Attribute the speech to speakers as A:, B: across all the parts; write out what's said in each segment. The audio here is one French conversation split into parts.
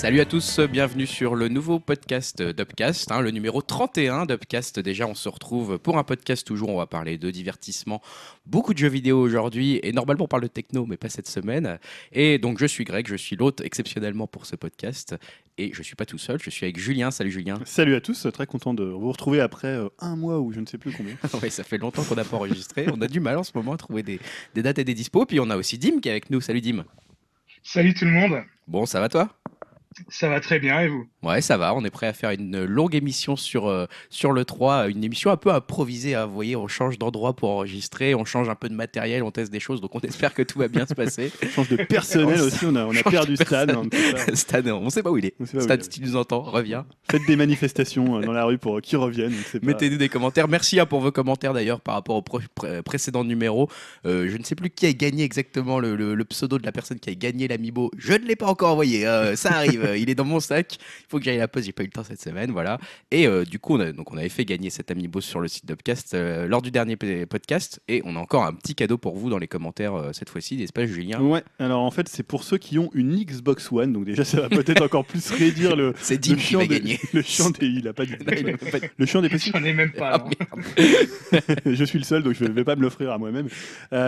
A: Salut à tous, bienvenue sur le nouveau podcast d'Upcast, hein, le numéro 31 d'Upcast. Déjà, on se retrouve pour un podcast toujours, on va parler de divertissement, beaucoup de jeux vidéo aujourd'hui, et normalement on parle de techno, mais pas cette semaine. Et donc je suis Greg, je suis l'hôte exceptionnellement pour ce podcast, et je suis pas tout seul, je suis avec Julien. Salut Julien.
B: Salut à tous, très content de vous retrouver après euh, un mois ou je ne sais plus combien.
A: oui, ça fait longtemps qu'on n'a pas enregistré, on a du mal en ce moment à trouver des, des dates et des dispos, puis on a aussi Dim qui est avec nous. Salut Dim.
C: Salut tout le monde.
A: Bon, ça va toi?
C: Ça va très bien et vous?
A: Ouais, ça va. On est prêt à faire une longue émission sur, euh, sur le 3, une émission un peu improvisée. Hein. Vous voyez, on change d'endroit pour enregistrer, on change un peu de matériel, on teste des choses. Donc on espère que tout va bien se passer.
B: On change de personnel aussi. On a, on a perdu Stan. Hein,
A: Stan, on ne sait pas où il est. Stan, si tu nous entends, reviens.
B: Faites des manifestations euh, dans la rue pour euh, qu'ils reviennent.
A: Mettez-nous des commentaires. Merci hein, pour vos commentaires d'ailleurs par rapport au précédent numéro. je ne sais plus qui a gagné exactement le, pseudo de la personne qui a gagné l'amiibo. Je ne l'ai pas encore envoyé. ça arrive. Il est dans mon sac. Il faut que j'aille à la pause. J'ai pas eu le temps cette semaine, voilà. Et euh, du coup, on, a, donc on avait fait gagner cet amiibo sur le site d'Upcast euh, lors du dernier podcast. Et on a encore un petit cadeau pour vous dans les commentaires euh, cette fois-ci, n'est-ce pas, Julien?
B: Ouais. Alors en fait, c'est pour ceux qui ont une Xbox One. Donc déjà, ça va peut-être encore plus réduire le.
A: C'est Dim qui va gagner.
B: Le champ des. Il a pas dit. le champ des possibles.
C: J'en ai même pas.
B: Ah, je suis le seul, donc je ne vais pas me l'offrir à moi-même.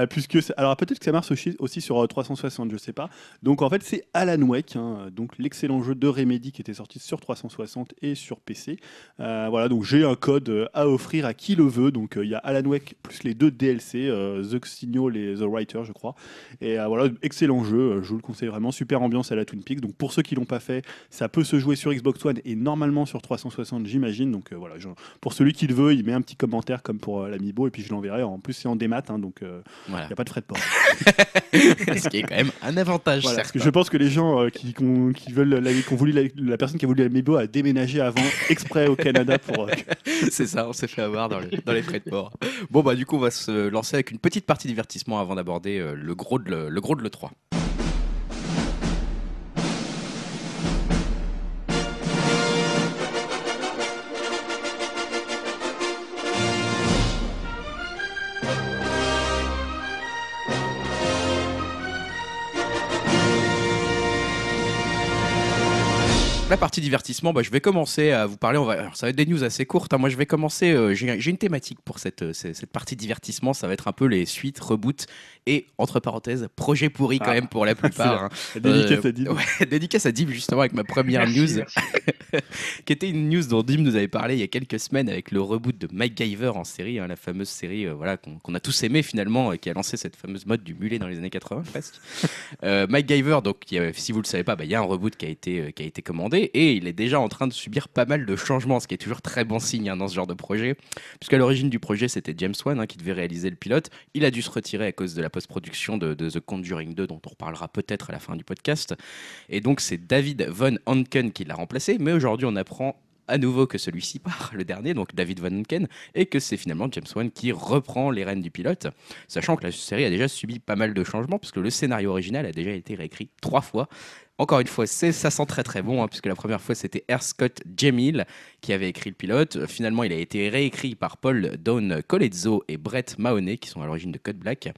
B: puisque alors peut-être que ça marche aussi, aussi sur 360, je sais pas. Donc en fait, c'est Alan Wake, hein, donc l'excellent jeu de Remedy qui était sorti sur 360 et sur PC. Euh, voilà, donc j'ai un code euh, à offrir à qui le veut. Donc euh, il y a Alan Wake plus les deux DLC, The Signal et The Writer, je crois. Et voilà, excellent jeu, je vous le conseille vraiment, super ambiance à la Twin Peaks. Donc pour ceux qui l'ont pas fait, ça peut se jouer sur Xbox One et normalement sur 360, j'imagine. Donc voilà, pour celui qui le veut, il met un petit commentaire comme pour l'Amiibo et puis je l'enverrai. En plus, c'est en démat, hein, donc il n'y a pas de frais de port.
A: Ce qui est quand même un avantage.
B: parce que je pense que les gens qui, qui veulent la, personne qui a voulu l'amiibo a déménagé avant exprès au Canada pour. Euh,
A: C'est ça, on s'est fait avoir dans les, frais de port. Bon, bah, du coup, on va se lancer avec une petite partie divertissement avant d'aborder euh, le, gros de le, le gros de l'E3. La partie divertissement, bah, je vais commencer à vous parler. On va, ça va être des news assez courtes. Hein. Moi, je vais commencer. Euh, j'ai une thématique pour cette, euh, cette, partie divertissement. Ça va être un peu les suites, reboots et, entre parenthèses, projets pourris quand ah. même pour la plupart.
B: Hein. Dédicace à Dim.
A: Ouais, dédicace à Dim, justement, avec ma première news, qui était une news dont Dim nous avait parlé il y a quelques semaines avec le reboot de MacGyver en série, hein, la fameuse série euh, voilà, qu'on a tous aimé finalement, qui a lancé cette fameuse mode du mulet dans les années 80 presque. MacGyver, donc, si vous le savez pas, bah, il y a un reboot qui a été, qui a été commandé et il est déjà en train de subir pas mal de changements, ce qui est toujours très bon signe hein, dans ce genre de projet. Puisqu'à l'origine du projet, c'était James Wan hein, qui devait réaliser le pilote. Il a dû se retirer à cause de la post-production de, The Conjuring 2, dont on reparlera peut-être à la fin du podcast. Et donc, c'est David Von Anken qui l'a remplacé. Mais aujourd'hui, on apprend à nouveau que celui-ci part, le dernier, donc David Von Anken, et que c'est finalement James Wan qui reprend les rênes du pilote, sachant que la série a déjà subi pas mal de changements, puisque le scénario original a déjà été réécrit trois fois, encore une fois, ça sent très très bon, hein, puisque la première fois c'était R. Scott Jamil qui avait écrit le pilote. Finalement, il a été réécrit par Paul Don Colezzo et Brett Mahoney, qui sont à l'origine de Code Black.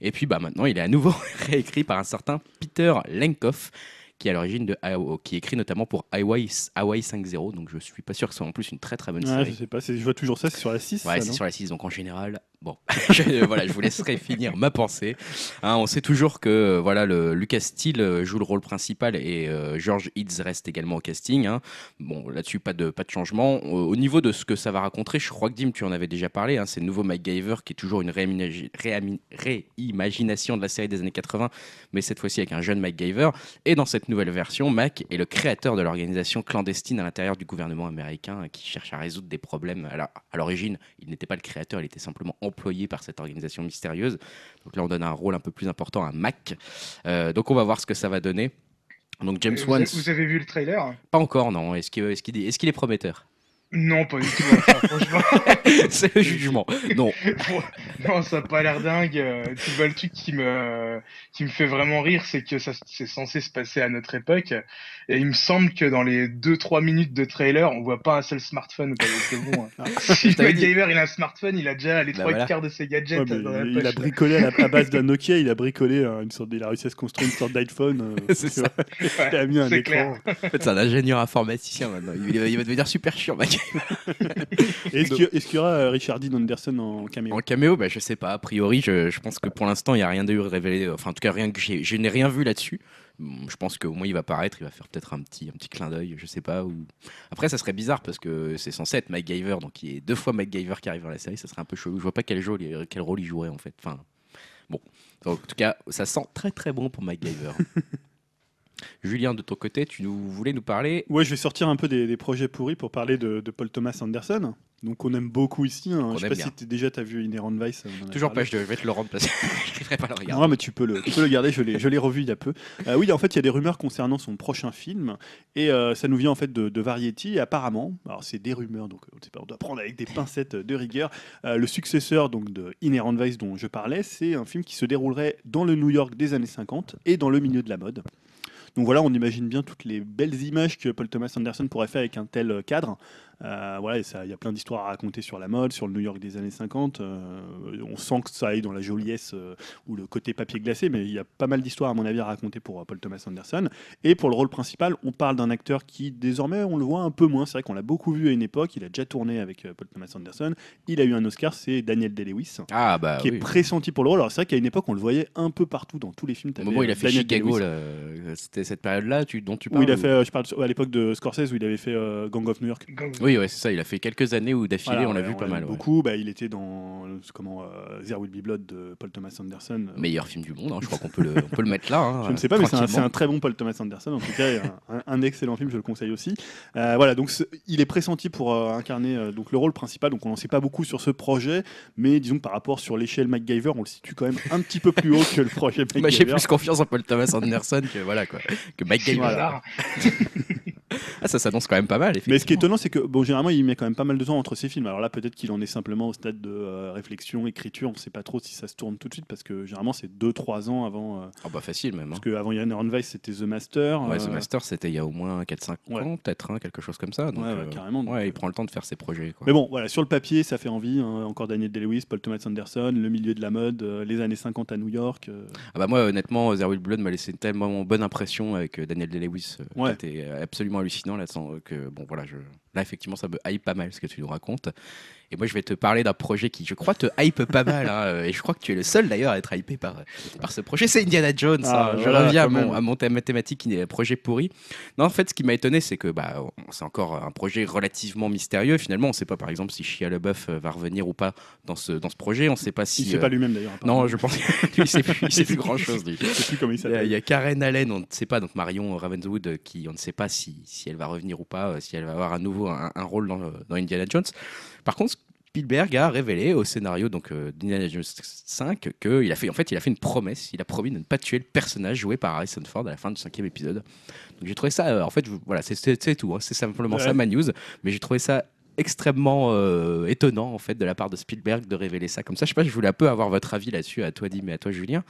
A: Et puis bah, maintenant, il est à nouveau réécrit par un certain Peter Lenkoff, qui est à l'origine de qui écrit notamment pour Hawaii, Hawaii 5.0 donc je suis pas sûr que ce soit en plus une très très bonne série.
B: je sais pas, je vois toujours ça, c'est sur la 6.
A: Ouais, c'est sur la 6 donc en général, Bon, je, voilà, je vous laisserai finir ma pensée. Hein, on sait toujours que euh, voilà, le, Lucas Steele euh, joue le rôle principal et euh, George Eads reste également au casting. Hein. Bon, là-dessus, pas de, pas de changement. Au, niveau de ce que ça va raconter, je crois que Dim, tu en avais déjà parlé. Hein, c'est le nouveau MacGyver qui est toujours une réimagination de la série des années 80, mais cette fois-ci avec un jeune MacGyver. Et dans cette nouvelle version, Mac est le créateur de l'organisation clandestine à l'intérieur du gouvernement américain qui cherche à résoudre des problèmes. Alors, à l'origine, il n'était pas le créateur, il était simplement employé par cette organisation mystérieuse. Donc là, on donne un rôle un peu plus important à Mac. Euh, donc on va voir ce que ça va donner. Donc James
C: Wan. Vous avez vu le trailer?
A: Pas encore, non. Est-ce qu'il est, est, est, est prometteur?
C: Non, pas du tout. Enfin, franchement,
A: C'est le jugement. Non.
C: non, ça a pas l'air dingue. Tu vois, le truc qui me, qui me fait vraiment rire, c'est que ça, c'est censé se passer à notre époque. Et il me semble que dans les 2-3 minutes de trailer, on voit pas un seul smartphone. Quoi, donc c'est bon. hein. Si
A: Je t'avais dit.
C: MacGyver il a un smartphone, il a déjà les
A: Bah
C: trois
A: voilà.
C: quarts de ses gadgets
B: Ouais,
C: dans la
B: il a bricolé à, la, à base d'un Nokia, il a bricolé euh, une sorte, il a réussi à se construire une sorte d'iPhone. euh,
A: C'est ça.
B: Il a mis un écran.
C: clair.
A: En fait, c'est un ingénieur informaticien maintenant. Il va, il va devenir super chiant, mec.
B: Est-ce qu'il y, aura euh, Richard Dean Anderson en caméo?
A: En caméo, bah, je sais pas. A priori, je, je pense que pour l'instant, il n'y a rien de révélé. Enfin, en tout cas, rien que je n'ai rien vu là-dessus. Hum, Je pense qu'au moins il va paraître, il va faire peut-être un petit, un petit clin d'œil, je sais pas. Ou... Après, ça serait bizarre parce que c'est censé être MacGyver, donc il y a deux fois MacGyver qui arrive dans la série, ça serait un peu chelou. Je vois pas quel, jeu, quel rôle il jouerait en fait. Enfin, bon. Donc, en tout cas, ça sent très très bon pour MacGyver. Julien, de ton côté, tu nous, voulais nous parler
B: Ouais, je vais sortir un peu des, des projets pourris pour parler de, de Paul Thomas Anderson. Donc on aime beaucoup ici. hein. Je sais pas
A: bien.
B: si déjà tu as vu Inherent Vice.
A: Toujours pas, je vais te le rendre parce que je n'arriverai pas le regarder.
B: Non, mais tu peux le, tu peux le garder, je l'ai, je l'ai revu il y a peu. Euh, oui, en fait, il y a des rumeurs concernant son prochain film, et euh, ça nous vient en fait de, de Variety, et apparemment, alors c'est des rumeurs, donc on, sait pas, on doit prendre avec des pincettes de rigueur, euh, le successeur donc, de Inherent Vice dont je parlais, c'est un film qui se déroulerait dans le New York des années 50 et dans le milieu de la mode. Donc voilà, on imagine bien toutes les belles images que Paul Thomas Anderson pourrait faire avec un tel cadre. Euh, voilà, il y a plein d'histoires à raconter sur la mode, sur le New York des années 50. euh, on sent que ça aille dans la joliesse euh, ou le côté papier glacé, mais il y a pas mal d'histoires à mon avis à raconter pour euh, Paul Thomas Anderson. Et pour le rôle principal, on parle d'un acteur qui désormais on le voit un peu moins. C'est vrai qu'on l'a beaucoup vu à une époque. Il a déjà tourné avec euh, Paul Thomas Anderson. Il a eu un Oscar, c'est Daniel Day-Lewis.
A: Ah bah
B: qui
A: oui.
B: est pressenti pour le rôle. Alors c'est vrai qu'à une époque on le voyait un peu partout dans tous les films.
A: Au moment où il a fait
B: Daniel
A: Chicago, c'était cette période-là dont tu
B: Où
A: parles
B: il a
A: ou-
B: fait, euh, je parle à l'époque de Scorsese où il avait fait euh, Gang of New York.
A: Oui, ouais, c'est ça. Il a fait quelques années où d'affilée,
B: Voilà,
A: on l'a vu pas mal. ouais.
B: Beaucoup. Bah, il était dans comment euh, There Will Be Blood de Paul Thomas Anderson.
A: Meilleur film du monde, hein, je crois qu'on peut le, on peut le mettre là. hein,
B: Je ne sais pas, mais c'est un, très bon Paul Thomas Anderson. En tout cas, un, excellent film, je le conseille aussi. Euh, voilà, donc il est pressenti pour euh, incarner euh, donc le rôle principal. Donc on n'en sait pas beaucoup sur ce projet, mais disons que par rapport sur l'échelle MacGyver, on le situe quand même un petit peu plus haut que le projet MacGyver.
A: j'ai plus confiance en Paul Thomas Anderson que voilà quoi, que Gaiman.
C: bizarre.
A: Ah, ça s'annonce quand même pas mal.
B: Mais ce qui est étonnant, c'est que bon, généralement, il met quand même pas mal de temps entre ses films. Alors là, peut-être qu'il en est simplement au stade de euh, réflexion, écriture. On ne sait pas trop si ça se tourne tout de suite parce que généralement, c'est 2-3 ans avant. euh,
A: Ah bah facile même. hein.
B: parce qu'avant Yann Vice, c'était The Master.
A: Ouais, The
B: euh,
A: Master, c'était il y a au moins 4-5
B: Ouais.
A: ans, peut-être, hein, quelque chose comme ça. Donc,
B: Ouais, ouais, carrément. donc,
A: ouais, il prend le temps de faire ses projets. Quoi.
B: Mais bon, voilà, sur le papier, ça fait envie. hein. Encore Daniel Day-Lewis, Paul Thomas Anderson, le milieu de la mode, les années 50 à New York.
A: Ah bah moi, honnêtement, Be Blood m'a laissé une tellement bonne impression avec Daniel Day-Lewis.
B: Ouais.
A: C'était absolument hallucinant là, sans que bon voilà, je... là effectivement ça me hype pas mal ce que tu nous racontes. Et moi je vais te parler d'un projet qui, je crois, te hype pas mal. hein, euh, et je crois que tu es le seul d'ailleurs à être hypé par par ce projet. C'est Indiana Jones.
B: Ah,
A: hein. je
B: voilà,
A: reviens à mon, à mon thème thématique qui est projet pourri. Non, en fait, ce qui m'a étonné, c'est que bah c'est encore un projet relativement mystérieux. Finalement, on ne sait pas par exemple si Shia LaBeouf euh, va revenir ou pas dans ce dans ce projet. On ne sait pas si.
B: Il ne sait
A: euh,
B: pas lui-même d'ailleurs.
A: non, je pense que lui, il sait plus, il sait plus
B: comment il
A: Il y, a, il
B: s'appelle.
A: y a Karen Allen, on ne sait pas, donc Marion Ravenswood, euh, qui on ne sait pas si, si elle va revenir ou pas, euh, si elle va avoir à nouveau un, un rôle dans, euh, dans Indiana Jones. Par contre, Spielberg a révélé au scénario donc euh, d'Indiana Jones 5 qu'il a fait en fait il a fait une promesse, il a promis de ne pas tuer le personnage joué par Harrison Ford à la fin du cinquième épisode. Donc j'ai trouvé ça, euh, en fait, je- voilà, c'est- tout, hein, c'est simplement
B: Ouais.
A: ça ma news, mais j'ai trouvé ça extrêmement euh, étonnant en fait de la part de Spielberg de révéler ça comme ça. Je sais pas, je voulais un peu avoir votre avis là-dessus, à toi Dim et à toi Julien.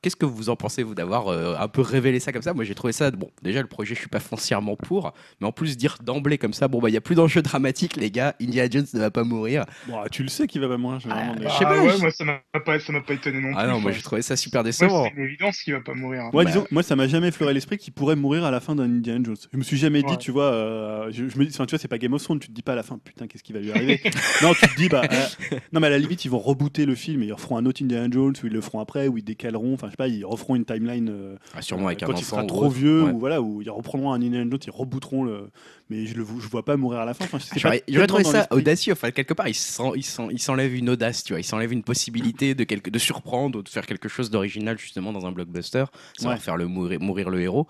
A: Qu'est-ce que vous en pensez vous d'avoir euh, un peu révélé ça comme ça? Moi j'ai trouvé ça bon. Déjà le projet je suis pas foncièrement pour, mais en plus dire d'emblée comme ça, bon bah il y a plus d'enjeu dramatique les gars, Indiana Jones ne va pas mourir.
B: Bon, tu le sais qu'il va pas mourir.
A: Ah,
B: mais-
A: je sais
C: Ah
A: pas,
C: ouais,
A: je-
C: moi ça m'a pas, ça m'a pas étonné non plus.
A: Ah non, moi j'ai trouvé ça super décevant.
C: c'est une évidence qu'il va pas mourir. hein.
B: Moi,
A: Bah.
B: disons, moi, ça m'a jamais effleuré l'esprit qu'il pourrait mourir à la fin d'un Indiana Jones. Je me suis jamais dit,
C: Ouais.
B: tu vois, euh, je, je me dis, enfin, tu vois, c'est pas Game of Thrones, tu te dis pas à la fin, putain, qu'est-ce qui va lui arriver? Non, tu te dis, bah, euh, non, mais à la limite, ils vont rebooter le film et ils referont un autre Indiana Jones ou ils le feront après, ou ils décaleront, enfin, je sais pas, ils referont une timeline euh,
A: Ah, sûrement avec
B: euh,
A: un
B: quand il
A: enfant
B: sera
A: ou
B: trop
A: autre.
B: vieux,
A: Ouais.
B: ou voilà, ou ils reprendront un Indiana Jones, ils rebooteront le. Mais je le je vois pas mourir à la fin. Enfin,
A: J'aurais trouvé ça audacieux. Enfin, quelque part, il s'en- il s'en- il s'enlève une audace, tu vois. Il s'enlève une possibilité de, quelque, de surprendre ou de faire quelque chose d'original, justement, dans un blockbuster, sans
B: Ouais.
A: faire le mourir, mourir le héros.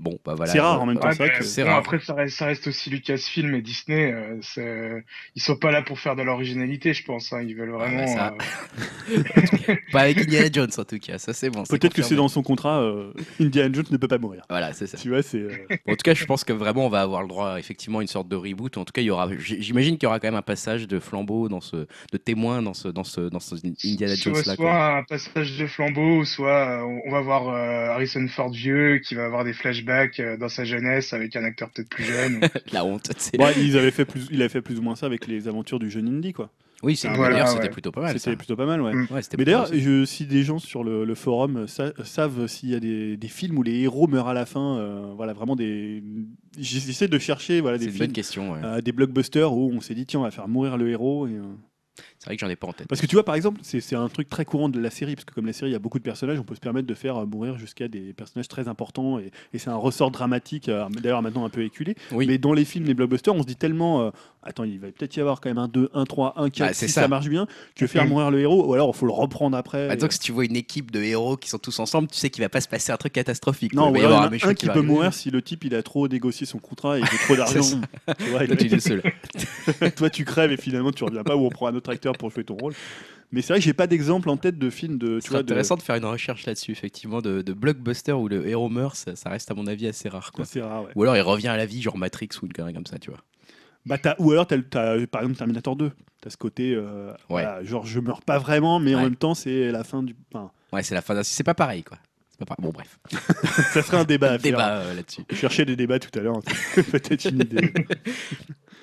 A: Bon, bah voilà.
B: C'est rare en même temps,
C: Ouais,
B: c'est vrai
C: mais
B: que-
A: c'est
C: bon,
A: rare.
C: après, ça reste, ça reste aussi Lucasfilm et Disney. euh, ils sont pas là pour faire de l'originalité, je pense. hein. Ils veulent
A: Ah,
C: vraiment.
A: bah, ça.
C: euh,
A: Pas avec Indiana Jones en tout cas, ça c'est bon.
B: Peut-être que c'est dans son contrat, euh, Indiana Jones ne peut pas mourir.
A: Voilà, c'est ça.
B: Tu vois, c'est. euh,
A: en tout cas, je pense que vraiment on va avoir le droit effectivement à une sorte de reboot. En tout cas, il y aura, j'imagine qu'il y aura quand même un passage de flambeau dans ce, de témoin dans ce, dans ce, dans ce Indiana Jones
C: soit,
A: là.
C: soit un passage de flambeau, soit on va voir euh, Harrison Ford vieux qui va avoir des flashbacks euh, dans sa jeunesse avec un acteur peut-être plus jeune.
A: La honte. c'est-
B: bon, ils avaient fait plus, il avait fait plus ou moins ça avec les aventures du jeune Indy, quoi.
A: Oui, c'est
C: Voilà,
A: d'ailleurs,
C: ouais.
A: c'était plutôt pas mal.
B: C'était plutôt pas mal, ouais.
C: Mm.
A: Ouais,
B: Mais d'ailleurs, si des gens sur le, le forum sa- savent s'il y a des, des films où les héros meurent à la fin, euh, voilà, vraiment des. J'essaie de chercher voilà,
A: c'est
B: des
A: une bonne
B: films,
A: question. ouais.
B: euh, des blockbusters où on s'est dit, tiens, on va faire mourir le héros. Et, euh,
A: C'est vrai que j'en ai pas en tête.
B: Parce que tu vois, par exemple, c'est un truc très courant de la série, parce que comme la série, il y a beaucoup de personnages, on peut se permettre de faire euh, mourir jusqu'à des personnages très importants, et, et c'est un ressort dramatique, euh, d'ailleurs maintenant un peu éculé.
A: Oui.
B: Mais dans les films, les blockbusters, on se dit tellement, euh, attends, il va peut-être y avoir quand même un 2, un 3, un 4,
A: Bah,
B: si
A: ça.
B: ça. marche bien, que faire mourir le héros, ou alors il faut le reprendre après.
A: Bah,
B: et-
A: donc, si tu vois une équipe de héros qui sont tous ensemble, tu sais qu'il va pas se passer un truc catastrophique.
B: Non,
A: il y avoir un
B: a un
A: qui
B: qui peut mourir si le type il a trop négocié son contrat et il fait trop d'argent.
A: Toi, tu
B: crèves et finalement tu reviens pas ou on prend un autre acteur pour jouer ton rôle. Mais c'est vrai que j'ai pas d'exemple en tête de film de. Tu
A: C'est
B: de-
A: intéressant de... faire une recherche là-dessus, effectivement, de, de blockbuster où le héros meurt, ça, ça reste à mon avis assez rare. Quoi.
B: C'est rare, ouais.
A: Ou alors il revient à la vie, genre Matrix ou une connerie comme ça, tu vois.
B: Bah, t'as- ou alors, t'as, t'as, par exemple, Terminator 2. T'as ce côté, euh, voilà, genre, je meurs pas vraiment, mais en même temps, c'est la fin du. Enfin,
A: Ouais, c'est la fin. C'est pas pareil, quoi. Pas. Bon, bref.
B: ça serait un débat à.
A: Débat euh, là-dessus.
B: Je cherchais des débats tout à l'heure. c'est Peut-être une idée.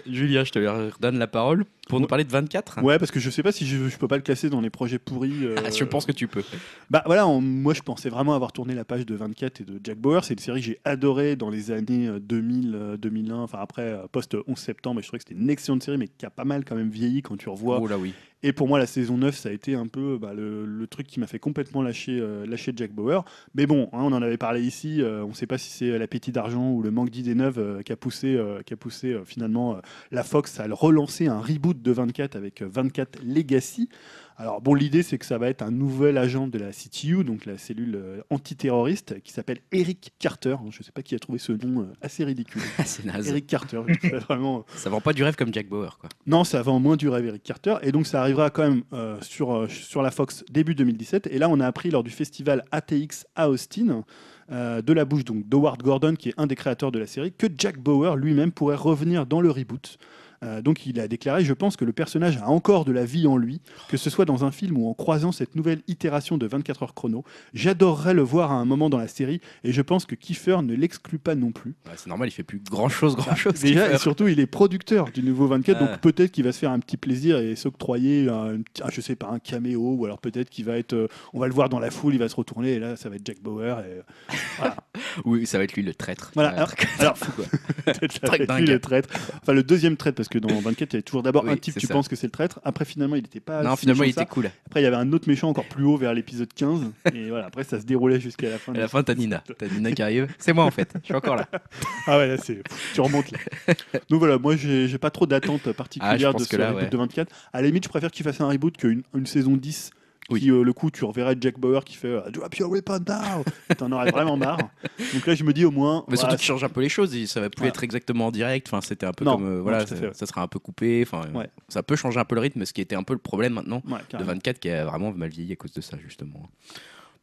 A: Julien, je te redonne la parole pour nous parler de 24.
B: Ouais, parce que je sais pas si je, je peux pas le classer dans les projets pourris. euh,
A: Ah, je pense que tu peux.
B: Bah voilà, on- moi je pensais vraiment avoir tourné la page de 24 et de Jack Bauer. C'est une série que j'ai adorée dans les années euh, 2000, euh, 2001, enfin après euh, post 11 septembre. Et je trouvais que c'était une excellente série, mais qui a pas mal quand même vieilli quand tu revois.
A: Oh là oui.
B: Et pour moi, la saison 9, ça a été un peu bah, le, truc qui m'a fait complètement lâcher, euh, lâcher Jack Bauer. Mais bon, hein, on en avait parlé ici. euh, on ne sait pas si c'est l'appétit d'argent ou le manque d'idées neuves euh, qui a poussé, euh, qui a poussé euh, finalement euh, la Fox à relancer un reboot de 24 avec euh, 24 Legacy. Alors bon, l'idée c'est que ça va être un nouvel agent de la CTU, donc la cellule euh, antiterroriste, qui s'appelle Eric Carter. Je ne sais pas qui a trouvé ce nom euh, assez ridicule.
A: c'est naze.
B: Eric Carter, je trouve ça vraiment.
A: Ça vend pas du rêve comme Jack Bauer, quoi.
B: Non, ça va en moins du rêve Eric Carter. Et donc, ça arrivera quand même euh, sur, euh, sur la Fox début 2017. Et là, on a appris lors du festival ATX à Austin, euh, de la bouche donc d'Howard Gordon, qui est un des créateurs de la série, que Jack Bauer lui-même pourrait revenir dans le reboot. Euh, donc il a déclaré, je pense que le personnage a encore de la vie en lui, que ce soit dans un film ou en croisant cette nouvelle itération de 24 heures chrono. J'adorerais le voir à un moment dans la série et je pense que Kiefer ne l'exclut pas non plus.
A: Ouais, c'est normal, il fait plus grand chose, grand chose.
B: Déjà, et surtout, il est producteur du nouveau 24,
A: Ah.
B: donc peut-être qu'il va se faire un petit plaisir et s'octroyer un, un- je sais pas, un caméo, ou alors peut-être qu'il va être, euh, on va le voir dans la foule, il va se retourner et là, ça va être Jack Bauer. Et, euh,
A: Oui, ça va être lui le traître.
B: Voilà, alors-
A: fou, quoi.
B: peut-être ça va
A: Truc
B: être
A: dingue.
B: lui le traître. Enfin, le deuxième traître, parce que dans 24, il y avait toujours d'abord
A: Oui,
B: un type, tu
A: ça.
B: penses que c'est le traître. Après, finalement, il n'était pas.
A: Non,
B: si
A: finalement, il était cool.
B: Après, il y avait un autre méchant encore plus haut vers l'épisode 15. Et voilà, après, ça se déroulait jusqu'à la fin.
A: À la fin, t'as Nina. T'as Nina qui arrive. C'est moi, en fait. Je suis encore là.
B: Ah ouais, là, c'est. Tu remontes là. Donc voilà, moi j'ai pas trop d'attente particulière
A: pense
B: de ce
A: là,
B: reboot
A: ouais.
B: de 24. À la limite, je préfère qu'il fasse un reboot qu'une une saison 10.
A: Oui.
B: Qui, euh, le coup, tu reverrais Jack Bauer qui fait euh, Drop your weapon now T'en aurais vraiment marre. Donc là, je me dis au moins.
A: Mais surtout,
B: voilà,
A: tu changes un peu les choses. Ça va plus
B: Voilà.
A: être exactement en direct. Enfin, c'était un peu
B: Non,
A: comme. euh, voilà, ça, sera un peu coupé. Enfin,
B: Ouais.
A: ça peut changer un peu le rythme, ce qui était un peu le problème maintenant
B: ouais,
A: de
B: carrément.
A: 24 qui a vraiment mal vieilli à cause de ça, justement.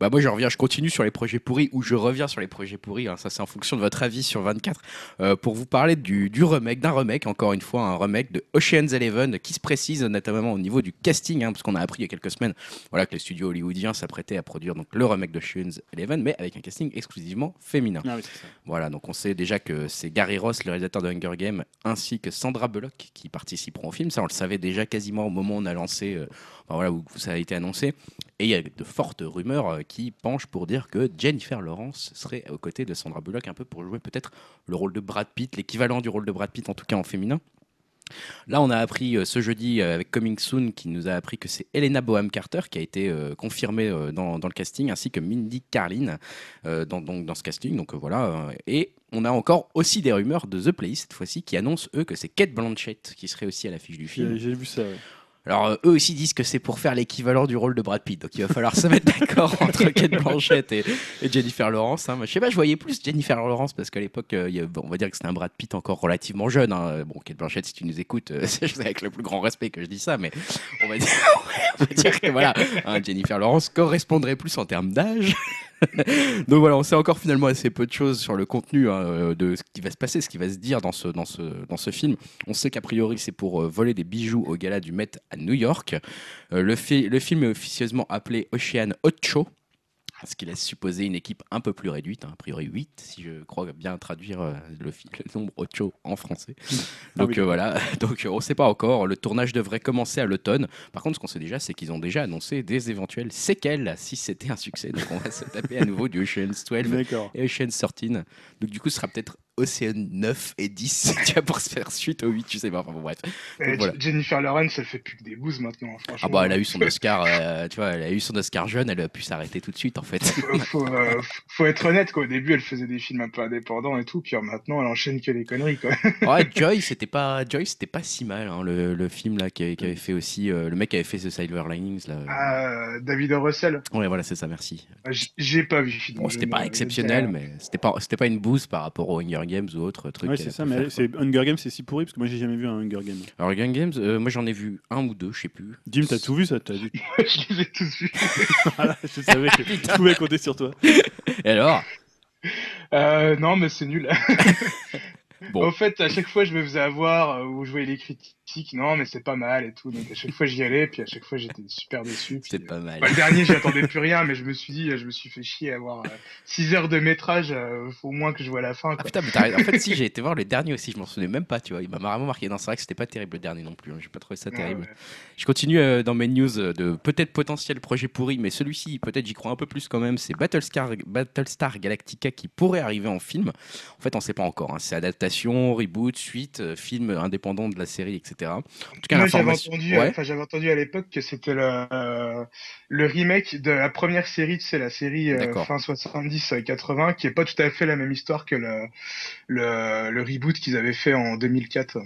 A: Bah moi je reviens, je continue sur les projets pourris ou je reviens sur les projets pourris. hein, ça c'est en fonction de votre avis sur 24 euh, pour vous parler du, du remake, d'un remake encore une fois, un remake de Ocean's Eleven qui se précise notamment au niveau du casting, hein, parce qu'on a appris il y a quelques semaines, voilà que les studios hollywoodiens s'apprêtaient à produire donc le remake d'Ocean's Eleven, mais avec un casting exclusivement féminin.
B: Ah oui.
A: Voilà, donc on sait déjà que c'est Gary Ross, le réalisateur de Hunger Games, ainsi que Sandra Bullock qui participeront au film. Ça, on le savait déjà quasiment au moment où on a lancé, euh, voilà, où ça a été annoncé. Et il y a de fortes rumeurs euh, qui penchent pour dire que Jennifer Lawrence serait aux côtés de Sandra Bullock un peu pour jouer peut-être le rôle de Brad Pitt, l'équivalent du rôle de Brad Pitt en tout cas en féminin. Là, on a appris euh, ce jeudi euh, avec Coming Soon qui nous a appris que c'est Elena Boham Carter qui a été confirmée dans, dans le casting, ainsi que Mindy Carlin dans, donc, dans ce casting. Donc voilà. et on a encore aussi des rumeurs de The Place cette fois-ci qui annoncent eux que c'est Kate Blanchett qui serait aussi à l'affiche du film.
B: J'ai vu ça.
A: Alors, euh, eux aussi disent que c'est pour faire l'équivalent du rôle de Brad Pitt. Donc, il va falloir se mettre d'accord entre Kate Blanchett et, et Jennifer Lawrence. hein. Je sais pas, je voyais plus Jennifer Lawrence parce qu'à l'époque, euh, on va dire que c'était un Brad Pitt encore relativement jeune. hein. Bon, Kate Blanchett, si tu nous écoutes, euh, c'est avec le plus grand respect que je dis ça, mais on va dire, on va dire que voilà, hein, Jennifer Lawrence correspondrait plus en termes d'âge. Donc voilà, on sait encore finalement assez peu de choses sur le contenu hein, euh, de ce qui va se passer, ce qui va se dire dans ce, film. On sait qu'a priori c'est pour euh, voler des bijoux au gala du Met à New York. Euh, le, le film est officieusement appelé Ocean Ocho. Ce qui laisse supposer une équipe un peu plus réduite, hein, a priori 8, si je crois bien traduire euh, le, le nombre Ocho en français. Donc
B: oui.
A: euh, voilà, donc euh, on ne sait pas encore. Le tournage devrait commencer à l'automne. Par contre, ce qu'on sait déjà, c'est qu'ils ont déjà annoncé des éventuelles séquelles si c'était un succès. Donc on va se taper à nouveau du Ocean's 12
B: D'accord.
A: et Ocean's 13. Donc du coup, ce sera peut-être Océan 9 et 10, tu pour se faire suite au 8, tu sais pas. Enfin bon, bref. Voilà.
C: Jennifer Lawrence, elle fait plus que des bouses maintenant, franchement.
A: Ah bah elle a eu son Oscar, euh, tu vois, elle a eu son Oscar jeune, elle a pu s'arrêter tout de suite en fait.
C: faut, faut, euh, faut être honnête, quoi. Au début, elle faisait des films un peu indépendants et tout, puis alors, maintenant, elle enchaîne que les conneries, quoi.
A: Ouais, Joy, c'était pas, Joy, c'était pas si mal, hein, le, le film là qui avait, qui avait fait aussi, euh, le mec qui avait fait The Silver Linings là.
C: Ah, David. Russell,
A: Ouais, voilà, c'est ça, merci.
C: Ah, j'ai pas vu.
A: Bon, c'était pas exceptionnel, mais c'était pas, c'était pas une bouse par rapport aux Hunger Games ou autre truc.
B: Ouais, c'est ça, mais c'est Hunger Games, c'est si pourri parce que moi j'ai jamais vu un Hunger Games.
A: Alors Hunger Games, euh, moi j'en ai vu un ou deux, je sais plus.
B: Dim, t'as tout vu ça T'as vu
C: je les ai tous vus.
B: Voilà, Je savais que je pouvais compter sur toi.
A: Et alors?
C: Euh, non, mais c'est nul.
A: Bon.
C: En fait, à chaque fois, je me faisais avoir euh, où je voyais les critiques. Non, mais c'est pas mal et tout. Donc à chaque fois, j'y allais, puis à chaque fois, j'étais super déçu. puis,
A: C'est
C: euh,
A: pas mal.
C: bah, le dernier, j'y attendais plus rien, mais je me suis dit, je me suis fait chier à avoir 6 heures de métrage. euh, faut au moins que je vois la fin.
A: Ah putain, mais en fait, si j'ai été voir le dernier aussi, je m'en souvenais même pas, tu vois. Il m'a vraiment marqué. Non, c'est vrai que c'était pas terrible le dernier non plus. hein. J'ai pas trouvé ça
C: Ouais,
A: terrible.
C: ouais.
A: Je continue euh, dans mes news euh, de peut-être potentiel projet pourri, mais celui-ci, peut-être j'y crois un peu plus quand même. C'est Battlestar, Battlestar Galactica qui pourrait arriver en film. En fait, on sait pas encore. hein. C'est adaptation, reboot, suite, euh, film indépendant de la série, etc. En tout cas,
C: Moi, j'avais
A: l'information-
C: entendu, euh,
A: Ouais.
C: enfin, j'avais entendu à l'époque que c'était le, euh, le remake de la première série, c'est la série euh, fin 70-80, qui est pas tout à fait la même histoire que le, le, le reboot qu'ils avaient fait en 2004.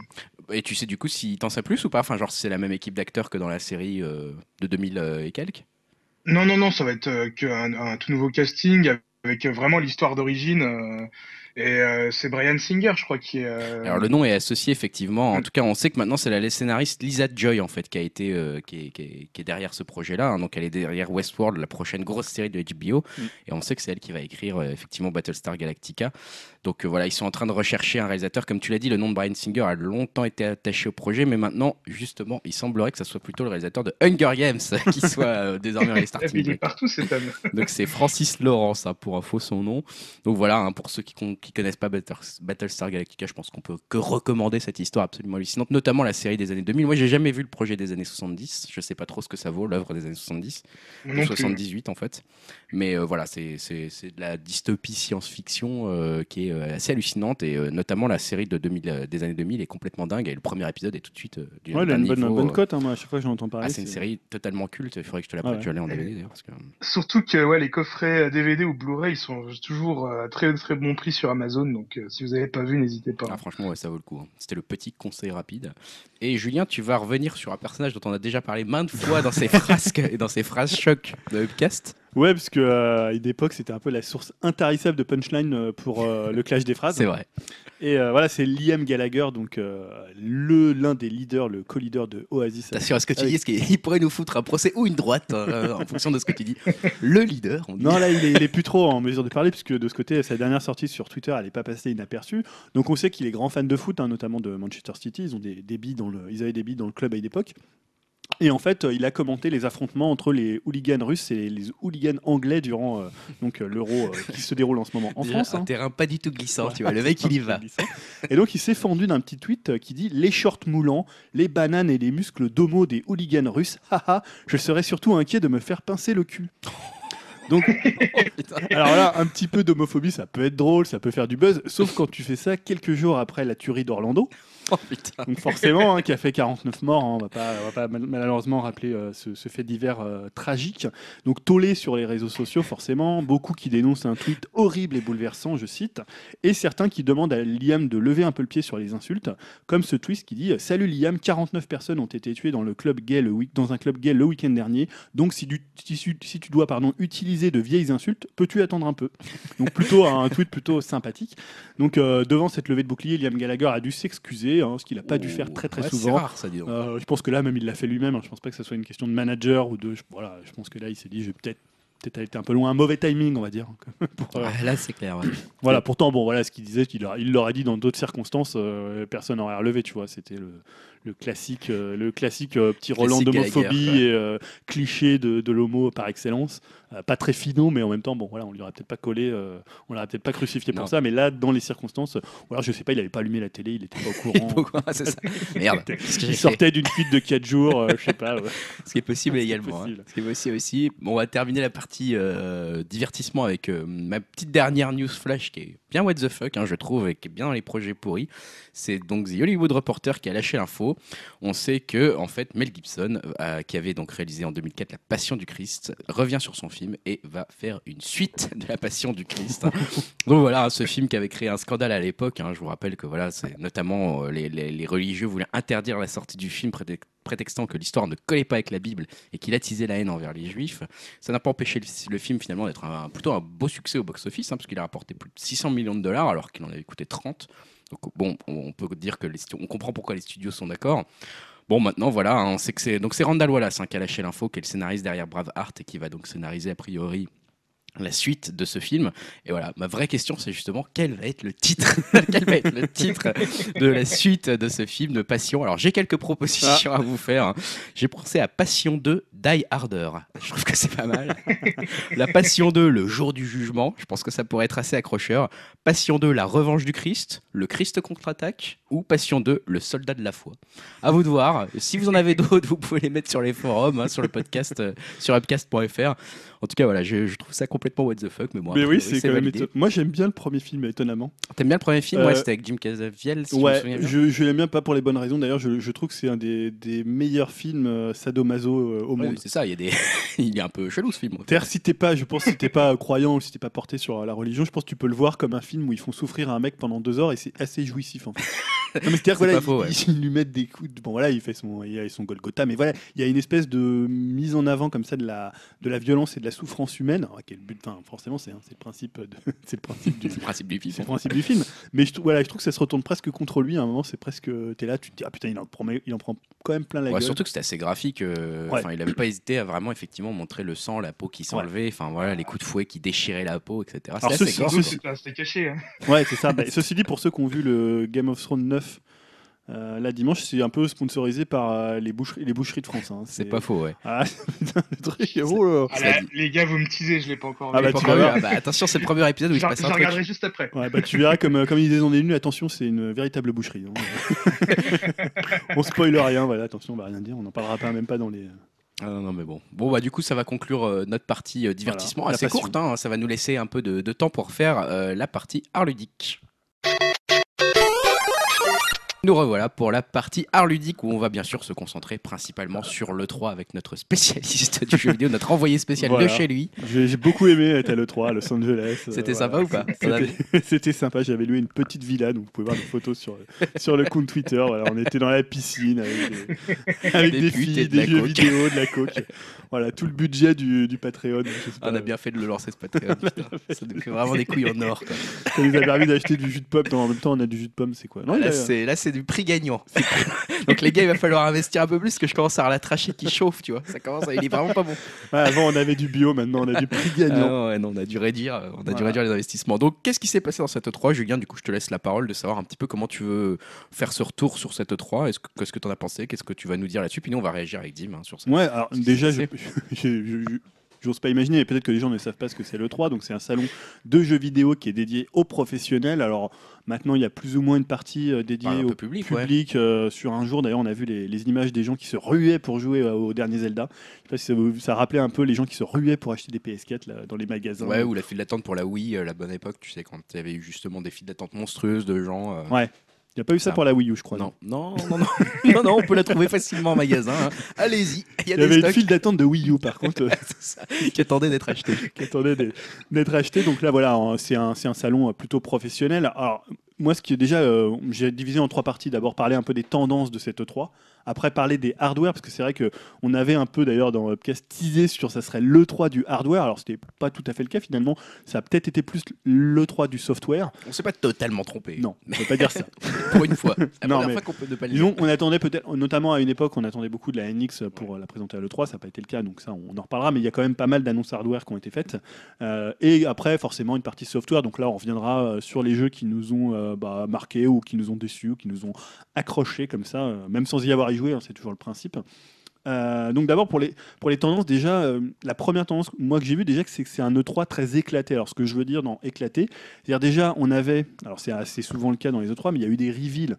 A: Et tu sais du coup si t'en sais plus ou pas? Enfin, genre, c'est la même équipe d'acteurs que dans la série euh, de 2000 euh, et quelques?
C: Non, non, non, ça va être qu'un un tout nouveau casting avec vraiment l'histoire d'origine. Et euh, c'est Brian Singer, je crois, qui est. euh,
A: Alors le nom est associé effectivement. En
C: Mm.
A: tout cas, on sait que maintenant c'est la scénariste Lisa Joy en fait qui a été euh, qui, est, qui est- qui est derrière ce projet-là. hein. Donc elle est derrière Westworld, la prochaine grosse série de HBO.
B: Mm.
A: Et on sait que c'est elle qui va écrire euh, effectivement Battlestar Galactica. Donc euh, voilà, ils sont en train de rechercher un réalisateur. Comme tu l'as dit, le nom de Brian Singer a longtemps été attaché au projet, mais maintenant justement, il semblerait que ça soit plutôt le réalisateur de Hunger Games qui soit euh, désormais les
C: il
A: starting
C: est
A: blocks.
C: partout cet homme.
A: Donc c'est Francis Lawrence, hein, pour info son nom. Donc voilà, hein, pour ceux qui, qui connaissent pas Battlestar Galactica, je pense qu'on peut que recommander cette histoire absolument hallucinante, notamment la série des années 2000. Moi, j'ai jamais vu le projet des années 70. Je sais pas trop ce que ça vaut, l'œuvre des années 70,
C: Non
A: de
C: plus.
A: 78 en fait. Mais euh, voilà, c'est de la dystopie science-fiction qui est assez hallucinante et euh, notamment la série de 2000, euh, des années 2000 est complètement dingue. Et le premier épisode est tout de suite euh, du
B: Ouais, a une bonne,
A: niveau,
B: bonne
A: euh,
B: cote, hein, moi, à chaque fois que j'en entends parler.
A: ah, c'est une série totalement culte. Il faudrait que je te la
B: Ah
A: prête.
B: ouais.
A: Je l'ai en DVD d'ailleurs. Parce que...
C: Surtout que ouais, les coffrets DVD ou Blu-ray, ils sont toujours à très très bon prix sur Amazon. Donc euh, si vous n'avez pas vu, n'hésitez pas.
A: Ah, franchement, ouais, ça vaut le coup. hein. C'était le petit conseil rapide. Et Julien, tu vas revenir sur un personnage dont on a déjà parlé maintes fois dans ses frasques et dans ses phrases choc de Upcast.
B: Ouais, parce que euh, à une époque, c'était un peu la source intarissable de punchline euh, pour euh, le clash des phrases.
A: C'est vrai.
B: Et euh, voilà, c'est Liam Gallagher, donc le l'un des leaders, le co-leader de Oasis.
A: Attention à ce que tu
B: Avec-
A: dis, parce qu'il pourrait nous foutre un procès ou une droite en fonction de ce que tu dis? Le leader, on dit.
B: Non, là, il est, il est plus trop en mesure de parler, puisque de ce côté, sa dernière sortie sur Twitter, elle n'est pas passée inaperçue. Donc, on sait qu'il est grand fan de foot, hein, notamment de Manchester City. Ils, ont des, des billes dans le, ils avaient des billes dans le club à une époque. Et en fait, euh, il a commenté les affrontements entre les hooligans russes et les hooligans anglais durant euh, donc euh, l'Euro euh, qui se déroule en ce moment en
A: Déjà,
B: France.
A: un
B: hein.
A: terrain pas du tout glissant, tu vois. Le mec, il y va.
B: Et donc il s'est fendu d'un petit tweet qui dit Les shorts moulants, les bananes et les muscles d'homo des hooligans russes, haha, je serais surtout inquiet de me faire pincer le cul. Donc,
A: Oh,
B: alors là, un petit peu d'homophobie, ça peut être drôle, ça peut faire du buzz, sauf quand tu fais ça quelques jours après la tuerie d'Orlando.
A: Oh.
B: Donc forcément, hein, qui a fait 49 morts, hein, on va pas, va pas mal- malheureusement rappeler euh, ce, fait divers euh, tragique. Donc tollé sur les réseaux sociaux, forcément, beaucoup qui dénoncent un tweet horrible et bouleversant, je cite, et certains qui demandent à Liam de lever un peu le pied sur les insultes, comme ce tweet qui dit Salut Liam, 49 personnes ont été tuées dans le club gay le week- dans un club gay le week-end dernier. Donc si tu dois pardon utiliser de vieilles insultes, peux-tu attendre un peu? Donc plutôt un tweet plutôt sympathique. Donc euh, devant cette levée de bouclier, Liam Gallagher a dû s'excuser, hein, ce qu'il n'a pas dû faire très très
A: Ouais,
B: souvent.
A: rare, ça.
B: Euh, je pense que là, même il l'a fait lui-même. hein. Je pense pas que ce soit une question de manager ou de. je- Voilà, je pense que là, il s'est dit, je vais peut-être peut-être été un peu loin, un mauvais timing, on va dire. Pour, euh,
A: là, c'est clair. ouais.
B: voilà. Pourtant, bon, voilà, ce qu'il disait, il l'aurait dit dans d'autres circonstances, euh, personne n'aurait relevé, tu vois. C'était le, le classique, euh, le classique euh, petit Roland d'homophobie et euh, cliché de, de l'homo par excellence. Pas très finaux, mais en même temps, bon, voilà, on lui aurait peut-être pas collé, on l'aurait peut-être pas crucifié pour ça. Mais là, dans les circonstances, ou alors je sais pas, il avait pas allumé la télé, il était pas au courant.
A: Pourquoi c'est ça Merde.
B: Il sortait d'une fuite de 4 jours, je sais pas. ouais.
A: Ce qui est possible
B: est
A: également. hein.
B: possible.
A: Ce qui est possible aussi. Bon, on va terminer la partie divertissement avec ma petite dernière news flash qui est bien what the fuck, hein, je trouve, et qui est bien dans les projets pourris. C'est donc The Hollywood Reporter qui a lâché l'info. On sait que en fait Mel Gibson, euh, qui avait donc réalisé en 2004 La Passion du Christ, revient sur son film et va faire une suite de La Passion du Christ. donc voilà, ce film qui avait créé un scandale à l'époque. hein, je vous rappelle que voilà, c'est notamment euh, les, les- les religieux voulaient interdire la sortie du film prétextant que l'histoire ne collait pas avec la Bible et qu'il attisait la haine envers les juifs. Ça n'a pas empêché le, le film finalement d'être un, plutôt un beau succès au box-office, hein, parce qu'il a rapporté plus de 600 millions de dollars alors qu'il en avait coûté 30. Donc bon, on peut dire que les on comprend pourquoi les studios sont d'accord. Bon, maintenant, voilà, hein, on sait que c'est donc c'est Randall Wallace hein, qui a lâché l'info, qui est le scénariste derrière Braveheart et qui va donc scénariser a priori la suite de ce film. Et voilà, ma vraie question, c'est justement quel va être le titre, quel va être le titre de la suite de ce film de Passion? Alors j'ai quelques propositions à vous faire. hein. J'ai pensé à Passion 2, Die Harder. Je trouve que c'est pas mal. La Passion 2, le jour du jugement. Je pense que ça pourrait être assez accrocheur. Passion 2, la revanche du Christ. Le Christ contre-attaque. Ou Passion 2, le soldat de la foi. À vous de voir. Si vous en avez d'autres, vous pouvez les mettre sur les forums, hein, sur le podcast, euh, sur upcast.fr. En tout cas, voilà, je, je trouve ça complètement what the fuck. Mais, bon,
B: Mais oui, c'est quand même
A: validé.
B: éton- Moi, j'aime bien le premier film, étonnamment.
A: T'aimes bien le premier film? Ouais,
B: Euh,
A: c'était avec Jim Caviezel, si je me
B: ouais,
A: bien.
B: je, je l'aime bien pas pour les bonnes raisons. D'ailleurs, je, je trouve que c'est un des, des meilleurs films euh, sadomaso au
A: Ouais,
B: monde.
A: c'est ça, il y a des... il est un peu chelou ce film.
B: C'est-à-dire, si t'es pas, je pense, si t'es pas croyant ou si t'es pas porté sur la religion, je pense que tu peux le voir comme un film où ils font souffrir un mec pendant deux heures et c'est assez jouissif en fait. Non, mais c'est-à-dire voilà,
A: faux, ouais.
B: ils, ils lui mettent des coups. De... Bon voilà, il fait son, il a son Golgotha, mais voilà, il y a une espèce de mise en avant comme ça de la, de la violence et de la souffrance humaine. Alors, quel but Enfin, forcément, c'est hein, c'est le principe, de... c'est le principe du.
A: C'est le principe du film.
B: C'est le principe du film, mais je, voilà, je trouve que ça se retourne presque contre lui. À un moment, c'est presque, t'es là, tu te dis ah putain, il en prend, il en prend quand même plein la
A: Ouais,
B: gueule.
A: surtout que c'était assez graphique. euh,
B: Ouais.
A: Enfin, il avait pas hésité à vraiment effectivement montrer le sang, la peau qui s'enlevait. Enfin voilà, les coups de fouet qui déchiraient la peau, etc.
B: Alors,
A: C'était
C: caché. hein.
B: Ouais, c'est ça. Bah, ceci dit, pour ceux qui ont vu le Game of Thrones 9 euh, là dimanche, c'est un peu sponsorisé par euh, les, boucheries, les boucheries de France. hein.
A: C'est pas faux, ouais.
B: Ah, putain, le truc est oh là.
C: Ah
A: Cela
C: là,
A: dit.
C: les gars, vous me teasez, je l'ai pas encore
B: Ah bah, tu
A: ah bah, attention, c'est le premier épisode où il se
C: je
A: passe
C: je
A: un truc.
C: regarderai juste après.
B: Ouais, bah, tu verras comme, euh, comme ils disent dans les lunes, attention, c'est une véritable boucherie. hein. on spoil rien, voilà, attention, on va rien dire, on n'en parlera pas même pas dans les.
A: Ah non, non, mais bon. Bon, bah, du coup, ça va conclure euh, notre partie euh, divertissement
B: Voilà,
A: assez courte. hein. Ça va nous laisser un peu de, de temps pour faire euh, la partie art ludique. Nous revoilà pour la partie art ludique où on va bien sûr se concentrer principalement sur l'E3 avec notre spécialiste du jeu vidéo, notre envoyé spécial
B: Voilà.
A: de chez lui.
B: J'ai beaucoup aimé être à l'E3 à Los Angeles. euh,
A: C'était
B: voilà.
A: sympa ou pas
B: C'était sympa, j'avais loué une petite villa, donc vous pouvez voir des photos sur, sur le compte Twitter. Voilà, on était dans la piscine avec des, avec
A: Des
B: des, filles,
A: de la
B: des jeux
A: coke.
B: vidéo, de la coke. Voilà, tout le budget du, du Patreon.
A: On a bien fait de le lancer ce Patreon. Ça nous fait vraiment des couilles en or. quoi.
B: Ça nous a permis d'acheter du jus de pomme. Non, en même temps, on a du jus de pomme, c'est quoi? Non,
A: là, c'est du prix gagnant. Donc les gars, il va falloir investir un peu plus parce que je commence à avoir la trachée qui chauffe, tu vois. Ça commence, à... il est vraiment pas bon.
B: Ouais, avant, on avait du bio, maintenant, on a du prix gagnant.
A: Ah non, ouais, non, on a dû réduire, euh, on a dû réduire les investissements. Donc, qu'est-ce qui s'est passé dans cette E3 Julien, du coup, je te laisse la parole de savoir un petit peu comment tu veux faire ce retour sur cette E3. Est-ce que, qu'est-ce que tu en as pensé? Qu'est-ce que tu vas nous dire là-dessus? Puis nous, on va réagir avec Dim hein, sur ça.
B: Ouais, alors déjà, je, je- j'ose pas imaginer, et peut-être que les gens ne savent pas ce que c'est le 3. Donc c'est un salon de jeux vidéo qui est dédié aux professionnels. Alors maintenant, il y a plus ou moins une partie euh, dédiée
A: Enfin, un
B: au
A: public, ouais.
B: public. euh, sur un jour, d'ailleurs, on a vu les, les images des gens qui se ruaient pour jouer euh, au dernier Zelda. Je sais pas si ça, rappelait un peu les gens qui se ruaient pour acheter des PS4 là, dans les magasins.
A: Ouais, ou la file d'attente pour la Wii, la bonne époque, tu sais, quand il y avait eu justement des files d'attente monstrueuses de gens.
B: Ouais. Il n'y a pas eu ça pour la Wii U, je crois.
A: Non, non, non, non, non, non, on peut la trouver facilement en magasin. hein. Allez-y, il y a
B: Il y avait
A: des
B: une
A: stocks
B: file d'attente de Wii U, par contre.
A: c'est ça, qui attendaient d'être achetés.
B: qui attendait d'être- d'être acheté. Donc là, voilà, hein, c'est un, un salon euh, plutôt professionnel. Alors, moi, ce qui est déjà, euh, j'ai divisé en trois parties. D'abord, parler un peu des tendances de cette E3. Après, parler des hardware, parce que c'est vrai qu'on avait un peu, d'ailleurs, dans le podcast, teasé sur ça serait l'E3 du hardware. Alors, c'était pas tout à fait le cas, finalement. Ça a peut-être été plus l'E3 du software.
A: On s'est pas totalement trompé.
B: Non, on peut pas dire ça.
A: Pour une fois. La
B: Non, mais-
A: fois qu'on peut ne pas le dire.
B: Disons, on attendait peut-être, notamment à une époque, on attendait beaucoup de la NX pour euh, la présenter à l'E3, ça n'a pas été le cas, donc ça, on en reparlera, mais il y a quand même pas mal d'annonces hardware qui ont été faites. Euh, et après, forcément, une partie software, donc là, on reviendra euh, sur les jeux qui nous ont euh, bah, marqués ou qui nous ont déçus ou qui nous ont accrochés comme ça, euh, même sans y avoir y joué, hein, c'est toujours le principe. Euh, donc d'abord pour les, pour les tendances, déjà, euh, la première tendance, moi que j'ai vu déjà, c'est que c'est un E3 très éclaté. Alors ce que je veux dire dans éclaté, c'est-à-dire déjà, on avait, alors c'est assez souvent le cas dans les E3, mais il y a eu des reveals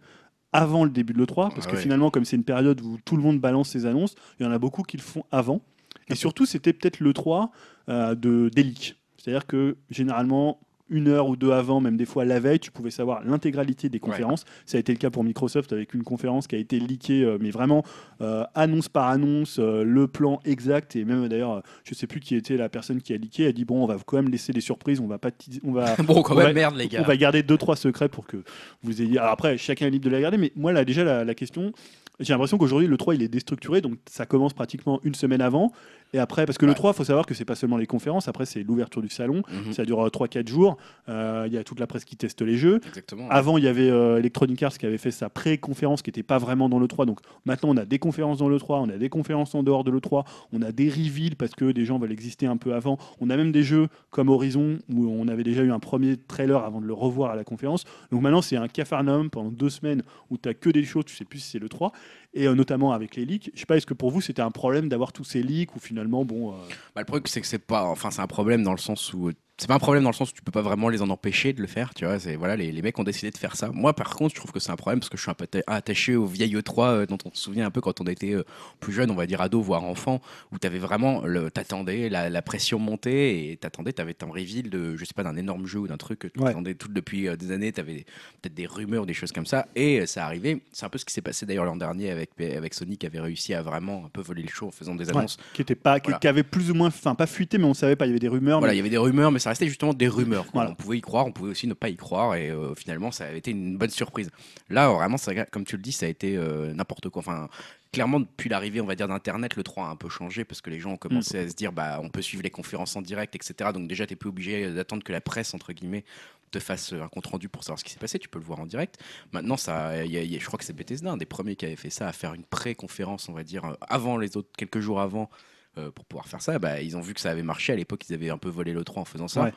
B: avant le début de l'E3, parce
A: Ah
B: que
A: ouais.
B: finalement, comme c'est une période où tout le monde balance ses annonces, il y en a beaucoup qui le font avant. Et surtout, c'était peut-être l'E3 euh, de, des leaks. C'est-à-dire que généralement, une heure ou deux avant, même des fois la veille, tu pouvais savoir l'intégralité des conférences. Ça a été le cas pour Microsoft avec une conférence qui a été leakée, euh, mais vraiment euh, annonce par annonce, euh, le plan exact. Et même d'ailleurs, je sais plus qui était la personne qui a leaké, a dit bon, on va quand même laisser des surprises, on va pas, on va,
A: Bon, quand
B: on
A: même,
B: va-
A: merde, les gars.
B: on va garder deux trois secrets pour que vous ayez. Alors après, chacun est libre de la garder, mais moi là déjà la, la question, j'ai l'impression qu'aujourd'hui le 3 il est déstructuré, donc ça commence pratiquement une semaine avant. Et après, parce que le
A: Ouais.
B: 3, il faut savoir que c'est pas seulement les conférences, après c'est l'ouverture du salon,
A: Mhm,
B: ça dure 3-4 jours, Euh, il y a toute la presse qui teste les jeux.
A: Exactement.
B: Avant, il y avait euh, Electronic Arts qui avait fait sa pré-conférence qui n'était pas vraiment dans le 3. Donc maintenant, on a des conférences dans le 3, on a des conférences en dehors de le 3, on a des reveals parce que des gens veulent exister un peu avant. On a même des jeux comme Horizon où on avait déjà eu un premier trailer avant de le revoir à la conférence. Donc maintenant, c'est un cafarnaum pendant deux semaines où tu as que des choses, tu sais plus si c'est le 3. Et euh, notamment avec les leaks. Je sais pas, est-ce que pour vous, c'était un problème d'avoir tous ces leaks ou finalement, bon. euh,
A: Bah, le problème, c'est que c'est pas. Enfin, c'est un problème dans le sens où. C'est pas un problème dans le sens où tu peux pas vraiment les en empêcher de le faire, tu vois. C'est voilà, les, les mecs ont décidé de faire ça. Moi, par contre, je trouve que c'est un problème parce que je suis un peu atta- attaché au vieil E3 euh, dont on se souvient un peu quand on était euh, plus jeune, on va dire ado, voire enfant, où t'avais vraiment, le- t'attendais la, la pression monter et t'attendais, t'avais ton reveal de, je sais pas, d'un énorme jeu ou d'un truc que tu
B: Ouais.
A: attendais tout depuis euh, des années. T'avais peut-être des rumeurs, des choses comme ça, et ça arrivait. C'est un peu ce qui s'est passé d'ailleurs l'an dernier avec avec Sony qui avait réussi à vraiment un peu voler le show en faisant des
B: ouais,
A: annonces.
B: qui était pas, qui,
A: Voilà.
B: qui avait plus ou moins, enfin pas fuité, mais on savait pas, il y avait des rumeurs.
A: Voilà,
B: mais-
A: il y avait des rumeurs, mais ça restait justement des rumeurs.
B: Voilà.
A: On pouvait y croire, on pouvait aussi ne pas y croire, et euh, finalement, ça avait été une bonne surprise. Là, vraiment, ça, comme tu le dis, ça a été euh, n'importe quoi. Enfin, clairement, depuis l'arrivée, on va dire, d'Internet, le 3 a un peu changé parce que les gens ont commencé à se dire, bah, on peut suivre les conférences en direct, etc. Donc déjà, tu plus obligé d'attendre que la presse, entre guillemets, te fasse un compte rendu pour savoir ce qui s'est passé. Tu peux le voir en direct. Maintenant, ça, il y a- il y a- je crois que c'est Bethesda, un des premiers qui avait fait ça, à faire une pré-conférence, on va dire, euh, avant les autres, quelques jours avant. Euh, pour pouvoir faire ça, bah, ils ont vu que ça avait marché à l'époque, ils avaient un peu volé le 3 en faisant ça.
B: Ouais.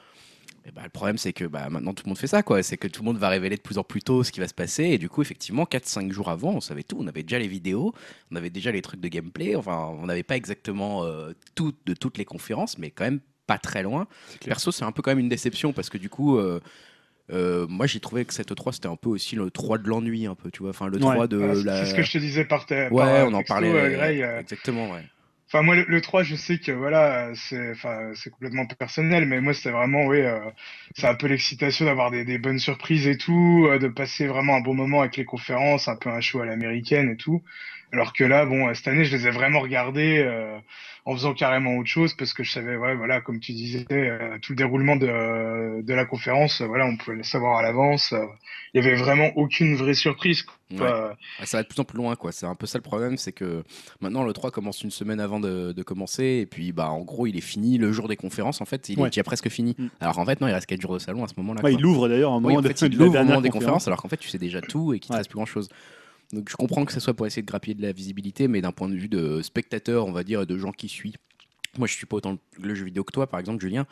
A: Et bah, le problème, c'est que bah, maintenant tout le monde fait ça, quoi. C'est que tout le monde va révéler de plus en plus tôt ce qui va se passer. Et du coup, effectivement, 4-5 jours avant, on savait tout. On avait déjà les vidéos, on avait déjà les trucs de gameplay. Enfin, on n'avait pas exactement euh, tout de toutes les conférences, mais quand même pas très loin. Perso, c'est un peu quand même une déception parce que du coup. euh, euh, moi j'ai trouvé que cette 3 c'était un peu aussi le 3 de l'ennui un peu tu vois enfin le 3
B: Ouais.
A: de
C: c'est
A: la
C: c'est ce que je te disais par, par,
A: ouais
C: euh,
A: on en parlait
C: euh,
A: euh,
C: Grey, euh,
A: exactement ouais
C: Enfin, moi, le, le 3, je sais que voilà, c'est enfin, complètement personnel, mais moi, c'était vraiment, oui, euh, c'est un peu l'excitation d'avoir des, des bonnes surprises et tout, euh, de passer vraiment un bon moment avec les conférences, un peu un show à l'américaine et tout. Alors que là, bon, cette année, je les ai vraiment regardés euh, en faisant carrément autre chose parce que je savais, ouais, voilà, comme tu disais, euh, tout le déroulement de, de la conférence, euh, voilà, on pouvait le savoir à l'avance. euh, Il y avait vraiment aucune vraie surprise. quoi.
A: Ouais. Ça va de plus en plus loin, quoi. C'est un peu ça le problème, c'est que maintenant le 3 commence une semaine avant de, de commencer, et puis bah en gros il est fini le jour des conférences, en fait, il
B: Ouais.
A: est déjà presque fini.
B: Mm.
A: Alors en fait, non, il reste 4 jours de salon à ce moment-là.
B: Ouais, il ouvre d'ailleurs un
A: Oui,
B: moment
A: en
B: de,
A: fait, il
B: de la
A: ouvre au
B: dernière
A: moment des
B: conférence.
A: conférences, alors qu'en fait tu sais déjà tout et qu'il te
B: Ouais.
A: reste plus grand-chose. Donc je comprends que ce soit pour essayer de grappiller de la visibilité, mais d'un point de vue de spectateur, on va dire, et de gens qui suivent. Moi je suis pas autant le jeu vidéo que toi, par exemple, Julien.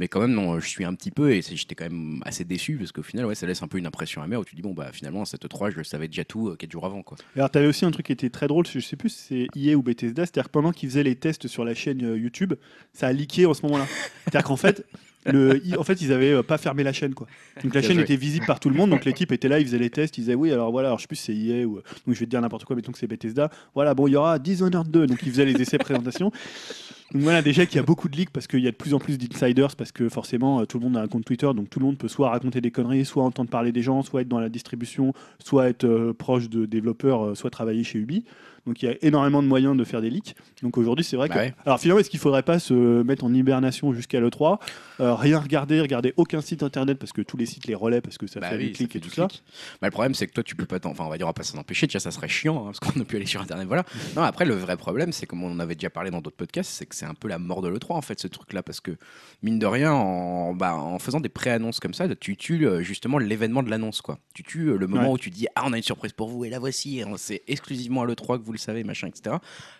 A: Mais quand même, non, je suis un petit peu et j'étais quand même assez déçu parce qu'au final, ouais, ça laisse un peu une impression amère où tu dis, bon, bah finalement, cette 3, je savais déjà tout 4 jours avant. Quoi.
B: Alors, tu avais aussi un truc qui était très drôle, je sais plus si c'est EA ou Bethesda, c'est-à-dire que pendant qu'ils faisaient les tests sur la chaîne euh, YouTube, ça a leaké en ce moment-là. C'est-à-dire qu'en fait, le, en fait, ils avaient euh, pas fermé la chaîne, quoi. Donc la chaîne
A: joué.
B: était visible par tout le monde, donc l'équipe était là, ils faisaient les tests, ils disaient oui, alors voilà, alors je sais plus si c'est EA ou. Donc je vais te dire n'importe quoi, mettons que c'est Bethesda. Voilà, bon, il y aura Dishonored 2, donc ils faisaient les essais présentation. Donc voilà, déjà qu'il y a beaucoup de leaks parce qu'il y a de plus en plus d'insiders, parce que forcément euh, tout le monde a un compte Twitter, donc tout le monde peut soit raconter des conneries, soit entendre parler des gens, soit être dans la distribution, soit être euh, proche de développeurs, euh, soit travailler chez Ubi. Donc il y a énormément de moyens de faire des leaks. Donc aujourd'hui, c'est vrai
A: Bah
B: que.
A: ouais.
B: Alors finalement, est-ce qu'il faudrait pas se mettre en hibernation jusqu'à l'E3 euh, Rien regarder, regarder aucun site internet parce que tous les sites les relaient parce que ça
A: Bah
B: fait
A: oui,
B: des clics et tout ça.
A: Bah, le problème, c'est que toi, tu peux pas t'en. Enfin, on va dire, on va pas s'en empêcher, tiens, ça serait chiant, hein, parce qu'on a pu aller sur Internet, voilà. Non, après, le vrai problème, c'est comme on en avait déjà parlé dans d'autres podcasts, c'est que c'est un peu la mort de l'E3, en fait, ce truc-là, parce que, mine de rien, en, bah, en faisant des pré-annonces comme ça, tu tues euh, justement l'événement de l'annonce, quoi. Tu tues euh, le moment
B: Ouais.
A: où tu dis, ah, on a une surprise pour vous, et la voici, c'est exclusivement à l'E3 que vous le savez, machin, etc.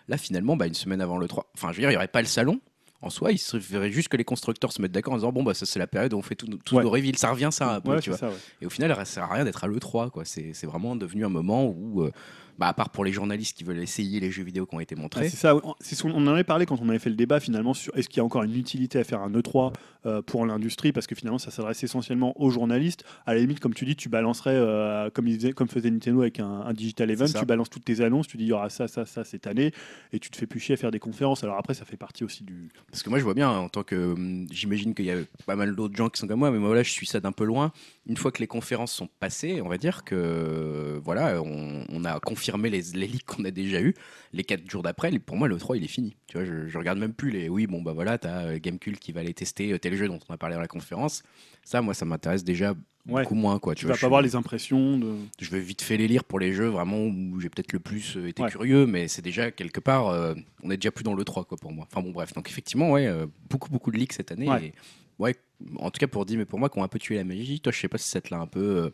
A: Là, finalement, bah, une semaine avant l'E3, enfin, je veux dire, il y aurait pas le salon. En soi, il suffirait juste que les constructeurs se mettent d'accord en disant bon bah ça c'est la période où on fait tous tous
B: Ouais.
A: nos reveals, ça revient ça un peu,
B: Ouais,
A: tu vois.
B: ça, ouais.
A: Et au final, ça sert à rien d'être à l'E3. quoi. C'est c'est vraiment devenu un moment où, euh, bah, à part pour les journalistes qui veulent essayer les jeux vidéo qui ont été
B: Ah,
A: montrés,
B: c'est ça, ouais. c'est ce qu'on- on en avait parlé quand on avait fait le débat finalement sur est-ce qu'il y a encore une utilité à faire un E3 euh, pour l'industrie parce que finalement ça s'adresse essentiellement aux journalistes. À la limite, comme tu dis, tu balancerais euh, comme, faisait, comme faisait Nintendo avec un, un digital event,
A: ça.
B: tu balances toutes tes annonces, tu dis il y aura ça, ça, ça cette année et tu te fais plus chier à faire des conférences. Alors après, ça fait partie aussi du.
A: parce que moi je vois bien en tant que. hum, J'imagine qu'il y a pas mal d'autres gens qui sont comme moi, mais moi là je suis ça d'un peu loin. Une fois que les conférences sont passées, on va dire que voilà, on, on a confirmé les, les leaks qu'on a déjà eu. Les 4 jours d'après, pour moi le 3 il est fini. Tu vois, je, je regarde même plus les. Oui, bon bah voilà, t'as euh, Gamecube qui va aller tester euh, tel jeu dont on a parlé dans la conférence. Ça, moi ça m'intéresse déjà
B: Ouais.
A: beaucoup moins quoi.
B: Tu
A: vois,
B: vas pas
A: suis-
B: voir les impressions de.
A: je vais vite fait les lire pour les jeux vraiment où j'ai peut-être le plus euh, été
B: Ouais.
A: curieux, mais c'est déjà quelque part, euh, on est déjà plus dans le 3 quoi pour moi. Enfin bon bref, donc effectivement ouais, euh, beaucoup beaucoup de leaks cette année.
B: Ouais.
A: Et, ouais, en tout cas pour dire mais pour moi qui ont un peu tué la magie. Toi je sais pas si ça te l'a un peu. euh,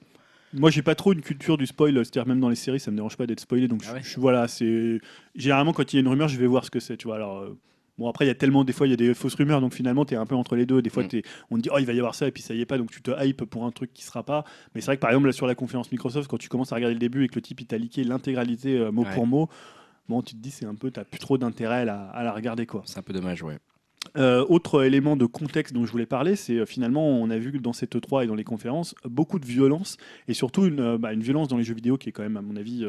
B: Moi, j'ai pas trop une culture du spoil, c'est-à-dire même dans les séries, ça me dérange pas d'être spoilé. Donc,
A: Ah
B: je-
A: ouais.
B: je, voilà, c'est généralement quand il y a une rumeur, je vais voir ce que c'est, tu vois. Alors, euh, bon, après, il y a tellement des fois, il y a des fausses rumeurs, donc finalement, tu es un peu entre les deux. Des fois,
A: Mm.
B: on te dit, oh, il va y avoir ça, et puis ça y est pas, donc tu te hype pour un truc qui sera pas. Mais c'est vrai que par exemple, là, sur la conférence Microsoft, quand tu commences à regarder le début et que le type il t'a liqué l'intégralité euh, mot
A: Ouais.
B: pour mot. Bon, tu te dis, c'est un peu, t'as plus trop d'intérêt à, la- à la regarder, quoi.
A: c'est un peu dommage ouais.
B: Euh, autre élément de contexte dont je voulais parler, c'est euh, finalement, on a vu dans cette E3 et dans les conférences, beaucoup de violence, et surtout une, euh, bah, une violence dans les jeux vidéo qui est quand même, à mon avis,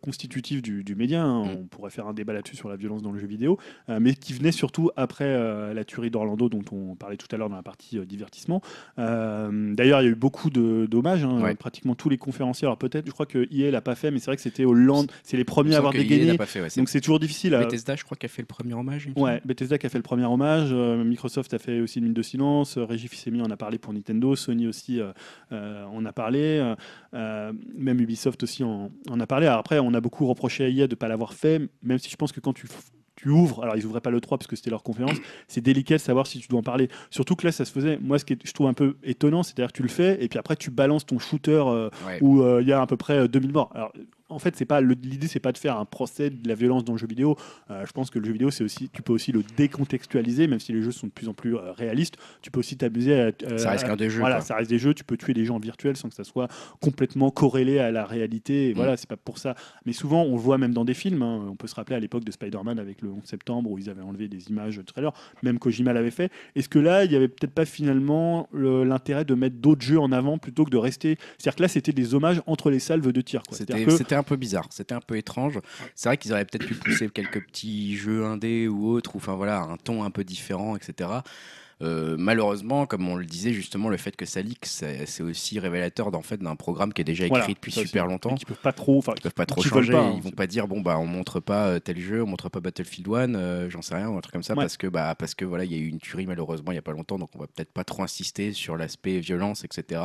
B: constitutive du, du média. hein.
A: Mm.
B: On pourrait faire un débat là-dessus sur la violence dans le jeu vidéo, mais qui venait surtout après la tuerie d'Orlando, dont on parlait tout à l'heure dans la partie divertissement. D'ailleurs, il y a eu beaucoup de dommages, hein,
A: Ouais.
B: pratiquement tous les conférenciers. Alors peut-être, je crois que EA l'a pas fait, mais c'est vrai que c'était au land, c'est les premiers à avoir dégainé.
A: pas fait, ouais,
B: Donc c'est toujours difficile. à-
A: Bethesda je crois qui a fait le premier hommage.
B: Ouais. Bethesda qui a fait le premier hommage, euh, Microsoft a fait aussi une minute de silence, euh, Régis Fils-Aimé en a parlé pour Nintendo, Sony aussi euh, en a parlé, même Ubisoft aussi en, en a parlé. Alors après, on a beaucoup reproché à EA de ne pas l'avoir fait, même si je pense que quand tu, ouvres, alors ils ouvraient pas le 3 parce que c'était leur conférence, c'est délicat de savoir si tu dois en parler. Surtout que là, ça se faisait, moi ce que je trouve un peu étonnant, c'est-à-dire que tu le fais et puis après tu balances ton shooter euh,
A: Ouais.
B: où euh, il y a à peu près euh, 2000 morts. Alors, en fait, c'est pas l'idée, c'est pas de faire un procès de la violence dans le jeu vidéo. Euh, je pense que le jeu vidéo, c'est aussi, tu peux aussi le décontextualiser, même si les jeux sont de plus en plus euh, réalistes. Tu peux aussi t'amuser à. euh,
A: Ça reste
B: à-
A: des jeux.
B: Voilà,
A: quoi.
B: ça reste des jeux. Tu peux tuer des gens virtuels sans que ça soit complètement corrélé à la réalité. Et
A: Mm.
B: voilà, c'est pas pour ça. Mais souvent, on le voit même dans des films. hein. On peut se rappeler à l'époque de Spider-Man avec le 11 septembre où ils avaient enlevé des images de trailer. Même Kojima l'avait fait. Est-ce que là, il y avait peut-être pas finalement le- l'intérêt de mettre d'autres jeux en avant plutôt que de rester? C'est-à-dire que là, c'était des hommages entre les salves de tir.
A: c'était un peu bizarre, c'était un peu étrange. C'est vrai qu'ils auraient peut-être pu pousser quelques petits jeux indés ou autres, ou enfin voilà, un ton un peu différent, etc. Euh, malheureusement, comme on le disait justement, le fait que ça leak, c'est aussi révélateur d'en fait d'un programme qui est déjà écrit
B: Voilà,
A: depuis super longtemps.
B: Qui peuvent pas trop. Enfin,
A: Ils peuvent pas trop changer.
B: pas, hein.
A: ils vont pas dire bon bah on montre pas euh, tel jeu, on montre pas Battlefield 1, euh, j'en sais rien, ou un truc comme ça,
B: Ouais.
A: parce que bah parce que voilà il y a eu une tuerie malheureusement il y a pas longtemps, donc on va peut-être pas trop insister sur l'aspect violence, etc.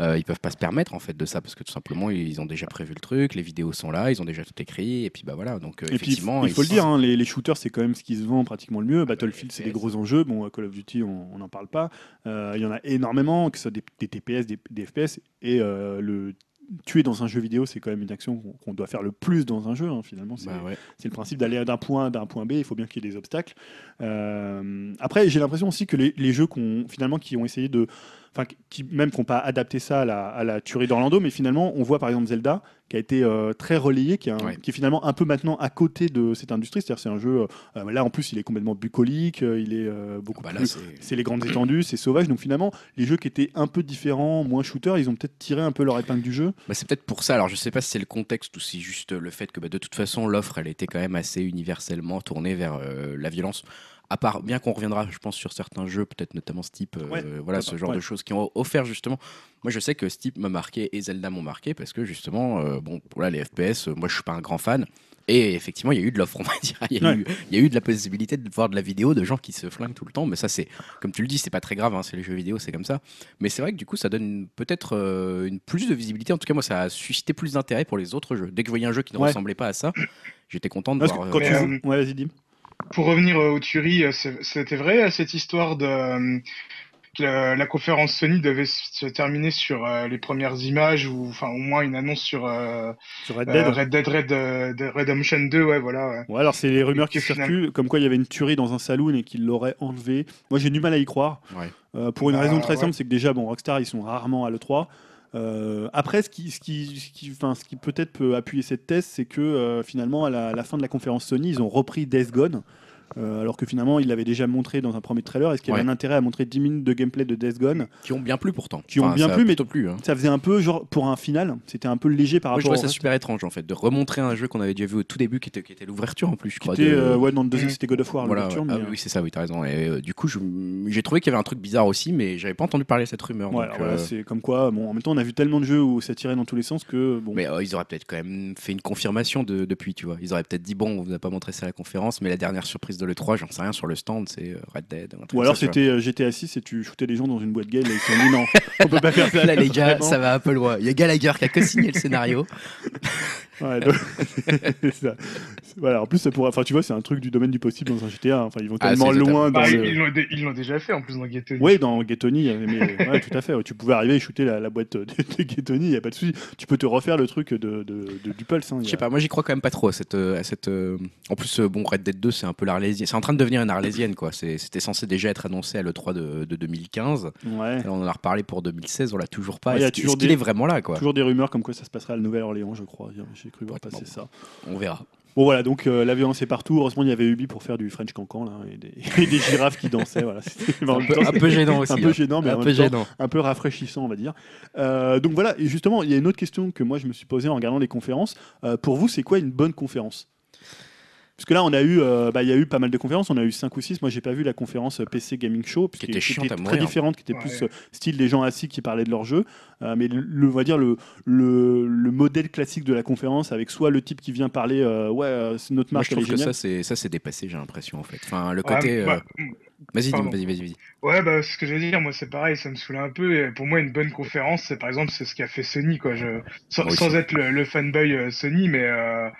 A: Euh, ils peuvent pas se permettre en fait de ça parce que tout simplement ils ont déjà prévu le truc, les vidéos sont là, ils ont déjà tout écrit et puis bah voilà donc euh,
B: Et puis,
A: effectivement
B: il faut le dire, hein, les, les shooters, c'est quand même ce qui se vend pratiquement le mieux. Battlefield, c'est des gros enjeux. Bon, Call of Duty, on n'en parle pas. Euh, Il y en a énormément, que ce soit des, des TPS, des, des FPS. Et euh, le, tuer dans un jeu vidéo, c'est quand même une action qu'on- doit faire le plus dans un jeu. hein, finalement, c'est
A: Bah ouais.
B: c'est le principe d'aller d'un point A d'un point B. Il faut bien qu'il y ait des obstacles. Euh, après, j'ai l'impression aussi que les, les jeux finalement qui ont essayé de, enfin, qui même qui n'ont pas adapté ça à la, à la tuerie d'Orlando, mais finalement, on voit par exemple Zelda qui a été euh, très relayé, qui, est un-
A: Ouais.
B: qui est finalement un peu maintenant à côté de cette industrie. C'est-à-dire, c'est un jeu. euh, là, en plus, il est complètement bucolique. euh, il est euh, beaucoup
A: Bah là,
B: plus
A: c'est-
B: les grandes étendues, c'est sauvage. Donc finalement, les jeux qui étaient un peu différents, moins shooter, ils ont peut-être tiré un peu leur épingle du jeu.
A: Bah, c'est peut-être pour ça. Alors, je sais pas si c'est le contexte ou si juste le fait que bah, de toute façon, l'offre, elle était quand même assez universellement tournée vers euh, la violence. À part, bien qu'on reviendra, je pense, sur certains jeux, peut-être notamment ce type, euh,
B: Ouais.
A: voilà, ce genre
B: ouais.
A: de choses qui ont offert justement. Moi, je sais que ce type m'a marqué et Zelda m'ont marqué parce que justement, euh, bon, voilà, les FPS, euh, moi, je suis pas un grand fan. Et effectivement, il y a eu de l'offre, on va dire. Il y, a
B: Ouais.
A: eu, il y a eu de la possibilité de voir de la vidéo de gens qui se flinguent tout le temps. Mais ça, c'est, comme tu le dis, c'est pas très grave. hein, c'est les jeux vidéo, c'est comme ça. Mais c'est vrai que du coup, ça donne peut-être euh, une plus de visibilité. En tout cas, moi, ça a suscité plus d'intérêt pour les autres jeux. Dès que je voyais un jeu qui ne
B: Ouais.
A: ressemblait pas à ça, j'étais content de
B: Parce que
A: voir.
B: quand
A: euh,
B: tu
C: Mais,
B: joues-
C: euh,
B: Ouais, vas-y, Dim.
C: Pour revenir euh, aux tueries, euh, c'était vrai euh, cette histoire de euh, que la, la conférence Sony devait se terminer sur euh, les premières images ou enfin au moins une annonce sur euh,
B: Sur Red
C: euh,
B: Dead.
C: Red Dead Red, Dead Redemption 2, ouais voilà. ouais.
B: Ouais, alors c'est les rumeurs qui
C: finalement-
B: circulent, comme quoi il y avait une tuerie dans un saloon et qu'ils l'auraient enlevé. Moi j'ai du mal à y croire.
A: Ouais.
B: Euh, pour une
C: Bah,
B: raison très
C: ouais.
B: simple, c'est que déjà, bon, Rockstar, ils sont rarement à l'E3. Euh, après, ce qui, peut-être peut appuyer cette thèse, c'est que euh, finalement, à la, à la fin de la conférence Sony, ils ont repris Death Gone. Euh, alors que finalement, ils l'avaient déjà montré dans un premier trailer. Est-ce qu'il y avait
A: Ouais.
B: un intérêt à montrer 10 minutes de gameplay de Death Gone
A: qui ont bien plu pourtant.
B: Qui ont bien plu, mais-
A: plu. hein.
B: Ça faisait un peu, genre, pour un final, c'était un peu léger par
A: Moi, je
B: rapport
A: trouvais
B: au
A: ça super étrange en fait de remontrer un jeu qu'on avait déjà vu au tout début qui était, qui était l'ouverture en plus, je crois.
B: était,
A: de-
B: euh, ouais, dans le deuxième,
C: Mhm.
B: c'était God of War,
A: Voilà,
B: l'ouverture,
A: ouais.
B: mais,
A: Ah oui, c'est ça, oui, t'as raison. Et euh, du coup, je- j'ai trouvé qu'il y avait un truc bizarre aussi, mais j'avais pas entendu parler de cette rumeur.
B: Ouais,
A: euh,
B: c'est comme quoi, bon, en même temps, on a vu tellement de jeux où ça tirait dans tous les sens que bon.
A: Mais euh, ils auraient peut-être quand même fait une confirmation de, depuis, tu vois. Ils auraient peut-être dit, bon, on vous a pas montré ça à la conférence, mais la dernière surprise de l'E3, j'en sais rien, sur le stand, c'est euh, Red Dead. un truc
B: Ou
A: comme
B: alors c'était euh, GTA 6 et tu shootais les gens dans une boîte gay et ils se sont dit non, on peut pas faire ça.
A: Là, les gars,
B: vraiment.
A: ça va un peu loin. Il y a Gallagher qui a co-signé le scénario.
B: Ouais, donc- ça. Voilà, en plus, ça pourrait, enfin, tu vois, c'est un truc du domaine du possible dans un GTA. Enfin, ils vont
A: Ah,
B: tellement
A: c'est
B: loin dans
C: Bah,
B: le.
C: ils l'ont dé- ils l'ont déjà fait en plus dans Ghetto.
B: Oui, dans Ghettoni, il y avait- mais ouais, tout à fait. ouais, Tu pouvais arriver et shooter la, la boîte de, de Ghettoni, il n'y a pas de souci. Tu peux te refaire le truc de, de- de- du Pulse. hein, il y
A: Je
B: a-
A: sais pas, moi j'y crois quand même pas trop à cette. euh, À cette euh, En plus, euh, bon, Red Dead 2, c'est un peu l'Arlésienne. C'est en train de devenir une Arlésienne, quoi. C'est- C'était censé déjà être annoncé à l'E3 de, de 2015.
B: Ouais.
A: Alors, on en a reparlé pour 2016, on l'a toujours pas.
B: Ouais, il y a
A: Est-ce qu'il
B: toujours
A: est-ce qu'il
B: des-
A: est vraiment là, quoi?
B: Toujours des rumeurs comme quoi ça se passerait à la Nouvelle-Orléans, je crois. J'ai cru voir passer ça.
A: On verra.
B: Bon voilà, donc euh, la violence est partout. Heureusement, il y avait Ubi pour faire du French cancan là, et, des, et des girafes qui dansaient. Voilà.
A: Un peu,
B: temps,
A: un peu gênant aussi.
B: un peu
A: hein.
B: gênant, mais
A: peu
B: temps, un peu rafraîchissant, on va dire. Euh, donc voilà, et justement, il y a une autre question que moi je me suis posée en regardant les conférences. Euh, pour vous, c'est quoi une bonne conférence? Parce que là, on a eu, euh, bah, il y a eu pas mal de conférences. On a eu 5 ou 6. Moi, j'ai pas vu la conférence euh, PC Gaming Show,
A: Qui était chiante à
B: très
A: mourir.
B: différente, qui était
C: Ouais.
B: plus euh, style des gens assis qui parlaient de leur jeu. Euh, mais le, le- on va dire le, le, le modèle classique de la conférence, avec soit le type qui vient parler, euh, ouais, c'est notre
A: Moi,
B: marque,
A: je
B: elle est
A: trouve que ça, c'est ça, c'est dépassé, j'ai l'impression, en fait. Enfin, le
C: Ouais,
A: côté. euh,
C: bah,
A: Vas-y,
C: pardon.
A: dis- vas-y, vas-y, vas-y.
C: Ouais, bah, ce que je veux dire, moi, c'est pareil, ça me saoule un peu. Et pour moi, une bonne conférence, c'est par exemple, c'est ce qu'a fait Sony, quoi. Je, sans,
A: Moi
C: être le, le fanboy euh, Sony, mais euh,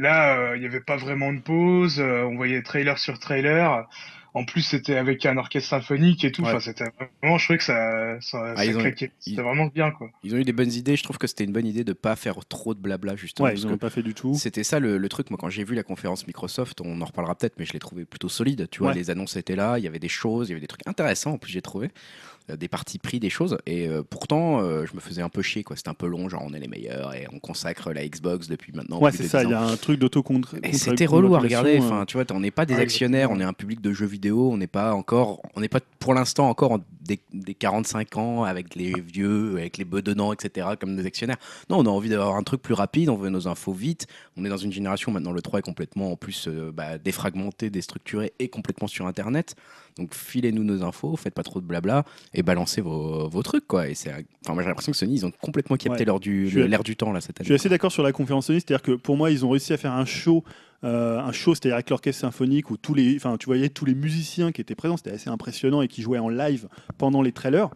C: là, euh, il n'y avait pas vraiment de pause. euh, on voyait trailer sur trailer. En plus, c'était avec un orchestre symphonique et tout.
B: Ouais.
C: Enfin, c'était vraiment, je trouvais que ça, ça,
A: Ah,
C: ça C'était vraiment bien, quoi.
A: Ils ont eu des bonnes idées. Je trouve que c'était une bonne idée de pas faire trop de blabla, justement.
B: Ouais, ils n'en
A: que
B: ont pas fait du tout.
A: C'était ça le, le truc, moi quand j'ai vu la conférence Microsoft, on en reparlera peut-être, mais je l'ai trouvé plutôt solide. Tu vois,
B: Ouais.
A: les annonces étaient là, il y avait des choses, il y avait des trucs intéressants en plus j'ai trouvé, des parties pris, des choses. Et euh, pourtant, euh, je me faisais un peu chier, quoi. C'était un peu long, genre on est les meilleurs et on consacre la Xbox depuis maintenant.
B: Ouais, c'est ça.
A: 10
B: Il y a un truc d'auto contre.
A: Et c'était relou à regarder. Enfin, tu vois, on n'est pas des
C: Ouais,
A: actionnaires, on est un public de jeux vidéo, on n'est pas encore, on n'est pas pour l'instant encore en- des, des 45 ans avec les vieux, avec les bedonnants, etc. comme des actionnaires. Non, on a envie d'avoir un truc plus rapide, on veut nos infos vite. On est dans une génération maintenant, le 3 est complètement en plus euh, bah, défragmenté, déstructuré et complètement sur Internet. Donc filez-nous nos infos, faites pas trop de blabla et balancez vos, vos trucs quoi. Et c'est, enfin moi j'ai l'impression que Sony ils ont complètement capté
B: Ouais.
A: du
B: Je
A: l'air du temps là cette
B: Je
A: année.
B: suis assez d'accord sur la conférence Sony, c'est-à-dire que pour moi, ils ont réussi à faire un show, euh, un show, c'est-à-dire avec l'orchestre symphonique où tous les, enfin, tu voyais tous les musiciens qui étaient présents, c'était assez impressionnant et qui jouaient en live pendant les trailers.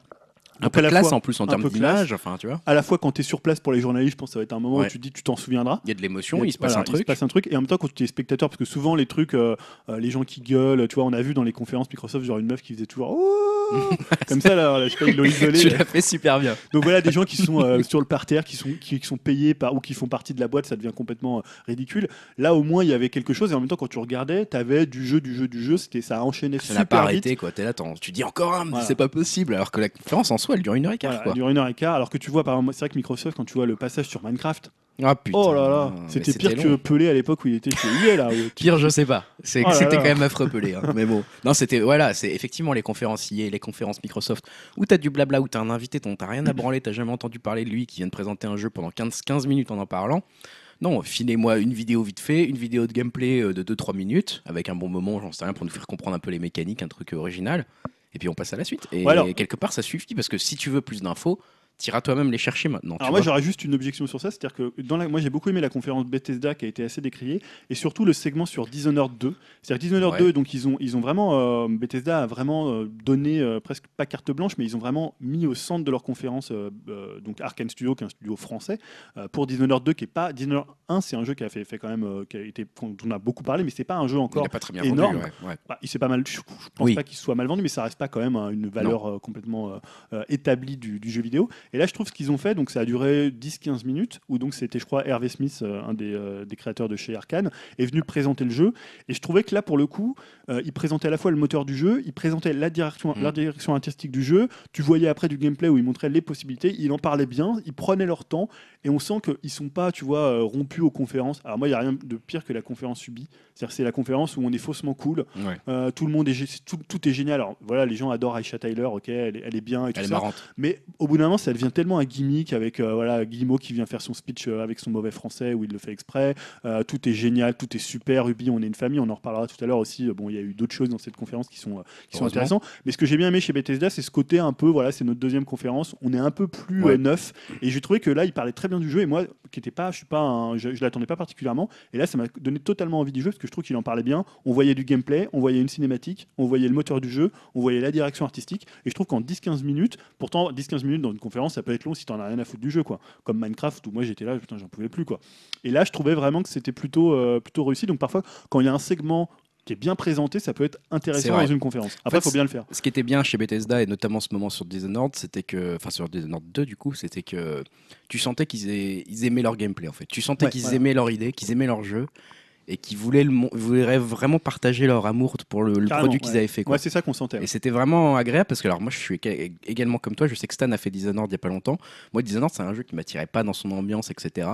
A: De
B: la
A: classe
B: fois-
A: en plus en termes d'image, enfin tu vois.
B: À la fois quand tu es sur place pour les journalistes, je pense que ça va être un moment
A: Ouais.
B: où tu te dis tu t'en souviendras.
A: Il y a de l'émotion, il se passe
B: Voilà,
A: un truc.
B: Il se passe un truc. Et en même temps, quand tu es spectateur, parce que souvent les trucs, euh, euh, les gens qui gueulent, tu vois, on a vu dans les conférences Microsoft, genre une meuf qui faisait toujours Oh comme ça, là, là, je sais pas, ils l'ont isolé.
A: Tu l'as fait super bien.
B: Donc voilà, des gens qui sont euh, sur le parterre, qui sont, qui, qui sont payés par, ou qui font partie de la boîte, ça devient complètement ridicule. Là, au moins, il y avait quelque chose. Et en même temps, quand tu regardais, tu avais du jeu, du jeu, du jeu. C'était, ça enchaînait
A: Ça n'a
B: super
A: pas
B: vite.
A: arrêté quoi. T'es là, tu dis encore un, mais
B: Voilà.
A: c'est pas possible. Alors que la conférence en soi, elle dure une heure et quart.
B: Voilà,
A: quoi.
B: elle dure une heure et quart. Alors que tu vois, par exemple, c'est vrai que Microsoft, quand tu vois le passage sur Minecraft,
A: Ah putain.
B: oh là là, c'était pire que. Pelé à l'époque où il était chez EA, là. où tu-
A: Pire, je sais pas.
B: Oh là
A: c'était
B: là.
A: quand même affreux pelé. hein. Mais bon. Non, c'était voilà, c'est effectivement les conférences EA, les conférences Microsoft, où t'as du blabla, où t'as un invité dont t'as rien à branler, t'as jamais entendu parler de lui, qui vient de présenter un jeu pendant 15, 15 minutes en en parlant. Non, filez-moi une vidéo vite fait, une vidéo de gameplay euh, de 2-3 minutes, avec un bon moment, j'en sais rien, pour nous faire comprendre un peu les mécaniques, un truc original. Et puis on passe à la suite. Et
B: alors-
A: quelque part, ça suffit, parce que si tu veux plus d'infos, t'iras toi-même les chercher maintenant.
B: Alors moi j'aurais juste une objection sur ça, c'est-à-dire que dans la, moi j'ai beaucoup aimé la conférence Bethesda qui a été assez décriée et surtout le segment sur Dishonored 2. C'est-à-dire Dishonored
A: Ouais.
B: 2, donc ils ont ils ont vraiment euh, Bethesda a vraiment euh, donné euh, presque pas carte blanche, mais ils ont vraiment mis au centre de leur conférence euh, donc Arkane Studio, qui est un studio français, pour Dishonored 2 qui est pas Dishonored 1, c'est un jeu qui a fait, fait quand même qui a été dont on a beaucoup parlé, mais c'est pas un jeu
A: Il
B: encore
A: a pas très bien
B: énorme.
A: vendu. ouais, ouais.
B: bah, il s'est pas mal. Je, je pense
A: Oui.
B: pas qu'il soit mal vendu, mais ça reste pas quand même hein, une valeur complètement établie du, du jeu vidéo. Et là, je trouve ce qu'ils ont fait, donc ça a duré 10-15 minutes, où donc c'était, je crois, Hervé Smith, euh, un des, euh, des créateurs de chez Arkane, est venu présenter le jeu. Et je trouvais que là, pour le coup, euh, il présentait à la fois le moteur du jeu, il présentait la direction,
A: Mm.
B: la direction artistique du jeu. Tu voyais après du gameplay où il montrait les possibilités. Il en parlait bien, ils prenaient leur temps, et on sent qu'ils sont pas, tu vois, rompus aux conférences. Alors moi, il y a rien de pire que la conférence subie. C'est-à-dire c'est la conférence où on est faussement cool.
A: Ouais.
B: Euh, tout le monde est tout, tout est génial. Alors voilà, les gens adorent Aisha Tyler, ok, elle est, elle est bien et tout
A: Elle est
B: ça.
A: marrante.
B: Mais au bout d'un moment, ça devient tellement un gimmick avec euh, voilà Guillemot qui vient faire son speech euh, avec son mauvais français où il le fait exprès. Euh, tout est génial, tout est super. Ruby, on est une famille. On en reparlera tout à l'heure aussi. Bon, il y a eu d'autres choses dans cette conférence qui sont euh, qui sont intéressantes. Mais ce que j'ai bien aimé chez Bethesda, c'est ce côté un peu voilà, c'est notre deuxième conférence. On est un peu plus
A: Ouais.
B: neuf. Et j'ai trouvé que là, il parlait très bien du jeu. Et moi, qui était pas, je suis pas, un- je, je l'attendais pas particulièrement. Et là, ça m'a donné totalement envie du jeu parce que je trouve qu'il en parlait bien. On voyait du gameplay, on voyait une cinématique, on voyait le moteur du jeu, on voyait la direction artistique. Et je trouve qu'en 10-15 minutes, pourtant 10-15 minutes dans une conférence, ça peut être long si t'en as rien à foutre du jeu, quoi. Comme Minecraft où moi j'étais là, putain, j'en pouvais plus, quoi. Et là, je trouvais vraiment que c'était plutôt, euh, plutôt réussi. Donc parfois, quand il y a un segment qui est bien présenté, ça peut être intéressant dans une conférence. Après, il
A: fait,
B: faut bien le faire.
A: Ce qui était bien chez Bethesda et notamment ce moment sur Dishonored, c'était que, enfin sur Dishonored 2 du coup, c'était que tu sentais qu'ils aient- ils aimaient leur gameplay en fait. Tu sentais
B: Ouais,
A: qu'ils
B: voilà.
A: aimaient leur idée, qu'ils aimaient leur jeu et qu'ils voulaient, le mon- voulaient vraiment partager leur amour pour le, produit qu'ils
B: ouais.
A: avaient fait. Quoi.
B: Ouais, c'est ça qu'on sentait.
A: Et c'était vraiment agréable parce que alors moi je suis éga- également comme toi, je sais que Stan a fait Dishonored il y a pas longtemps. Moi Dishonored c'est un jeu qui m'attirait pas dans son ambiance etc.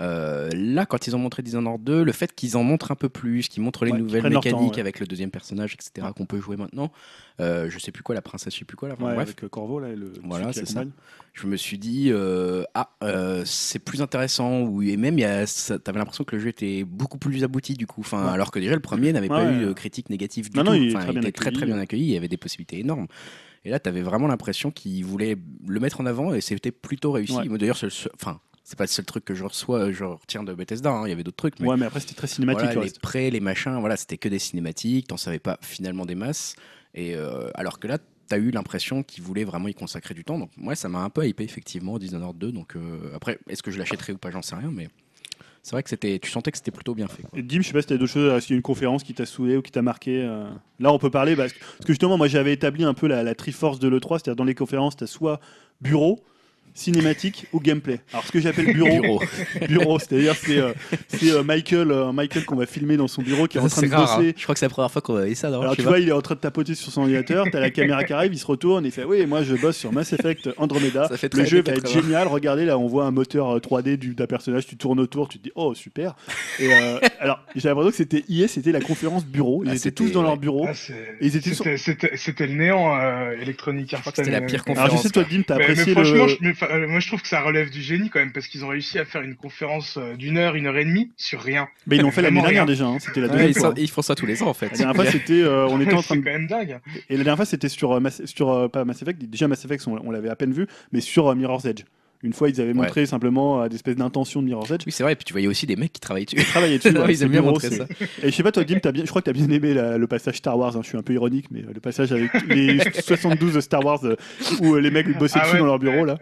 A: Euh, là quand ils ont montré Dishonored 2, le fait qu'ils en montrent un peu plus, qu'ils montrent les
B: Ouais,
A: nouvelles
B: temps,
A: mécaniques
B: ouais.
A: avec le deuxième personnage etc. qu'on peut jouer maintenant, euh, je sais plus quoi la princesse, je sais plus quoi là. enfin,
B: Ouais,
A: bref,
B: avec euh, Corvo, là, le,
A: Voilà, c'est ça. je me suis dit euh, ah c'est plus intéressant ou et même il t'avais l'impression que le jeu était beaucoup plus abouti du coup enfin alors que déjà le premier n'avait pas eu de critique négative du
B: Non,
A: tout
B: non, il est
A: Enfin,
B: très bien
A: était très très bien accueilli il y avait des possibilités énormes et là t'avais vraiment l'impression qu'ils voulaient le mettre en avant et c'était plutôt réussi
B: Ouais.
A: D'ailleurs enfin c'est pas le seul truc que je reçois je retiens de Bethesda hein, il y avait d'autres trucs mais
B: Ouais, mais après, c'était très cinématique.
A: voilà, les prêts, les machins, voilà, c'était que des cinématiques, t'en savais pas finalement des masses. Et euh, alors que là, t'as eu l'impression qu'ils voulaient vraiment y consacrer du temps. Donc moi, ça m'a un peu hypé effectivement, Dishonored 2. Donc euh, après, est-ce que je l'achèterai ou pas, j'en sais rien, mais c'est vrai que c'était, tu sentais que c'était plutôt bien fait.
B: Dim, je sais pas si tu as d'autres choses, est-ce qu'il y a une conférence qui t'a saoulé ou qui t'a marqué euh, Là, on peut parler, parce que, parce que justement, moi j'avais établi un peu la, la triforce de l'E3, c'est-à-dire dans les conférences, tu as soit bureau, cinématique ou gameplay. Alors, ce que j'appelle bureau,
A: Bureau.
B: bureau, c'est-à-dire c'est euh, c'est, euh, Michael, euh, Michael qu'on va filmer dans son bureau qui est en train de
A: rare,
B: bosser.
A: hein. Je crois que c'est la première fois qu'on va ça,
B: Alors tu vois, il est en train de tapoter sur son ordinateur, t'as la caméra qui arrive, il se retourne et il fait oui, moi je bosse sur Mass Effect Andromeda.
A: Ça fait
B: Le jeu va être
A: 80.
B: génial. Regardez là, on voit un moteur euh, 3D du- d'un personnage, tu tournes autour, tu te dis oh super. Et euh, alors j'ai l'impression que c'était IS, c'était la conférence bureau. Ils
A: Ah,
B: étaient tous dans leur bureau.
C: Ah, c'est-
B: Ils étaient
C: c'était, le néant euh, Electronic Arts.
A: c'était la pire
C: euh,
B: Alors je sais toi
A: conférence,
B: Dim, t'as apprécié le.
C: Enfin, euh, moi je trouve que ça relève du génie quand même parce qu'ils ont réussi à faire une conférence euh, d'une heure, une heure et demie sur rien.
B: Mais ils l'ont fait l'année dernière déjà. hein, C'était la
A: Ouais,
B: deuxième
A: ils,
B: fois.
A: sont- ils font ça tous les ans en fait.
B: La dernière fois c'était, euh, on était en train
C: c'est
B: de
C: quand même dingue.
B: Et la dernière fois, c'était sur, euh, Mass- sur euh, pas Mass Effect, déjà Mass Effect, on, l'avait à peine vu, mais sur euh, Mirror's Edge. Une fois, ils avaient montré simplement euh, des espèces d'intentions de Mirror's Edge.
A: Oui, c'est vrai. Et puis tu voyais aussi des mecs qui travaillaient dessus.
B: Ils travaillaient dessus.
A: Ouais, ils aiment bien montrer
B: c'est-
A: ça.
B: Et je sais pas, toi, Dim, t'as bien, je crois que tu as bien aimé la- le passage Star Wars. hein, je suis un peu ironique, mais euh, le passage avec les 72 de Star Wars euh, où les mecs bossaient
C: Ah
B: dessus
C: ouais,
B: dans leur bureau là.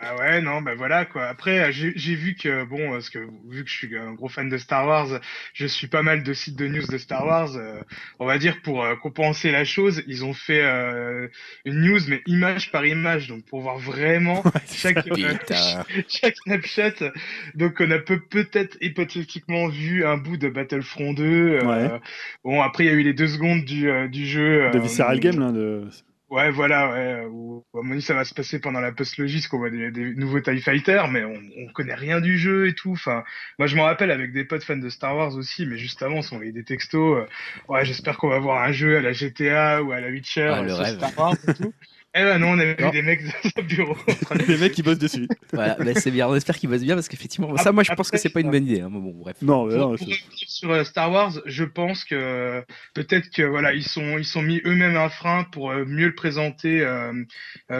C: Ah ouais, non, bah voilà quoi. Après, euh, j'ai vu que, bon, euh, parce que vu que je suis un gros fan de Star Wars, je suis pas mal de sites de news de Star Wars. euh, on va dire pour euh, compenser la chose, ils ont fait euh, une news, mais image par image, donc pour voir vraiment chaque, euh, chaque snapshot. Donc on a peut- peut-être hypothétiquement vu un bout de Battlefront 2. euh,
B: Ouais.
C: Bon, après il y a eu les deux secondes du, euh, du jeu.
B: De Visceral Game là. De...
C: Ouais, voilà, ouais. Où, à mon avis, ça va se passer pendant la post-logis, qu'on voit des, des nouveaux TIE Fighters, mais on, on connaît rien du jeu et tout. Enfin, moi, je m'en rappelle avec des potes fans de Star Wars aussi, mais juste avant, on s'envoyait des textos. euh, ouais, j'espère qu'on va voir un jeu à la GTA ou à la Witcher
A: Ah,
C: euh,
A: le
C: sur
A: rêve.
C: Star Wars et tout. Eh ben non, on avait
B: Non.
C: vu des mecs dans le bureau. en train de-
B: Les mecs qui bossent dessus.
A: Voilà, bah, c'est bien. On espère qu'il bosse bien parce qu'effectivement, ça, moi, je pense que c'est pas une bonne idée. hein, mais bon, bref.
B: Non, mais non,
C: sur euh, Star Wars, je pense que peut-être que voilà, ils sont ils sont mis eux-mêmes un frein pour euh, mieux le présenter euh,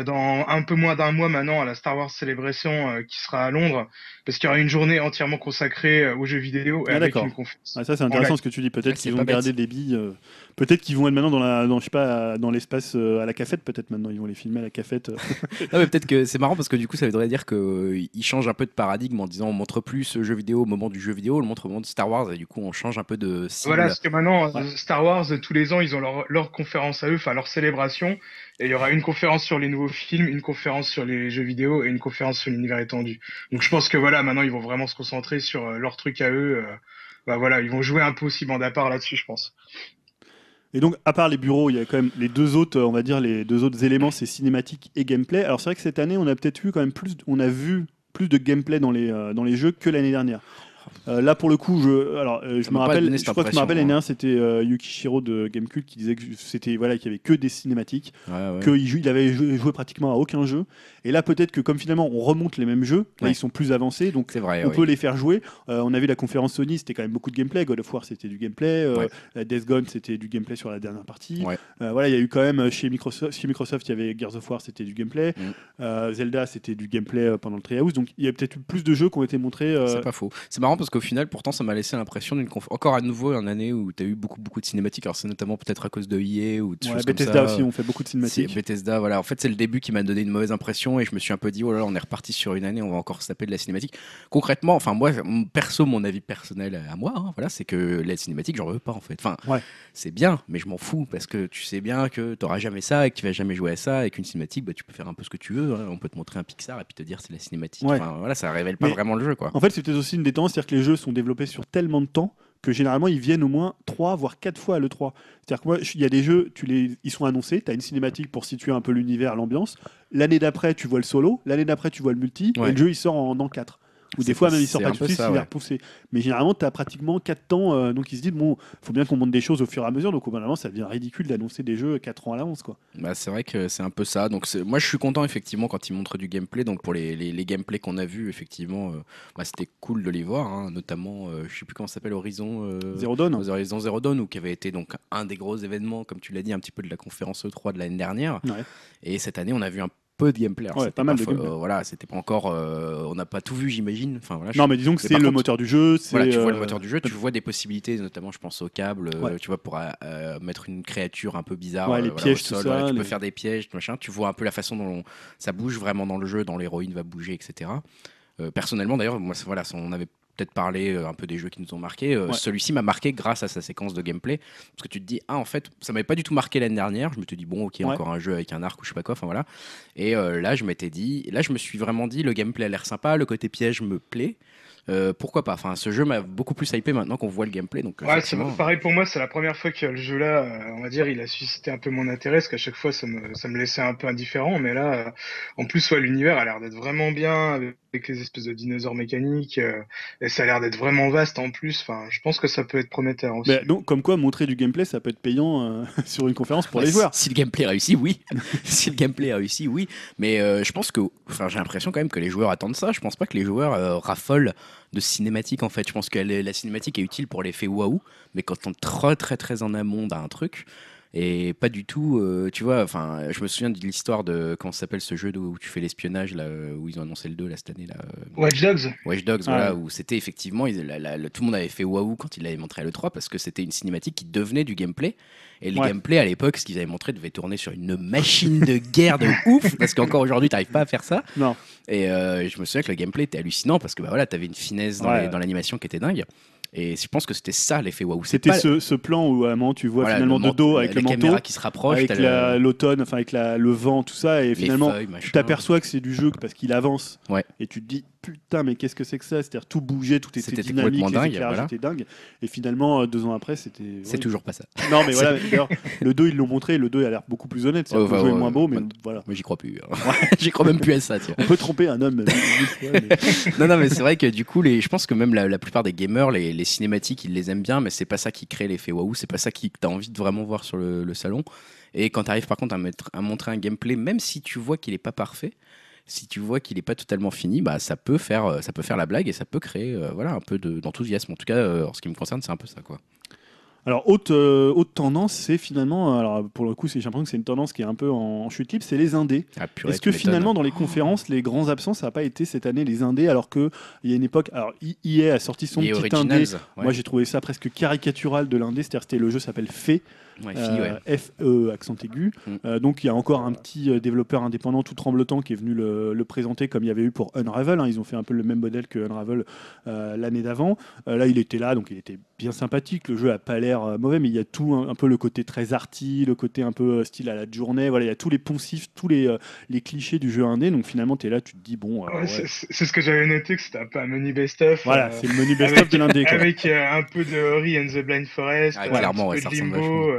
C: dans un peu moins d'un mois maintenant à la Star Wars Celebration euh, qui sera à Londres, parce qu'il y aura une journée entièrement consacrée aux jeux vidéo et
B: Ah,
C: avec
B: d'accord.
C: une conférence.
B: Ah, ça c'est intéressant ce que tu dis. Peut-être qu'ils vont garder
A: bête.
B: des billes. euh, Peut-être qu'ils vont être maintenant dans la, dans, je sais pas, dans l'espace euh, à la cafette. Peut-être maintenant ils vont les filmer à la cafette.
A: Non, mais peut-être que c'est marrant parce que du coup, ça voudrait dire qu'ils changent un peu de paradigme en disant on montre plus ce jeu vidéo au moment du jeu vidéo, on le montre au moment de Star Wars et du coup, on change un peu de cible.
C: Voilà, parce que maintenant,
B: Ouais.
C: euh, Star Wars, tous les ans, ils ont leur, leur conférence à eux, enfin leur célébration, et il y aura une conférence sur les nouveaux films, une conférence sur les jeux vidéo et une conférence sur l'univers étendu. Donc je pense que voilà, maintenant ils vont vraiment se concentrer sur euh, leur truc à eux. euh, bah voilà, ils vont jouer un peu aussi bande à part là-dessus, je pense.
B: Et donc, à part les bureaux, il y a quand même les deux autres, on va dire les deux autres éléments, c'est cinématique et gameplay. Alors c'est vrai que cette année, on a peut-être eu quand même plus, on a vu plus de gameplay dans les euh, dans les jeux que l'année dernière. Euh, là, pour le coup, je, alors, euh, je me rappelle, je crois que je me rappelle dernière, c'était euh, Yukishiro de Gamecult qui disait que c'était voilà qu'il y avait que des cinématiques,
A: Ouais, ouais.
B: qu'il il avait joué, joué pratiquement à aucun jeu. Et là, peut-être que comme finalement on remonte les mêmes jeux, là
A: Ouais.
B: ils sont plus avancés, donc
A: vrai.
B: on
A: oui.
B: peut les faire jouer. Euh, on a vu la conférence Sony, c'était quand même beaucoup de gameplay. God of War, c'était du gameplay. Death Gone, c'était du gameplay sur la dernière partie. Voilà, il y a eu quand même chez Microsoft, chez Microsoft, il y avait Gears of War, c'était du gameplay.
A: Mm.
B: Zelda, c'était du gameplay pendant le Treehouse. Donc il y a peut-être eu plus de jeux qui ont été montrés.
A: C'est pas faux. C'est marrant parce qu'au final, pourtant, ça m'a laissé l'impression d'une conf... encore à nouveau une année où tu as eu beaucoup beaucoup de cinématiques. Alors c'est notamment peut-être à cause de EA ou de
B: ouais,
A: choses comme
B: Bethesda
A: ça.
B: aussi, on fait beaucoup de cinématiques.
A: Bethesda, voilà. En fait, c'est le début qui m'a donné une mauvaise impression et je me suis un peu dit, oh là là, on est reparti sur une année, on va encore se taper de la cinématique. Concrètement, enfin, moi, perso, mon avis personnel à moi, hein, voilà, c'est que la cinématique, j'en veux pas en fait. Enfin,
B: Ouais.
A: c'est bien, mais je m'en fous parce que tu sais bien que tu n'auras jamais ça et que tu vas jamais jouer à ça et qu'une cinématique, bah, tu peux faire un peu ce que tu veux. hein. On peut te montrer un Pixar et puis te dire c'est la cinématique.
B: Ouais.
A: Enfin, voilà, ça révèle pas
B: Mais-
A: vraiment le jeu, quoi.
B: En fait, c'est peut-être aussi une des tendances, que les jeux sont développés sur tellement de temps que généralement ils viennent au moins 3 voire 4 fois à l'E3. C'est-à-dire que moi, il y a des jeux, tu les, ils sont annoncés, tu as une cinématique pour situer un peu l'univers, l'ambiance. L'année d'après, tu vois le solo, l'année d'après, tu vois le multi,
A: Ouais.
B: et le jeu il sort en an 4. Ou des fois même il sort pas du
A: ça,
B: il est
A: ouais.
B: repoussé. Mais généralement, tu as pratiquement 4 temps, euh, donc ils se disent, bon, faut bien qu'on monte des choses au fur et à mesure, donc au bout d'un moment, ça devient ridicule d'annoncer des jeux 4 ans à l'avance. quoi.
A: Bah, c'est vrai que c'est un peu ça. Donc moi je suis content effectivement quand ils montrent du gameplay. Donc pour les, les, les gameplays qu'on a vus effectivement, euh, bah, c'était cool de les voir. hein. Notamment, euh, je sais plus comment ça s'appelle Horizon. euh,
B: Zero Dawn
A: Horizon Zero Dawn, ou qui avait été donc un des gros événements, comme tu l'as dit, un petit peu de la conférence E3 de l'année dernière.
B: Ouais.
A: Et cette année, on a vu un peu de gameplay. Alors,
B: Ouais, pas mal de
A: fo-
B: gameplay.
A: euh, voilà, c'était pas encore. euh, on n'a pas tout vu, j'imagine. Enfin voilà. je-
B: Non, mais disons que c'est le
A: contre,
B: moteur du jeu.
A: voilà, tu vois le
B: euh,
A: moteur du jeu, tu vois des possibilités, notamment je pense au câble, euh,
B: Ouais.
A: tu vois, pour euh, euh, mettre une créature un peu bizarre
B: Ouais,
A: euh,
B: les
A: voilà,
B: pièges,
A: au
B: tout ça,
A: tu
B: les-
A: peux faire des pièges, machin, tu vois un peu la façon dont ça bouge vraiment dans le jeu, dont l'héroïne va bouger, etc. Euh, personnellement d'ailleurs, moi voilà, on avait peut-être parlé euh, un peu des jeux qui nous ont marqué. Euh,
B: Ouais.
A: Celui-ci m'a marqué grâce à sa séquence de gameplay. Parce que tu te dis, ah, en fait, ça m'avait pas du tout marqué l'année dernière. Je me suis dit, bon, ok,
B: Ouais.
A: encore un jeu avec un arc ou je sais pas quoi. Enfin voilà. Et euh, là, je m'étais dit, là, je me suis vraiment dit, le gameplay a l'air sympa, le côté piège me plaît. Euh, pourquoi pas Enfin, ce jeu m'a beaucoup plus hypé maintenant qu'on voit le gameplay. Donc,
C: Ouais,
A: effectivement,
C: pareil pour moi, c'est la première fois que le jeu là, euh, on va dire, il a suscité un peu mon intérêt, parce qu'à chaque fois ça me, ça me laissait un peu indifférent, mais là, euh, en plus, ouais, l'univers a l'air d'être vraiment bien, avec les espèces de dinosaures mécaniques, euh, et ça a l'air d'être vraiment vaste en plus, enfin, je pense que ça peut être prometteur aussi.
B: Donc, comme quoi, montrer du gameplay, ça peut être payant euh, sur une conférence pour
A: Bah,
B: les
A: si-
B: joueurs.
A: Si, le gameplay réussit, oui. si le gameplay réussit, oui. Mais euh, je pense que, enfin, j'ai l'impression quand même que les joueurs attendent ça. Je pense pas que les joueurs euh, raffolent de cinématique en fait. Je pense que la cinématique est utile pour l'effet waouh, mais quand on est très très très en amont d'un truc. Et pas du tout, euh, tu vois, enfin, je me souviens de l'histoire de, comment ça s'appelle ce jeu où tu fais l'espionnage, là, euh, où ils ont annoncé le 2 là, cette année, là, euh,
C: Watch Dogs
A: Watch Dogs,
B: Ah
A: voilà,
B: ouais.
A: où c'était effectivement, ils- la- la- le- tout le monde avait fait waouh quand il l'avait montré à l'E3 parce que c'était une cinématique qui devenait du gameplay. Et le
B: Ouais.
A: gameplay à l'époque, ce qu'ils avaient montré, devait tourner sur une machine de guerre de ouf parce qu'encore aujourd'hui, t'arrives pas à faire ça.
B: Non.
A: Et euh, je me souviens que le gameplay était hallucinant parce que bah voilà, t'avais une finesse dans
B: Ouais.
A: les- dans l'animation qui était dingue. Et je pense que c'était ça l'effet waouh.
B: C'était
A: pas-
B: ce, ce plan où moment tu vois
A: voilà,
B: finalement
A: le
B: de dos avec le manteau,
A: qui se rapproche,
B: avec la- l'automne, enfin avec la- le vent, tout ça, et finalement
A: feuilles,
B: tu t'aperçois que c'est du jeu parce qu'il avance
A: Ouais.
B: et tu te dis putain mais qu'est-ce que c'est que ça? C'est-à-dire tout bougeait tout était,
A: C'était
B: dynamique
A: complètement
B: les
A: dingue,
B: éclairages
A: voilà.
B: étaient dingues et finalement euh, deux ans après c'était
A: C'est
B: ouais.
A: toujours pas ça.
B: non mais voilà d'ailleurs le 2 ils l'ont montré le 2 a l'air beaucoup plus honnête c'est
A: Ouais,
B: le
A: ouais,
B: jeu est
A: ouais,
B: moins beau
A: ouais.
B: mais voilà
A: Moi, j'y crois plus. hein. j'y crois même plus à ça, tiens.
B: on peut tromper un homme mille fois, mais-
A: non, non, mais c'est vrai que du coup, les, je pense que même la, la plupart des gamers, les, les cinématiques, ils les aiment bien, mais c'est pas ça qui crée l'effet waouh, c'est pas ça qui que t'as envie de vraiment voir sur le, le salon. Et quand t'arrives par contre à, mettre, à montrer un gameplay, même si tu vois qu'il est pas parfait, si tu vois qu'il est pas totalement fini, bah ça peut faire, euh, ça peut faire la blague et ça peut créer, euh, voilà, un peu de- d'enthousiasme. En tout cas, euh, en ce qui me concerne, c'est un peu ça, quoi.
B: Alors, haute, euh, haute tendance, c'est finalement, alors pour le coup, j'ai l'impression que c'est une tendance qui est un peu en, chute libre, c'est les indés.
A: Ah,
B: Est-ce que finalement, dans les conférences, les grands absents, ça n'a pas été cette année les indés, alors qu'il y a une époque, alors EA a sorti son
A: Et
B: petit
A: Originals,
B: indé.
A: ouais.
B: Moi, j'ai trouvé ça presque caricatural de l'indé, c'est-à-dire c'était le jeu s'appelle Fée,
A: Ouais, ouais.
B: euh, F-E accent aigu.
A: Mm.
B: Euh, donc il y a encore un petit euh, développeur indépendant tout tremblotant qui est venu le, le présenter comme il y avait eu pour Unravel. hein. Ils ont fait un peu le même modèle que Unravel euh, l'année d'avant. Euh, là il était là, donc il était bien sympathique. Le jeu a pas l'air euh, mauvais, mais il y a tout un, un peu le côté très arty, le côté un peu euh, style à la journée. Voilà, il y a tous les poncifs, tous les, euh, les clichés du jeu indé. Donc finalement tu es là, tu te dis bon, euh,
C: Ouais,
B: ouais.
C: c'est- ce que j'avais noté, que c'était un peu un menu best-of.
B: voilà,
C: euh,
B: c'est le menu best-of de l'indé.
C: Avec euh, un peu de Ori and the Blind Forest,
A: Ah, clairement,
C: un
A: ouais,
C: petit
A: ça
C: peu de Limbo.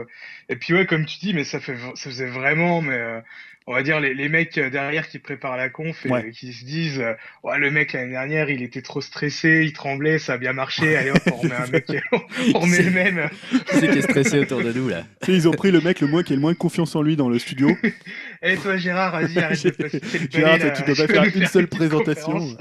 C: Et puis ouais, comme tu dis, mais ça, fait, ça faisait vraiment, mais euh, on va dire les, les mecs euh, derrière qui préparent la conf et
B: Ouais.
C: qui se disent, euh, ouais, le mec l'année dernière, il était trop stressé, il tremblait, ça a bien marché, allez hop, on remet un mec, on remet le même.
A: Qui c'est qui est stressé autour de nous, là
B: Tu sais, ils ont pris le mec le moins qui a le moins confiance en lui dans le studio.
C: Et toi Gérard, vas-y, arrête de passer le
B: Gérard,
C: là,
B: tu dois pas faire une seule présentation.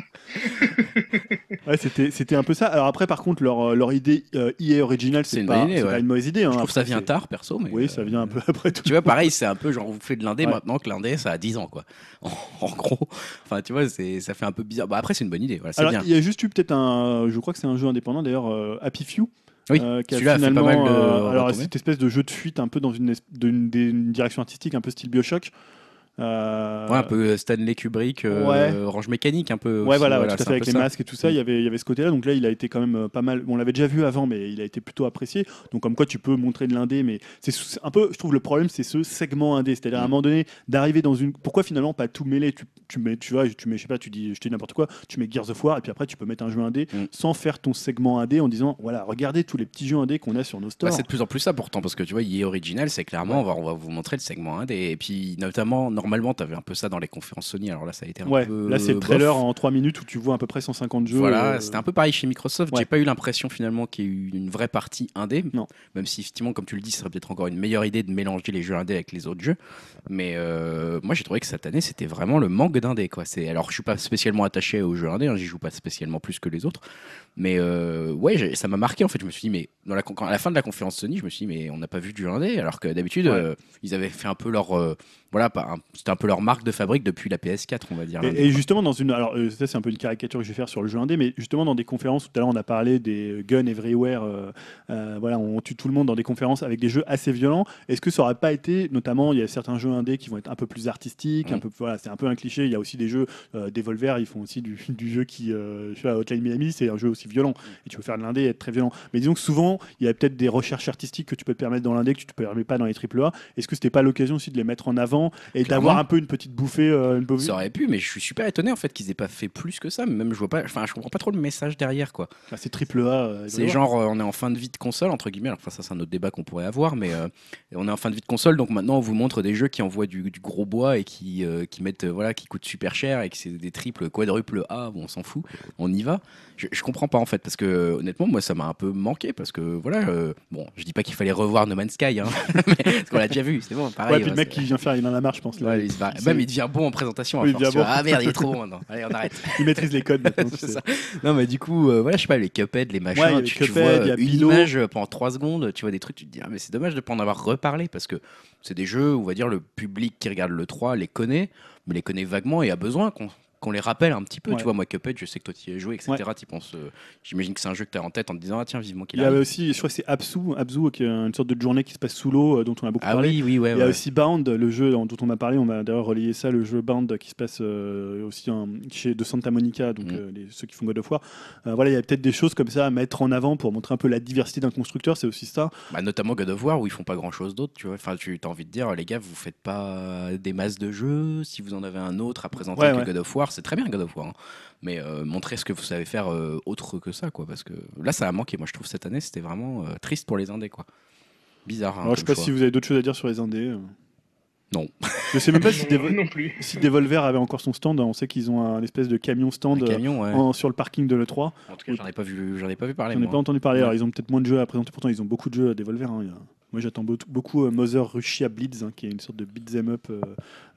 B: Ouais, c'était, c'était un peu ça. Alors après, par contre, leur, euh, leur idée euh, EA Original, c'est,
A: C'est
B: pas,
A: bonne idée,
B: c'est
A: ouais.
B: pas une mauvaise idée. hein.
A: Je trouve que ça vient tard, perso, mais.
B: Oui,
A: euh,
B: ça vient un peu après tout.
A: Tu vois, pareil, c'est un peu genre, vous faites de l'indé
B: Ouais.
A: maintenant que l'indé, ça a 10 ans, quoi. En, en gros. Enfin, tu vois, c'est, ça fait un peu bizarre. Bah, après, c'est une bonne idée, voilà,
B: Alors, il y a juste eu peut-être un. Je crois que c'est un jeu indépendant d'ailleurs, euh, Happy Few.
A: Oui,
B: euh, qui a
A: fait pas
B: finalement,
A: mal de
B: euh, alors cette espèce de jeu de fuite un peu dans une, es- une direction artistique un peu style Bioshock. Euh,
A: Ouais, un peu Stanley Kubrick, euh,
B: Ouais.
A: Orange Mécanique, un peu.
B: Ouais,
A: aussi,
B: voilà, ouais, tout à fait, avec les
A: ça.
B: masques et tout ça, il y avait, il y avait ce côté-là. Donc là, il a été quand même euh, pas mal. On l'avait déjà vu avant, mais il a été plutôt apprécié. Donc comme quoi, tu peux montrer de l'indé, mais c'est un peu, je trouve, le problème, c'est ce segment indé. C'est-à-dire à un
A: Mm.
B: moment donné, d'arriver dans une. Pourquoi finalement pas tout mêler tu, tu mets, tu vois, tu mets, je sais pas, tu dis, je te dis n'importe quoi, tu mets Gears of War et puis après tu peux mettre un jeu indé
A: Mm.
B: sans faire ton segment indé en disant, voilà, regardez tous les petits jeux indés qu'on a sur nos
A: Bah,
B: stores.
A: c'est de plus en plus ça pourtant, parce que tu vois, EA Original, c'est clairement, on, va, on va vous montrer le segment indé. Et puis, notamment, normalement, tu avais un peu ça dans les conférences Sony, alors là, ça a été un
B: ouais,
A: peu.
B: là c'est le
A: bof.
B: trailer en 3 minutes où tu vois à peu près 150 jeux.
A: Voilà,
B: euh,
A: c'était un peu pareil chez Microsoft.
B: ouais.
A: J'ai pas eu l'impression finalement qu'il y ait eu une vraie partie indé.
B: Non.
A: Même si effectivement, comme tu le dis, ce serait peut-être encore une meilleure idée de mélanger les jeux indés avec les autres jeux. Mais euh, moi, j'ai trouvé que cette année, c'était vraiment le manque d'indé. Alors, je suis pas spécialement attaché aux jeux indés. Hein, J'y joue pas spécialement plus que les autres. Mais euh, ouais, ça m'a marqué en fait. Je me suis dit, mais dans la, à la fin de la conférence Sony, je me suis dit, mais on n'a pas vu de jeu indé. Alors que d'habitude,
B: Ouais.
A: euh, ils avaient fait un peu leur, voilà, pas un- c'était un peu leur marque de fabrique depuis la PS4, on va dire.
B: Et, et justement, dans une. Alors, euh, ça, c'est un peu une caricature que je vais faire sur le jeu indé, mais justement, dans des conférences, tout à l'heure, on a parlé des Gun Everywhere. euh, euh, voilà, on tue tout le monde dans des conférences avec des jeux assez violents. Est-ce que ça aurait pas été, notamment, il y a certains jeux indés qui vont être un peu plus artistiques, un
A: Mm.
B: peu, voilà, c'est un peu un cliché. Il y a aussi des jeux, euh, Devolver, ils font aussi du, du jeu qui. Euh, je sais pas, Hotline Miami, c'est un jeu aussi violent. Et tu peux faire de l'indé et être très violent. Mais disons que souvent, il y a peut-être des recherches artistiques que tu peux te permettre dans l'indé que tu te permets pas dans les AAA. Est-ce que c'était pas l'occasion aussi de les mettre en avant et
A: Clairement.
B: D'avoir un peu une petite bouffée, euh, une bouffée-
A: Ça aurait pu, mais je suis super étonné en fait qu'ils aient pas fait plus que ça. Même je vois pas, enfin je comprends pas trop le message derrière quoi.
B: Ah, c'est triple A. euh,
A: C'est genre euh, on est en fin de vie de console entre guillemets. Alors, Enfin ça c'est un autre débat qu'on pourrait avoir, mais euh, on est en fin de vie de console donc maintenant on vous montre des jeux qui envoient du, du gros bois et qui qui mettent voilà qui coûtent super cher et que c'est des triples quadruples A. Bon, on s'en fout, on y va. Je, je comprends pas en fait parce que honnêtement moi ça m'a un peu manqué parce que voilà bon je dis pas qu'il fallait revoir No Man's Sky hein, mais- parce qu'on l'a déjà vu c'est bon pareil.
B: Ouais, puis le
A: ouais,
B: mec qui vient faire il en a marre, je pense.
A: Ouais, Ouais, il se barre. Même il devient bon en présentation. à
B: Oui, il
A: force,
B: devient
A: tu vois.
B: bon.
A: Ah merde, il est trop bon maintenant. Allez, on arrête.
B: Il maîtrise les codes maintenant. tu
A: C'est
B: sais.
A: ça. Non, mais du coup, euh, voilà, je sais pas, les Cuphead, les machins,
B: Ouais, a les
A: tu, tu
B: Cuphead,
A: vois
B: il y a
A: une image euh, pendant 3 secondes, tu vois des trucs, tu te dis, ah, mais c'est dommage de pas en avoir reparlé parce que c'est des jeux, on va dire, le public qui regarde le 3 les connaît, mais les connaît vaguement et a besoin qu'on qu'on les rappelle un petit peu.
B: Ouais.
A: Tu vois, moi, Cuphead, je sais que toi, tu y as joué, etc. Tu penses, euh, J'imagine que c'est un jeu que tu as en tête en te disant, ah tiens, vivement qu'il
B: Il y avait aussi, je crois que c'est Absu, Abzu, qui est une sorte de journée qui se passe sous l'eau, euh, dont on a beaucoup
A: Ah
B: parlé.
A: oui, oui, ouais.
B: Il y a aussi Bound, le jeu dont on a parlé, on va d'ailleurs relayer ça, le jeu Bound qui se passe euh, aussi chez de Santa Monica, donc les- ceux qui font God of War. Voilà, il y a peut-être des choses comme ça à mettre en avant pour montrer un peu la diversité d'un constructeur, c'est aussi ça.
A: Bah, notamment God of War où ils font pas grand chose d'autre, tu vois. Enfin, tu as envie de dire, les gars, vous faites pas des masses de jeux. Si vous en avez un autre à présenter que. God of War, c'est très bien God of War. hein. Mais euh, montrer ce que vous savez faire euh, autre que ça, quoi. Parce que là, ça a manqué. Moi, je trouve cette année, c'était vraiment euh, triste pour les indés, quoi. Bizarre. hein,
B: Alors je sais pas
A: choix.
B: si vous avez d'autres choses à dire sur les indés. euh.
A: Non.
B: Je sais même pas si, Devo-
C: non plus.
B: si Devolver avait encore son stand. On sait qu'ils ont un espèce de camion stand
A: Un camion, ouais.
B: en- sur le parking de l'E3.
A: En tout cas, j'en ai pas vu, j'en ai pas vu parler.
B: J'en ai pas entendu parler.
A: Ouais.
B: Alors, ils ont peut-être moins de jeux à présenter. Pourtant, ils ont beaucoup de jeux à Devolver. hein. Il y a- Moi, j'attends beau- beaucoup euh, Mother Russia Blitz, hein, qui est une sorte de beat'em up euh,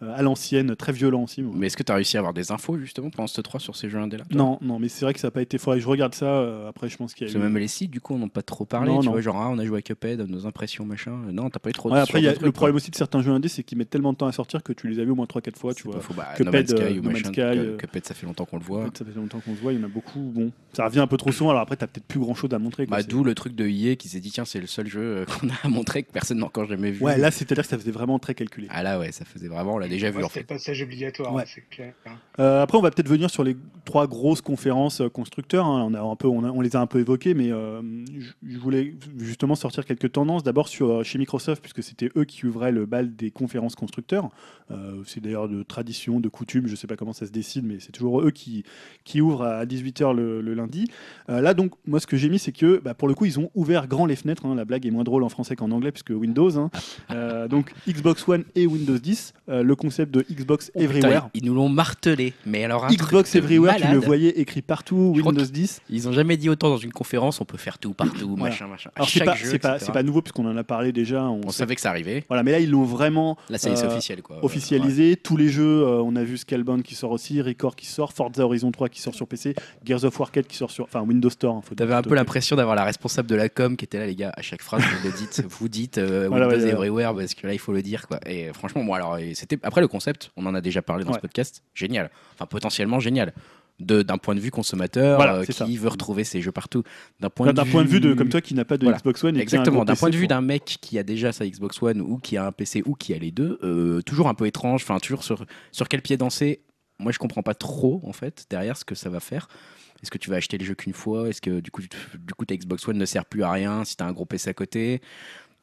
B: euh, à l'ancienne, très violent aussi.
A: Mais est-ce que tu as réussi à avoir des infos justement pendant ce 3 sur ces jeux indés là
B: Non, non, mais c'est vrai que ça n'a pas été. Faudrait que je regarde ça. euh, après, je pense qu'il y a eu-
A: même les sites, du coup, on n'a pas trop parlé.
B: Non,
A: tu
B: non.
A: vois, genre, ah, on a joué à Cuphead, nos impressions, machin. Non, t'as pas eu trop de
B: Ouais, après, y a le problème
A: quoi.
B: aussi de certains jeux indés, c'est qu'ils mettent tellement de temps à sortir que tu les as vus au moins 3-4 fois, tu vois.
A: faux. Bah,
B: Cuphead,
A: No Man's Sky ou
B: No Man's
A: machin.
B: Sky,
A: Cuphead, ça fait longtemps qu'on le voit.
B: Peut-être ça fait longtemps qu'on se voit, il y en a beaucoup. Bon, ça revient un peu trop souvent. Alors après, t'as peut-être plus grand chose à montrer.
A: Bah, D'où le truc de EA qui s'est dit tiens c'est le seul jeu qu'on a à montrer que personne n'a encore jamais vu.
B: Ouais, là, c'est-à-dire que ça faisait vraiment très calculé.
A: Ah là ouais ça faisait vraiment on l'a déjà vu en fait.
C: le passage obligatoire,
B: Ouais.
C: c'est clair.
B: Euh, après, on va peut-être venir sur les trois grosses conférences euh, constructeurs. hein. On, a un peu, on, a- on les a un peu évoquées, mais euh, je- voulais justement sortir quelques tendances. D'abord sur chez Microsoft, puisque c'était eux qui ouvraient le bal des conférences constructeurs. Euh, c'est d'ailleurs de tradition, de coutume, je sais pas comment ça se décide, mais c'est toujours eux qui, qui ouvrent à 18h le, le lundi. Euh, là, donc, moi, ce que j'ai mis, c'est que bah, pour le coup, ils ont ouvert grand les fenêtres. hein. La blague est moins drôle en français qu'en anglais, puisque Windows. hein. Euh, donc, Xbox One et Windows 10. euh, le concept de Xbox
A: Oh, putain,
B: Everywhere.
A: ils nous l'ont martelé. Mais alors un
B: Xbox Everywhere, tu le
A: malade.
B: voyais écrit partout,
A: Je
B: Windows 10.
A: Ils ont jamais dit autant dans une conférence on peut faire tout partout
B: Voilà.
A: machin machin.
B: Alors c'est pas, pas, pas nouveau puisqu'on en a parlé déjà. On,
A: On
B: sait-
A: savait que ça arrivait.
B: Voilà, mais là ils l'ont vraiment
A: Là ça
B: euh,
A: officiel quoi.
B: officialisé. Tous les jeux, euh, on a vu Scalebound qui sort aussi, Record qui sort, Forza Horizon 3 qui sort sur PC, Gears of War 4 qui sort sur, enfin Windows Store. hein,
A: T'avais un peu l'impression d'avoir la responsable de la com qui était là, les gars. À chaque phrase, vous le dites, vous dites euh,
B: Voilà,
A: Windows
B: ouais.
A: Everywhere parce que là, il faut le dire, quoi. Et franchement, moi, alors, et c'était après le concept, on en a déjà parlé dans
B: Ouais.
A: ce podcast. Génial, enfin potentiellement génial. De- D'un point de vue consommateur
B: Voilà,
A: euh, qui
B: ça.
A: veut retrouver ses jeux partout. D'un point,
B: Enfin, D'un point de vue de comme toi qui n'a pas de
A: Voilà.
B: Xbox One et
A: Exactement, d'un point de vue d'un mec qui a déjà sa Xbox One ou qui a un PC ou qui a les deux, euh, toujours un peu étrange, enfin toujours sur, sur quel pied danser, moi je comprends pas trop en fait derrière ce que ça va faire. Est-ce que tu vas acheter le jeu qu'une fois? Est-ce que du coup, du coup ta Xbox One ne sert plus à rien si tu as un gros PC à côté?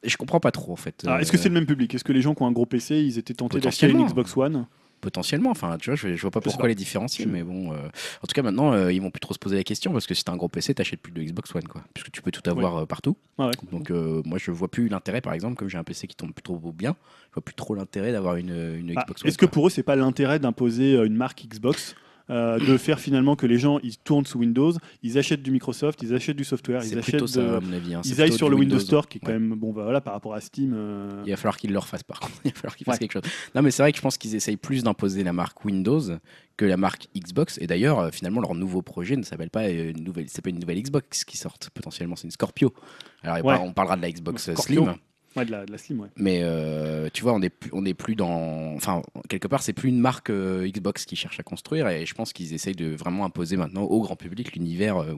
A: Et Je comprends pas trop en fait.
B: Est-ce
A: Euh,
B: que c'est le même public? Est-ce que les gens qui ont un gros PC, ils étaient tentés d'acheter une. Xbox One?
A: Potentiellement, enfin, tu vois, je, je vois pas pourquoi
B: pas.
A: les différencier, mais bon. euh, en tout cas, maintenant, euh, ils vont plus trop se poser la question parce que si t'as un gros PC, t'achètes plus de Xbox One, quoi. Puisque tu peux tout avoir euh, partout.
B: Ouais.
A: Donc, euh, moi, je vois plus l'intérêt, par exemple, comme j'ai un PC qui tombe plutôt bien, je vois plus trop l'intérêt d'avoir une, une
B: Ah,
A: Xbox One.
B: Est-ce que pour eux, c'est pas l'intérêt d'imposer euh, une marque Xbox? Euh, de faire finalement que les gens ils tournent sous Windows, ils achètent du Microsoft, ils achètent du software, ils achètent
A: ça,
B: de-
A: à mon avis. hein.
B: Ils aillent sur le Windows Store qui est quand
A: Ouais.
B: même bon bah, voilà par rapport à Steam euh,
A: Il va falloir qu'ils le refassent par contre. Il va falloir qu'ils fassent
B: Ouais.
A: quelque chose. Non, mais c'est vrai que je pense qu'ils essayent plus d'imposer la marque Windows que la marque Xbox. Et d'ailleurs, euh, finalement, leur nouveau projet ne s'appelle pas une nouvelle. C'est pas une nouvelle Xbox qui sort potentiellement, c'est une Scorpio. Alors,
B: Ouais.
A: on parlera de la Xbox
B: Scorpio.
A: Slim.
B: De, la.
A: Mais euh, tu vois, on est plus, on plus dans. Enfin, quelque part, c'est plus une marque euh, Xbox qui cherche à construire. Et je pense qu'ils essayent de vraiment imposer maintenant au grand public l'univers. euh,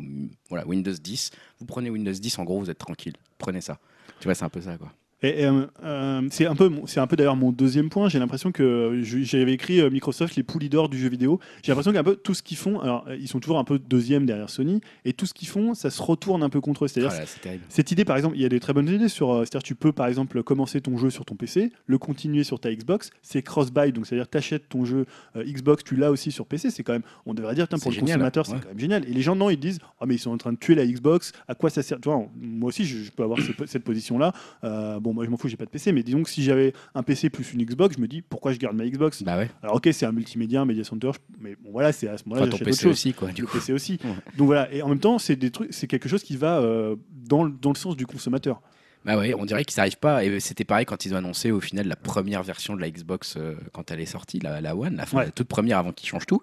A: voilà, Windows 10. Vous prenez Windows 10, en gros, vous êtes tranquille. Prenez ça. Tu vois, c'est un peu ça, quoi.
B: Et, et, euh, c'est un peu, c'est un peu d'ailleurs mon deuxième point. J'ai l'impression que j'avais écrit euh, Microsoft les poulies d'or du jeu vidéo. J'ai l'impression qu'un peu tout ce qu'ils font, alors euh, ils sont toujours un peu deuxième derrière Sony, et tout ce qu'ils font, ça se retourne un peu contre eux. C'est-à-dire
A: Ah.
B: Cette idée, par exemple, il y a des très bonnes idées sur. C'est-à-dire, tu peux, par exemple, commencer ton jeu sur ton PC, le continuer sur ta Xbox. C'est cross-buy, donc c'est-à-dire, tu achètes ton jeu euh, Xbox, tu l'as aussi sur PC. C'est quand même, on devrait dire, pour le
A: génial,
B: consommateur, c'est quand même génial. Et les gens, non, ils disent, oh, mais ils sont en train de tuer la Xbox. À quoi ça sert? Tu vois, moi aussi, je, je peux avoir cette, cette position-là. Euh, bon, moi, je m'en fous, j'ai pas de PC, mais disons que si j'avais un PC plus une Xbox, je me dis, pourquoi je garde ma Xbox?
A: Bah ouais.
B: Alors, ok, c'est un multimédia, un media center, mais bon, voilà, c'est à ce moment-là,
A: Enfin,
B: j'achète autre
A: PC
B: chose
A: aussi, quoi. Du
B: le
A: coup.
B: PC aussi.
A: Ouais.
B: Donc voilà, et en même temps, c'est des trucs, c'est quelque chose qui va euh, dans, le- dans le sens du consommateur.
A: Bah ouais, on dirait qu'ils n'arrivent pas. Et c'était pareil quand ils ont annoncé au final la première version de la Xbox euh, quand elle est sortie, la, la One, la, fin,
B: Ouais.
A: la toute première avant qu'ils changent tout.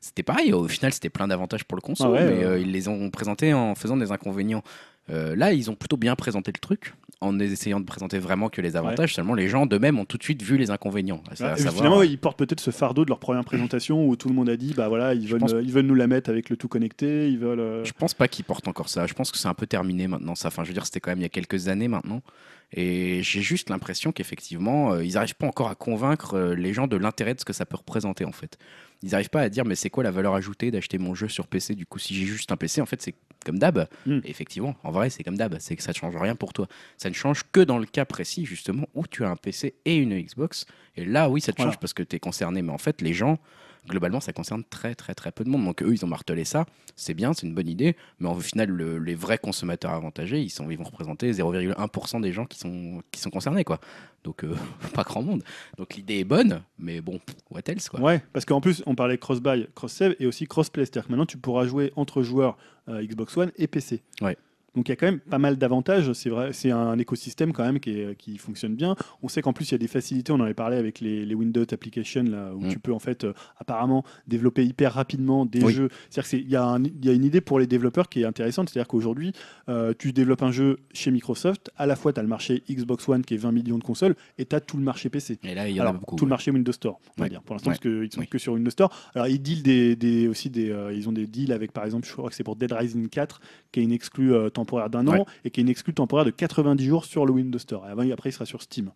A: C'était pareil. Au final, c'était plein d'avantages pour le console,
B: Ah ouais,
A: mais euh, ils les ont présentés en faisant des inconvénients. Euh, là, ils ont plutôt bien présenté le truc en essayant de présenter vraiment que les avantages. Seulement, les gens d'eux-mêmes ont tout de suite vu les inconvénients. À
B: Ouais, et
A: savoir-
B: finalement, ils portent peut-être ce fardeau de leur première présentation où tout le monde a dit bah voilà, ils veulent,
A: pense-
B: euh, ils veulent nous la mettre avec le tout connecté, ils veulent. euh,
A: Je pense pas qu'ils portent encore ça. Je pense que c'est un peu terminé maintenant. Ça, enfin, je veux dire, c'était quand même il y a quelques années maintenant. Et j'ai juste l'impression qu'effectivement, euh, ils n'arrivent pas encore à convaincre euh, les gens de l'intérêt de ce que ça peut représenter en fait. Ils n'arrivent pas à dire mais c'est quoi la valeur ajoutée d'acheter mon jeu sur PC Du coup, si j'ai juste un PC, en fait, c'est comme d'hab.
B: Mm.
A: Et effectivement, en vrai, c'est comme d'hab. C'est que ça ne change rien pour toi. Ça ne change que dans le cas précis justement où tu as un PC et une Xbox. Et là, oui, ça te change parce que tu es concerné. Mais en fait, les gens, globalement, ça concerne très très très peu de monde. Donc eux, ils ont martelé ça. C'est bien, c'est une bonne idée. Mais au final, le- les vrais consommateurs avantagés, ils, sont, ils vont représenter 0,1% des gens qui sont, qui sont concernés. quoi. Donc euh, pas grand monde. Donc l'idée est bonne, mais bon, what else quoi.
B: Ouais, parce qu'en plus, on parlait cross-buy, cross-save et aussi cross-play. C'est-à-dire que maintenant, tu pourras jouer entre joueurs euh, Xbox One et PC.
A: Ouais.
B: Donc il y a quand même pas mal d'avantages. C'est vrai, c'est un écosystème quand même qui, est- qui fonctionne bien. On sait qu'en plus il y a des facilités. On en avait parlé avec les, les Windows Applications là, où
A: Mm.
B: tu peux en fait euh, apparemment développer hyper rapidement des
A: Oui.
B: jeux. C'est-à-dire qu'il y, a un- il y a une idée pour les développeurs qui est intéressante. C'est-à-dire qu'aujourd'hui, euh, tu développes un jeu chez Microsoft. À la fois, tu as le marché Xbox One qui est 20 millions de consoles et tu as tout le marché PC.
A: Et là, il y en a
B: Alors,
A: beaucoup.
B: tout le marché Windows Store, on va
A: Ouais.
B: dire. Pour l'instant,
A: Ouais.
B: parce qu'ils sont
A: Oui.
B: que sur Windows Store. Alors, ils deal des, des- aussi des, euh, ils ont des deals avec, par exemple, je crois que c'est pour Dead Rising 4, qui est une exclue temporaire d'un an
A: Ouais.
B: et qui est une exclue temporaire de 90 jours sur le Windows Store. Et avant, après, il sera sur Steam.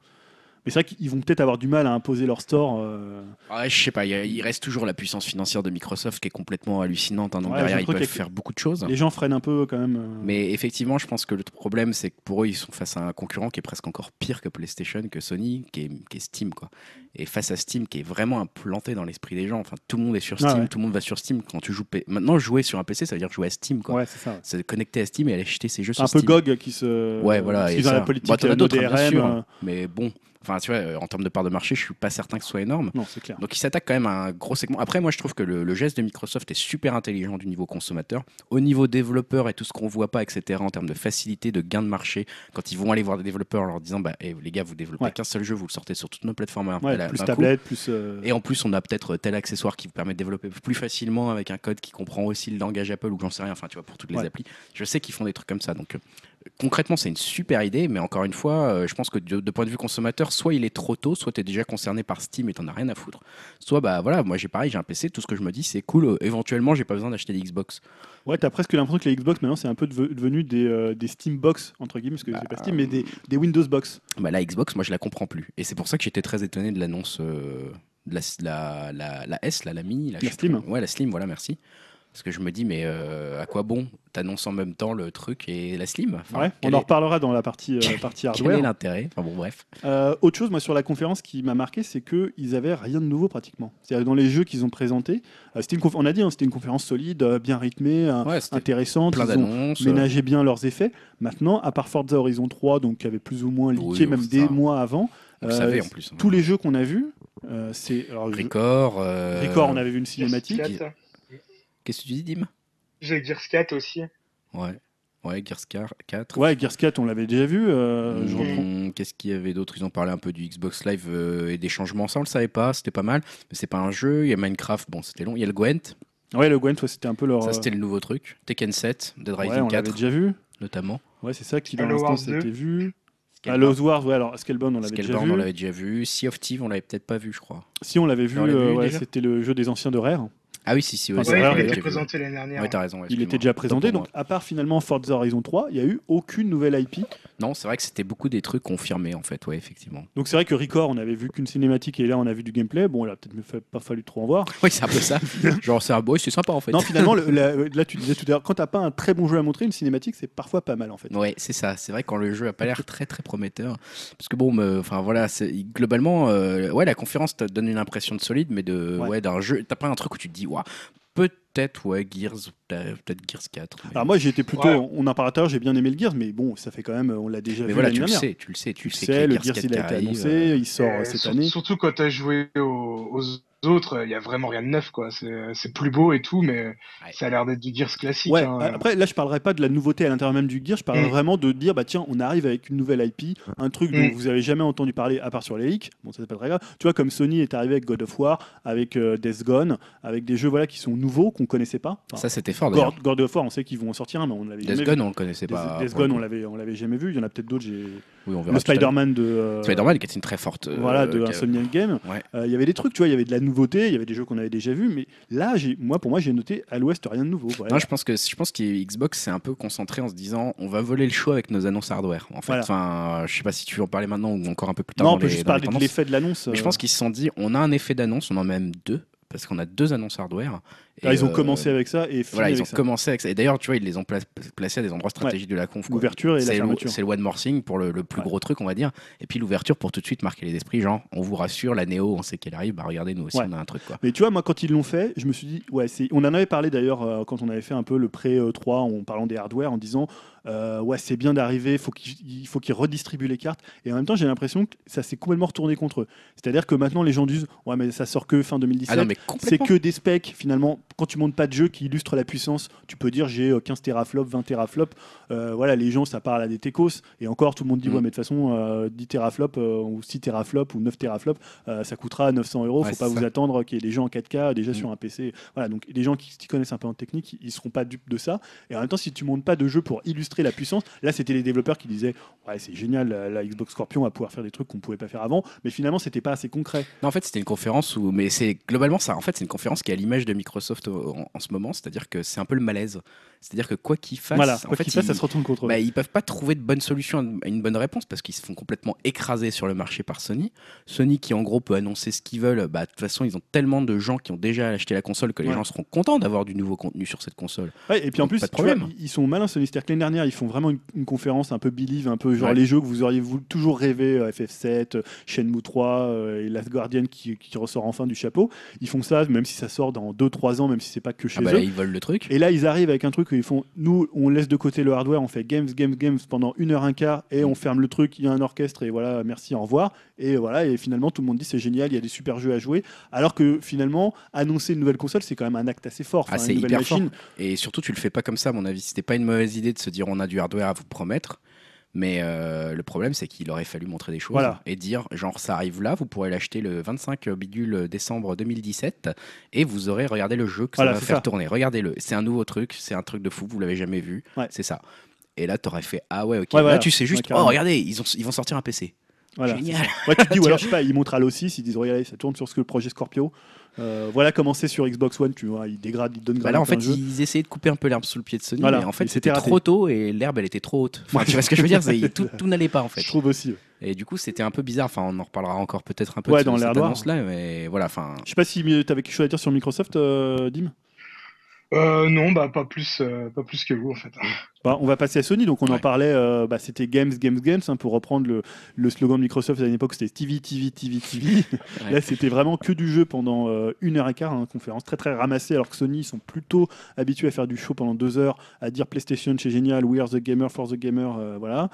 B: Mais c'est vrai qu'ils vont peut-être avoir du mal à imposer leur store. euh,
A: Ouais, je sais pas, il reste toujours la puissance financière de Microsoft qui est complètement hallucinante. hein. donc
B: Ouais,
A: derrière, ils peuvent faire beaucoup de choses.
B: Les gens freinent un peu quand même. euh.
A: Mais effectivement, je pense que le problème, c'est que pour eux, ils sont face à un concurrent qui est presque encore pire que PlayStation, que Sony, qui est, qui est Steam. Quoi. Et face à Steam, qui est vraiment implanté dans l'esprit des gens. Enfin, tout le monde est sur
B: Ah
A: Steam,
B: ouais.
A: tout le monde va sur Steam. Quand tu joues, P- maintenant jouer sur un PC, ça veut dire jouer à Steam. Quoi.
B: Ouais, c'est ça.
A: connecter à Steam et aller acheter ses jeux
B: C'est un
A: sur
B: peu
A: Steam.
B: GOG qui se.
A: Ouais, voilà.
B: parce
A: et ça.
B: la politique
A: Bah, as
B: euh,
A: d'autres, hein, bien sûr,
B: euh,
A: Mais bon, enfin, tu vois, euh, en termes de part de marché, je suis pas certain que ce soit énorme.
B: Non, c'est clair.
A: Donc il s'attaque quand même à un gros segment. Après, moi je trouve que le, le geste de Microsoft est super intelligent du niveau consommateur. Au niveau développeur et tout ce qu'on voit pas, etc., en termes de facilité, de gain de marché, quand ils vont aller voir des développeurs en leur disant bah, eh, les gars, vous développez
B: Ouais.
A: qu'un seul jeu, vous le sortez sur toutes nos plateformes.
B: Ouais,
A: la-
B: plus
A: coup.
B: tablette, plus. euh,
A: Et en plus, on a peut-être tel accessoire qui vous permet de développer plus facilement avec un code qui comprend aussi le langage Apple ou j'en sais rien, enfin, tu vois, pour toutes les
B: Ouais.
A: applis. Je sais qu'ils font des trucs comme ça. Donc, euh, concrètement, c'est une super idée, mais encore une fois, euh, je pense que de, de point de vue consommateur, soit il est trop tôt, soit tu es déjà concerné par Steam et t'en as rien à foutre. Soit, bah voilà, moi j'ai pareil, j'ai un PC, tout ce que je me dis, c'est cool, euh, éventuellement, j'ai pas besoin d'acheter des Xbox.
B: Ouais, t'as presque l'impression que les Xbox maintenant c'est un peu deve- devenu des, euh, des Steam Box entre guillemets, parce que
A: Bah,
B: c'est pas Steam, mais des, des Windows Box.
A: Bah, la Xbox, moi je la comprends plus. Et c'est pour ça que j'étais très étonné de l'annonce euh, de la, la, la- la S, là, la mini. La,
B: Slim.
A: plus. Ouais, la Slim, voilà, merci. Parce que je me dis, mais euh, à quoi bon T'annonces en même temps le truc et la Slim? Enfin,
B: ouais, on en
A: est-
B: reparlera dans la partie, euh, partie
A: Quel est
B: hardware.
A: l'intérêt? Enfin bon, bref.
B: Euh, autre chose, moi, sur la conférence qui m'a marqué, c'est qu'ils avaient rien de nouveau pratiquement. C'est-à-dire dans les jeux qu'ils ont présentés, euh, c'était une conf- on a dit, hein, c'était une conférence solide, bien rythmée,
A: Ouais, c'était
B: intéressante.
A: plein
B: Ils ont ménagé bien leurs effets. Maintenant, à part Forza Horizon 3, donc qui avait plus ou moins
A: Oui,
B: leaké
A: on
B: même des
A: ça.
B: mois avant,
A: On le
B: euh,
A: savait en plus. hein.
B: tous les jeux qu'on a vus, euh, c'est je-
A: Record. euh,
B: Record, on avait vu une cinématique.
C: 4.
A: Qu'est-ce que tu dis, Dim?
C: J'ai Gears 4 aussi.
A: Ouais. Ouais, Gears 4.
B: Ouais, Gears 4, on l'avait déjà vu. euh, je
A: Mmh,
B: reprends.
A: Qu'est-ce qu'il y avait d'autre? Ils ont parlé un peu du Xbox Live euh, et des changements. Ça, on le savait pas, c'était pas mal. Mais c'est pas un jeu. Il y a Minecraft, bon, c'était long. Il y a le Gwent,
B: Ouais, le Gwent, ouais, c'était un peu leur.
A: ça
B: euh,
A: c'était le nouveau truc. Tekken 7, Dead
B: ouais,
A: Rising
B: on l'avait
A: 4,
B: déjà vu.
A: notamment.
B: Ouais, c'est ça qui, dans l'instant, c'était
C: 2.
B: vu. Halo Wars, ouais, alors Scalebound, on l'avait déjà vu.
A: on l'avait déjà vu. Sea of Thieves, on l'avait peut-être pas vu, je crois.
B: Si, on l'avait vu,
A: On l'avait
B: euh,
A: vu
B: ouais,
A: déjà
B: c'était le jeu des anciens de Rare.
A: Ah oui, si, si, Ouais,
C: il était présenté l'année dernière.
A: Ouais, raison.
B: Il était déjà présenté, donc à part finalement Forza Horizon 3, il n'y a eu aucune nouvelle IP.
A: Non, c'est vrai que c'était beaucoup des trucs confirmés, en fait, ouais, effectivement.
B: Donc c'est vrai que Record, on avait vu qu'une cinématique et là on a vu du gameplay. Bon, il a peut-être pas fallu trop en voir.
A: Oui, c'est un peu ça. Genre, c'est un beau, c'est sympa, en fait.
B: Non, finalement, le- la- là tu disais tout à l'heure, quand t'as pas un très bon jeu à montrer, une cinématique c'est parfois pas mal en fait.
A: Ouais, c'est ça. C'est vrai quand le jeu a pas l'air très très prometteur, parce que bon, me- enfin voilà, c'est- globalement, euh, ouais, la conférence te donne une impression de solide, mais de
B: Ouais.
A: ouais, d'un jeu. T'as pas un truc où tu te dis, peut-être ouais, Gears, peut-être Gears 4. Mais,
B: Alors moi j'ai été plutôt,
C: Ouais.
B: on en parle tout à l'heure, j'ai bien aimé le Gears, mais bon, ça fait quand même, on l'a déjà
A: mais
B: vu
A: voilà, tu le
B: dernière.
A: sais, tu le sais, tu,
B: Tu
A: sais,
B: sais, le
A: Gears
B: Gears
A: 4
B: il a été
A: arrive,
B: annoncé,
A: euh,
B: il sort
C: Euh,
B: cette
C: sur-
B: année.
C: Surtout quand tu as joué aux, aux autres, il y a vraiment rien de neuf, quoi. C'est plus beau et tout, mais ça a l'air d'être du Gears classique.
B: Ouais,
C: hein.
B: après, là, je parlerai pas de la nouveauté à l'intérieur même du Gears, je parlerai
C: Mm.
B: vraiment de dire, bah tiens, on arrive avec une nouvelle IP, un truc dont
C: Mm.
B: vous avez jamais entendu parler, à part sur les leaks. Bon, ça c'est pas très grave. Tu vois, comme Sony est arrivé avec God of War, avec euh, Death Gone, avec des jeux voilà, qui sont nouveaux, qu'on connaissait pas. Enfin,
A: Ça, c'était fort.
B: God, God of War, on sait qu'ils vont en sortir un, mais on l'avait
A: Death
B: jamais
A: Gun,
B: vu.
A: on le connaissait pas.
B: Death Gone, on l'avait, on l'avait jamais vu. Il y en a peut-être d'autres. J'ai...
A: Oui, on verra
B: Le. Spider-Man de. euh,
A: Spider-Man, qui est une très forte. euh,
B: Voilà, de
A: qui a-
B: Insomniac Game.
A: Ouais.
B: Euh, Il y avait des trucs, tu vois, il y avait de la nouveauté, il y avait des jeux qu'on avait déjà vus, mais là, moi, pour moi, j'ai noté à l'ouest rien de nouveau. Voilà.
A: Non, je pense que je pense que Xbox s'est un peu concentré en se disant on va voler le show avec nos annonces hardware. En fait,
B: Voilà.
A: enfin, je sais pas si tu veux en parler maintenant ou encore un peu plus tard.
B: Non, on peut
A: les-
B: juste parler de l'effet de l'annonce.
A: Je
B: euh,
A: pense qu'ils se sont dit on a un effet d'annonce, on en a même deux parce qu'on a deux annonces hardware.
B: là, ils ont
A: euh,
B: commencé avec ça et
A: Voilà, ils ont
B: ça.
A: commencé avec ça. Et d'ailleurs, tu vois, ils les ont pla- placés à des endroits stratégiques de la conf.
B: L'ouverture et la fermeture.
A: c'est le one more thing pour le, le plus
B: Ouais.
A: gros truc, on va dire. Et puis l'ouverture pour tout de suite marquer les esprits, genre, on vous rassure, la Néo, on sait qu'elle arrive, bah regardez, nous aussi,
B: Ouais.
A: on a un truc, quoi.
B: Mais tu vois, moi, quand ils l'ont fait, je me suis dit, ouais. On en avait parlé d'ailleurs euh, quand on avait fait un peu le pré-3 en parlant des hardware, en disant, euh, ouais, c'est bien d'arriver, faut il faut qu'ils redistribuent les cartes. Et en même temps, j'ai l'impression que ça s'est complètement retourné contre eux. C'est-à-dire que maintenant, les gens disent, ouais, mais ça sort que fin 2017.
A: Ah
B: c'est que des specs finalement. Quand tu montes pas de jeu qui illustre la puissance, tu peux dire j'ai euh, 15 teraflops, 20 teraflops. Euh, voilà, les gens ça parle à des techos et encore tout le monde dit
A: Mm.
B: ouais mais de toute façon euh, 10 teraflops euh, ou 6 teraflops ou 9 teraflops, euh, ça coûtera 900 euros.
A: Ouais,
B: Faut pas vous
A: ça.
B: attendre qu'il y ait des gens en 4K déjà
A: Mm.
B: sur un PC. Voilà, donc les gens qui s'y connaissent un peu en technique, ils seront pas dupes de ça. Et en même temps, si tu montes pas de jeu pour illustrer la puissance, là c'était les développeurs qui disaient ouais c'est génial, la, la Xbox Scorpion va pouvoir faire des trucs qu'on pouvait pas faire avant, mais finalement c'était pas assez concret.
A: Non, en fait, c'était une conférence où, mais c'est globalement ça. En fait, c'est une conférence qui est à l'image de Microsoft en, en ce moment, c'est-à-dire que c'est un peu le malaise. C'est-à-dire que quoi qu'ils fassent,
B: voilà,
A: en
B: quoi
A: fait,
B: qu'il fasse, ça
A: ils-
B: se retourne contre eux.
A: bah, ils peuvent pas trouver de bonne solution une bonne réponse parce qu'ils se font complètement écraser sur le marché par Sony. Sony qui en gros peut annoncer ce qu'ils veulent, bah, de toute façon ils ont tellement de gens qui ont déjà acheté la console que les
B: Ouais.
A: gens seront contents d'avoir du nouveau contenu sur cette console.
B: Ouais, et puis en plus,
A: pas de
B: tu vois,
A: problème.
B: ils- ils sont malins, Sony. C'est-à-dire que l'année dernière, ils font vraiment une, une conférence un peu believe, un peu genre
A: Ouais.
B: les jeux que vous auriez voulu toujours rêver, euh, FF7, euh, Shenmue 3 euh, et Last Guardian qui, qui ressort enfin du chapeau. Ils font ça, même si ça sort dans 2-3 ans, même si c'est pas que chez
A: Ah bah,
B: eux.
A: là, ils volent le truc.
B: Et là, ils arrivent avec un truc où ils font nous, on laisse de côté le hardware, on fait games, games, games pendant une heure un quart et
A: Mm.
B: on ferme le truc. Il y a un orchestre et voilà, merci, au revoir. Et voilà, et finalement, tout le monde dit c'est génial, il y a des super jeux à jouer. Alors que finalement, annoncer une nouvelle console, c'est quand même un acte assez fort.
A: Ah,
B: Enfin,
A: c'est
B: une nouvelle
A: hyper
B: machine.
A: Et surtout, tu le fais pas comme ça, à mon avis. C'était pas une mauvaise idée de se dire on a du hardware à vous promettre. Mais euh, le problème, c'est qu'il aurait fallu montrer des choses
B: Voilà.
A: et dire genre ça arrive là, vous pourrez l'acheter le 25 bidule décembre 2017 et vous aurez regardé le jeu que
B: Voilà,
A: ça va faire
B: ça.
A: tourner. Regardez-le, c'est un nouveau truc, c'est un truc de fou, vous l'avez jamais vu,
B: Ouais.
A: c'est ça. Et là, t'aurais fait ah ouais ok.
B: Ouais,
A: là,
B: voilà.
A: tu sais juste
B: Ouais,
A: oh regardez, ils, ont, ils vont sortir un PC.
B: Voilà,
A: Génial.
B: Ouais, tu te dis, ou alors, je sais pas, ils montrent à l'O6, ils disent, regardez, ça tourne sur ce que le projet Scorpio. Euh, voilà comment c'est sur Xbox One, tu vois, ils dégradent, ils donnent
A: Bah là, en fait, ils essayaient de couper un peu l'herbe sous le pied de Sony,
B: Voilà,
A: mais en fait, c'était trop tôt et l'herbe, elle était trop haute. Enfin, tu vois ce que je veux dire c'est- Tout, tout n'allait pas en fait.
B: Je trouve aussi. ouais.
A: Et du coup, c'était un peu bizarre. Enfin, on en reparlera encore peut-être un peu
B: Ouais,
A: de
B: dans
A: cette annonce-là, mais voilà. Enfin,
B: Je sais pas si tu avais quelque chose à dire sur Microsoft, euh, Dim?
C: Euh, non, bah pas plus, euh, pas plus que vous en fait.
B: Bah, on va passer à Sony, donc on en parlait, euh, bah, c'était Games, Games, Games, hein, pour reprendre le, le slogan de Microsoft à une époque, c'était TV, TV, TV, TV.
A: Ouais.
B: Là, c'était vraiment que du jeu pendant euh, une heure et quart, hein, conférence très très ramassée, alors que Sony, ils sont plutôt habitués à faire du show pendant deux heures, à dire PlayStation, c'est génial, we are the gamer for the gamer, euh, voilà.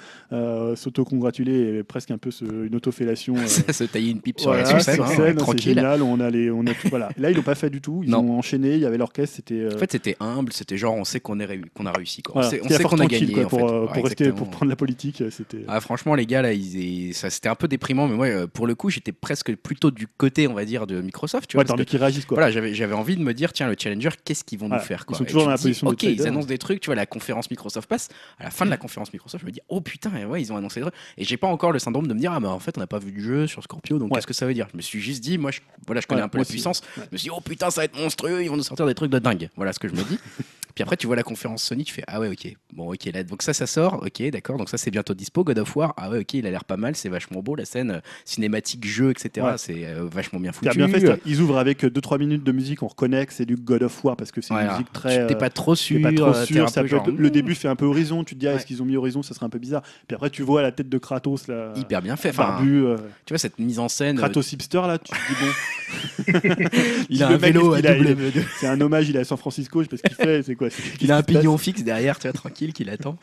B: S'auto-congratuler presque un peu ce- une autofellation.
A: se tailler une pipe sur
B: Voilà,
A: la scène, hein,
B: scène, c'est
A: tranquille.
B: génial, on a les, on a tout- voilà. Là, ils l'ont pas fait du tout, ils
A: Non.
B: ont enchaîné, il y avait l'orchestre, c'était.
A: En fait, c'était humble. C'était genre, on sait qu'on a réussi. Quoi.
B: voilà,
A: on sait, sait
B: force
A: qu'on a
B: tranquille,
A: gagné.
B: quoi,
A: en
B: pour,
A: fait.
B: euh,
A: Ouais,
B: pour rester,
A: exactement.
B: pour prendre la politique, euh, c'était.
A: Ah, franchement, les gars, là, ils, ça, c'était un peu déprimant, mais moi, euh, pour le coup, j'étais presque plutôt du côté, on va dire, de Microsoft. Tu vois,
B: ouais,
A: parce que-
B: qu'ils réagissent quoi.
A: Voilà, j'avais, j'avais envie de me dire, tiens, le Challenger, qu'est-ce qu'ils vont
B: Voilà,
A: nous faire
B: ils
A: quoi
B: sont
A: Et
B: toujours dans la
A: dis,
B: position de
A: Ok, ils annoncent des trucs, tu vois, la conférence Microsoft passe. À la fin de la conférence Microsoft, je me dis, oh putain, ouais, ils ont annoncé des trucs. Et j'ai pas encore le syndrome de me dire, ah, mais en fait, on n'a pas vu du jeu sur Scorpio, donc qu'est-ce que ça veut dire? Je me suis juste dit, moi, je, voilà, je connais un peu la puissance. Je me suis dit, oh putain, ça va être monstrueux, ils vont nous sortir des trucs de dingue. Voilà ce que je me dis. Puis après, tu vois la conférence Sony, tu fais Ah ouais, ok. Bon, ok, là, donc ça, ça sort. Ok, d'accord. Donc ça, c'est bientôt dispo. God of War. Ah ouais, ok, il a l'air pas mal. C'est vachement beau. La scène euh, cinématique, jeu, etc.
B: Ouais.
A: C'est euh, vachement bien foutu.
B: bien fait, ils ouvrent avec 2-3 minutes de musique, on reconnaît que c'est du God of War parce que c'est une
A: Voilà.
B: musique très.
A: T'es
B: euh,
A: pas trop sûr.
B: pas trop
A: euh,
B: sûr, ça
A: genre,
B: être- le
A: hmm,
B: début fait un peu horizon, tu te dis ah, est-ce qu'ils ont mis horizon, ça serait un peu bizarre. Puis après tu vois la tête de Kratos là,
A: hyper bien fait. Enfin,
B: barbu, euh,
A: tu vois cette mise en scène. euh,
B: Kratos hipster là, tu te dis bon,
A: il a un vélo à double.
B: c'est un hommage, il est à San Francisco, je sais pas ce qu'il fait, c'est quoi.
A: Il a un pignon fixe derrière, tu vois, tranquille, qui l'attend.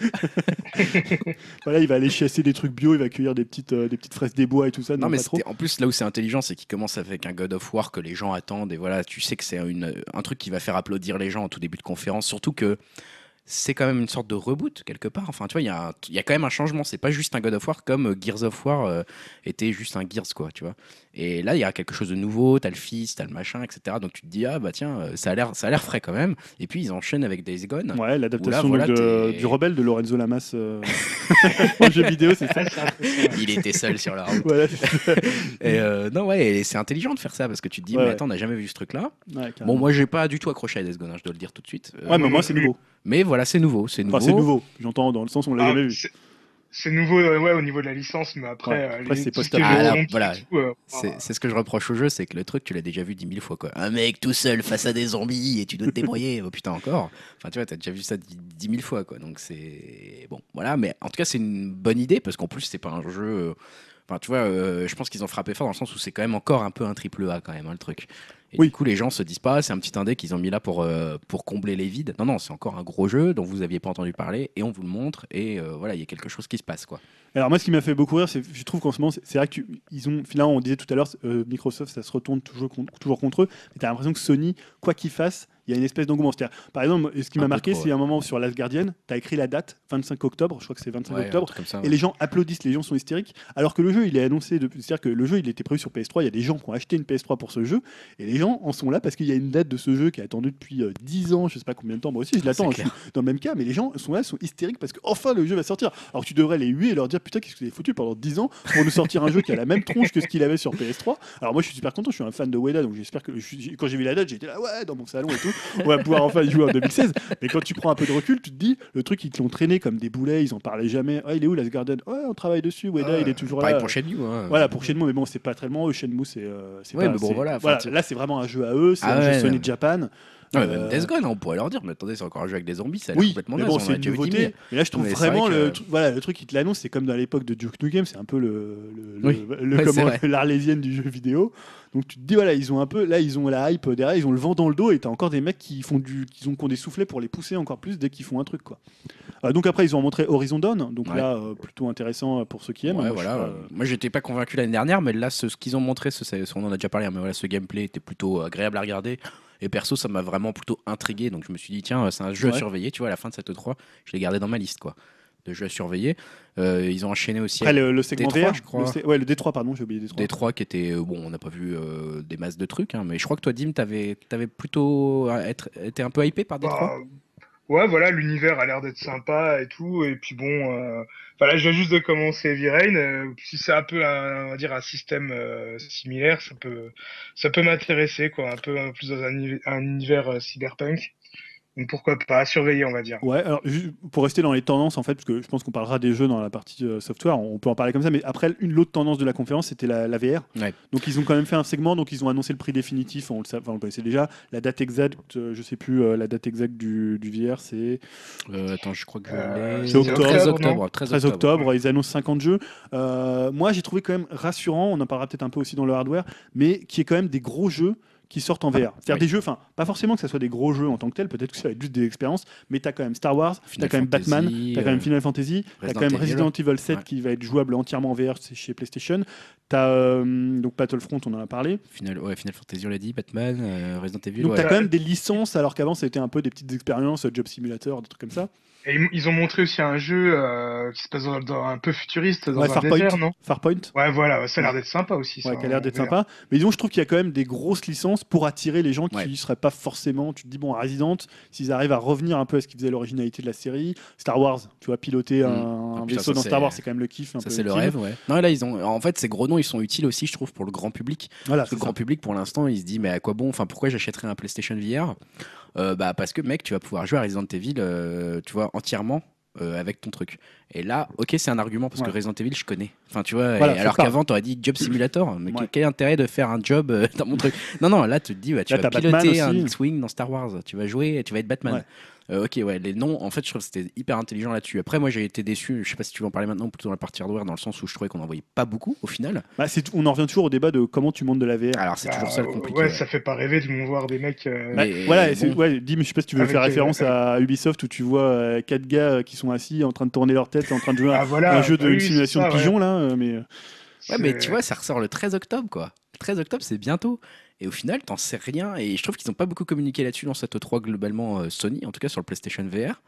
B: voilà, il va aller chasser des trucs bio, il va cueillir des petites, euh, des petites fraises des bois et tout ça.
A: Non, mais en plus, là où c'est intelligent, c'est qu'il commence avec un God of War que les gens attendent. Et voilà, tu sais que c'est un truc qui va faire applaudir les gens en tout début de conférence. Surtout que c'est quand même une sorte de reboot quelque part. Enfin, tu vois, il y, a y a quand même un changement. C'est pas juste un God of War comme Gears of War euh, était juste un Gears, quoi, tu vois. Et là, il y a quelque chose de nouveau. T'as le fils, t'as le machin, etc. Donc tu te dis, ah bah tiens, euh, ça a l'air, ça a l'air frais quand même. Et puis ils enchaînent avec Days Gone.
B: Ouais, l'adaptation du Rebelle de Lorenzo Lamas en jeu vidéo, c'est ça.
A: il était seul sur la route. et non, ouais, c'est intelligent de faire ça parce que tu te dis, mais attends, on n'a jamais vu ce truc-là. bon, moi, j'ai pas du tout accroché à Days Gone, hein, je dois le dire tout de suite.
B: ouais, mais moi, c'est nouveau.
A: Mais voilà, c'est nouveau. C'est nouveau.
B: c'est nouveau. J'entends dans le sens où on l'a ah, jamais vu.
C: C'est nouveau euh, ouais, au niveau de la licence, mais après,
A: euh, c'est post ah, voilà. Euh, c'est ce que je reproche au jeu, c'est que le truc, tu l'as déjà vu dix mille fois. Quoi. Un mec tout seul face à des zombies et tu dois te débrouiller. oh putain, encore. Enfin, tu vois, t'as déjà vu ça dix mille fois. Quoi. Donc, c'est. Bon, voilà. Mais en tout cas, c'est une bonne idée parce qu'en plus, c'est pas un jeu. Enfin, tu vois, je pense qu'ils ont frappé fort dans le sens où c'est quand même encore un peu un triple A quand même, hein, le truc. Et oui. du coup, les gens se disent pas, c'est un petit indé qu'ils ont mis là pour, euh, pour combler les vides. Non, non, c'est encore un gros jeu dont vous aviez pas entendu parler et on vous le montre et euh, voilà, il y a quelque chose qui se passe quoi.
B: Alors moi, ce qui m'a fait beaucoup rire, c'est je trouve qu'en ce moment, c'est vrai qu'ils ont finalement, on disait tout à l'heure, euh, Microsoft, ça se retourne toujours, toujours contre eux. Mais tu as l'impression que Sony, quoi qu'il fasse, il y a une espèce d'engouement. Par exemple, ce qui m'a marqué, c'est un moment sur Last Guardian, tu as écrit la date, 25 octobre, je crois que c'est 25 octobre, et les gens applaudissent, les gens sont hystériques, alors que le jeu, il est annoncé, c'est-à-dire que le jeu, il était prévu sur PS3, il y a des gens qui ont acheté une PS3 pour ce jeu, et les gens en sont là parce qu'il y a une date de ce jeu qui est attendu depuis 10 euh, ans, je sais pas combien de temps, moi aussi je l'attends, dans le même cas, mais les gens sont là, sont hystériques parce qu'enfin le jeu va sortir. Alors tu devrais les huer et leur dire, putain, qu'est-ce que vous avez foutu pendant 10 ans pour nous sortir un jeu qui a la même tronche que ce qu'il avait sur PS3. Alors moi, je suis super content, je suis un fan de Weda, donc j'espère que quand j'ai vu la date, j'étais là, ouais, dans mon salon et tout, on va pouvoir enfin y jouer en 2016. Mais quand tu prends un peu de recul, tu te dis, le truc, ils te l'ont traîné comme des boulets, ils en parlaient jamais. Ah, il est où Last Garden Ouais, on travaille dessus, Weda, il est toujours là.
A: pour Shenmue. Hein.
B: Voilà, pour Shenmue, mais bon, c'est pas tellement eux, Shenmue, c'est. Euh,
A: ouais, mais bon, voilà.
B: Là, c'est vraiment un jeu à eux, c'est ah un jeu Sony Japan.
A: Non, même euh, Death Gone, on pourrait leur dire, mais attendez, c'est encore un jeu avec des zombies, ça a oui, complètement
B: mais bon, c'est une nouveauté. Mais là, je trouve vraiment le, voilà, le truc qui te l'annonce, c'est comme dans l'époque de Duke Nukem, c'est un peu le, l'arlésienne du jeu vidéo. Donc tu te dis voilà, ils ont un peu là, ils ont la hype derrière, ils ont le vent dans le dos, et t'as encore des mecs qui font du, qui ont, qui ont des soufflets pour les pousser encore plus dès qu'ils font un truc quoi. Euh, donc après, ils ont montré Horizon Dawn, donc là, euh, plutôt intéressant pour ceux qui aiment.
A: moi, voilà. moi, j'étais pas convaincu l'année dernière, mais là, ce, qu'ils ont montré, ce, on en a déjà parlé, hein, mais voilà, ce gameplay était plutôt agréable à regarder. Et perso, ça m'a vraiment plutôt intrigué. Donc je me suis dit, tiens, c'est un jeu à surveiller. Tu vois, à la fin de cette 3, je l'ai gardé dans ma liste, quoi, de jeux à surveiller. Euh, ils ont enchaîné aussi.
B: Après, le, segment D3, je crois. Le, ouais, le D3, pardon, j'ai oublié D3.
A: D3 qui était. Euh, bon, on n'a pas vu euh, des masses de trucs, hein, mais je crois que toi, Dim, t'avais avais plutôt être, été un peu hypé par D3 bah,
C: Ouais, voilà, l'univers a l'air d'être sympa et tout. Et puis bon, voilà, je viens juste de commencer Heavy Rain. si c'est un peu, un, dire, un système similaire, ça peut, ça peut m'intéresser, quoi. Un peu plus dans un, un univers cyberpunk pourquoi pas surveiller, on va dire.
B: Ouais, alors pour rester dans les tendances, en fait, parce que je pense qu'on parlera des jeux dans la partie euh, software, on peut en parler comme ça, mais après, une autre tendance de la conférence, c'était la, VR. Donc ils ont quand même fait un segment, donc ils ont annoncé le prix définitif, on le, enfin, on le connaissait déjà. La date exacte, euh, je sais plus, euh, la date exacte du, du VR, c'est.
A: attends, je crois que
B: c'est octobre. 13 octobre, 13 octobre. ils annoncent 50 jeux. moi, j'ai trouvé quand même rassurant, on en parlera peut-être un peu aussi dans le hardware, mais qui est quand même des gros jeux qui sortent en VR. Faire des jeux, enfin, pas forcément que ça soit des gros jeux en tant que tel, peut-être que ça va être juste des expériences, mais tu as quand même Star Wars, tu as quand même Batman, tu as quand même Final Fantasy, tu as quand même Resident Evil 7 qui va être jouable entièrement en VR chez PlayStation. Tu as euh, donc Battlefront, on en a parlé.
A: Final, ouais, Final Fantasy, on l'a dit, Batman, euh, Resident Evil.
B: Donc tu as quand même des licences, alors qu'avant c'était un peu des petites expériences, Job Simulator, des trucs comme ça.
C: Et ils ont montré aussi un jeu euh, qui se passe dans, un peu futuriste, dans un Farpoint, désert, non?
B: Farpoint.
C: Ouais, voilà, ça a l'air d'être sympa aussi.
B: Ouais, ça, a l'air d'être sympa. Mais disons, je trouve qu'il y a quand même des grosses licences pour attirer les gens qui ne seraient pas forcément. Tu te dis, bon, Resident, s'ils arrivent à revenir un peu à ce qui faisait l'originalité de la série. Star Wars, tu vois, piloter mm. un, ah, vaisseau dans Star Wars, c'est quand même le kiff.
A: ça, c'est le rêve, ouais. Non, là, ils ont. En fait, ces gros noms, ils sont utiles aussi, je trouve, pour le grand public. Voilà, le grand public, pour l'instant, il se dit, mais à quoi bon? Enfin, pourquoi j'achèterais un PlayStation VR euh, bah, parce que mec, tu vas pouvoir jouer à Resident Evil, euh, tu vois, entièrement euh, avec ton truc. Et là, ok, c'est un argument parce que Resident Evil, je connais. Enfin, tu vois, alors qu'avant, tu aurais dit Job Simulator. Mais quel intérêt de faire un job euh, dans mon truc? Non, non, là, tu te dis, tu vas piloter un X-Wing dans Star Wars. Tu vas jouer, tu vas être Batman. Euh, ok, ouais, les noms, en fait, je trouve que c'était hyper intelligent là-dessus. Après, moi, j'ai été déçu, je sais pas si tu veux en parler maintenant, plutôt dans la partie hardware, dans le sens où je trouvais qu'on en voyait pas beaucoup au final.
B: Bah, on en revient toujours au débat de comment tu montes de la VR.
A: Alors, c'est
C: Bah,
A: toujours ça le
C: ouais,
A: compliqué.
C: Ouais,
A: ouais.
C: ça fait pas rêver de me voir des mecs. euh,
B: Bah,
A: Mais
B: voilà,
A: bon.
B: ouais, Dim, je sais pas si tu veux
C: Avec,
B: faire
C: euh,
B: référence à Ubisoft où tu vois euh, quatre gars qui sont assis en train de tourner leur tête, en train de jouer à
C: Ah voilà,
B: un jeu de
C: oui,
B: simulation
C: ça,
B: de
C: ouais.
B: pigeons là, euh, mais euh,
A: Ouais, mais tu vois, ça ressort le 13 octobre, quoi. Le 13 octobre, c'est bientôt. Et au final, t'en sais rien. Et je trouve qu'ils n'ont pas beaucoup communiqué là-dessus dans cette E3 globalement euh, Sony, en tout cas sur le PlayStation VR.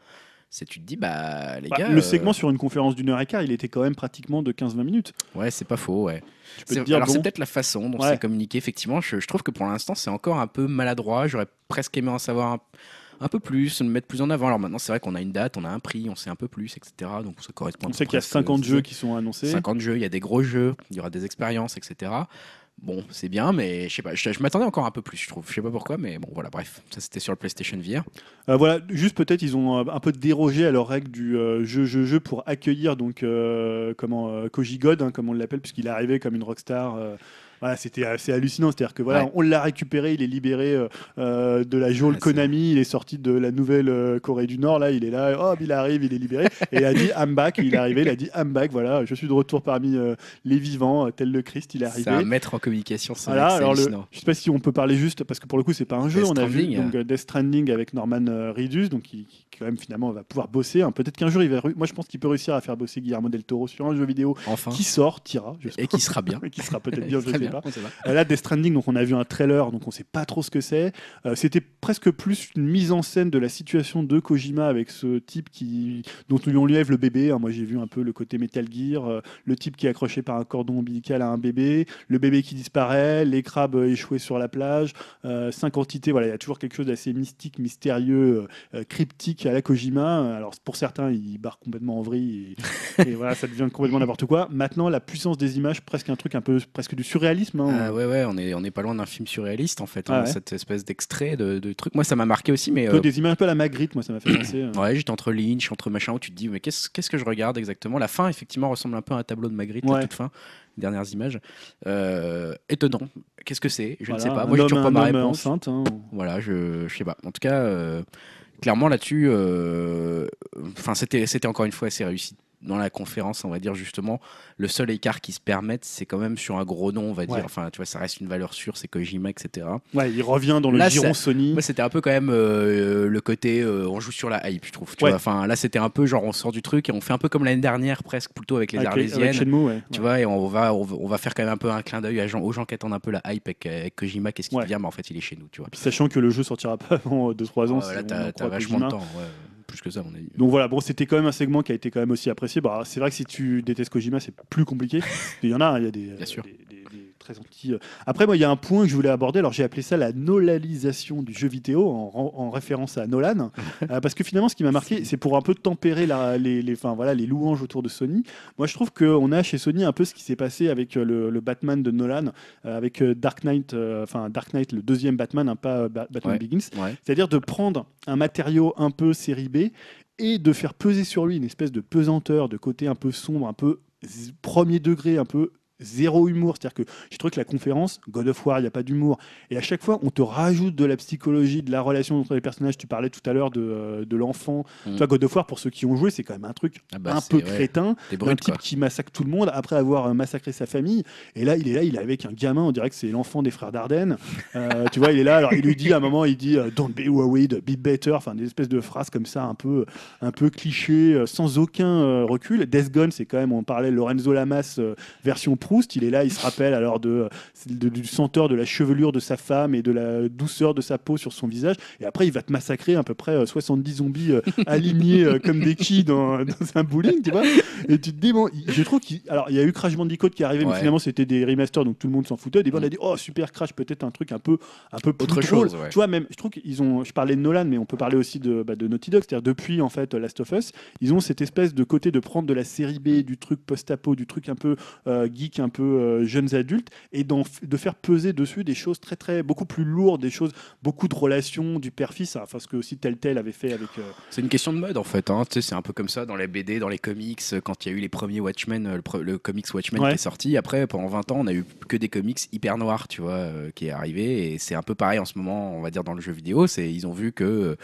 A: C'est tu te dis, bah, les
B: bah,
A: gars.
B: le
A: euh,
B: segment sur une conférence d'une heure et quart, il était quand même pratiquement de 15-20 minutes.
A: Ouais, c'est pas faux, ouais.
B: Dire,
A: Alors,
B: bon,
A: c'est peut-être la façon dont
B: Ouais.
A: c'est communiqué, effectivement. Je, je trouve que pour l'instant, c'est encore un peu maladroit. J'aurais presque aimé en savoir un, un peu plus, le mettre plus en avant. Alors maintenant, c'est vrai qu'on a une date, on a un prix, on sait un peu plus, etc. Donc ça correspond
B: on sait qu'il y a
A: près à ce que
B: 50
A: c'est.
B: jeux qui sont annoncés.
A: 50 jeux, il y a des gros jeux, il y aura des expériences, etc. Bon, c'est bien, mais je sais pas, je, je m'attendais encore un peu plus, je trouve. Je sais pas pourquoi, mais bon, voilà, bref. Ça, c'était sur le PlayStation VR.
B: Euh, voilà, juste peut-être ils ont un peu dérogé à leur règle du euh, jeu jeu jeu pour accueillir donc euh, comment Koji God hein, comme on l'appelle puisqu'il est arrivé comme une rockstar. Euh, voilà, c'était assez hallucinant, c'est-à-dire que voilà,
A: Ouais.
B: on l'a récupéré, il est libéré euh, euh, de la geôle
A: Ah, c'est-
B: Konami, il est sorti de la nouvelle euh, Corée du Nord là, il est là, hop, il arrive, il est libéré et il a dit I'm back, il est arrivé, il a dit I'm back, voilà, je suis de retour parmi euh, les vivants, euh, tel le Christ, il est
A: C'est
B: arrivé.
A: un maître en communication, c'est
B: Voilà,
A: c'est
B: alors le, je sais pas si on peut parler juste parce que pour le coup c'est pas un jeu,
A: Death
B: on a vu donc euh, Death Stranding avec Norman euh, Reedus donc qui, qui, quand même finalement va pouvoir bosser. hein. Peut-être qu'un jour il va, moi je pense qu'il peut réussir à faire bosser Guillermo del Toro sur un jeu vidéo
A: Enfin.
B: qui sort, tira, je
A: Et qui sera bien.
B: qui sera peut-être bien, je
A: bien,
B: pas.
A: on sait pas.
B: Euh, Là, Death Stranding, donc on a vu un trailer, donc on sait pas trop ce que c'est. Euh, C'était presque plus une mise en scène de la situation de Kojima avec ce type qui, dont on lui lève le bébé. hein. Moi, j'ai vu un peu le côté Metal Gear, euh, le type qui est accroché par un cordon ombilical à un bébé, le bébé qui disparaît, les crabes échoués sur la plage, cinq entités. Voilà, il y a toujours quelque chose d'assez mystique, mystérieux, cryptique à la Kojima. Alors pour certains, il barre complètement en vrille et, et voilà, ça devient complètement n'importe quoi. Maintenant, la puissance des images, presque un truc un peu, presque du surréalisme. Hein.
A: Ah ouais, ouais, on est, on est pas loin d'un film surréaliste en fait,
B: Ah
A: hein,
B: ouais.
A: cette espèce d'extrait de, de truc. Moi, ça m'a marqué aussi, mais euh,
B: des images un peu à la Magritte, moi ça m'a fait penser. euh.
A: ouais, j'étais entre Lynch, entre machin, où tu te dis, mais qu'est-ce qu'est-ce que je regarde exactement? La fin, effectivement, ressemble un peu à un tableau de Magritte, la
B: Ouais.
A: toute fin, les dernières images. Euh, étonnant. Qu'est-ce que c'est? Je
B: Voilà,
A: ne sais pas. Moi, j'ai toujours pas ma réponse.
B: enceinte. hein.
A: Voilà, je, je sais pas. En tout cas, euh, clairement là-dessus, enfin c'était c'était encore une fois assez réussi dans la conférence, on va dire justement. Le seul écart qui se permette, c'est quand même sur un gros nom, on va dire.
B: Ouais.
A: Enfin, tu vois, ça reste une valeur sûre, c'est Kojima, etc.
B: Ouais, il revient dans le
A: Là,
B: giron Sony.
A: Moi, c'était un peu quand même euh, le côté euh, on joue sur la hype, je trouve. Tu
B: Ouais.
A: vois, enfin là, c'était un peu genre on sort du truc et on fait un peu comme l'année dernière, presque plutôt avec les
B: avec, les- avec
A: Arlésiennes.
B: Shenmue, ouais.
A: Tu
B: Ouais.
A: vois, et on va, on va, faire quand même un peu un clin d'œil aux gens qui attendent un peu la hype avec, avec Kojima, qu'est-ce qu'il
B: Ouais.
A: vient, mais en fait, il est chez nous, tu vois.
B: Puis sachant que le jeu sortira pas avant 2-3 ans.
A: Ah, là, t'as vachement de temps, ouais, plus que ça, à mon avis.
B: Donc voilà, bon, c'était quand même un segment qui a été quand même aussi apprécié. Bah, c'est vrai que si tu détestes Kojima, c'est plus compliqué. il y en a, hein, il y a des,
A: Bien sûr.
B: des très anti. Après, moi, il y a un point que je voulais aborder. Alors, j'ai appelé ça la nolalisation du jeu vidéo en, en référence à Nolan, Euh, parce que finalement, ce qui m'a marqué, c'est pour un peu tempérer la- les, les, enfin, voilà, les louanges autour de Sony. Moi, je trouve qu'on a chez Sony un peu ce qui s'est passé avec euh, le, le Batman de Nolan, euh, avec euh, Dark Knight, euh, enfin Dark Knight, le deuxième Batman, hein, pas euh, Ba- Batman
A: Ouais.
B: Begins.
A: Ouais.
B: C'est-à-dire de prendre un matériau un peu série B et de faire peser sur lui une espèce de pesanteur, de côté un peu sombre, un peu premier degré, un peu zéro humour. C'est-à-dire que je trouve que la conférence, God of War, il n'y a pas d'humour. Et à chaque fois, on te rajoute de la psychologie, de la relation entre les personnages. Tu parlais tout à l'heure de, euh, de l'enfant.
A: Mm.
B: God of War, pour ceux qui ont joué, c'est quand même un truc
A: Ah bah,
B: un peu
A: ouais,
B: crétin. Un type
A: quoi.
B: qui massacre tout le monde après avoir euh, massacré sa famille. Et là, il est là, il est avec un gamin, on dirait que c'est l'enfant des frères Dardenne. Euh, tu vois, il est là, alors il lui dit à un moment, il dit Don't be worried, be better. Enfin, des espèces de phrases comme ça, un peu, un peu cliché, sans aucun recul. Death Gone, c'est quand même, on parlait Lorenzo Lamas version Proust. Il est là, il se rappelle alors de, de- du senteur de la chevelure de sa femme et de la douceur de sa peau sur son visage. Et après, il va te massacrer à peu près euh, 70 zombies euh, alignés euh, comme des quilles dans, dans un bowling, tu vois. Et tu te dis, bon, je trouve qu'il. Alors, il y a eu Crash Bandicoot qui est arrivé, mais finalement, c'était des remasters, donc tout le monde s'en foutait. Et on
A: Mm.
B: a dit, oh, super Crash, peut-être un truc un peu, un peu plus
A: Autre
B: drôle.
A: chose, ouais.
B: Tu vois, même, je trouve qu'ils ont. Je parlais de Nolan, mais on peut parler aussi de, bah, de Naughty Dog. C'est-à-dire, depuis, en fait, Last of Us, ils ont cette espèce de côté de prendre de la série B, du truc post-apo, du truc un peu euh, geek, un peu euh, jeunes adultes, et de faire peser dessus des choses très, très, beaucoup plus lourdes, des choses, beaucoup de relations, du père-fils, enfin, ce que aussi Telltale avait fait avec. euh,
A: C'est une question de mode en fait. hein. C'est un peu comme ça dans les BD, dans les comics. euh, Quand il y a eu les premiers Watchmen, le, pre- le comics Watchmen
B: Ouais.
A: qui est sorti. Après, pendant 20 ans, on a eu que des comics hyper noirs, tu vois, qui est arrivé. Et c'est un peu pareil en ce moment, on va dire, dans le jeu vidéo. C'est ils ont vu que.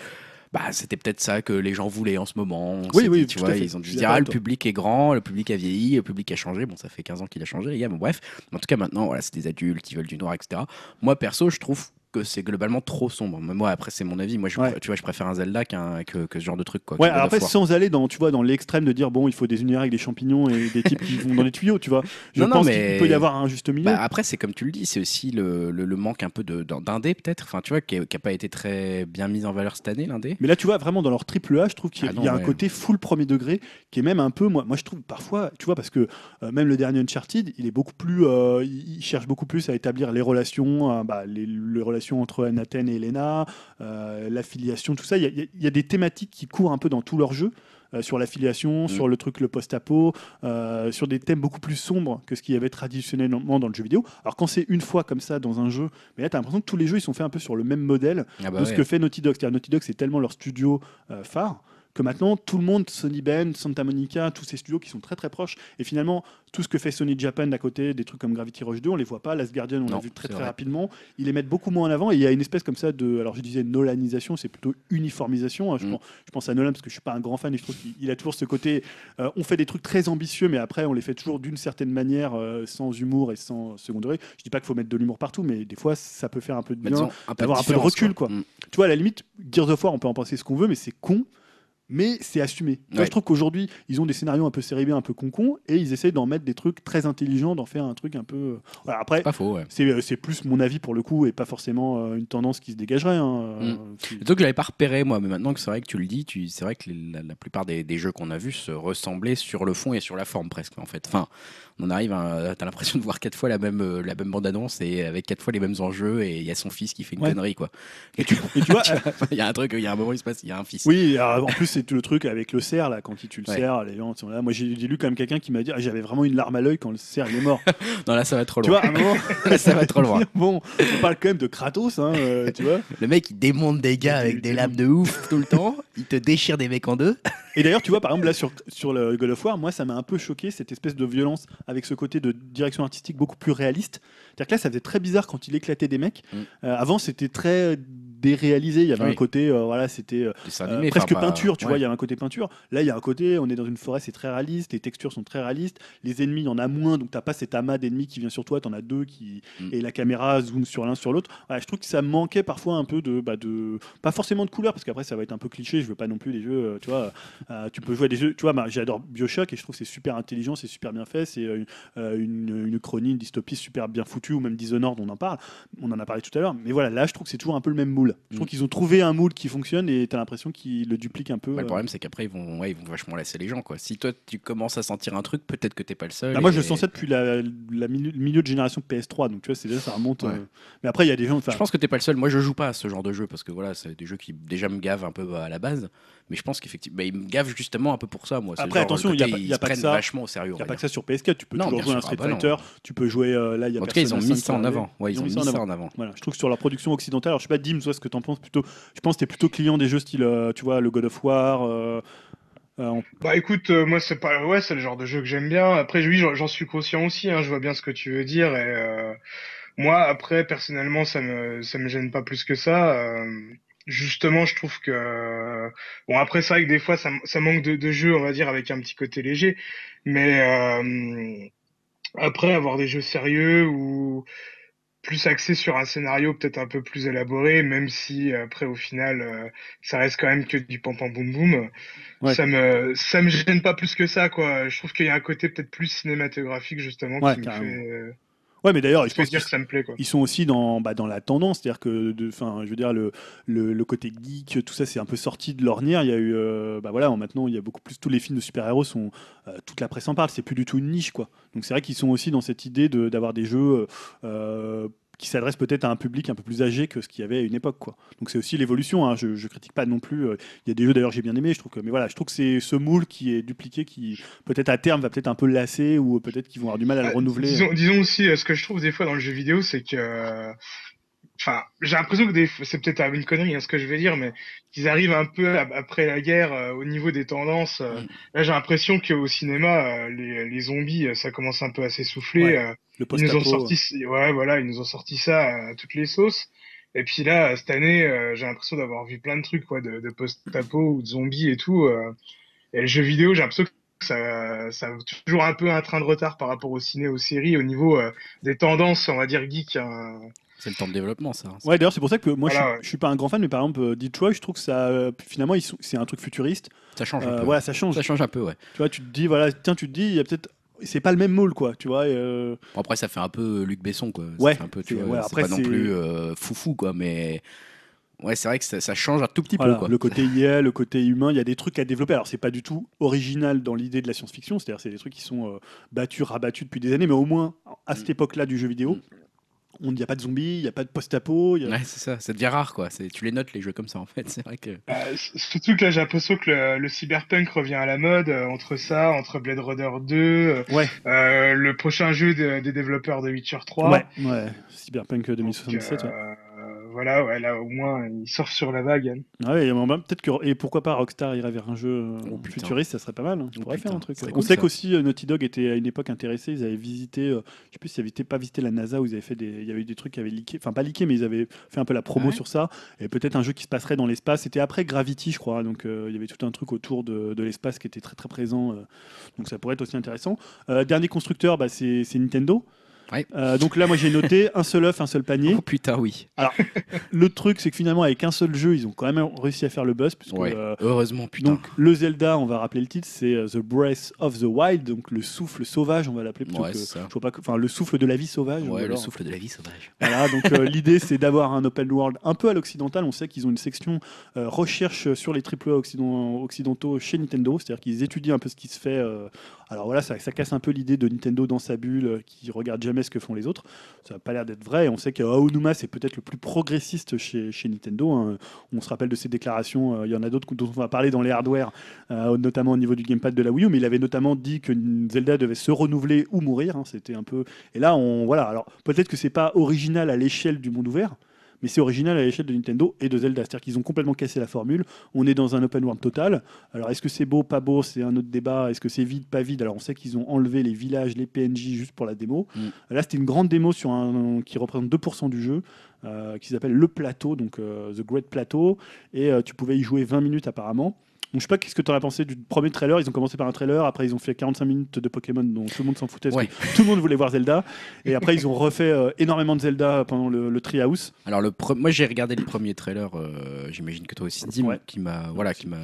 A: Bah, c'était peut-être ça que les gens voulaient en ce moment.
B: Oui, oui,
A: tu vois, ils ont dû se dire, ah, le public est grand, le public a vieilli, le public a changé. Bon, ça fait 15 ans qu'il a changé, les gars, bon, bref. En tout cas, maintenant, voilà, c'est des adultes qui veulent du noir, etc. Moi, perso, je trouve que c'est globalement trop sombre. Mais moi, après, c'est mon avis. Moi, je,
B: Ouais.
A: tu vois, je préfère un Zelda qu'un, que, que ce genre de truc, quoi.
B: Ouais, alors après, sans aller dans, tu vois, dans l'extrême de dire, bon, il faut des univers avec des champignons et des types qui vont dans les tuyaux, tu vois. Je
A: Non, non,
B: pense
A: mais-
B: qu'il peut y avoir un juste milieu.
A: Bah, après, c'est comme tu le dis, c'est aussi le, le- le manque un peu d'indé, peut-être. Enfin, tu vois, qui n'a pas été très bien mis en valeur cette année, l'indé.
B: Mais là, tu vois, vraiment dans leur triple A, je trouve qu'il y a,
A: Ah non,
B: il y a un côté full premier degré qui est même un peu, moi, moi je trouve parfois, tu vois, parce que euh, même le dernier Uncharted, il est beaucoup plus, euh, il il cherche beaucoup plus à établir les relations, euh, bah, les, les relations entre Nathan et Elena, euh, l'affiliation, tout ça. Il y, a, y y des thématiques qui courent un peu dans tout leur jeu. euh, sur l'affiliation,
A: Mm.
B: sur le truc, le post-apo, euh, sur des thèmes beaucoup plus sombres que ce qu'il y avait traditionnellement dans le jeu vidéo. Alors quand c'est une fois comme ça dans un jeu, mais là tu as l'impression que tous les jeux ils sont faits un peu sur le même modèle
A: Ah bah
B: de ce que fait Naughty Dog. C'est-à-dire Naughty Dog, c'est tellement leur studio euh, phare que maintenant tout le monde, Sony Bend, Santa Monica, tous ces studios qui sont très très proches, et finalement tout ce que fait Sony Japan d'à côté, des trucs comme Gravity Rush 2, on les voit pas. Last Guardian, on l'a vu très très
A: vrai.
B: rapidement. Ils les mettent beaucoup moins en avant, et il y a une espèce comme ça de, alors je disais Nolanisation, c'est plutôt uniformisation. hein. Je,
A: Mm.
B: pense, je pense à Nolan parce que je suis pas un grand fan, et je trouve qu'il il a toujours ce côté, euh, on fait des trucs très ambitieux, mais après on les fait toujours d'une certaine manière, euh, sans humour et sans second degré. Je dis pas qu'il faut mettre de l'humour partout, mais des fois ça peut faire un peu de bien
A: disons, un peu
B: d'avoir un peu de recul, quoi.
A: Mm.
B: tu vois, à la limite, Gears of War, on peut en penser ce qu'on veut, mais c'est con. Mais c'est assumé.
A: Ouais.
B: je trouve qu'aujourd'hui, ils ont des scénarios un peu B, un peu con et ils essayent d'en mettre des trucs très intelligents, d'en faire un truc un peu. euh, Voilà, après,
A: Pas faux, ouais.
B: c'est euh, c'est plus mon avis pour le coup et pas forcément euh, une tendance qui se dégagerait. hein, euh, qui-
A: Le truc que j'avais pas repéré moi, mais maintenant que c'est vrai que tu le dis, tu... c'est vrai que les- la, la plupart des, des jeux qu'on a vus se ressemblaient sur le fond et sur la forme presque en fait. Enfin, on arrive, à... t'as l'impression de voir quatre fois la même euh, la même bande annonce et avec quatre fois les mêmes enjeux et il y a son fils qui fait une
B: Ouais.
A: connerie quoi.
B: Et tu, et tu vois,
A: Il y a un truc, il y a un moment il se passe, il y a un fils.
B: oui, alors, en plus, c'est tout le truc avec le cerf, là, quand tu le
A: Ouais.
B: serres, les gens sont là. Moi, j'ai lu quand même quelqu'un qui m'a dit ah, j'avais vraiment une larme à l'œil quand le cerf il est mort.
A: Non là ça va trop
B: tu
A: loin.
B: vois, à un moment,
A: ça va trop loin.
B: bon, on parle quand même de Kratos, hein, euh, tu vois.
A: Le mec il démonte des gars avec des lames de ouf tout le temps, il te déchire des mecs en deux.
B: Et d'ailleurs, tu vois, par exemple, là, sur, sur le God of War, moi, ça m'a un peu choqué, cette espèce de violence avec ce côté de direction artistique beaucoup plus réaliste. C'est-à-dire que là, ça faisait très bizarre quand il éclatait des mecs.
A: Mm.
B: Euh, avant, c'était très déréalisé. Il y avait
A: Oui.
B: un côté, euh, voilà, c'était euh, euh, presque
A: enfin,
B: peinture, tu
A: ouais.
B: vois, il y a un côté peinture. Là, il y a un côté, on est dans une forêt, c'est très réaliste, les textures sont très réalistes, les ennemis, il y en a moins, donc t'as pas cet amas d'ennemis qui vient sur toi, t'en as deux qui
A: Mm.
B: et la caméra zoome sur l'un sur l'autre. Voilà, je trouve que ça manquait parfois un peu de, bah, de pas forcément de couleur, parce qu'après ça va être un peu cliché, je veux pas non plus les jeux, tu vois, euh, tu peux jouer à des jeux, tu vois, bah, j'adore Bioshock et je trouve que c'est super intelligent, c'est super bien fait, c'est une, une chronie, une dystopie super bien foutue, ou même Dishonored, on en parle, on en a parlé tout à l'heure, mais voilà, là je trouve que c'est toujours un peu le même moule. Je trouve
A: Mm.
B: qu'ils ont trouvé un moule qui fonctionne et t'as l'impression qu'ils le dupliquent un peu.
A: Bah, le
B: euh.
A: problème, c'est qu'après, ils vont, ouais, ils vont vachement lasser les gens. Quoi. Si toi, tu commences à sentir un truc, peut-être que t'es pas le seul.
B: Bah, moi, je le sens ça depuis la, la milieu, milieu de génération PS3, donc tu vois, c'est déjà ça remonte.
A: Ouais.
B: euh, Mais après, il y a des gens.
A: Je pense que t'es pas le seul. Moi, je joue pas à ce genre de jeu parce que voilà, c'est des jeux qui déjà me gavent un peu à la base. Mais je pense qu'effectivement, bah, ils me gavent justement un peu pour ça. Moi,
B: Après,
A: genre,
B: attention, il y a pas- il y a
A: ils se
B: pas que
A: prennent
B: ça.
A: vachement au sérieux.
B: Il
A: on
B: n'y a pas que ça sur PS4, tu peux
A: Non,
B: toujours jouer à un
A: sûr,
B: Street
A: ah bah non.
B: Fighter, tu peux jouer euh, là, il y a
A: En tout cas, ils ont mis
B: 5
A: ça en avant. Ouais, ils ont mis ça en avant.
B: Voilà, je trouve que sur la production occidentale, alors je sais pas, Dim, toi, ce que t'en penses plutôt. Je pense que t'es plutôt client des jeux style, euh, tu vois, le God of War. euh, euh, on-
C: Bah écoute, euh, moi c'est pas ouais, c'est le genre de jeu que j'aime bien. Après oui, j'en suis conscient aussi, hein, je vois bien ce que tu veux dire et euh, moi après personnellement ça me ça me gêne pas plus que ça. Justement, je trouve que bon après c'est vrai que des fois ça, ça manque de, de jeux, on va dire avec un petit côté léger, mais euh, après avoir des jeux sérieux ou plus axés sur un scénario peut-être un peu plus élaboré, même si après au final euh, ça reste quand même que du pam pam boum boum.
B: Ouais.
C: Ça me ça me gêne pas plus que ça quoi. Je trouve qu'il y a un côté peut-être plus cinématographique justement
B: Ouais,
C: qui me fait, euh,
B: Ouais, mais d'ailleurs, je pense
C: dire que ça me plaît quoi.
B: ils sont aussi dans, bah, dans la tendance, c'est-à-dire que, enfin, je veux dire, le, le, le côté geek, tout ça, c'est un peu sorti de l'ornière. Il y a eu, euh, bah voilà, maintenant, il y a beaucoup plus, tous les films de super-héros sont, euh, toute la presse en parle, c'est plus du tout une niche, quoi. Donc c'est vrai qu'ils sont aussi dans cette idée de- d'avoir des jeux euh, qui s'adressent peut-être à un public un peu plus âgé que ce qu'il y avait à une époque, quoi. Donc c'est aussi l'évolution. hein. Je, je critique pas non plus. euh, Il y a des jeux d'ailleurs que j'ai bien aimé. Je trouve que, mais voilà, je trouve que c'est ce moule qui est dupliqué, qui peut-être à terme va peut-être un peu lasser ou peut-être qu'ils vont avoir du mal à le
C: Ah,
B: renouveler.
C: Disons, disons aussi, euh, ce que je trouve des fois dans le jeu vidéo, c'est que, euh, enfin, j'ai l'impression que des c'est peut-être une connerie, hein, ce que je vais dire, mais qu'ils arrivent un peu ap- après la guerre euh, au niveau des tendances. euh,
A: Mm.
C: Là, j'ai l'impression qu'au cinéma, euh, les, les zombies, euh, ça commence un peu à s'essouffler.
B: Ouais,
C: euh, ils nous ont sorti, ouais, voilà, ils nous ont sorti ça à toutes les sauces. Et puis là, cette année, euh, j'ai l'impression d'avoir vu plein de trucs, quoi, de, de post-apo ou de zombies et tout. euh. et le jeu vidéo, j'ai l'impression que ça, ça a toujours un peu un train de retard par rapport au ciné, aux séries, au niveau euh, des tendances, on va dire, geek. hein.
A: C'est le temps de développement, ça. hein.
B: Ouais, d'ailleurs, c'est pour ça que moi, je,
C: Voilà,
B: suis,
C: ouais.
B: je suis pas un grand fan, mais par exemple, euh, Detroit, je trouve que ça, euh, finalement, c'est un truc futuriste.
A: Ça change un
B: Euh,
A: peu.
B: voilà, ça change.
A: Ça change un peu, ouais.
B: Tu vois, tu te dis, voilà, tiens, tu te dis, il y a peut-être. C'est pas le même moule, quoi, tu vois. et, euh,
A: Bon, après, ça fait un peu Luc Besson, quoi. Ça
B: Ouais,
A: fait un peu,
B: c'est-
A: tu vois,
B: ouais,
A: c'est
B: après,
A: pas non
B: c'est-
A: plus euh, foufou, quoi, mais. Ouais, c'est vrai que ça, ça change un tout petit
B: Voilà,
A: peu, quoi.
B: le côté IA, le côté humain, il y a des trucs à développer. Alors, c'est pas du tout original dans l'idée de la science-fiction, c'est-à-dire c'est des trucs qui sont euh, battus, rabattus depuis des années, mais au moins à cette
A: Mm.
B: époque-là du jeu vidéo, On n'y a pas de zombies, il n'y a pas de post-apo. il a-
A: Ouais, c'est ça. Ça devient rare, quoi. C'est- Tu les notes, les jeux comme ça, en fait. C'est vrai que.
C: Euh, surtout que là, j'ai l'impression que le, le cyberpunk revient à la mode, euh, entre ça, entre Blade Runner 2, euh,
B: Ouais,
C: euh, le prochain jeu de- des développeurs de Witcher 3.
B: ouais, ouais. Cyberpunk
C: Donc,
B: 2077. ouais.
C: Euh, voilà, ouais, là, au moins, ils surfent sur la vague. hein.
B: Ah bah, peut-être que et pourquoi pas Rockstar irait vers un jeu euh,
A: Oh,
B: futuriste, ça serait pas mal. hein. On
A: Oh,
B: pourrait
A: putain,
B: faire un truc.
A: serait
B: On
A: cool,
B: sait qu'aussi euh, Naughty Dog était à une époque intéressé. Ils avaient visité, euh, je sais plus s'ils avaient été- pas visité la NASA où ils avaient fait des, il y avait eu des trucs qui avaient leaké, enfin pas leaké, mais ils avaient fait un peu la promo
A: Ouais.
B: sur ça. Et peut-être un jeu qui se passerait dans l'espace. C'était après Gravity, je crois. Donc euh, il y avait tout un truc autour de, de l'espace qui était très très présent. euh, donc ça pourrait être aussi intéressant. Euh, dernier constructeur, bah, c'est c'est Nintendo.
A: Ouais.
B: Euh, donc là, moi j'ai noté un seul œuf, un seul panier.
A: Oh putain, oui.
B: Le truc, c'est que finalement, avec un seul jeu, ils ont quand même réussi à faire le buzz. Puisque,
A: Ouais.
B: euh,
A: Heureusement, putain.
B: donc le Zelda, on va rappeler le titre, c'est euh, The Breath of the Wild, donc le souffle sauvage, on va l'appeler plutôt
A: Ouais,
B: que,
A: c'est ça.
B: je vois pas, enfin le souffle de la vie sauvage. ou
A: Ouais, le
B: alors-
A: souffle de la vie sauvage.
B: Voilà, donc euh, l'idée c'est d'avoir un open world un peu à l'occidental. On sait qu'ils ont une section recherche sur les AAA occident- occidentaux chez Nintendo, c'est-à-dire qu'ils étudient un peu ce qui se fait. alors voilà, ça, ça casse un peu l'idée de Nintendo dans sa bulle, qui regarde jamais ce que font les autres. Ça n'a pas l'air d'être vrai. On sait que Aonuma c'est peut-être le plus progressiste chez, chez Nintendo. hein. On se rappelle de ses déclarations. euh, Il y en a d'autres dont on va parler dans les hardware, euh, notamment au niveau du gamepad de la Wii U. Mais il avait notamment dit que Zelda devait se renouveler ou mourir. hein. C'était un peu. Et là, on voilà. Alors peut-être que c'est pas original à l'échelle du monde ouvert. Mais c'est original à l'échelle de Nintendo et de Zelda. C'est-à-dire qu'ils ont complètement cassé la formule. On est dans un open world total. Alors, est-ce que c'est beau, pas beau C'est un autre débat. Est-ce que c'est vide, pas vide? Alors, on sait qu'ils ont enlevé les villages, les PNJ juste pour la démo.
A: Mm.
B: Là, c'était une grande démo sur un, qui représente 2% du jeu, euh, qui s'appelle Le Plateau, donc euh, The Great Plateau. Et euh, tu pouvais y jouer 20 minutes apparemment. Donc, je sais pas qu'est-ce que tu en as pensé du premier trailer? Ils ont commencé par un trailer, après ils ont fait 45 minutes de Pokémon dont tout le monde s'en foutait. parce
A: Ouais.
B: que Tout le monde voulait voir Zelda. Et après, ils ont refait euh, énormément de Zelda pendant le, le Treehouse.
A: Alors le pre- moi j'ai regardé le premier trailer, euh, j'imagine que toi aussi Dim,
B: Ouais.
A: qui m'a voilà qui m'a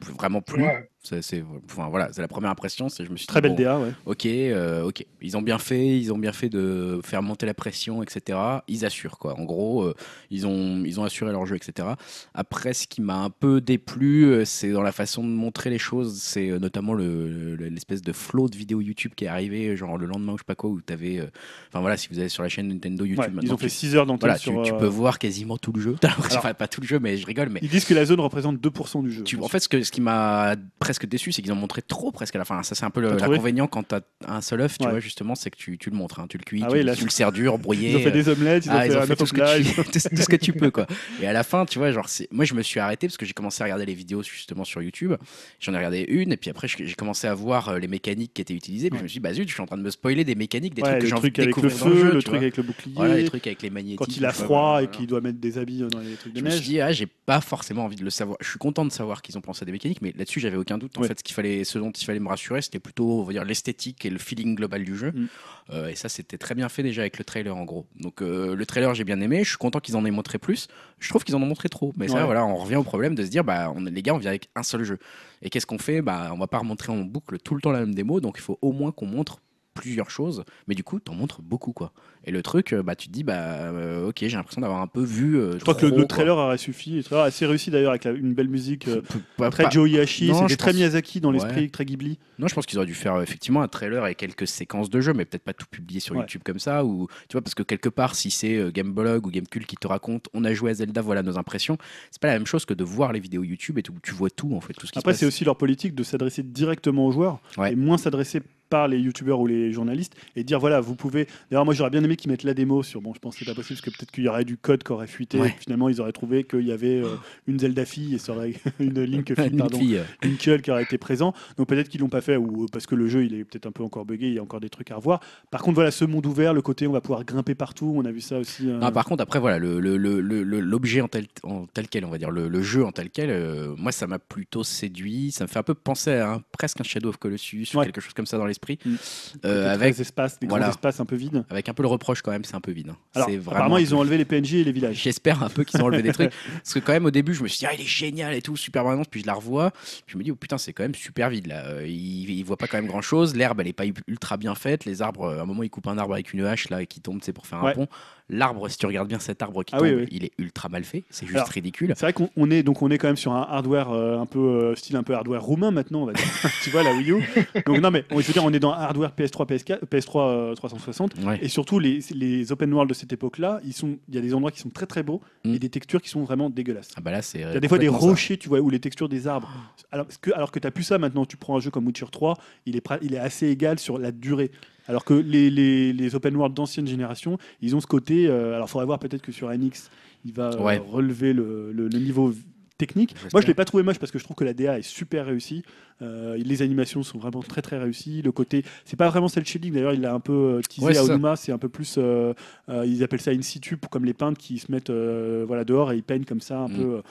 A: vraiment plu.
C: Ouais.
A: C'est c'est- enfin voilà, c'est la première impression, c'est je me suis
B: Très
A: dit,
B: belle
A: bon,
B: DA, ouais.
A: Ok, euh, ok. Ils ont bien fait, ils ont bien fait de faire monter la pression, etc. Ils assurent quoi. En gros, euh, ils ont ils ont assuré leur jeu, etc. Après, ce qui m'a un peu déplu, euh, c'est dans la façon de montrer les choses. C'est notamment le- le- l'espèce de flow de vidéos YouTube qui est arrivé, genre le lendemain ou je sais pas quoi, où t'avais, euh, enfin voilà, si vous allez sur la chaîne Nintendo YouTube,
B: Ouais, ils
A: maintenant,
B: ont fait
A: tu-
B: 6 heures d'antenne
A: voilà, tu,
B: sur.
A: tu
B: euh,
A: peux voir quasiment tout le jeu.
B: Alors-
A: enfin, pas tout le jeu, mais je rigole, mais
B: Ils disent que la zone représente 2% du jeu.
A: tu- en fait, ce, que, ce qui m'a presque déçu, c'est qu'ils ont montré trop presque à la fin. Ça, c'est un peu le- l'inconvénient quand t'as un seul œuf, tu
B: Ouais.
A: vois, justement, c'est que tu, tu le montres, hein, tu le cuis,
B: Ah
A: tu,
B: oui, là,
A: tu le sers dur, brouillé.
B: Ils ont fait des omelettes, ils ont
A: Ah,
B: fait
A: ils ont fait tout ce, que tu, tout ce- tout ce que tu peux, quoi. Et à la fin, tu vois, genre, moi, je me suis arrêté parce que j'ai commencé à regarder les vidéos justement sur YouTube. J'en ai regardé une, et puis après, j'ai commencé à voir euh, les mécaniques qui étaient utilisées. Puis je me suis dit, bah zut, je suis en train de me spoiler des mécaniques, des
B: Ouais,
A: trucs que
B: le
A: j'ai envie de
B: avec le
A: découvrir dans
B: feu,
A: jeu,
B: le truc avec le bouclier.
A: Voilà, les trucs avec les magnétiques.
B: quand il a froid et qu'il doit mettre des habits dans les trucs de
A: Je me suis
B: neige.
A: dit, ah, j'ai pas forcément envie de le savoir. Je suis content de savoir qu'ils ont pensé à des mais là-dessus, j'avais aucun doute. En
B: Ouais.
A: fait, ce, qu'il fallait, ce dont il fallait me rassurer, c'était plutôt on va dire, l'esthétique et le feeling global du jeu.
B: Mm.
A: Euh, et ça, c'était très bien fait déjà avec le trailer, en gros. Donc, euh, le trailer, j'ai bien aimé. Je suis content qu'ils en aient montré plus. Je trouve qu'ils en ont montré trop. Mais ça, voilà, on revient au problème de se dire, bah, on, les gars, on vient avec un seul jeu. Et qu'est-ce qu'on fait? Bah, On va pas remontrer en boucle tout le temps la même démo, donc il faut au moins qu'on montre plusieurs choses, mais du coup, t'en montres beaucoup, quoi. Et le truc, euh, bah, tu te dis, bah, euh, ok, j'ai l'impression d'avoir un peu vu. euh,
B: Je crois que le,
A: trop,
B: le
A: quoi.
B: trailer aurait suffi. Le trailer a assez réussi d'ailleurs avec la- une belle musique. euh,
A: Pas-
B: très
A: pas-
B: Joe
A: Non,
B: c'était très
A: pense-
B: Miyazaki dans
A: Ouais.
B: l'esprit, très Ghibli.
A: Non, je pense qu'ils auraient dû faire euh, effectivement un trailer et quelques séquences de jeu, mais peut-être pas tout publier sur
B: Ouais.
A: YouTube comme ça. Ou tu vois, parce que quelque part, si c'est euh, Gameblog ou Gamecult qui te raconte, on a joué à Zelda, voilà nos impressions, c'est pas la même chose que de voir les vidéos YouTube et tout, tu vois tout en fait, tout ce qui
B: Après, c'est
A: passe.
B: aussi leur politique de s'adresser directement aux joueurs
A: Ouais.
B: et moins s'adresser par les youtubeurs ou les journalistes et dire voilà, vous pouvez. D'ailleurs, moi j'aurais bien aimé qu'ils mettent la démo sur. Bon, je pense que c'est pas possible parce que peut-être qu'il y aurait du code qui aurait fuité.
A: Ouais.
B: finalement, ils auraient trouvé qu'il y avait euh, une Zelda fille et ça aurait une Link fille, pardon,
A: euh,
B: une qui aurait été présent. Donc peut-être qu'ils l'ont pas fait ou parce que le jeu il est peut-être un peu encore buggé, il y a encore des trucs à revoir. Par contre, voilà, ce monde ouvert, le côté on va pouvoir grimper partout, on a vu ça aussi. euh,
A: Non, par contre, après, voilà, le- le- le- le- le- l'objet en tel, en tel quel, on va dire, le, jeu en tel quel, euh, moi, ça m'a plutôt séduit. Ça me fait un peu penser à presque un Shadow of Colossus ou quelque chose comme ça dans l'esprit.
B: Mm.
A: Euh,
B: des
A: avec,
B: grands espaces, des
A: voilà.
B: grands espaces un peu vides.
A: avec un peu le reproche quand même, c'est un peu vide. hein.
B: Alors,
A: C'est vraiment
B: apparemment, ils ont enlevé les PNJ et les villages.
A: J'espère un peu qu'ils ont enlevé des trucs. Parce que quand même au début, je me suis dit, ah, il est génial et tout, super brillant. Puis je la revois. Puis je me dis, oh putain, c'est quand même super vide là. Euh, Il, il voit pas quand même grand chose. L'herbe, elle est pas ultra bien faite. Les arbres, euh, à un moment, il coupe un arbre avec une hache là et qui tombe, c'est pour faire un
B: Ouais.
A: pont. L'arbre, si tu regardes bien cet arbre qui
B: Ah
A: tombe,
B: oui, oui.
A: il est ultra mal fait. C'est juste
B: Alors,
A: ridicule.
B: C'est vrai qu'on on est donc on est quand même sur un hardware euh, un peu euh, style un peu hardware roumain maintenant, on va dire. tu vois la Wii U. Donc non mais on- je veux dire on est dans hardware PS3 PS4 PS3 euh, 360
A: Ouais.
B: et surtout les, les open world de cette époque-là, ils sont il y a des endroits qui sont très très beaux
A: Mm.
B: et des textures qui sont vraiment dégueulasses.
A: Ah bah là, c'est.
B: Il y a des fois des rochers, tu vois, ou les textures des arbres. Alors que, alors que tu n'as plus ça maintenant, tu prends un jeu comme Witcher 3, il est, il est assez égal sur la durée. Alors que les, les, les open world d'ancienne génération, ils ont ce côté. euh, alors, il faudrait voir peut-être que sur NX, il va euh,
A: Ouais.
B: relever le, le- le niveau technique. Moi, je l'ai pas trouvé moche parce que je trouve que la DA est super réussie. Euh, les animations sont vraiment très très réussies. Le côté, c'est pas vraiment cel shading. D'ailleurs, il l'a un peu euh, teasé
A: Ouais,
B: à. Onuma. C'est un peu plus, euh, ils appellent ça in situ, comme les peintres qui se mettent voilà dehors et ils peignent comme ça un
A: Mm.
B: peu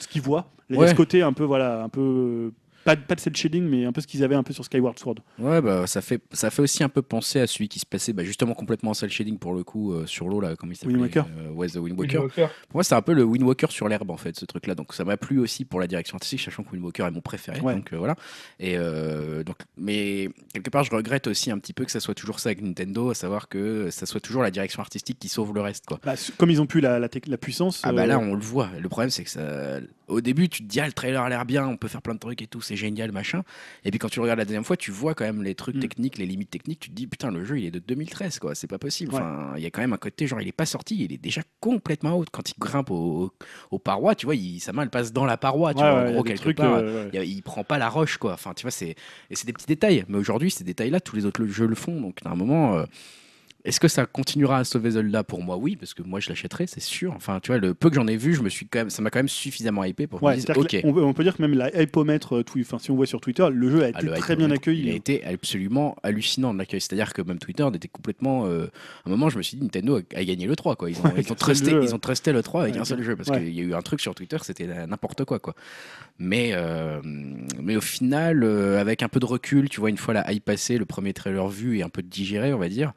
B: ce qu'ils voient. Il y a ce côté un peu voilà un peu pas, de- pas de cel shading, mais un peu ce qu'ils avaient un peu sur Skyward Sword.
A: Ouais, bah, ça, fait, ça fait aussi un peu penser à celui qui se passait bah, justement complètement en cel shading pour le coup euh, sur l'eau, là, comme il s'appelait
B: Wind Waker.
A: euh, ouais, The Wind Waker. Pour moi, c'est un peu le Wind Walker sur l'herbe, en fait, ce truc-là. Donc, ça m'a plu aussi pour la direction artistique, sachant que Wind Walker est mon préféré.
B: Ouais.
A: Donc, euh, voilà. Et euh, donc, mais quelque part, je regrette aussi un petit peu que ça soit toujours ça avec Nintendo, à savoir que ça soit toujours la direction artistique qui sauve le reste, quoi.
B: Bah, comme ils ont pu la, la, puissance.
A: Ah bah
B: euh,
A: là, on le voit. Le problème, c'est que ça... au début, tu te dis, ah, le trailer a l'air bien, on peut faire plein de trucs et tout, c'est génial, machin. Et puis quand tu le regardes la deuxième fois, tu vois quand même les trucs
B: Mm.
A: techniques, les limites techniques. Tu te dis, putain, le jeu, il est de 2013, quoi. C'est pas possible.
B: Ouais.
A: Enfin, il y a quand même un côté, genre, il est pas sorti, il est déjà complètement haut. Quand il grimpe au- aux parois, tu vois, il, sa main, elle passe dans la paroi, tu
B: ouais,
A: vois,
B: ouais,
A: en gros, quelque
B: trucs,
A: part.
B: euh.
A: Il, prend pas la roche, quoi. Enfin, tu vois, c'est et c'est des petits détails. Mais aujourd'hui, ces détails-là, tous les autres jeux le font. Donc, à un moment, euh, est-ce que ça continuera à sauver Zelda Pour moi, oui, parce que moi, je l'achèterai, c'est sûr. Enfin, tu vois, le peu que j'en ai vu, je me suis quand même, ça m'a quand même suffisamment hypé pour
B: Ouais,
A: me
B: c'est-à-dire
A: ok.
B: on, peut- on peut dire que même la hypomètre, euh, enfin, si on voit sur Twitter, le jeu a été
A: Ah, le
B: très bien accueilli.
A: Il a
B: hein.
A: été absolument hallucinant de l'accueil. C'est-à-dire que même Twitter était complètement. euh, à un moment, je me suis dit, Nintendo a, a gagné le 3. Quoi. Ils, ont,
B: Ouais,
A: ils, trusté,
B: jeu,
A: ils ont trusté le 3 avec
B: ouais,
A: un seul jeu. Parce qu'il y a eu un truc sur Twitter, c'était n'importe quoi, quoi. Mais, euh, mais au final, euh, avec un peu de recul, tu vois, une fois la hype passée, le premier trailer vu et un peu digéré, on va dire.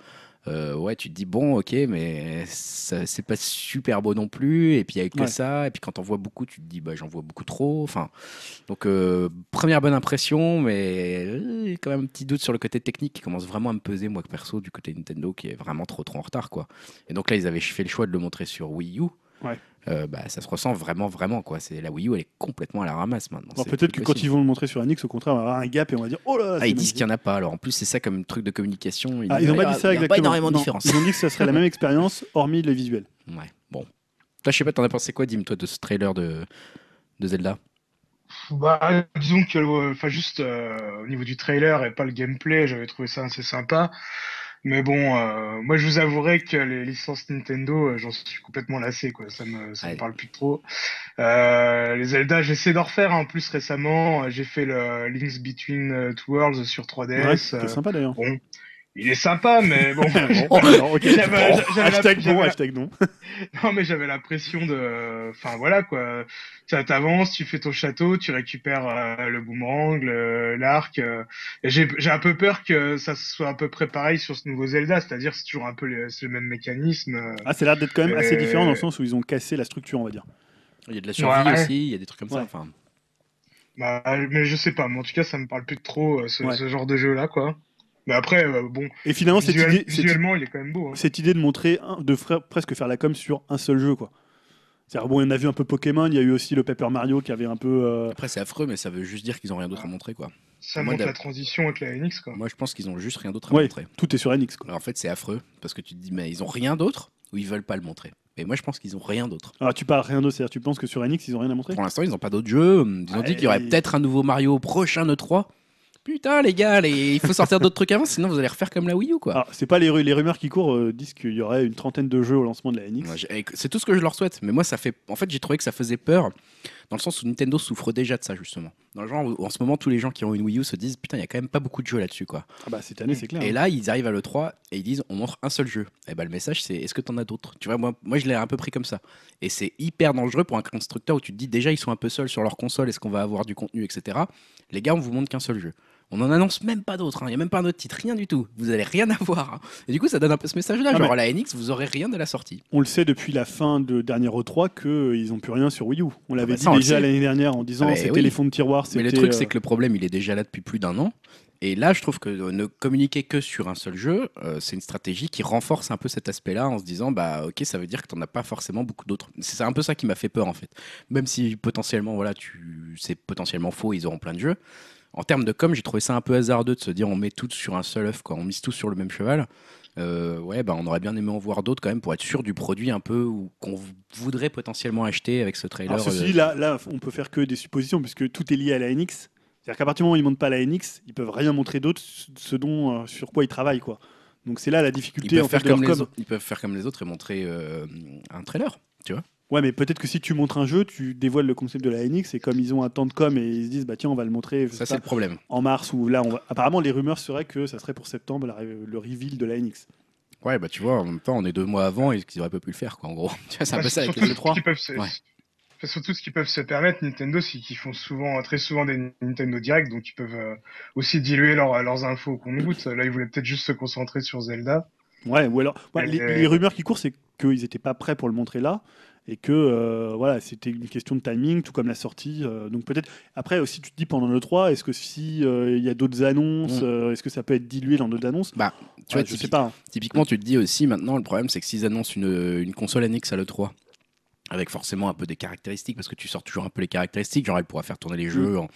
A: Euh, ouais, tu te dis bon, ok, mais c'est pas super beau non plus. Et puis il y a que
B: Ouais.
A: ça. Et puis quand on voit beaucoup, tu te dis bah j'en vois beaucoup trop. Enfin, donc euh, première bonne impression, mais euh, quand même un petit doute sur le côté technique qui commence vraiment à me peser moi perso du côté Nintendo qui est vraiment trop trop en retard quoi. Et donc là ils avaient fait le choix de le montrer sur Wii U.
B: Ouais.
A: Euh, bah, ça se ressent vraiment vraiment quoi. C'est la Wii U elle est complètement à la ramasse maintenant.
B: Alors peut-être que quand ils vont le montrer sur NX, au contraire, on va avoir un gap et on va dire oh là là.
A: Ah, ils disent qu'il n'y en a pas. Alors en plus, c'est ça comme truc de communication.
B: Ah, ils ont
A: ah,
B: pas
A: il y
B: dit ça exactement.
A: pas énormément de différence.
B: Ils ont dit que ça serait la même expérience, hormis les visuels.
A: Ouais, bon. Toi, je sais pas, t'en as pensé quoi, Dim, toi, de ce trailer de, de Zelda?
C: Bah, disons que, euh, enfin, juste euh, au niveau du trailer et pas le gameplay, j'avais trouvé ça assez sympa. Mais bon, euh, moi, je vous avouerai que les licences Nintendo, euh, j'en suis complètement lassé, quoi. Ça me, ça me parle plus trop. Euh, les Zelda, j'essaie d'en refaire. En plus, récemment, j'ai fait le Link's Between euh, Two Worlds sur 3DS.
B: Ouais, c'était
C: euh,
B: sympa d'ailleurs.
C: bon, il est sympa, mais bon.
B: Ok.
C: J'avais- j'avais la-
B: hashtag bon, hashtag non.
C: Non, mais j'avais l'impression de. Enfin, voilà, quoi. Ça t'avance, tu fais ton château, tu récupères euh, le boomerang, le- l'arc. euh, j'ai j'ai un peu peur que ça soit à peu près pareil sur ce nouveau Zelda, c'est-à-dire c'est toujours un peu le, c'est le même mécanisme. euh.
B: Ah, ça a l'air d'être quand même assez différent dans le sens où ils ont cassé la structure, on va dire.
A: Il y a de la survie
C: Ouais.
A: aussi, il y a des trucs comme ça. Enfin,
C: Bah, mais je sais pas, mais en tout cas, ça me parle plus de trop ce,
B: Ouais.
C: ce genre de jeu-là, quoi. Mais après, euh, bon,
B: Et finalement, cette
C: visuel-
B: idée, cette,
C: visuellement, il est quand même beau. hein.
B: cette idée de montrer, un- de faire- presque faire la com sur un seul jeu, quoi. C'est-à-dire, bon, on a vu un peu Pokémon, il y a eu aussi le Paper Mario qui avait un peu. euh,
A: après, c'est affreux, mais ça veut juste dire qu'ils ont rien d'autre à montrer, quoi.
C: Ça
A: moi,
C: montre la transition avec la NX, quoi.
A: Moi, je pense qu'ils ont juste rien d'autre à
B: Ouais.
A: montrer.
B: Tout est sur NX, quoi.
A: Alors, en fait, c'est affreux, parce que tu te dis, mais ils ont rien d'autre ou ils veulent pas le montrer. Et moi, je pense qu'ils ont rien d'autre.
B: Alors, tu parles rien d'autre, c'est-à-dire, tu penses que sur NX, ils ont rien à montrer?
A: Pour l'instant, ils n'ont pas d'autres jeux. Ils ont
B: Ouais,
A: dit qu'il y aurait
B: et-
A: peut-être un nouveau Mario au prochain E3. Putain, les gars, les- il faut sortir d'autres trucs avant, sinon vous allez refaire comme la Wii U, quoi.
B: Alors, c'est pas les, ru- les rumeurs qui courent euh, disent qu'il y aurait une trentaine de jeux au lancement de la NX.
A: Moi, j'ai- eh, C'est tout ce que je leur souhaite. Mais moi, ça fait. En fait, j'ai trouvé que ça faisait peur dans le sens où Nintendo souffre déjà de ça, justement. Dans le genre où, en ce moment, tous les gens qui ont une Wii U se disent Putain, il y a quand même pas beaucoup de jeux là-dessus, quoi.
B: Ah bah cette année c'est clair.
A: Et là, ils arrivent à l'E3 et ils disent On montre un seul jeu. Et bah, le message, c'est Est-ce que t'en as d'autres? Tu vois, moi, moi, je l'ai un peu pris comme ça. Et c'est hyper dangereux pour un constructeur où tu te dis Déjà, ils sont un peu seuls sur leur console, est-ce qu'on va avoir du contenu, etc. Les gars, on vous montre qu'un seul jeu. On n'en annonce même pas d'autres, hein. il n'y a même pas un autre titre, rien du tout. Vous allez rien avoir. hein. Et du coup, ça donne un peu ce message-là.
B: Ah,
A: genre, à la NX, vous aurez rien de la sortie.
B: On le sait depuis la fin de dernier E3 qu'ils n'ont plus rien sur Wii U. On l'avait
A: bah
B: dit
A: on
B: déjà l'année dernière en disant
A: Ah, mais
B: c'était
A: oui.
B: les fonds de tiroir.
A: Mais le truc,
B: euh,
A: c'est que le problème, il est déjà là depuis plus d'un an. Et là, je trouve que ne communiquer que sur un seul jeu, euh, c'est une stratégie qui renforce un peu cet aspect-là en se disant, bah ok, ça veut dire que tu n'en as pas forcément beaucoup d'autres. C'est un peu ça qui m'a fait peur en fait. Même si potentiellement, voilà, tu... c'est potentiellement faux, ils auront plein de jeux. En termes de com, j'ai trouvé ça un peu hasardeux de se dire on met tout sur un seul œuf, quoi. on mise tout sur le même cheval. Euh, ouais, bah, on aurait bien aimé en voir d'autres quand même pour être sûr du produit un peu ou qu'on voudrait potentiellement acheter avec ce trailer.
B: Alors ceci
A: euh,
B: là, là, on peut faire que des suppositions puisque tout est lié à la NX. C'est-à-dire qu'à partir du moment où ils montent pas la NX, ils peuvent rien montrer d'autre, ce dont euh, sur quoi ils travaillent quoi. Donc c'est là la
A: Ils
B: difficulté
A: peuvent,
B: en fait
A: faire
B: de
A: comme les
B: com.
A: autres, ils peuvent faire comme les autres et montrer un trailer.
B: Ouais, mais peut-être que si tu montres un jeu, tu dévoiles le concept de la NX et comme ils ont un temps de com et ils se disent bah tiens on va le montrer je
A: Ça, c'est
B: pas,
A: le problème.
B: en mars ou là on va... apparemment les rumeurs seraient que ça serait pour septembre la- le reveal de la NX.
A: Ouais, bah tu vois, en même temps, on est deux mois avant et qu'ils auraient pas pu le faire, quoi, en gros. Tu vois, c'est un peu ça avec
C: surtout
A: les
C: ce
A: E3.
C: qu'ils peuvent se-
A: Ouais.
C: Enfin, surtout ce qu'ils peuvent se permettre, Nintendo, c'est qu'ils font souvent, très souvent des Nintendo Direct, donc ils peuvent euh, aussi diluer leur- leurs infos au compte-gouttes. Là, ils voulaient peut-être juste se concentrer sur Zelda.
B: Ouais, ou alors ouais, les,
C: les-
B: les rumeurs qui courent c'est qu'ils n'étaient pas prêts pour le montrer là et que euh, voilà c'était une question de timing tout comme la sortie euh, donc peut-être après aussi tu te dis pendant le 3 est-ce que si euh, il y a d'autres annonces
A: Mm.
B: euh, est-ce que ça peut être dilué dans d'autres annonces?
A: Bah, tu
B: Ouais,
A: vois,
B: je sais pas hein.
A: typiquement, tu te dis aussi maintenant, le problème, c'est que s'ils annoncent une, une console annexe à l'E3, avec forcément un peu des caractéristiques, parce que tu sors toujours un peu les caractéristiques, genre elle pourra faire tourner les jeux en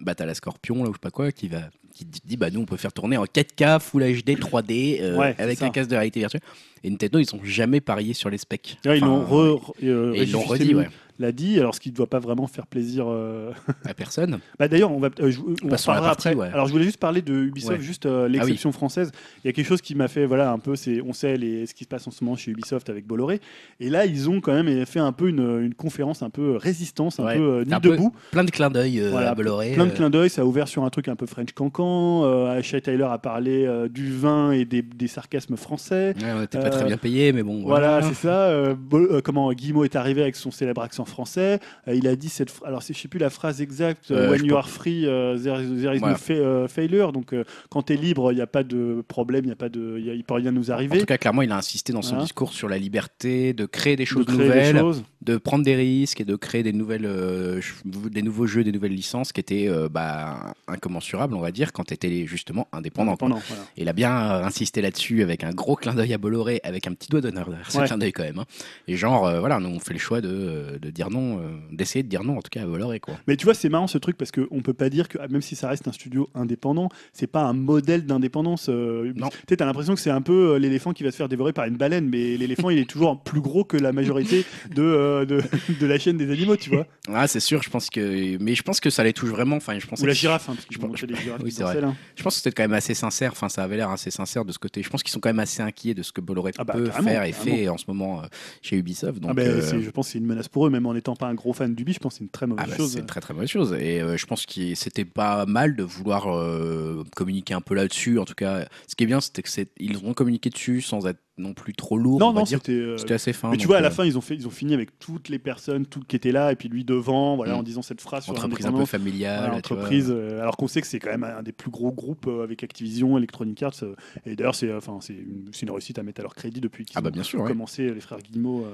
A: Battle à Scorpion, là, ou je sais pas quoi, qui va qui te dit, bah nous, on peut faire tourner en 4K, Full HD, 3D, euh,
B: Ouais,
A: avec un casque de réalité virtuelle. Et Nintendo, ils ont jamais parié sur les specs.
B: Là, ils
A: Enfin,
B: l'ont re- re- euh,
A: et ils l'ont
B: Régis
A: redit, ouais,
B: l'a dit alors ce qui ne doit pas vraiment faire plaisir euh,
A: à personne.
B: Bah d'ailleurs, on va euh, je- on parlera
A: partie,
B: après.
A: ouais.
B: Alors je voulais juste parler de Ubisoft,
A: Ouais.
B: juste euh, l'exception française. Il y a quelque chose qui m'a fait voilà un peu, c'est on sait les, ce qui se passe en ce moment chez Ubisoft avec Bolloré. Et là, ils ont quand même fait un peu une, une conférence un peu résistance, un
A: Ouais.
B: peu euh, nid
A: un peu
B: debout.
A: Plein de clins d'œil
B: Voilà,
A: à Bolloré.
B: Plein de clins d'œil, ça a ouvert sur un truc un peu French cancan. Asha Tyler a parlé du vin et des, des sarcasmes français.
A: on n'était pas très bien payé, mais bon.
B: Voilà, c'est ça. Bo- comment Guillemot est arrivé avec son célèbre accent français. Euh, il a dit cette. Alors, je sais plus la phrase exacte.
A: Euh,
B: When
A: je
B: you are free, euh, there, is- there is
A: Voilà.
B: no fa- euh, failure. Donc, euh, quand tu es libre, il n'y a pas de problème, il y a pas de, il y a- il peut rien nous
A: En
B: arriver.
A: tout cas, clairement, il a insisté dans son
B: Voilà.
A: discours sur la liberté de créer des
B: de
A: choses
B: des
A: nouvelles,
B: choses.
A: de prendre des risques et de créer des nouvelles, euh, des nouveaux jeux, des nouvelles licences qui étaient euh, bah, incommensurables, on va dire, quand tu étais justement indépendant.
B: Indépendant, voilà.
A: Il a bien euh, insisté là-dessus avec un gros clin d'œil à Bolloré, avec un petit doigt d'honneur derrière ce
B: Ouais.
A: clin d'œil quand même. hein. Et genre, euh, voilà, nous on fait le choix de, euh, de dire non, euh, d'essayer de dire non en tout cas à Bolloré. Quoi.
B: Mais tu vois, c'est marrant ce truc parce qu'on peut pas dire que, ah, même si ça reste un studio indépendant, c'est pas un modèle d'indépendance. euh,
A: Non.
B: Tu as l'impression que c'est un peu euh, l'éléphant qui va se faire dévorer par une baleine, mais l'éléphant, il est toujours plus gros que la majorité de, euh, de, de la chaîne des animaux, tu vois.
A: Ah, c'est sûr, je pense que. Mais je pense que ça les touche vraiment. Enfin, je pense
B: Ou la
A: que-
B: girafe, hein, parce
A: je pense- oui, c'est vrai.
B: là.
A: Je pense que c'était quand même assez sincère. Enfin, ça avait l'air assez sincère de ce côté. Je pense qu'ils sont quand même assez inquiets de ce que Bolloré
B: Ah bah,
A: peut faire et fait en ce moment chez Ubisoft. Donc,
B: Ah
A: euh,
B: c'est- je pense que c'est une menace pour eux, même en n'étant pas un gros fan du je pense que c'est une très mauvaise
A: ah bah,
B: chose.
A: c'est une très très mauvaise chose. Et euh, je pense que c'était pas mal de vouloir euh, communiquer un peu là-dessus. En tout cas, ce qui est bien, c'était que c'est- ils ont communiqué dessus sans être non plus trop lourd.
B: non,
A: on
B: non, c'était. euh,
A: C'était assez fin.
B: Mais tu vois, à la
A: euh,
B: fin, ils ont, fait, ils ont fini avec toutes les personnes toutes qui étaient là, et puis lui devant, voilà,
A: Mm.
B: en disant cette phrase sur
A: entreprise un peu familiale.
B: Voilà, entreprise, euh, alors qu'on sait que c'est quand même un des plus gros groupes avec Activision, Electronic Arts, et d'ailleurs c'est enfin une, réussite à mettre à leur crédit depuis qu'ils
A: Ah bah
B: ont
A: bien sûr. ouais.
B: commencé les frères Guillemot.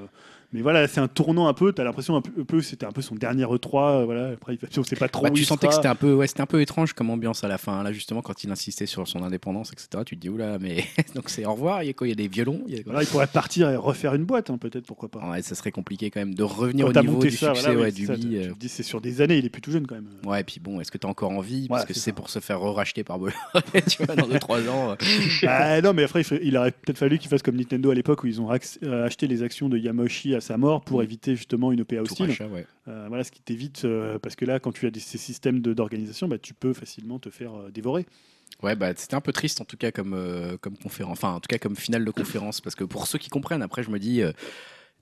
B: Mais voilà, c'est un tournant un peu. T'as l'impression un peu, c'était un peu son dernier E3. euh, voilà, après il- on sait pas trop.
A: Bah,
B: où
A: tu
B: il
A: sentais que c'était un peu, ouais, c'était un peu étrange comme ambiance à la fin. Là, justement, quand il insistait sur son indépendance, etc. Tu te dis oula, mais donc c'est au revoir. Il y a quoi Il y a des violons il y a-
B: Voilà, il pourrait partir et refaire une boîte, hein, peut-être, pourquoi pas.
A: Ouais, ça serait compliqué quand même de revenir
B: Quand
A: au niveau du
B: ça,
A: succès
B: voilà,
A: ouais, du
B: ça,
A: Wii. euh.
B: te dis, c'est sur des années, il est plus tout jeune quand même.
A: Ouais, et puis bon, est-ce que t'as encore envie? Parce que
B: c'est
A: pour se faire re-racheter par Bolloré, tu vois, dans 2-3 ans.
B: Ah, non, mais après, il, aurait peut-être fallu qu'il fasse comme Nintendo à l'époque où ils ont euh, acheté les actions de Yamauchi à sa mort pour
A: Mm.
B: éviter justement une OPA hostile.
A: rachat, ouais.
B: Euh, voilà, ce qui t'évite, euh, parce que là, quand tu as des, ces systèmes d'organisation, bah, tu peux facilement te faire euh, dévorer.
A: Ouais, bah, c'était un peu triste en tout cas comme, comme conférence, enfin en tout cas comme finale de conférence, parce que pour ceux qui comprennent, après je me dis,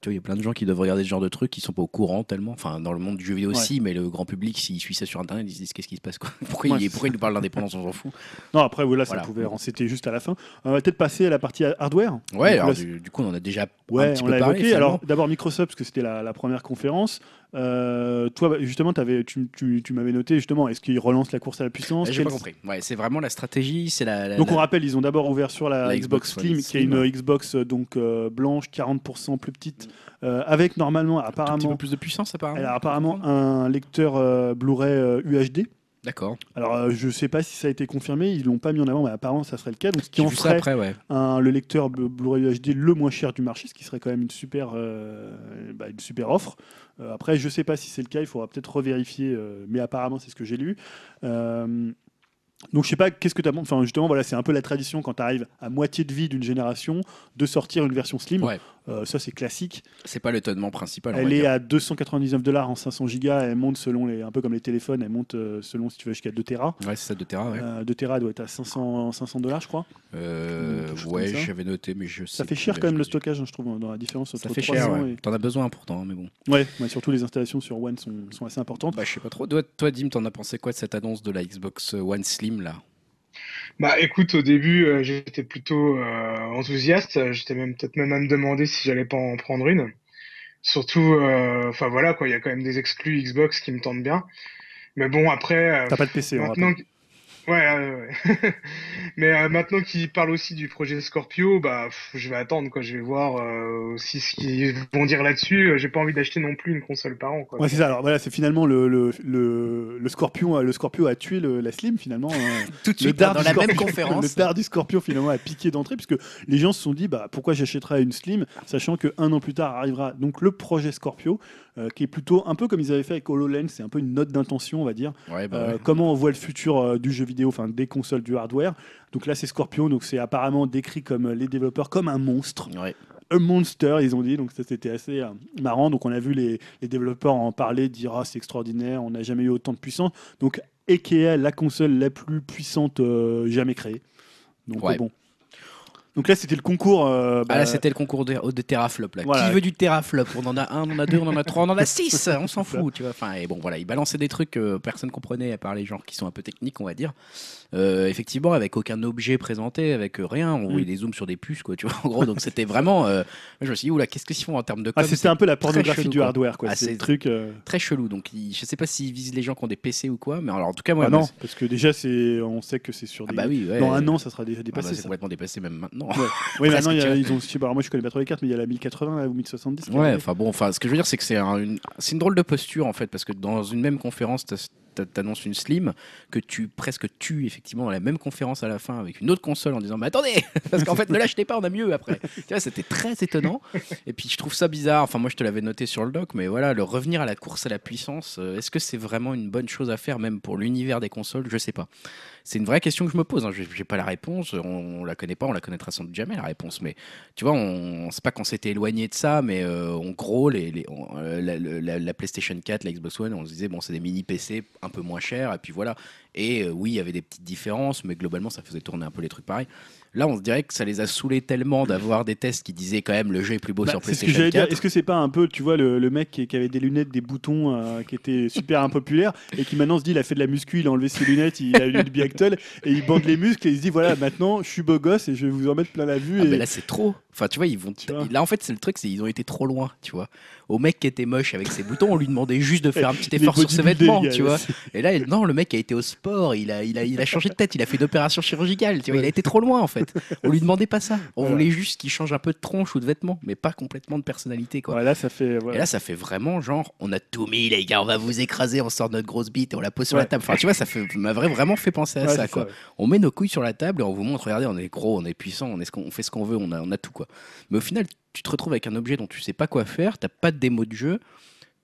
A: tu vois, il y a plein de gens qui doivent regarder ce genre de trucs qui sont pas au courant tellement, enfin dans le monde du jeu vidéo aussi, mais le grand public, s'il suit ça sur internet, ils se disent qu'est-ce qui se passe quoi? Pourquoi, il, pourquoi il nous parle d'indépendance, on s'en fout?
B: Non, après, voilà, ça pouvait, c'était juste à la fin. On va peut-être passer à la partie hardware.
A: Ouais, alors du, coup on en a déjà un petit
B: on
A: peu
B: l'a
A: parlé.
B: Alors, d'abord Microsoft, parce que c'était la première conférence. Euh, toi, bah, justement, tu, tu, tu m'avais noté, justement, est-ce qu'ils relancent la course à la puissance?
A: J'ai pas compris. Ouais, c'est vraiment la stratégie, c'est la. la-
B: Donc, on rappelle, ils ont d'abord ouvert sur la,
A: La
B: Xbox,
A: Xbox
B: Slim, qui est une. Xbox euh, donc, euh, blanche, 40% plus petite, euh, avec normalement,
A: un tout petit
B: apparemment,
A: peu plus de puissance apparemment.
B: elle a apparemment un lecteur Blu-ray UHD.
A: D'accord.
B: Alors, euh, je sais pas si ça a été confirmé, ils l'ont pas mis en avant, mais apparemment, ça serait le cas. Donc, ce qui en ferait
A: après, ouais.
B: un- le lecteur Blu- Blu-ray UHD le moins cher du marché, ce qui serait quand même une super, euh, bah, une super offre. Euh, après, je sais pas si c'est le cas, il faudra peut-être revérifier, mais apparemment c'est ce que j'ai lu. Donc je sais pas, qu'est-ce que tu as... Enfin justement, voilà, c'est un peu la tradition quand tu arrives à moitié de vie d'une génération de sortir une version slim.
A: Ouais.
B: Euh, ça c'est classique.
A: C'est pas l'étonnement principal.
B: Elle est
A: dire.
B: à 299 dollars en 500 gigas, elle monte selon les... Un peu comme les téléphones, elle monte euh, selon si tu veux jusqu'à 2 Tera.
A: Ouais, c'est ça, 2 Tera, ouais.
B: Euh, 2 Tera doit être à 500 500 dollars je crois.
A: Euh, ouais, j'avais noté, mais je sais
B: Ça fait cher quand même le stockage, hein, je trouve, dans la différence entre
A: Ça fait
B: 300
A: cher, ouais.
B: et...
A: T'en as besoin pourtant, hein, mais bon.
B: Ouais, ouais, surtout les installations sur One sont, sont assez importantes.
A: Bah, je sais pas trop. Toi, toi, Dim, t'en as pensé quoi de cette annonce de la Xbox One Slim là?
C: Bah écoute, au début, euh, j'étais plutôt euh, enthousiaste. J'étais même peut-être même à me demander si j'allais pas en prendre une. Surtout, euh, enfin voilà quoi, il y a quand même des exclus Xbox qui me tentent bien. Mais bon, après,
B: T'as pas de PC,
C: maintenant,
B: rappelle.
C: Ouais, ouais, ouais. mais euh, maintenant qu'il parle aussi du projet Scorpio, bah pff, je vais attendre quoi. Je vais voir euh, aussi ce qu'ils vont dire là-dessus. Euh, J'ai pas envie d'acheter non plus une console par an quoi.
B: Ouais, c'est ça. Alors voilà, c'est finalement le, le, le, le Scorpion, le Scorpio a tué le- la Slim finalement. hein.
A: Tout de
B: le
A: suite, dans,
B: dard du
A: la même
B: Scorpion-
A: conférence.
B: Le dard du Scorpion finalement a piqué d'entrée puisque les gens se sont dit bah pourquoi j'achèterais une Slim sachant que un an plus tard arrivera donc le projet Scorpio euh, qui est plutôt un peu comme ils avaient fait avec HoloLens, c'est un peu une note d'intention on va dire.
A: Ouais, bah,
B: Euh,
A: ouais.
B: Comment on voit le futur euh, du jeu vidéo, enfin des consoles, du hardware. Donc là c'est Scorpio, donc c'est apparemment décrit comme euh, les développeurs comme un monstre.
A: Ouais.
B: un monster, ils ont dit, donc ça c'était assez euh, marrant. Donc on a vu les, les développeurs en parler, dire ah, c'est extraordinaire, on n'a jamais eu autant de puissance. Donc est la console la plus puissante euh, jamais créée. Donc
A: Ouais.
B: euh, bon. Donc là c'était le concours. euh,
A: Ah
B: bah,
A: là, c'était le concours de, de teraflop. Là.
B: Voilà.
A: Qui veut du teraflop On en a un, on en a deux, on en a trois, on en a six. On s'en fout, tu vois. Enfin, et bon, voilà, ils balançaient des trucs que personne comprenait à part les gens qui sont un peu techniques, on va dire. Euh, effectivement, avec aucun objet présenté, avec rien. On
B: Mm.
A: voyait des zooms sur des puces, quoi. Tu vois. En gros, donc c'était vraiment. euh, je me suis dit, oula, qu'est-ce qu'ils font en termes de com?
B: ah, c'était un peu la pornographie
A: chelou,
B: du hardware, quoi.
A: Ah,
B: c'est truc.
A: très chelou. Donc, je sais pas s'ils visent les gens qui ont des PC ou quoi, mais alors en tout cas, moi,
B: ah non, parce que déjà c'est, on sait que c'est sur
A: Ah
B: des.
A: bah oui, ouais.
B: Dans un an, ça sera déjà
A: Ah bah,
B: dépassé.
A: c'est complètement dépassé même maintenant.
B: Ouais. Oui, maintenant, y a- ils ont aussi. bah, alors moi, je connais pas trop les cartes, mais il y a la 1080 là, ou 1070. qui
A: Ouais, enfin bon, enfin, ce que je veux dire, c'est que c'est un- une, une drôle de posture en fait, parce que dans une même conférence, t'annonces une Slim que tu presque tues effectivement dans la même conférence à la fin avec une autre console en disant mais attendez, parce qu'en fait ne l'achetez pas, on a mieux après. tu vois, c'était très étonnant. Et puis je trouve ça bizarre. Enfin moi je te l'avais noté sur le doc, mais voilà, le revenir à la course à la puissance, euh, est-ce que c'est vraiment une bonne chose à faire même pour l'univers des consoles? Je sais pas. C'est une vraie question que je me pose. Hein. J'ai j'ai pas la réponse. On, on la connaît pas. On la connaîtra sans doute jamais la réponse. Mais tu vois, on, c'est pas qu'on s'était éloigné de ça, mais euh, en gros, on- euh, la- la PlayStation 4, la Xbox One, on se disait bon, c'est des mini PC un peu moins chers. Et puis voilà. Et euh, oui, il y avait des petites différences, mais globalement, ça faisait tourner un peu les trucs pareils. Là, on se dirait que ça les a saoulés tellement d'avoir des tests qui disaient quand même le jeu est plus beau
B: Bah,
A: sur
B: c'est ce que
A: PlayStation
B: j'allais dire.
A: 4.
B: Est-ce que c'est pas un peu, tu vois, le, le mec qui, qui avait des lunettes, des boutons, euh, qui était super impopulaire et qui maintenant se dit, il a fait de la muscu, il a enlevé ses lunettes, il a eu du Biactol et il bande les muscles et il se dit, voilà, maintenant je suis beau gosse et je vais vous en mettre plein la vue.
A: Ah,
B: et...
A: mais là c'est trop. Enfin tu vois ils vont.
B: Vois.
A: Là en fait c'est le truc c'est ils ont été trop loin tu vois. Au mec qui était moche avec ses boutons on lui demandait juste de faire un petit effort sur ses vêtements tu vois. Et là non le mec a été au sport il a il a il a changé de tête il a fait une opération chirurgicale tu vois il a été trop loin en fait. On lui demandait pas ça. On
B: Voilà.
A: voulait juste qu'il change un peu de tronche ou de vêtements mais pas complètement de personnalité quoi.
B: Ouais, là, ça fait.
A: Et là, ça fait vraiment genre, on a tout mis, les gars, on va vous écraser, on sort notre grosse bite et on la pose sur
B: Ouais.
A: la table. Enfin, tu vois, ça m'a vra- vraiment fait penser à ça, quoi. On met nos couilles sur la table et on vous montre, regardez, on est gros, on est puissant, on, est ce on fait ce qu'on veut, on a, on a tout, quoi. Quoi. Mais au final, tu te retrouves avec un objet dont tu sais pas quoi faire, t'as pas de démo de jeu,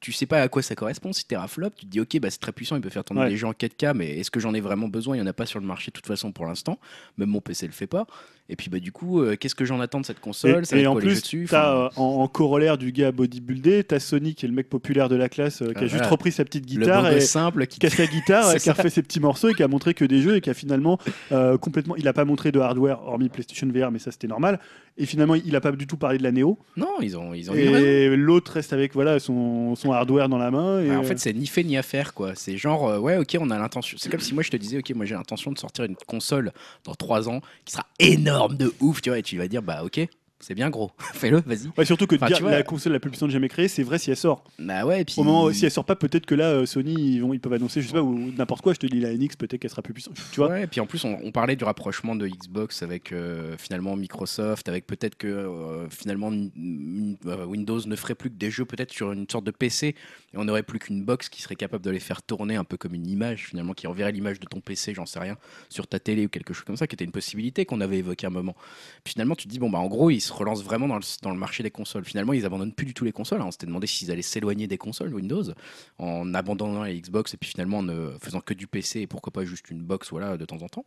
A: tu sais pas à quoi ça correspond. Si teraflop, tu te dis ok, bah, c'est très puissant, il peut faire tourner
B: Ouais.
A: des jeux en 4K, mais est-ce que j'en ai vraiment besoin? Il y en a pas sur le marché de toute façon pour l'instant. Même mon PC le fait pas. Et puis bah du coup, euh, qu'est-ce que j'en attends de cette console? Ça
B: Et,
A: être
B: en
A: quoi, les jeux
B: plus,
A: dessus Enfin,
B: euh, en, en corollaire du gars bodybuildé, t'as Sony qui est le mec populaire de la classe, euh, qui a
A: Ah,
B: juste repris sa petite guitare et
A: simple qui
B: qui a sa guitare, et qui a
A: ça.
B: refait ses petits morceaux et qui a montré que des jeux et qui a finalement complètement. Il a pas montré de hardware hormis PlayStation VR, mais ça c'était normal. Et finalement, il a pas du tout parlé de la Neo.
A: Non, ils ont, ils ont.
B: Et l'autre reste avec voilà son, son hardware dans la main. Et,
A: Ouais, en fait, c'est ni fait ni à faire, quoi. C'est genre, euh, ouais, ok, on a l'intention. C'est comme si moi je te disais, ok, moi j'ai l'intention de sortir une console dans 3 ans qui sera énorme de ouf, tu vois, et tu vas dire, bah ok, c'est bien gros, fais-le, vas-y.
B: Ouais, surtout que de
A: Enfin,
B: dire
A: tu vois-
B: la console la plus puissante jamais créée, c'est vrai si elle sort.
A: Bah ouais, et puis.
B: Au moment où si elle sort pas, peut-être que là, euh, Sony, ils, vont, ils peuvent annoncer, je sais pas, ou n'importe quoi. Je te dis la NX, peut-être qu'elle sera plus puissante. Tu vois
A: Ouais, et puis en plus, on, on parlait du rapprochement de Xbox avec euh, finalement Microsoft, avec peut-être que euh, finalement n- n- euh, Windows ne ferait plus que des jeux peut-être sur une sorte de PC, et on n'aurait plus qu'une box qui serait capable de les faire tourner un peu comme une image, finalement, qui enverrait l'image de ton PC, j'en sais rien, sur ta télé ou quelque chose comme ça, qui était une possibilité qu'on avait évoqué un moment. Puis finalement, tu te dis, bon, bah en gros, ils se relancent vraiment dans le, dans le marché des consoles. Finalement, ils abandonnent plus du tout les consoles. hein. On s'était demandé s'ils allaient s'éloigner des consoles Windows en abandonnant les Xbox et puis finalement en ne faisant que du PC et pourquoi pas juste une box voilà, de temps en temps.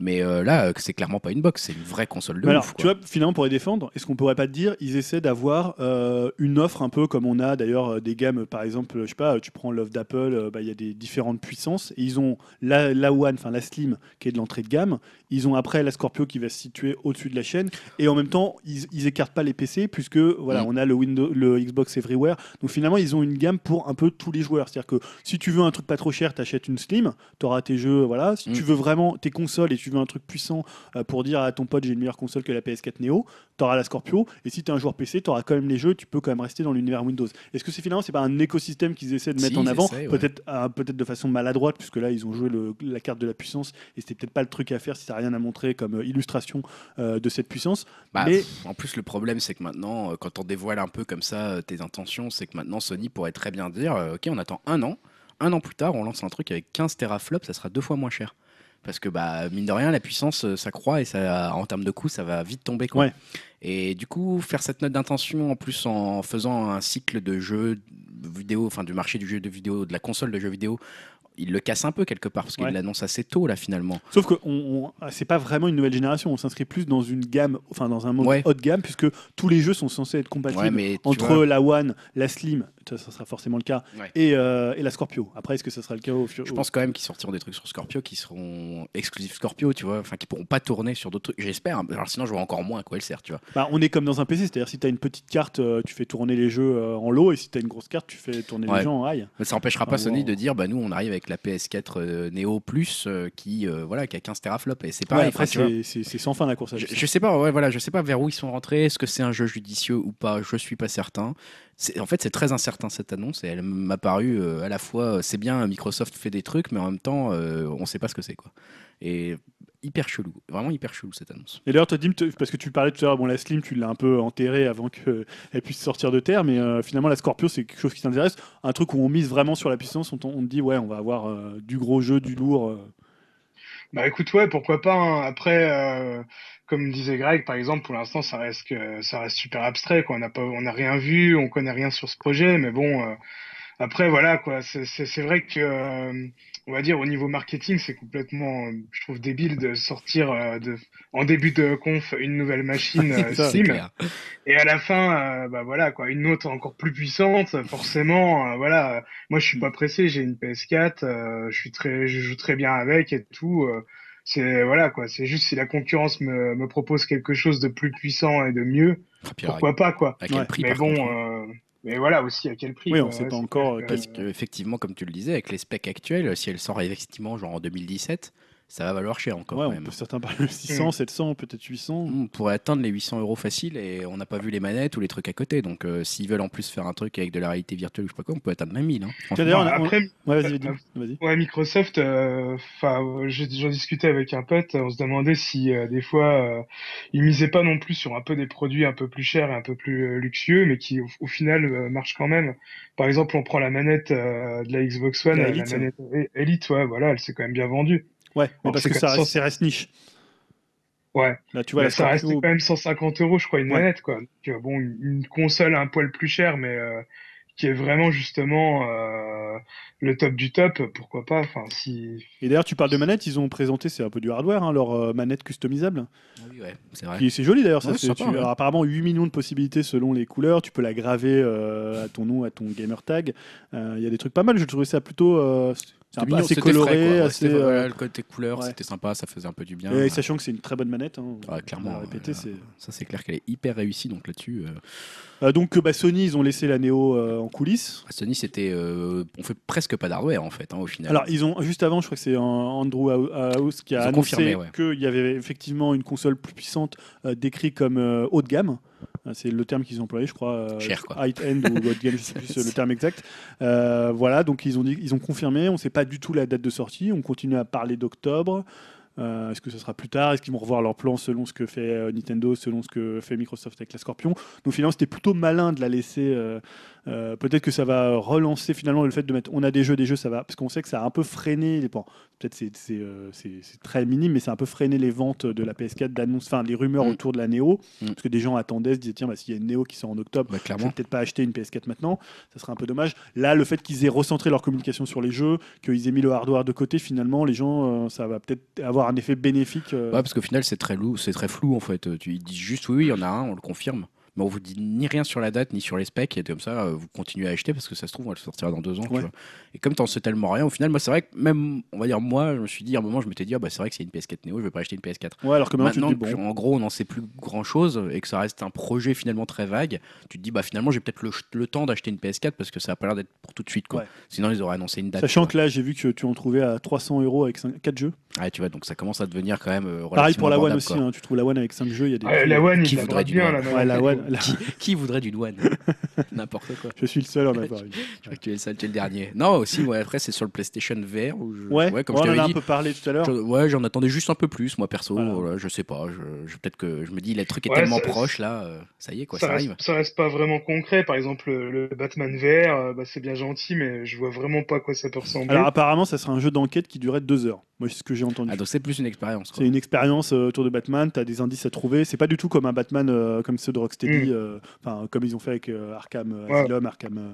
A: Mais euh, là, euh, c'est clairement pas une box, c'est une vraie console de
B: Mais alors, tu vois, finalement, pour les défendre, est-ce qu'on pourrait pas te dire, ils essaient d'avoir euh, une offre un peu comme on a d'ailleurs des gammes, par exemple, je sais pas, tu prends l'offre d'Apple, bah, il y a des différentes puissances, et ils ont la, la One, enfin la Slim, qui est de l'entrée de gamme, ils ont après la Scorpio qui va se situer au-dessus de la chaîne, et en même temps, ils, ils écartent pas les PC, puisque voilà,
A: Mm.
B: on a le, Windows, le Xbox Everywhere, donc finalement, ils ont une gamme pour un peu tous les joueurs, c'est-à-dire que si tu veux un truc pas trop cher, t'achètes une Slim, t'auras tes jeux, voilà, si
A: Mm.
B: tu veux vraiment tes consoles et tu veux un truc puissant, euh, pour dire à ton pote j'ai une meilleure console que la PS4 Neo, t'auras la Scorpio, et si t'es un joueur PC, t'auras quand même les jeux, tu peux quand même rester dans l'univers Windows. Est-ce que c'est finalement c'est pas un écosystème qu'ils essaient de mettre
A: Si,
B: en avant,
A: ouais.
B: peut-être euh, peut-être de façon maladroite, puisque là ils ont joué le- la carte de la puissance, et c'était peut-être pas le truc à faire si t'as rien à montrer comme euh, illustration euh, de cette puissance.
A: Bah,
B: mais-
A: En plus, le problème, c'est que maintenant, euh, quand on dévoile un peu comme ça tes intentions, c'est que maintenant Sony pourrait très bien dire Ok, on attend un an, un an plus tard, on lance un truc avec 15 teraflops, ça sera deux fois moins cher. Parce que, bah, mine de rien, la puissance, ça croît et ça, en termes de coût, ça va vite tomber. Quoi.
B: Ouais.
A: Et du coup, faire cette note d'intention, en plus en faisant un cycle de jeux vidéo, enfin du marché du jeu de vidéo, de la console de jeux vidéo, il le casse un peu quelque part, parce qu'il
B: Ouais.
A: l'annonce assez tôt, là, finalement.
B: Sauf que on, on- c'est pas vraiment une nouvelle génération, on s'inscrit plus dans une gamme, enfin dans un mode
A: Ouais.
B: haut de gamme, puisque tous les jeux sont censés être compatibles
A: Ouais, mais
B: entre
A: vois-
B: la One, la Slim, ça, sera forcément le cas,
A: Ouais.
B: et, euh, et la Scorpio. Après, est-ce que ça sera le cas au fur
A: Je pense quand même qu'ils sortiront des trucs sur Scorpio qui seront exclusifs Scorpio, tu vois, enfin qui pourront pas tourner sur d'autres trucs. J'espère. hein. Alors sinon, je vois encore moins à quoi elle sert, tu vois.
B: Bah, on est comme dans un PC, c'est-à-dire si tu as une petite carte, euh, tu fais tourner les jeux euh, en lot, et si tu as une grosse carte, tu fais tourner
A: Ouais.
B: les jeux en high.
A: Mais ça empêchera
B: Ah,
A: pas Sony
B: wow.
A: de dire, bah nous, on arrive avec la PS4 euh, Neo Plus qui, euh, voilà, qui a 15 teraflops et c'est
B: Ouais,
A: pareil.
B: après,
A: enfin,
B: c'est sans fin la course à
A: Je, je sais pas, ouais, voilà, je sais pas vers où ils sont rentrés. Est-ce que c'est un jeu judicieux ou pas Je suis pas certain. En fait, c'est très incertain cette annonce et elle m'a paru euh, à la fois, euh, c'est bien, Microsoft fait des trucs, mais en même temps, euh, on sait pas ce que c'est quoi. Et hyper chelou, vraiment hyper chelou cette annonce.
B: Et d'ailleurs, toi, Dim, parce que tu parlais tout à l'heure, bon, la Slim, tu l'as un peu enterrée avant qu'elle puisse sortir de terre, mais euh, finalement, la Scorpio, c'est quelque chose qui t'intéresse. Un truc où on mise vraiment sur la puissance, on, on te dit, ouais, on va avoir euh, du gros jeu, du lourd. euh.
C: Bah écoute, ouais, pourquoi pas. hein. Après, euh, comme disait Greg, par exemple, pour l'instant, ça reste que ça reste super abstrait. Quoi. On n'a pas, on n'a rien vu, on connaît rien sur ce projet, mais bon. euh, après, voilà, quoi. C'est vrai que, euh, on va dire, au niveau marketing, c'est complètement, euh, je trouve, débile de sortir euh, de, en début de conf une nouvelle machine euh, Steam. Et à la fin, euh, bah voilà quoi, une autre encore plus puissante, forcément. voilà, moi je suis pas pressé, j'ai une PS4, euh, je suis très, je joue très bien avec et tout. C'est voilà quoi, c'est juste si la concurrence me, me propose quelque chose de plus puissant et de mieux,
A: Ah,
C: pourquoi pas quoi.
A: à quel
B: Ouais.
A: prix
C: Mais
A: par
C: bon,
A: contre,
C: euh, mais voilà aussi à quel prix.
B: Oui, on
C: quoi,
B: sait pas
C: c'est
B: encore,
A: Parce que, effectivement, comme tu le disais, avec les specs actuels, si elle sort effectivement genre en 2017, ça va valoir cher encore
B: Ouais, on
A: même.
B: peut certains parler de 600, 700, peut-être 800.
A: On pourrait atteindre les 800 euros facile et on n'a pas vu les manettes ou les trucs à côté. Donc, euh, s'ils veulent en plus faire un truc avec de la réalité virtuelle ou je sais pas quoi, on peut atteindre même 1000. Hein,
B: d'ailleurs, on
C: après,
B: Ouais, vas-y,
C: euh,
B: Dim, vas-y.
C: Ouais, Microsoft, euh, enfin, euh, j'ai- j'en discutais avec un pote, on se demandait si euh, des fois euh, ils misaient pas non plus sur un peu des produits un peu plus chers et un peu plus euh, luxueux, mais qui au, au final euh, marchent quand même. Par exemple, on prend la manette euh, de la Xbox One,
B: La
C: la,
B: Elite,
C: manette E- Elite, ouais, voilà, elle s'est quand même bien vendue.
B: Ouais, mais parce que ça
C: 400.
B: reste, ça reste niche.
C: Ouais.
B: Là, tu vois,
C: Mais
B: la
C: ça reste quand même 150 euros, je crois, une
B: Ouais.
C: manette, quoi. Donc, euh, bon, une, console un poil plus chère, mais euh, qui est vraiment justement euh, le top du top, pourquoi pas. Enfin, si.
B: Et d'ailleurs, tu parles de manette, ils ont présenté, c'est un peu du hardware, hein, leur euh, manette customisable.
A: Oui, ouais, c'est vrai.
B: C'est joli d'ailleurs, ça.
A: Ouais,
B: c'est-
A: sympa,
B: tu-
A: ouais.
B: alors, apparemment, 8 millions de possibilités selon les couleurs. Tu peux la graver euh, à ton nom, à ton gamer tag. Euh, Il y a des trucs pas mal. Je trouvais ça plutôt
A: C'était
B: sympa,
A: mignon,
B: assez coloré,
A: frais, quoi.
B: Assez. euh,
A: voilà, le côté couleur,
B: ouais.
A: c'était sympa, ça faisait un peu du bien.
B: et sachant que c'est une très bonne manette. hein,
A: Ouais, clairement.
B: c'est-
A: Ça, c'est clair qu'elle est hyper réussie, donc là-dessus. euh,
B: Euh, donc, bah, Sony, ils ont laissé la Neo en coulisses.
A: Sony, c'était. on fait presque pas d'hardware, en fait, hein, au final.
B: Alors, ils ont juste avant, je crois que c'est Andrew Hou- House qui a annoncé
A: ouais.
B: qu'il y avait effectivement une console plus puissante décrite comme haut de gamme. Euh, C'est le terme qu'ils ont employé, je crois. euh,
A: Cher, quoi.
B: High end ou de gamme, je sais plus le terme exact. Euh, voilà, donc ils ont dit, ils ont confirmé. On ne sait pas du tout la date de sortie. On continue à parler d'octobre. Euh, Est-ce que ce sera plus tard? Est-ce qu'ils vont revoir leur plan selon ce que fait Nintendo, selon ce que fait Microsoft avec la Scorpion? Donc finalement, c'était plutôt malin de la laisser. euh, euh, Peut-être que ça va relancer finalement le fait de mettre. On a des jeux, des jeux, ça va. Parce qu'on sait que ça a un peu freiné. Bon, Peut-être c'est c'est euh, c'est- c'est très minime, mais c'est un peu freiné les ventes de la PS4, d'annonces, enfin les rumeurs
A: Mm.
B: autour de la Neo.
A: Mm.
B: Parce que des gens attendaient, se disaient tiens, bah, s'il y a une Neo qui sort en octobre,
A: Bah,
B: je vais peut-être pas acheter une PS4 maintenant, ça serait un peu dommage. Là, le fait qu'ils aient recentré leur communication sur les jeux, qu'ils aient mis le hardware de côté, finalement, les gens, euh, ça va peut-être avoir un effet bénéfique.
A: Ouais, parce qu'au final, c'est très, lou- c'est très flou, en fait. Tu, ils disent juste oui, oui, il y en a un, on le confirme. Mais on vous dit ni rien sur la date, ni sur les specs, et comme ça, euh, vous continuez à acheter parce que ça se trouve, on va le sortir dans deux ans. tu
B: Ouais.
A: vois. Et comme t'en sais tellement rien, au final, moi, c'est vrai que même, on va dire, moi, je me suis dit, à un moment, je m'étais dit, ah, bah, c'est vrai que c'est une PS4 Neo, je vais pas acheter une PS4.
B: Ouais, alors que maintenant, dis, bon,
A: en gros, on n'en sait plus grand chose et que ça reste un projet finalement très vague, tu te dis, bah finalement, j'ai peut-être le, le temps d'acheter une PS4 parce que ça a pas l'air d'être pour tout de suite. Quoi.
B: Ouais.
A: Sinon, ils auraient annoncé une date.
B: sachant que là, j'ai vu que tu en trouvais à 300 euros avec 4 jeux.
A: Ouais, tu vois, donc ça commence à devenir quand même. euh,
B: Pareil pour la One
A: relativement
B: aussi, hein, tu trouves la One avec 5 jeux, il y a des.
C: La
B: euh,
C: One,
A: qui
C: gratte
A: du
C: bien,
A: One
C: la
B: Ouais, la
C: manette.
B: La-.
A: Qui, qui voudrait d'une One N'importe quoi.
B: Je suis le seul à en avoir une.
A: Je crois que tu es le seul, tu es le dernier. Non, aussi, ouais, après, c'est sur le PlayStation VR. Où je-
B: Ouais,
A: comme
B: on
A: je
B: en a un peu parlé tout à l'heure.
A: je- ouais, j'en attendais juste un peu plus, moi perso.
B: Voilà.
A: voilà, je sais pas. Je, je- peut-être que je me dis, le truc est
C: Ouais,
A: tellement
C: ça-
A: proche là. euh, ça y est, quoi,
C: ça,
A: ça,
C: reste,
A: arrive.
C: ça reste pas vraiment concret. Par exemple, le, le Batman VR, euh, bah, c'est bien gentil, mais je vois vraiment pas à quoi ça peut ressembler.
B: Alors apparemment, ça sera un jeu d'enquête qui durerait 2 heures. Moi, c'est ce que j'ai entendu.
A: Ah, donc c'est plus une expérience.
B: C'est une expérience euh, autour de Batman, tu as des indices à trouver. C'est pas du tout comme un Batman euh, comme ceux de Rocksteady,
C: Mm.
B: euh, enfin comme ils ont fait avec euh, Arkham
C: Ouais.
B: Asylum, Arkham. euh,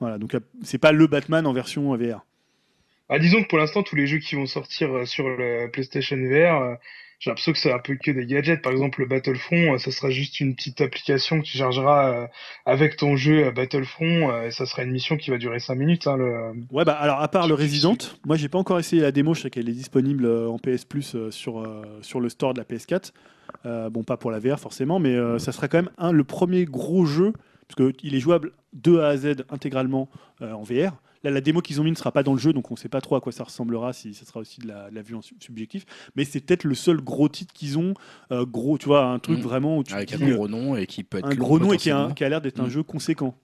B: voilà, donc c'est pas le Batman en version VR.
C: Ah, disons que pour l'instant, tous les jeux qui vont sortir sur le PlayStation VR, euh, j'ai l'impression que c'est un peu que des gadgets. Par exemple, le Battlefront, euh, ça sera juste une petite application que tu chargeras euh, avec ton jeu à Battlefront, euh, et ça sera une mission qui va durer 5 minutes. Hein, le...
B: Ouais, bah alors à part le Resident, moi j'ai pas encore essayé la démo, je sais qu'elle est disponible en PS Plus sur, sur le store de la PS4. Euh, bon, pas pour la VR forcément, mais euh, ça sera quand même un, le premier gros jeu, parce qu'il est jouable de A à Z intégralement euh, en VR. Là, la démo qu'ils ont mis ne sera pas dans le jeu, donc on sait pas trop à quoi ça ressemblera, si ça sera aussi de la, de la vue en sub- subjectif. Mais c'est peut-être le seul gros titre qu'ils ont, euh, gros, tu vois, un truc
A: Mhm.
B: vraiment où tu
A: Avec un gros nom et qui peut être
B: un gros nom et qui a,
A: potentiellement.
B: qui a l'air d'être un
A: Mhm.
B: jeu conséquent.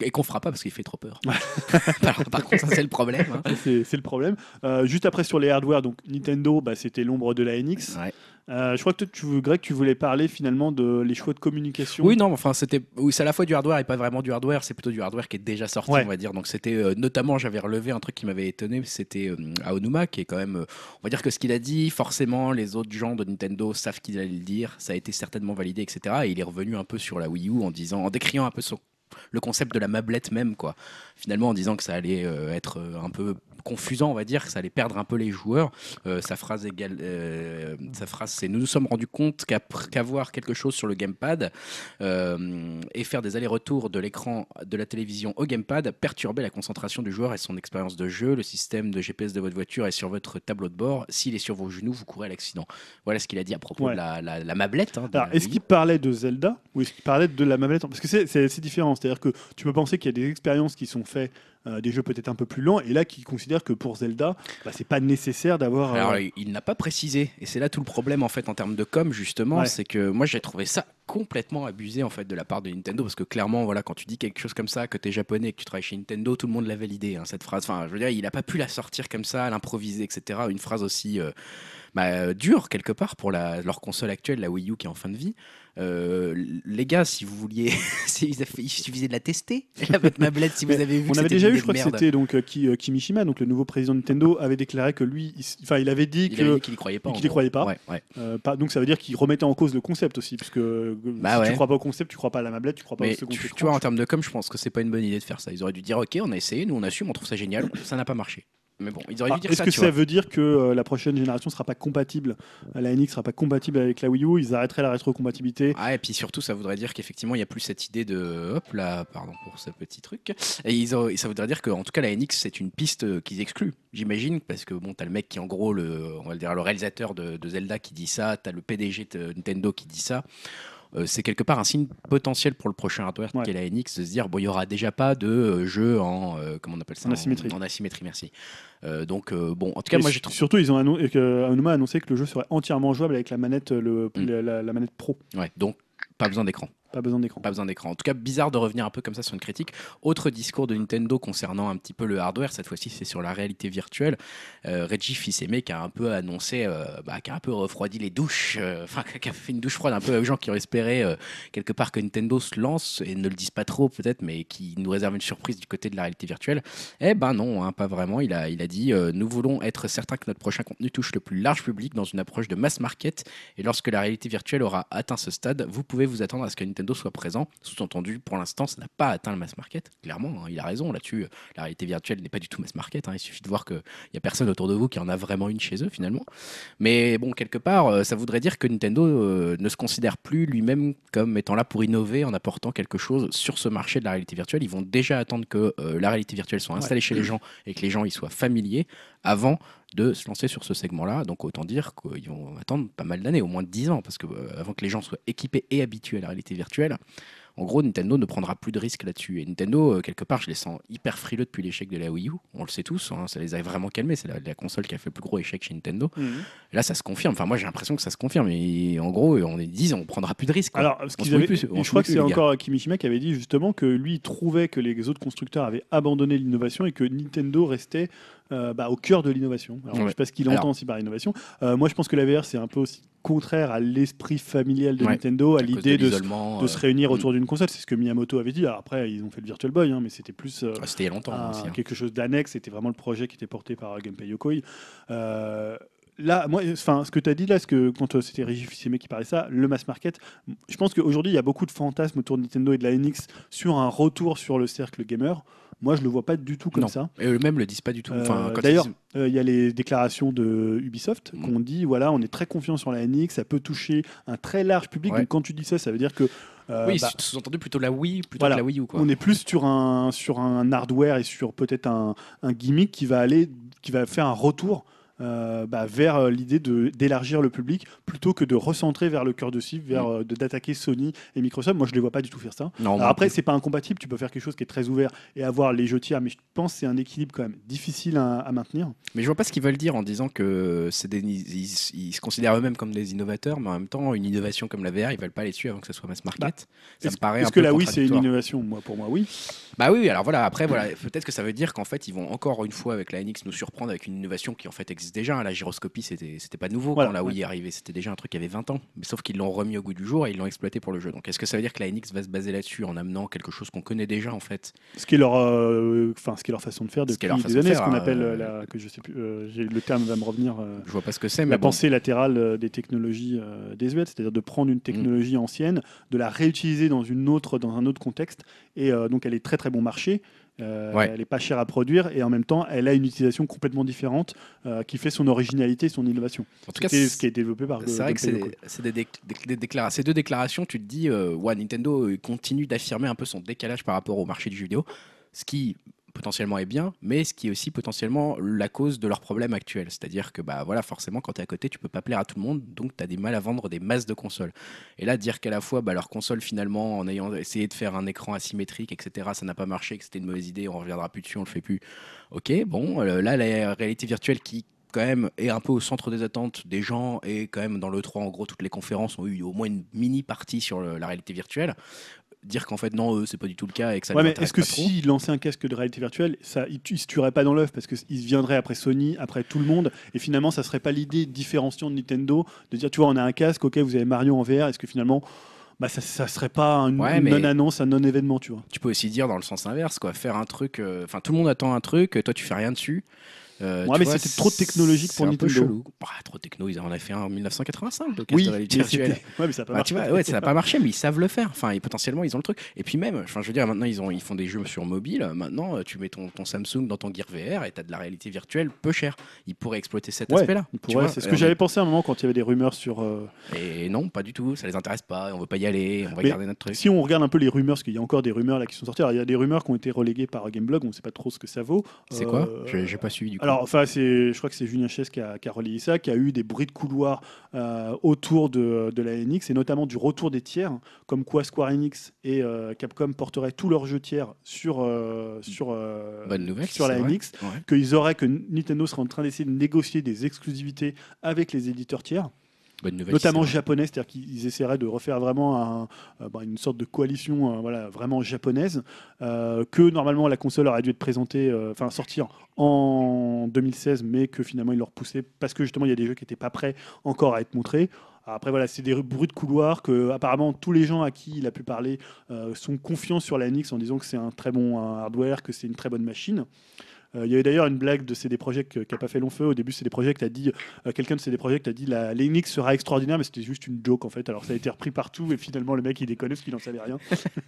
A: Et qu'on fera pas parce qu'il fait trop peur. par, par contre, ça c'est le problème. hein.
B: C'est c'est le problème. Euh, juste après sur les hardware, donc Nintendo, bah, c'était l'ombre de la NX.
A: Ouais.
B: Euh, je crois que tu, Greg, tu voulais parler finalement de les choix de communication.
A: Oui, non, enfin c'était, oui, c'est à la fois du hardware et pas vraiment du hardware. C'est plutôt du hardware qui est déjà sorti,
B: Ouais.
A: on va dire. Donc c'était euh, notamment, j'avais relevé un truc qui m'avait étonné, c'était euh, Aonuma qui est quand même, euh, on va dire que ce qu'il a dit, forcément, les autres gens de Nintendo savent qu'il allait le dire. Ça a été certainement validé, etc. Et il est revenu un peu sur la Wii U en disant, en décriant un peu son le concept de la mablette même, quoi. Finalement, en disant que ça allait euh, être euh, un peu confusant, on va dire, que ça allait perdre un peu les joueurs. Euh, sa phrase égale, euh, sa phrase, c'est nous nous sommes rendus compte qu'avoir quelque chose sur le gamepad euh, et faire des allers-retours de l'écran de la télévision au gamepad perturbait la concentration du joueur et son expérience de jeu. Le système de GPS de votre voiture est sur votre tableau de bord. S'il est sur vos genoux, vous courez à l'accident. Voilà ce qu'il a dit à propos
B: Ouais.
A: de la, la, la mablette. hein,
B: est-ce qu'il parlait de Zelda ou est-ce qu'il parlait de la manette Parce que c'est différent. C'est-à-dire que tu peux penser qu'il y a des expériences qui sont faites, euh, des jeux peut-être un peu plus lents, et là, qui considèrent que pour Zelda, bah, c'est pas nécessaire d'avoir. euh,
A: Alors, il- il n'a pas précisé, et c'est là tout le problème en fait en termes de com justement,
B: Ouais.
A: c'est que moi j'ai trouvé ça complètement abusé en fait de la part de Nintendo parce que clairement voilà quand tu dis quelque chose comme ça que tu es japonais et que tu travailles chez Nintendo tout le monde l'a validé hein, cette phrase enfin je veux dire il a pas pu la sortir comme ça l'improviser etc une phrase aussi euh, bah, dure quelque part pour la, leur console actuelle la Wii U qui est en fin de vie euh, les gars, si vous vouliez, il suffisait de la tester, la mablette, si vous avez vu.
B: On avait déjà eu, je crois que c'était donc euh, euh, Kimishima, donc le nouveau président de Nintendo, avait déclaré que lui, enfin, il, avait dit
A: qu'il n'y croyait pas.
B: Qu'il n'y croyait pas. pas. Donc ça veut dire qu'il remettait en cause le concept aussi, puisque bah si tu crois pas au concept, tu crois pas à la mablette, tu crois pas au second.
A: Tu, tu vois, en termes de com, je pense que c'est pas une bonne idée de faire ça. Ils auraient dû dire, ok, on a essayé, nous on assume, on trouve ça génial, ça n'a pas marché. Mais bon, ils auraient dû
B: ah, Est-ce que ça veut dire que euh, la prochaine génération sera pas compatible La NX sera pas compatible avec la Wii U Ils arrêteraient la rétrocompatibilité?
A: Ah, et puis surtout, ça voudrait dire qu'effectivement, il n'y a plus cette idée de. Hop là, pardon pour ce petit truc. Et, ils ça voudrait dire qu'en tout cas, la NX, c'est une piste euh, qu'ils excluent, j'imagine, parce que bon, t'as le mec qui, en gros, le, on va dire, le réalisateur de, de Zelda qui dit ça, t'as le PDG de Nintendo qui dit ça. Euh, c'est quelque part un signe potentiel pour le prochain hardware qui est la NX de se dire bon il y aura déjà pas de euh, jeu en euh, comment on appelle ça
B: en asymétrie.
A: en, asymétrie merci. Donc bon en tout cas moi j'ai
B: surtout ils ont annoncé que a annoncé que le jeu serait entièrement jouable avec la manette le, mm. la, manette pro.
A: Ouais donc pas besoin d'écran
B: pas besoin d'écran.
A: Pas besoin d'écran. En tout cas, bizarre de revenir un peu comme ça sur une critique. Autre discours de Nintendo concernant un petit peu le hardware, cette fois-ci c'est sur la réalité virtuelle. Euh, Reggie Fils-Aimé qui a un peu annoncé, euh, bah, qui a un peu refroidi les douches, euh, enfin qui a fait une douche froide un peu aux gens qui ont espéré quelque part que Nintendo se lance et ne le disent pas trop peut-être, mais qui nous réserve une surprise du côté de la réalité virtuelle. Eh ben non, hein, pas vraiment. Il a, il a dit nous voulons être certains que notre prochain contenu touche le plus large public dans une approche de mass market. Et lorsque la réalité virtuelle aura atteint ce stade, vous pouvez vous attendre à ce que Nintendo soit présent sous-entendu, pour l'instant, ça n'a pas atteint le mass market. Clairement, hein, il a raison là-dessus. La réalité virtuelle n'est pas du tout mass market. Hein. il suffit de voir qu'il n'y a personne autour de vous qui en a vraiment une chez eux finalement. Mais bon, quelque part, euh, ça voudrait dire que Nintendo euh, ne se considère plus lui-même comme étant là pour innover en apportant quelque chose sur ce marché de la réalité virtuelle. Ils vont déjà attendre que euh, la réalité virtuelle soit installée chez les gens et que les gens y soient familiers avant de se lancer sur ce segment-là. Donc autant dire qu'ils vont attendre pas mal d'années, au moins 10 ans, parce que avant que les gens soient équipés et habitués à la réalité virtuelle, en gros, Nintendo ne prendra plus de risques là-dessus. Et Nintendo, euh, quelque part, je les sens hyper frileux depuis l'échec de la Wii U. On le sait tous, hein, ça les a vraiment calmés. C'est la, console qui a fait le plus gros échec chez Nintendo. Mhm. Là, ça se confirme. Enfin, moi, j'ai l'impression que ça se confirme. Et en gros, on est 10, on prendra plus de risques.
B: Alors, ce qu'ils avaient, je crois que c'est encore Kimishima qui avait dit justement que lui trouvait que les autres constructeurs avaient abandonné l'innovation et que Nintendo restait euh, bah, au cœur de l'innovation. Alors, Je ne sais pas ce qu'il entend aussi par innovation. Euh, moi, je pense que la VR, c'est un peu aussi contraire à l'esprit familial de Nintendo, à l'idée de, de, se euh, réunir autour mm. d'une console. C'est ce que Miyamoto avait dit. après, ils ont fait le Virtual Boy, hein, mais c'était plus
A: ah, c'était il y a longtemps,
B: hein. quelque chose d'annexe. C'était vraiment le projet qui était porté par Gunpei Yokoi. là, moi, enfin, ce que tu as dit là, ce que quand c'était Régis fils qui parlait ça, le mass market, je pense qu'aujourd'hui, il y a beaucoup de fantasmes autour de Nintendo et de la NX sur un retour sur le cercle gamer. Moi, je le vois pas du tout comme ça.
A: Et eux-mêmes le disent pas du tout.
B: Euh, d'ailleurs, euh, il y a les déclarations de Ubisoft mm. qu'on dit voilà, on est très confiant sur la NX, ça peut toucher un très large public. Donc quand tu dis ça, ça veut dire que
A: euh, oui, bah, sous-entendu plutôt la Wii plutôt que la Wii U. Quoi.
B: On est plus sur un, sur un hardware et sur peut-être un, un, gimmick qui va aller, qui va faire un retour euh, bah, vers euh, l'idée d'élargir le public plutôt que de recentrer vers le cœur de cible, vers mm. euh, d'attaquer Sony et Microsoft. Moi, je ne les vois pas du tout faire ça. Non, après, c'est pas incompatible. Tu peux faire quelque chose qui est très ouvert et avoir les jeux tiers, mais je pense que c'est un équilibre quand même difficile à, maintenir.
A: Mais je vois pas ce qu'ils veulent dire en disant que c'est ils, se considèrent eux-mêmes comme des innovateurs, mais en même temps, une innovation comme la VR, ils veulent pas les dessus avant que ce soit mass market. Bah,
B: ça me paraît Est-ce que là, oui, c'est une innovation? Moi, pour moi, oui.
A: Bah oui, alors voilà. Après, voilà, peut-être que ça veut dire qu'en fait, ils vont encore une fois avec la NX nous surprendre avec une innovation qui en fait existe déjà. La gyroscopie, c'était, pas nouveau quand la Wii est arrivée. C'était déjà un truc qui avait 20 ans. Mais sauf qu'ils l'ont remis au goût du jour et ils l'ont exploité pour le jeu. Donc est-ce que ça veut dire que la NX va se baser là-dessus en amenant quelque chose qu'on connaît déjà en fait?
B: Ce qui est leur, euh, enfin, ce qui est leur façon de faire depuis des années, ce qu'on appelle euh, la, que je sais plus, euh, le terme va me revenir.
A: je vois pas ce que c'est.
B: Mais la pensée latérale des technologies désuètes, c'est-à-dire de prendre une technologie mm. ancienne, de la réutiliser dans une autre, dans un autre contexte, et donc elle est très très bon marché. Euh, elle n'est pas chère à produire et en même temps, elle a une utilisation complètement différente euh, qui fait son originalité et son innovation. En tout cas, c'est ce qui est développé par.
A: C'est vrai que c'est des, ces deux déclarations. Tu te dis, euh, Nintendo continue d'affirmer un peu son décalage par rapport au marché du jeu vidéo, ce qui potentiellement est bien, mais ce qui est aussi potentiellement la cause de leurs problèmes actuels. C'est-à-dire que bah, voilà, forcément, quand tu es à côté, tu peux pas plaire à tout le monde, donc tu as des mal à vendre des masses de consoles. Et là, dire qu'à la fois, bah, leur console, finalement, en ayant essayé de faire un écran asymétrique, etc., ça n'a pas marché, que c'était une mauvaise idée, on reviendra plus dessus, on le fait plus. Ok, bon, euh, là, la réalité virtuelle qui quand même est un peu au centre des attentes des gens et quand même dans le 3 en gros toutes les conférences ont eu au moins une mini partie sur le- la réalité virtuelle. Dire qu'en fait non eux c'est pas du tout le cas et que ça
B: Ouais, mais est-ce que
A: pas trop.
B: s'il lançait un casque de réalité virtuelle, ça, il, il se tuerait pas dans l'œuf parce qu'il viendrait après Sony, après tout le monde, et finalement, ça serait pas l'idée différenciante de Nintendo de dire, tu vois, on a un casque, ok, vous avez Mario en VR, est-ce que finalement, bah, ça, ça serait pas une,
A: Ouais,
B: une non-annonce, un non-événement, tu vois?
A: Tu peux aussi dire dans le sens inverse quoi. Faire un truc euh, enfin tout le monde attend un truc toi tu fais rien dessus Euh,
B: Ouais, mais c'était trop technologique pour
A: c'est un peu
B: Nintendo.
A: chelou. Bah, trop techno ils en avaient fait un en 1985 le casque
B: Oui,
A: de
B: c'était-
A: virtuelle
B: ouais, mais ça a pas
A: Bah,
B: marché.
A: tu vois, ouais, ça n'a pas marché, mais ils savent le faire. Enfin, et potentiellement, ils ont le truc. Et puis même, enfin, je veux dire, maintenant, ils, ont, ils font des jeux sur mobile. Maintenant, euh, tu mets ton, ton Samsung dans ton Gear VR et tu as de la réalité virtuelle peu cher. Ils pourraient exploiter cet
B: Ouais,
A: aspect-là.
B: C'est ce que
A: on-
B: j'avais pensé à un moment quand il y avait des rumeurs sur. euh,
A: Et non, pas du tout. Ça les intéresse pas. On veut pas y aller. On va
B: Mais
A: garder notre truc.
B: Si on regarde un peu les rumeurs, parce qu'il y a encore des rumeurs là qui sont sorties, alors, il y a des rumeurs qui ont été reléguées par Gameblog, on ne sait pas trop ce que ça vaut.
A: C'est
B: Euh,
A: quoi J'ai j'ai pas suivi du coup.
B: Alors, enfin, c'est, je crois que c'est Julien Chess qui a, qui a relayé ça, qui a eu des bruits de couloir euh, autour de, de la NX et notamment du retour des tiers, comme quoi Square Enix et euh, Capcom porteraient tous leurs jeux tiers sur, euh, sur,
A: Bonne nouvelle.
B: sur
A: c'est
B: la
A: vrai.
B: NX,
A: Ouais.
B: qu'ils auraient, que Nintendo serait en train d'essayer de négocier des exclusivités avec les éditeurs tiers. Notamment japonais, c'est-à-dire qu'ils essaieraient de refaire vraiment un- euh, bah, une sorte de coalition euh, voilà, vraiment japonaise, euh, que normalement la console aurait dû être présentée, euh, enfin sortir en 2016, mais que finalement ils l'ont repoussé parce que justement il y a des jeux qui n'étaient pas prêts encore à être montrés. Après voilà, c'est des bruits de couloir que apparemment tous les gens à qui il a pu parler euh, sont confiants sur la NX en disant que c'est un très bon hardware, que c'est une très bonne machine. Euh, il y avait d'ailleurs une blague de CD Projekt qui n'a pas fait long feu. Au début, CD Projekt a dit, euh, quelqu'un de CD Projekt a dit la l'Enix sera extraordinaire, mais c'était juste une joke en fait. Alors ça a été repris partout et finalement le mec il déconne parce qu'il n'en savait rien.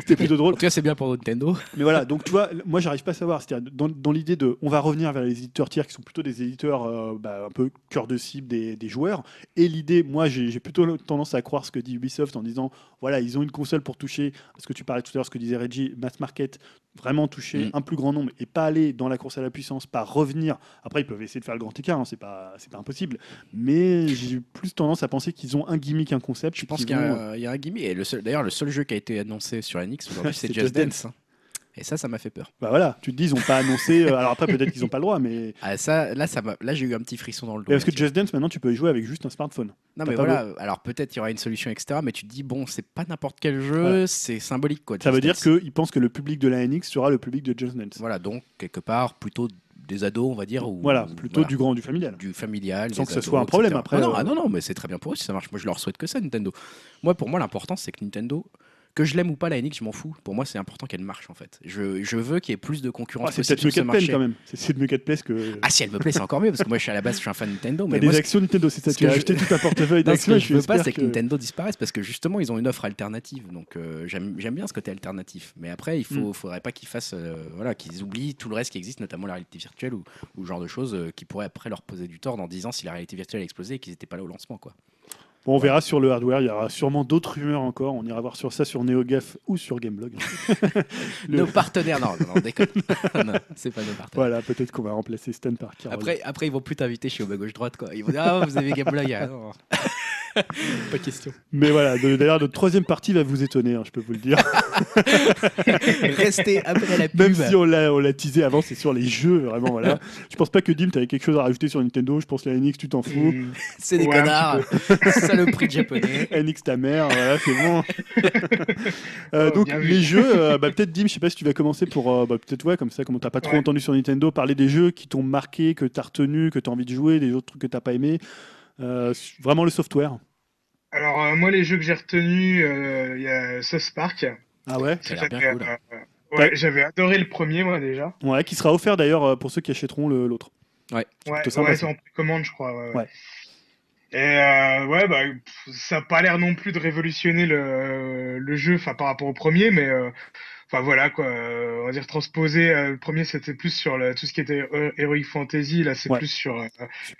B: c'était plutôt
A: En
B: drôle.
A: tout cas, c'est bien pour Nintendo.
B: Mais voilà, donc tu vois, moi j'arrive pas à savoir. C'est-à-dire dans, dans l'idée de, on va revenir vers les éditeurs tiers qui sont plutôt des éditeurs euh, bah, un peu cœur de cible des, des joueurs. Et l'idée, moi j'ai j'ai plutôt tendance à croire ce que dit Ubisoft en disant, voilà, ils ont une console pour toucher, ce que tu parlais tout à l'heure, ce que disait Reggie, mass market, vraiment toucher
A: Mm.
B: un plus grand nombre et pas aller dans la course à la puissance, pas revenir. Après, ils peuvent essayer de faire le grand écart, hein, c'est pas, c'est pas impossible. Mais j'ai plus tendance à penser qu'ils ont un gimmick, un concept.
A: Je pense qu'il y,
B: vont-
A: a il y a un gimmick. Et le seul- d'ailleurs, le seul jeu qui a été annoncé sur NX aujourd'hui, c'est Just
B: Just Dance.
A: Dance. Et ça, ça m'a fait peur.
B: Bah voilà, tu te dis, ils ont pas annoncé. euh, alors après, peut-être qu'ils ont pas le droit, mais.
A: Ah, ça, là, ça là, j'ai eu un petit frisson dans le dos.
B: Parce que. Just Dance, maintenant, tu peux y jouer avec juste un smartphone.
A: Non mais voilà, alors peut-être il y aura une solution etc. Mais tu te dis bon c'est pas n'importe quel jeu,
B: Voilà.
A: c'est symbolique quoi.
B: Ça veut dire qu'ils pensent que le public de la NX sera le public de Just Dance.
A: voilà donc quelque part plutôt des ados on va dire ou
B: Voilà, plutôt
A: voilà,
B: du grand, du familial.
A: du familial.
B: Sans que ce
A: ados,
B: soit un problème,
A: etc.
B: après,
A: Ah non,
B: euh,
A: ah non non mais c'est très bien pour eux si ça marche. Moi je leur souhaite que ça Nintendo. Moi pour moi l'important c'est que Nintendo que je l'aime ou pas la NX je m'en fous. Pour moi c'est important qu'elle marche en fait. Je, je veux qu'il y ait plus de concurrence
B: Ah, c'est peut-être mieux peine
A: marché.
B: quand même. C'est- mieux qu'à place que.
A: Ah si elle me plaît c'est encore mieux parce que moi je suis à la base je suis un fan Nintendo
B: T'as
A: mais
B: des
A: moi,
B: actions Nintendo, c'est ça. Tu as
A: je-
B: acheté tout un portefeuille
A: Non, ce
B: d'actions.
A: que je veux pas, c'est que...
B: que-
A: Nintendo disparaisse parce que justement, ils ont une offre alternative. Donc, euh, j'aime bien ce côté alternatif. Mais après, il faut,
B: Mm.
A: faudrait pas qu'ils fassent, euh, voilà, qu'ils oublient tout le reste qui existe, notamment la réalité virtuelle ou, ou genre de choses euh, qui pourraient après leur poser du tort dans 10 ans si la réalité virtuelle a explosé et qu'ils n'étaient pas là au lancement, quoi.
B: Bon, on verra sur le hardware. Il y aura sûrement d'autres rumeurs encore. On ira voir sur ça sur NeoGaf ou sur Gameblog. Le-
A: Nos partenaires, non, non, non, déconne. non, c'est pas nos partenaires.
B: Voilà, peut-être qu'on va remplacer Stan par Carole.
A: Après, après, ils vont plus t'inviter chez au bas gauche droite, quoi. Ils vont dire, ah, vous avez Gameblog. Ah, non. pas question.
B: Mais voilà, d'ailleurs, notre troisième partie va vous étonner, hein, je peux vous le dire.
A: Restez après la pub.
B: Même si on l'a, on l'a teasé avant, c'est sur les jeux, vraiment. Voilà. je pense pas que Dim, t'avais quelque chose à rajouter sur Nintendo. Je pense que la NX, tu t'en fous.
C: Mm.
A: C'est des
C: Ouais, un
A: Saloperie de japonais.
B: NX ta mère, voilà, c'est bon. Euh,
C: Oh,
B: donc les jeux, euh, bah, peut-être Dim, je sais pas si tu vas commencer pour, euh, bah, peut-être ouais, comme ça, comme t'as pas trop
C: Ouais.
B: entendu sur Nintendo, parler des jeux qui t'ont marqué, que t'as retenu, que t'as envie de jouer, des autres trucs que t'as pas aimé. Euh, vraiment le software.
C: Alors, euh, moi, les jeux que j'ai retenus, euh, il y a South Park.
B: Ah ouais?
A: Ça a l'air bien
C: J'avais,
A: cool.
C: euh, ouais, j'avais adoré le premier, moi, déjà.
B: Ouais, qui sera offert d'ailleurs pour ceux qui achèteront le- l'autre.
C: Ouais, ouais
B: ça.
C: c'est en commande, je crois. Ouais, ouais. Et euh, ouais, bah, ça n'a pas l'air non plus de révolutionner le, le jeu, par rapport au premier, mais euh, enfin voilà quoi. euh, on va dire transposer. euh, le premier c'était plus sur le- tout ce qui était euh, heroic fantasy, là c'est
B: Ouais.
C: plus sur euh,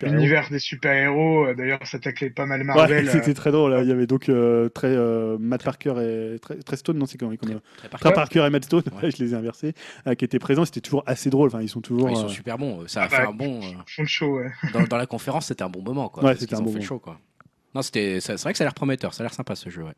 C: l'univers des super héros. D'ailleurs, ça taclait pas mal
B: Ouais,
C: Marvel. euh,
B: c'était très drôle. là. Il y avait donc euh, très euh, Matt Parker et très, très Stone, non c'est comment comme,
A: Très
B: Parker et Matt Stone,
A: Ouais.
B: je les ai inversés, euh, qui étaient présents. C'était toujours assez drôle. Enfin, ils sont toujours.
A: ouais, ils sont
B: euh,
A: super bons. Ça a
C: Ah
A: fait
C: bah,
A: un bon. euh,
C: font le show. Ouais.
A: dans, dans la conférence, c'était un bon moment. Quoi,
B: Ouais, c'était un bon
A: fait
B: moment.
A: show. Quoi. Non, c'était, c'est c'est vrai que ça a l'air prometteur. Ça a l'air sympa ce jeu. Ouais.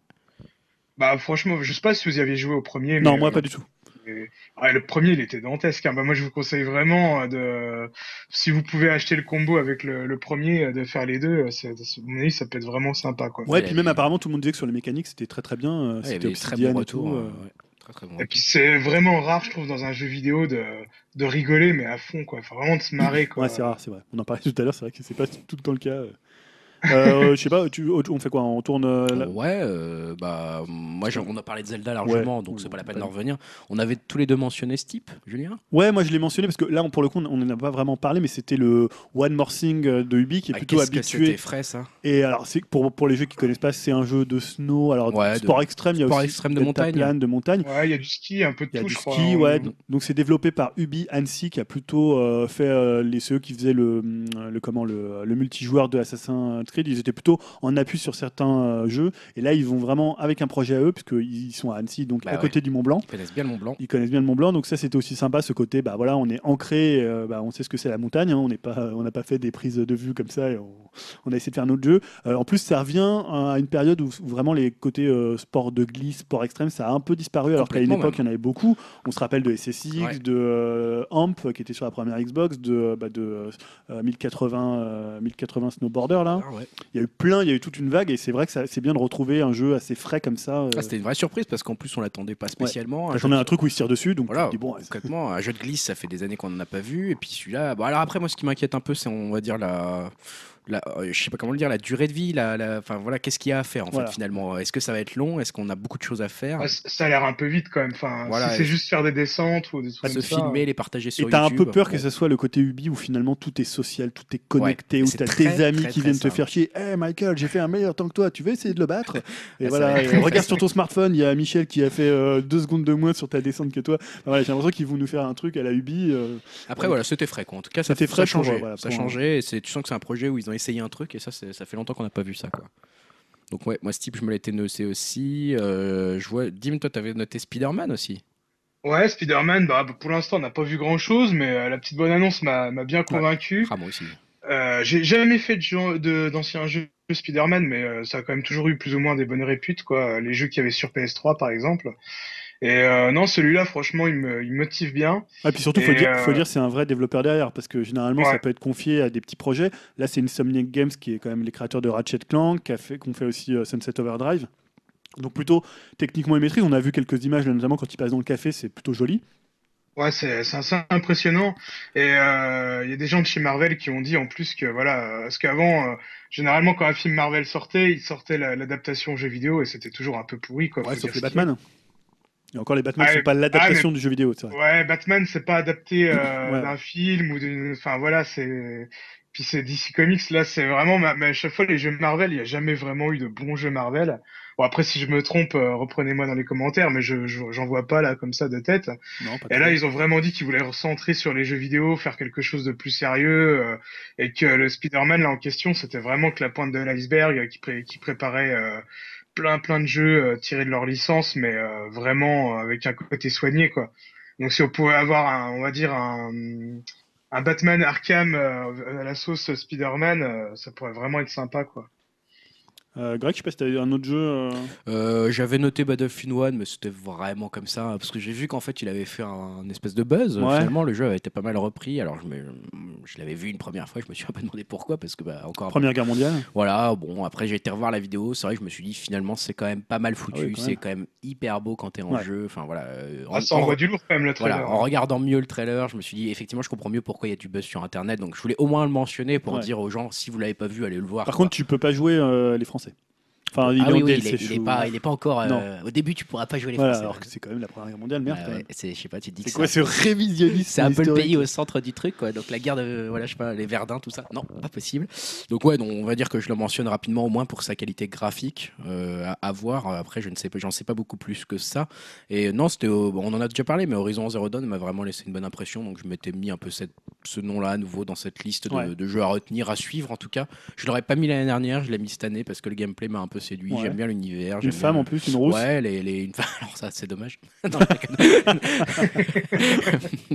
C: Bah franchement, je sais pas si vous y aviez joué au premier.
B: Non,
C: mais,
B: moi
C: euh,
B: pas du tout.
C: ouais, le premier, il était dantesque. hein. Bah, moi, je vous conseille vraiment euh, de, si vous pouvez acheter le combo avec le, le premier, euh, de faire les deux. c'est- c'est- à mon avis, ça peut être vraiment sympa, quoi.
B: Ouais,
A: il
B: puis même apparemment tout le monde disait que sur les mécaniques c'était très très bien.
A: Ouais,
B: c'était
A: des très
B: Obsidian
A: bons
B: et tout,
A: euh, ouais. Très
C: Et puis c'est vraiment rare, je trouve, dans un jeu vidéo de, de rigoler, mais à fond, quoi. Enfin, vraiment de se marrer, quoi.
B: Ouais, c'est rare, c'est vrai. On en parlait tout à l'heure, c'est vrai que c'est pas tout le temps le cas. Euh. Euh, je sais pas, tu, on fait quoi? On tourne. euh, la-
A: Ouais, euh, bah moi on a parlé de Zelda largement, donc c'est pas la peine d'en revenir. On avait tous les deux mentionné Steep, Julien?
B: Ouais, moi je l'ai mentionné parce que là, on- pour le coup, on n'en a pas vraiment parlé, mais c'était le One More Thing euh, de Ubi qui est
A: Ah,
B: plutôt habitué.
A: C'était frais ça?
B: Et alors, c'est pour, pour les jeux qui connaissent pas, c'est un jeu de snow, alors
A: Ouais, de-
B: sport extrême, il y a
A: sport
B: aussi
A: extrême de montagne.
B: plane, de montagne.
C: Ouais, il y a du ski, un peu de
B: y a
C: tout,
B: du
C: je crois.
B: ski,
C: hein.
B: ouais. Donc c'est développé par Ubi Annecy qui a plutôt euh, fait euh, les ceux qui faisaient le, le comment le, le multijoueur de Assassin's Creed. Ils étaient plutôt en appui sur certains euh, jeux. Et là, ils vont vraiment avec un projet à eux, puisqu'ils sont à Annecy, donc
A: Bah
B: à
A: ouais.
B: côté du Mont Blanc.
A: Ils connaissent bien le Mont Blanc.
B: Ils connaissent bien le Mont Blanc, donc ça c'était aussi sympa ce côté. Bah voilà, on est ancré, euh, bah, on sait ce que c'est la montagne. hein, on n'est pas, on n'a pas fait des prises de vue comme ça. Et on, on a essayé de faire notre jeu. Euh, en plus, ça revient à une période où, où vraiment les côtés euh, sport de glisse, sport extrême, ça a un peu disparu. Alors qu'à une époque, il y en avait beaucoup. On se rappelle de SSX,
A: Ouais.
B: de Amp qui était sur la première Xbox, de, bah, de euh, 1080, euh, 1080 Snowboarder là.
A: Ah, ouais.
B: Il y a eu plein, il y a eu toute une vague et c'est vrai que c'est bien de retrouver un jeu assez frais comme ça. euh,
A: Ah, c'était une vraie surprise parce qu'en plus on l'attendait pas spécialement.
B: J'en ai un truc où il se tire dessus, donc
A: Voilà,
B: dis, bon,
A: concrètement, un jeu de glisse, ça fait des années qu'on n'en a pas vu. Et puis celui-là, bon, alors après, moi, ce qui m'inquiète un peu, c'est, on va dire, la. La euh, je sais pas comment le dire, la durée de vie, la, la- enfin voilà, qu'est-ce qu'il y a à faire en
B: Voilà.
A: fait finalement? Est-ce que ça va être long? Est-ce qu'on a beaucoup de choses à faire?
C: Ouais, ça a l'air un peu vite quand même. Enfin,
A: Voilà,
C: si
A: et-
C: c'est juste faire des descentes ou des trucs
A: se
C: comme ça.
A: filmer, les partager sur
B: Et t'as un
A: YouTube.
B: peu peur que ce soit le côté Ubi où finalement tout est social, tout est connecté,
A: Ouais,
B: où t'as tes amis
A: très,
B: qui
A: très
B: viennent te faire chier. Hey Michael, j'ai fait un meilleur temps que toi, tu veux essayer de le battre? Et
A: Ah,
B: voilà, et regarde sur ton smartphone, il y a Michel qui a fait euh, deux secondes de moins sur ta descente que toi. Enfin, voilà, j'ai l'impression qu'ils vont nous faire un truc à la Ubi. euh,
A: Après, voilà, c'était frais quoi. En tout cas, ça,
B: C'était
A: ça
B: frais
A: a changé.
B: euh,
A: ça a changé. Tu sens que c'est un projet où ils ont essayé un truc et ça, ça fait longtemps qu'on n'a pas vu ça quoi. Donc ouais, moi, ce type, je me l'étais noté aussi. Euh, je vois, Dim, toi, t'avais noté Spider-Man aussi.
C: Ouais, Spider-Man, bah, pour l'instant, on n'a pas vu grand-chose, mais euh, la petite bonne annonce m'a bien convaincu.
A: Ah, moi aussi.
C: Euh, J'ai jamais fait d'anciens jeux Spider-Man, mais ça a quand même toujours eu plus ou moins des bonnes réputes, quoi. Les jeux qu'il y avait sur PS3, par exemple. Et euh, non, celui-là, franchement, il me, il motive bien.
B: Et puis surtout, faut
C: Et,
B: dire, faut
C: euh,
B: dire, c'est un vrai développeur derrière, parce que généralement,
C: Ouais.
B: ça peut être confié à des petits projets. Là, c'est Insomniac Games qui est quand même les créateurs de Ratchet Clank, qui fait, qu'on fait aussi euh, Sunset Overdrive. Donc plutôt techniquement il maîtrise. On a vu quelques images, là, notamment quand il passe dans le café, c'est plutôt joli.
C: Ouais, c'est assez impressionnant. Et euh, il y a des gens de chez Marvel qui ont dit en plus que voilà, parce qu'avant, euh, généralement quand un film Marvel sortait, il sortait la- l'adaptation jeu vidéo et c'était toujours un peu pourri, quoi.
B: Ouais,
C: faut
B: sauf les. Batman. Et encore, les Batman
C: Ah,
B: ne sont pas l'adaptation
C: ah,
B: du jeu vidéo, c'est vrai.
C: Ouais, Batman, c'est pas adapté euh,
B: Ouais.
C: d'un film ou d'une. Enfin voilà, c'est. Puis c'est DC Comics, là, c'est vraiment. Mais à chaque fois, les jeux Marvel, il n'y a jamais vraiment eu de bons jeux Marvel. Bon, après, si je me trompe, euh, reprenez-moi dans les commentaires, mais je je- j'en vois pas là comme ça de tête.
B: Non, pas
C: Et là, ils ont vraiment dit qu'ils voulaient recentrer sur les jeux vidéo, faire quelque chose de plus sérieux, euh, et que le Spider-Man là en question, c'était vraiment que la pointe de l'iceberg, qui, pré- qui préparait euh, plein plein de jeux euh, tirés de leur licence, mais euh, vraiment euh, avec un côté soigné quoi. Donc si on pouvait avoir un, on va dire un, Batman Arkham à la sauce Spider-Man, ça pourrait vraiment être sympa quoi.
B: Euh, Greg, je sais pas si t'as un autre jeu. euh,
A: Euh, J'avais noté Battlefield 1, mais c'était vraiment comme ça, parce que j'ai vu qu'en fait il avait fait un, un espèce de buzz.
B: Ouais.
A: Finalement, le jeu avait été pas mal repris. Alors je, me- je l'avais vu une première fois, je me suis un peu demandé pourquoi, parce que bah, encore.
B: Première Guerre mondiale.
A: Voilà, bon, après j'ai été revoir la vidéo, c'est vrai que je me suis dit finalement c'est quand même pas mal foutu,
B: Ah oui, quand
A: c'est
B: même.
A: quand même hyper beau quand t'es en
B: Ouais.
A: jeu. Enfin voilà. euh,
C: Ah,
A: en-
C: ça
A: en-
C: envoie du lourd quand même le trailer.
A: voilà, en regardant mieux le trailer, je me suis dit effectivement je comprends mieux pourquoi il y a du buzz sur internet, donc je voulais au moins le mentionner pour
B: Ouais.
A: dire aux gens si vous l'avez pas vu, allez le voir.
B: Par
A: quoi.
B: contre, tu peux pas jouer euh, les Français commencer. Enfin, il
A: ah
B: est
A: oui,
B: en
A: oui,
B: DLC,
A: il, est, il est pas, il est pas encore. euh, au début, tu pourras pas jouer les
B: Voilà,
A: Français.
B: alors que c'est quand même la Première Guerre mondiale, merde.
A: Ah ouais, c'est, je sais pas, tu te dis
B: C'est quoi ce révisionnisme
A: C'est un peu le pays au centre du truc, quoi. Donc la guerre de, voilà, je sais pas, les Verdun, tout ça. Non, pas possible. Donc ouais, donc on va dire que je le mentionne rapidement au moins pour sa qualité graphique euh, à, à voir. Après, je ne sais pas, j'en sais pas beaucoup plus que ça. Et non, c'était, on en a déjà parlé, mais Horizon Zero Dawn m'a vraiment laissé une bonne impression. Donc je m'étais mis un peu cette, ce nom-là à nouveau dans cette liste de,
B: Ouais.
A: de jeux à retenir, à suivre en tout cas. Je l'aurais pas mis l'année dernière, je l'ai mis cette année parce que le gameplay m'a un peu séduit.
B: Ouais.
A: J'aime bien l'univers.
B: Une femme
A: bien-
B: en plus, une rousse.
A: Ouais, les, les- une femme. Alors ça, c'est dommage. Non.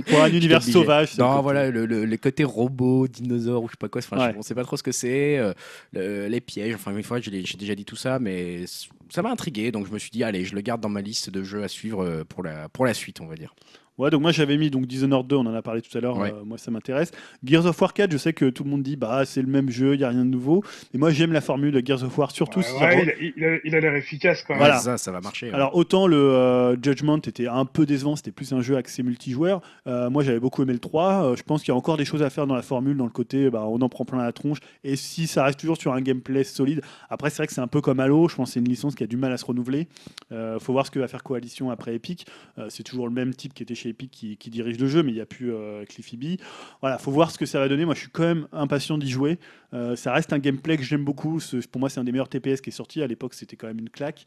B: Pour un univers sauvage.
A: Non, voilà, le, le- les côtés robots, dinosaures ou je sais pas quoi. Enfin,
B: Ouais.
A: je- on sait pas trop ce que c'est. euh, le- les pièges. Enfin, une fois, j'ai déjà dit tout ça, mais ça m'a intrigué, donc je me suis dit, allez, je le garde dans ma liste de jeux à suivre euh, pour la, pour la suite, on va dire.
B: Ouais, donc moi j'avais mis donc Dishonored 2, on en a parlé tout à l'heure,
A: Ouais.
B: euh, moi ça m'intéresse. Gears of War 4, je sais que tout le monde dit bah c'est le même jeu, il y a rien de nouveau. Et moi j'aime la formule de Gears of War, surtout
C: Ouais,
B: si
C: ouais, il, a- il a- il a l'air efficace quand même.
B: Voilà.
A: Ça, ça va marcher. ouais.
B: Alors autant le euh, Judgment était un peu décevant, c'était plus un jeu axé multijoueur. Euh, moi j'avais beaucoup aimé le 3. Euh, je pense qu'il y a encore des choses à faire dans la formule, dans le côté bah, on en prend plein la tronche. Et si ça reste toujours sur un gameplay solide, après c'est vrai que c'est un peu comme Halo, je pense que c'est une licence qui a du mal à se renouveler. Euh, faut voir ce que va faire Coalition après Epic. Euh, c'est toujours le même type qui était chez Qui, dirige le jeu, mais il n'y a plus euh, Cliffy B. Voilà, faut voir ce que ça va donner. Moi je suis quand même impatient d'y jouer. Euh, ça reste un gameplay que j'aime beaucoup. Pour moi c'est un des meilleurs TPS qui est sorti. À l'époque c'était quand même une claque.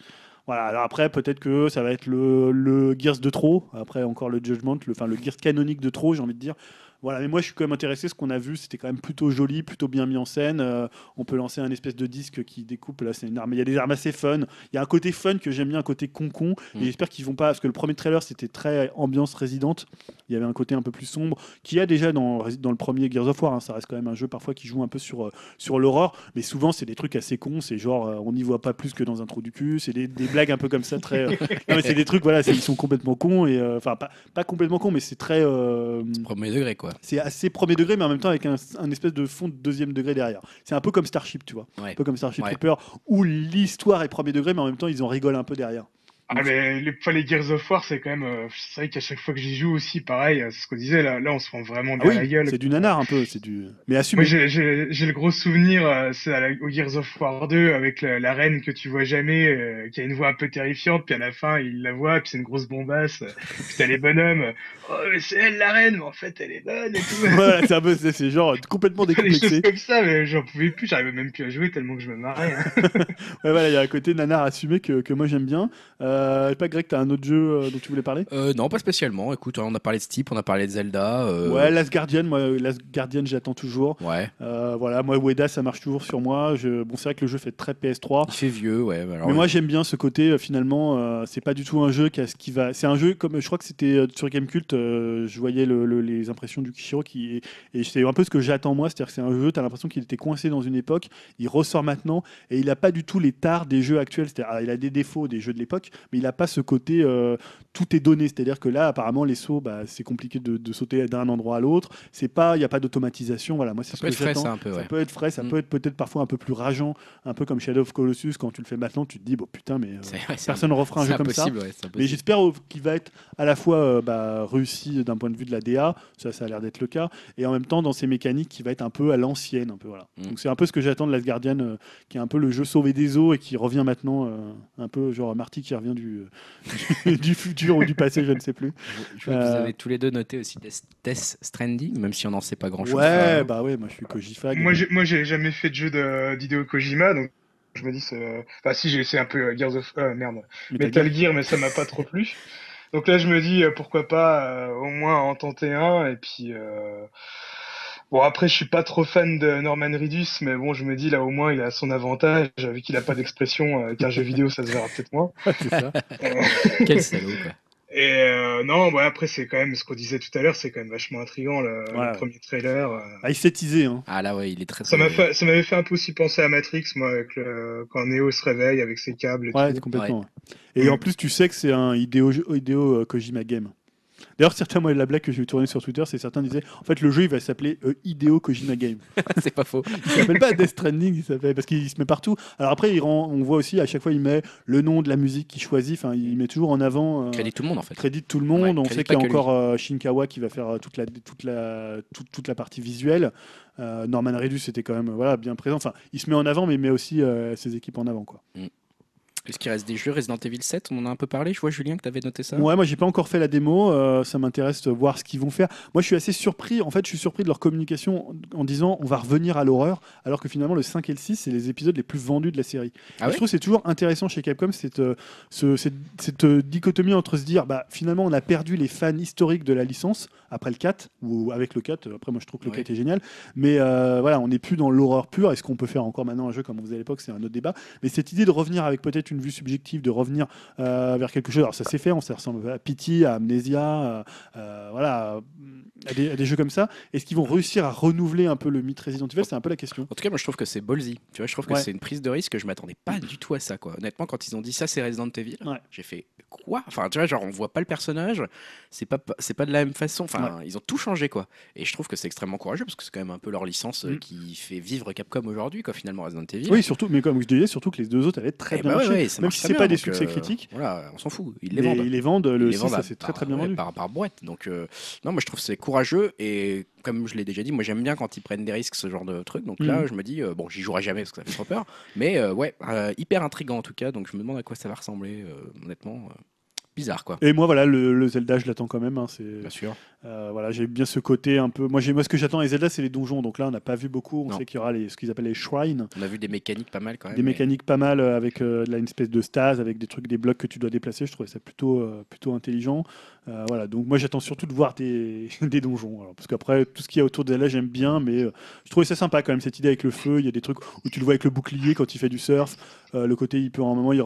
B: Voilà, alors après, peut-être que ça va être le, le Gears de trop. Après, encore le Judgment, le, enfin, le Gears canonique de trop, j'ai envie de dire. Voilà, mais moi, je suis quand même intéressé. Ce qu'on a vu, c'était quand même plutôt joli, plutôt bien mis en scène. Euh, on peut lancer un espèce de disque qui découpe. Là, c'est une arme. Il y a des armes assez fun. Il y a un côté fun que j'aime bien, un côté con-con.
A: Mm.
B: Et j'espère qu'ils vont pas. Parce que le premier trailer, c'était très ambiance résidente. Il y avait un côté un peu plus sombre, qui a déjà dans, dans le premier Gears of War. hein. Ça reste quand même un jeu parfois qui joue un peu sur, euh, sur l'horreur. Mais souvent, c'est des trucs assez cons. C'est genre, euh, on n'y voit pas plus que dans un trou du cul. C'est des, des blagues un peu comme ça, très. non, mais c'est des trucs, voilà, ils sont complètement cons. et Enfin, pas, pas complètement cons, mais c'est très.
A: Premier degré, quoi.
B: C'est assez premier degré, mais en même temps avec un, un espèce de fond de deuxième degré derrière. C'est un peu comme Starship, tu vois.
A: Ouais.
B: Un peu comme Starship
A: Ouais.
B: Trooper, où l'histoire est premier degré, mais en même temps, ils en rigolent un peu derrière.
C: Ah, mais les, les Gears of War, c'est quand même. euh, c'est vrai qu'à chaque fois que j'y joue aussi, pareil, euh, c'est ce qu'on disait, là, là, on se prend vraiment
B: Ah
C: bien
B: oui,
C: la gueule.
B: c'est du nanar un peu, c'est du. Mais assumé.
C: Moi, j'ai- le gros souvenir, euh, c'est au Gears of War 2, avec la, la reine que tu vois jamais, euh, qui a une voix un peu terrifiante, puis à la fin, il la voit, puis c'est une grosse bombasse, puis t'as les bonhommes, oh, mais c'est elle la reine, mais en fait, elle est bonne et tout.
B: voilà, c'est un peu, c'est genre complètement
C: des choses
B: décomplexé.
C: comme ça, mais j'en pouvais plus, j'arrivais même plus à jouer tellement que je me marrais. hein.
B: Ouais, voilà, il y a un côté nanar assumé que, que moi j'aime bien. Euh, pas Greg, t'as un autre jeu euh, dont tu voulais parler
A: Euh, non, pas spécialement. Écoute, on a parlé de Steep, on a parlé de Zelda. euh,
B: Ouais, Last Guardian, moi, Last Guardian, j'attends toujours.
A: Ouais.
B: Euh, voilà, moi, Ueda, ça marche toujours sur moi. Je... Bon, c'est vrai que le jeu fait très PS3.
A: Il fait vieux, ouais. alors,
B: mais moi j'aime bien ce côté euh, finalement euh, c'est pas du tout un jeu qui, a ce qui va c'est un jeu comme je crois que c'était euh, sur Gamecult euh, je voyais le- le- les impressions du Kishiro qui et c'est un peu ce que j'attends moi c'est-à-dire que c'est un jeu tu as l'impression qu'il était coincé dans une époque il ressort maintenant et il a pas du tout les tares des jeux actuels c'est-à-dire ah, il a des défauts des jeux de l'époque mais il a pas ce côté euh, tout est donné c'est-à-dire que là apparemment les sauts bah, c'est compliqué de, de sauter d'un endroit à l'autre c'est pas il y a pas d'automatisation voilà moi c'est
A: ça
B: ce
A: peut
B: que
A: être frais, ça, un peu,
B: ça
A: ouais.
B: peut être frais, ça
A: Mm.
B: peut être peut-être parfois un peu plus rageant, un peu comme Shadow of Colossus. Quand tu le fais maintenant, tu te dis, bon putain, mais euh, personne ne refera un jeu comme ça.
A: ouais,
B: Mais j'espère euh, qu'il va être à la fois euh, bah, réussi d'un point de vue de la DA, ça, ça a l'air d'être le cas, et en même temps dans ses mécaniques qui va être un peu à l'ancienne, un peu voilà.
A: Mm.
B: Donc c'est un peu ce que j'attends de Last Guardian, euh, qui est un peu le jeu sauvé des eaux et qui revient maintenant, un peu genre Marty qui revient du, euh, du futur ou du passé, je ne sais plus.
A: Je vois que vous
B: euh,
A: avez tous les deux noté aussi Death Stranding, même si on n'en sait pas grand-chose.
B: Ouais, bah ouais, moi je suis Koji Fag.
C: moi, j'ai- moi, j'ai jamais fait de jeu de- d'Hideo Kojima, donc je me dis, c'est- enfin, si, j'ai essayé un peu euh, Gears of. euh, merde. Metal Gear, mais ça m'a pas trop plu. Donc là, je me dis, pourquoi pas euh, au moins en tenter un. Et puis, euh, bon, après, je suis pas trop fan de Norman Reedus, mais bon, je me dis, là, au moins, il a son avantage, vu qu'il a pas d'expression, euh, qu'un jeu vidéo, ça se verra peut-être moins.
B: c'est ça.
A: Quel salaud, quoi.
C: Et euh, non, bah, après, c'est quand même ce qu'on disait tout à l'heure, c'est quand même vachement intriguant, le, premier trailer. euh.
B: Ah, il s'est teasé, hein.
A: Ah là, ouais, il est très
C: Ça fait, m'avait fait un peu aussi penser à Matrix, moi, avec le, quand Neo se réveille avec ses câbles et
B: Ouais,
C: tout.
B: complètement. ouais. Et en plus, tu sais que c'est un idéo, idéo euh, Kojima game. D'ailleurs, certains, moi, la blague que j'ai tournée sur Twitter, c'est certains disaient en fait, le jeu, il va s'appeler euh, Ideo Kojima Game.
A: c'est pas faux.
B: Il s'appelle pas Death Stranding, il s'appelle parce qu'il se met partout. Alors après, il rend, on voit aussi à chaque fois, il met le nom de la musique qu'il choisit. Enfin, il met toujours en avant. euh,
A: Crédit tout le monde en fait.
B: crédit de tout le monde.
A: Ouais,
B: on sait qu'il y a encore euh, Shinkawa qui va faire euh, toute la, toute la, toute, toute la partie visuelle. Euh, Norman Reedus était quand même voilà, bien présent. Enfin, il se met en avant, mais il met aussi euh, ses équipes en avant. Quoi.
A: Est-ce qu'il reste des jeux Resident Evil 7 On en a un peu parlé. Je vois Julien que tu avais noté ça.
B: Ouais, moi j'ai pas encore fait la démo, euh, ça m'intéresse de voir ce qu'ils vont faire. Moi je suis assez surpris, en fait je suis surpris de leur communication en, disant on va revenir à l'horreur, alors que finalement le 5 et le 6 c'est les épisodes les plus vendus de la série.
A: Ah ouais
B: je trouve que c'est toujours intéressant chez Capcom cette, euh, ce- cette, cette, euh, dichotomie entre se dire bah finalement on a perdu les fans historiques de la licence après le 4, ou avec le 4, après moi je trouve que le
A: Ouais.
B: 4 est génial, mais voilà on n'est plus dans l'horreur pure, est-ce qu'on peut faire encore maintenant un jeu comme on faisait à l'époque, c'est un autre débat, mais cette idée de revenir avec peut-être une une vue subjective, de revenir euh, vers quelque chose. Alors ça s'est fait, on s'est ressemble à Pity, à Amnesia, euh, euh, voilà, à des, à des jeux comme ça. Est-ce qu'ils vont réussir à renouveler un peu le mythe Resident Evil? C'est un peu la question.
A: En tout cas, moi je trouve que c'est ballsy. Tu vois, je trouve que
B: Ouais.
A: c'est une prise de risque. Je m'attendais pas du tout à ça, quoi. Honnêtement, quand ils ont dit ça, c'est Resident Evil,
B: Ouais.
A: j'ai fait quoi? Enfin, tu vois, genre on voit pas le personnage. C'est pas, c'est pas de la même façon. Enfin, ils ont tout changé, quoi. Et je trouve que c'est extrêmement courageux parce que c'est quand même un peu leur licence euh,
B: Mm.
A: qui fait vivre Capcom aujourd'hui, quoi. Finalement, Resident Evil.
B: Oui, surtout, mais comme je disais, surtout que les deux autres avaient très
A: Eh
B: bien
A: bah
B: marché.
A: Ça
B: Même si c'est pas des succès
A: euh,
B: critiques,
A: Voilà, on s'en fout. Ils les vendent.
B: ils les vendent. Le
A: Ils les
B: 6,
A: vendent
B: ça
A: à-
B: s'est très bien vendu.
A: Par, par boîte. Donc, euh, non, moi je trouve que c'est courageux et comme je l'ai déjà dit, moi j'aime bien quand ils prennent des risques, ce genre de truc. Donc là,
B: Mhm.
A: je me dis, euh, bon, j'y jouerai jamais parce que ça fait trop peur. Mais ouais, hyper intriguant en tout cas. Donc je me demande à quoi ça va ressembler, honnêtement. Bizarre quoi.
B: Et moi, voilà, le, le Zelda, je l'attends quand même. hein, c'est,
A: Bien sûr.
B: euh, voilà, j'ai bien ce côté un peu. Moi, j'ai, moi, ce que j'attends les Zelda, c'est les donjons. Donc là, on n'a pas vu beaucoup. On
A: Non.
B: sait qu'il y aura les, ce qu'ils appellent les shrines,
A: On a vu des mécaniques pas mal quand même.
B: des
A: mais-
B: mécaniques pas mal euh, avec euh, là, une espèce de stase, avec des trucs, des blocs que tu dois déplacer. Je trouvais ça plutôt, euh, plutôt intelligent. Voilà, donc moi, j'attends surtout de voir des, des donjons. Alors, parce qu'après, tout ce qu'il y a autour de Zelda, j'aime bien, mais je trouvais ça sympa quand même cette idée avec le feu. Il y a des trucs où tu le vois avec le bouclier quand il fait du surf. Le côté, il peut en un moment, il un,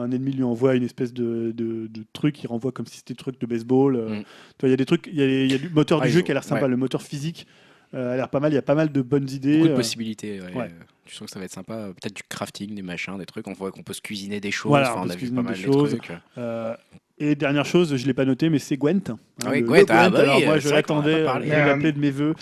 B: un ennemi lui envoie une espèce de, de, de truc, il renvoie comme si c'était des trucs de baseball. euh.
A: Mm.
B: Tu vois, il y a des trucs, il y a, il y a du moteur
A: Ah,
B: du
A: ils
B: jeu
A: ont-
B: qui a l'air sympa,
A: ouais.
B: le moteur physique euh, a l'air pas mal. Il y a pas mal de bonnes idées.
A: Beaucoup de
B: euh.
A: possibilités. ouais.
B: ouais.
A: Je trouve que ça va être sympa. Peut-être du crafting, des machins, des trucs. On voit qu'on peut se cuisiner des choses.
B: Voilà,
A: Enfin,
B: on
A: a
B: se
A: vu
B: cuisiner
A: pas mal
B: des
A: de
B: choses.
A: trucs.
B: Euh, et dernière chose, je l'ai pas noté, mais c'est Gwent. hein,
A: Ah oui,
B: le-
A: Gwent,
B: le
A: ah bah
B: alors
A: oui,
B: moi,
A: euh,
B: je l'attendais, je
C: euh,
B: l'appelais de mes voeux.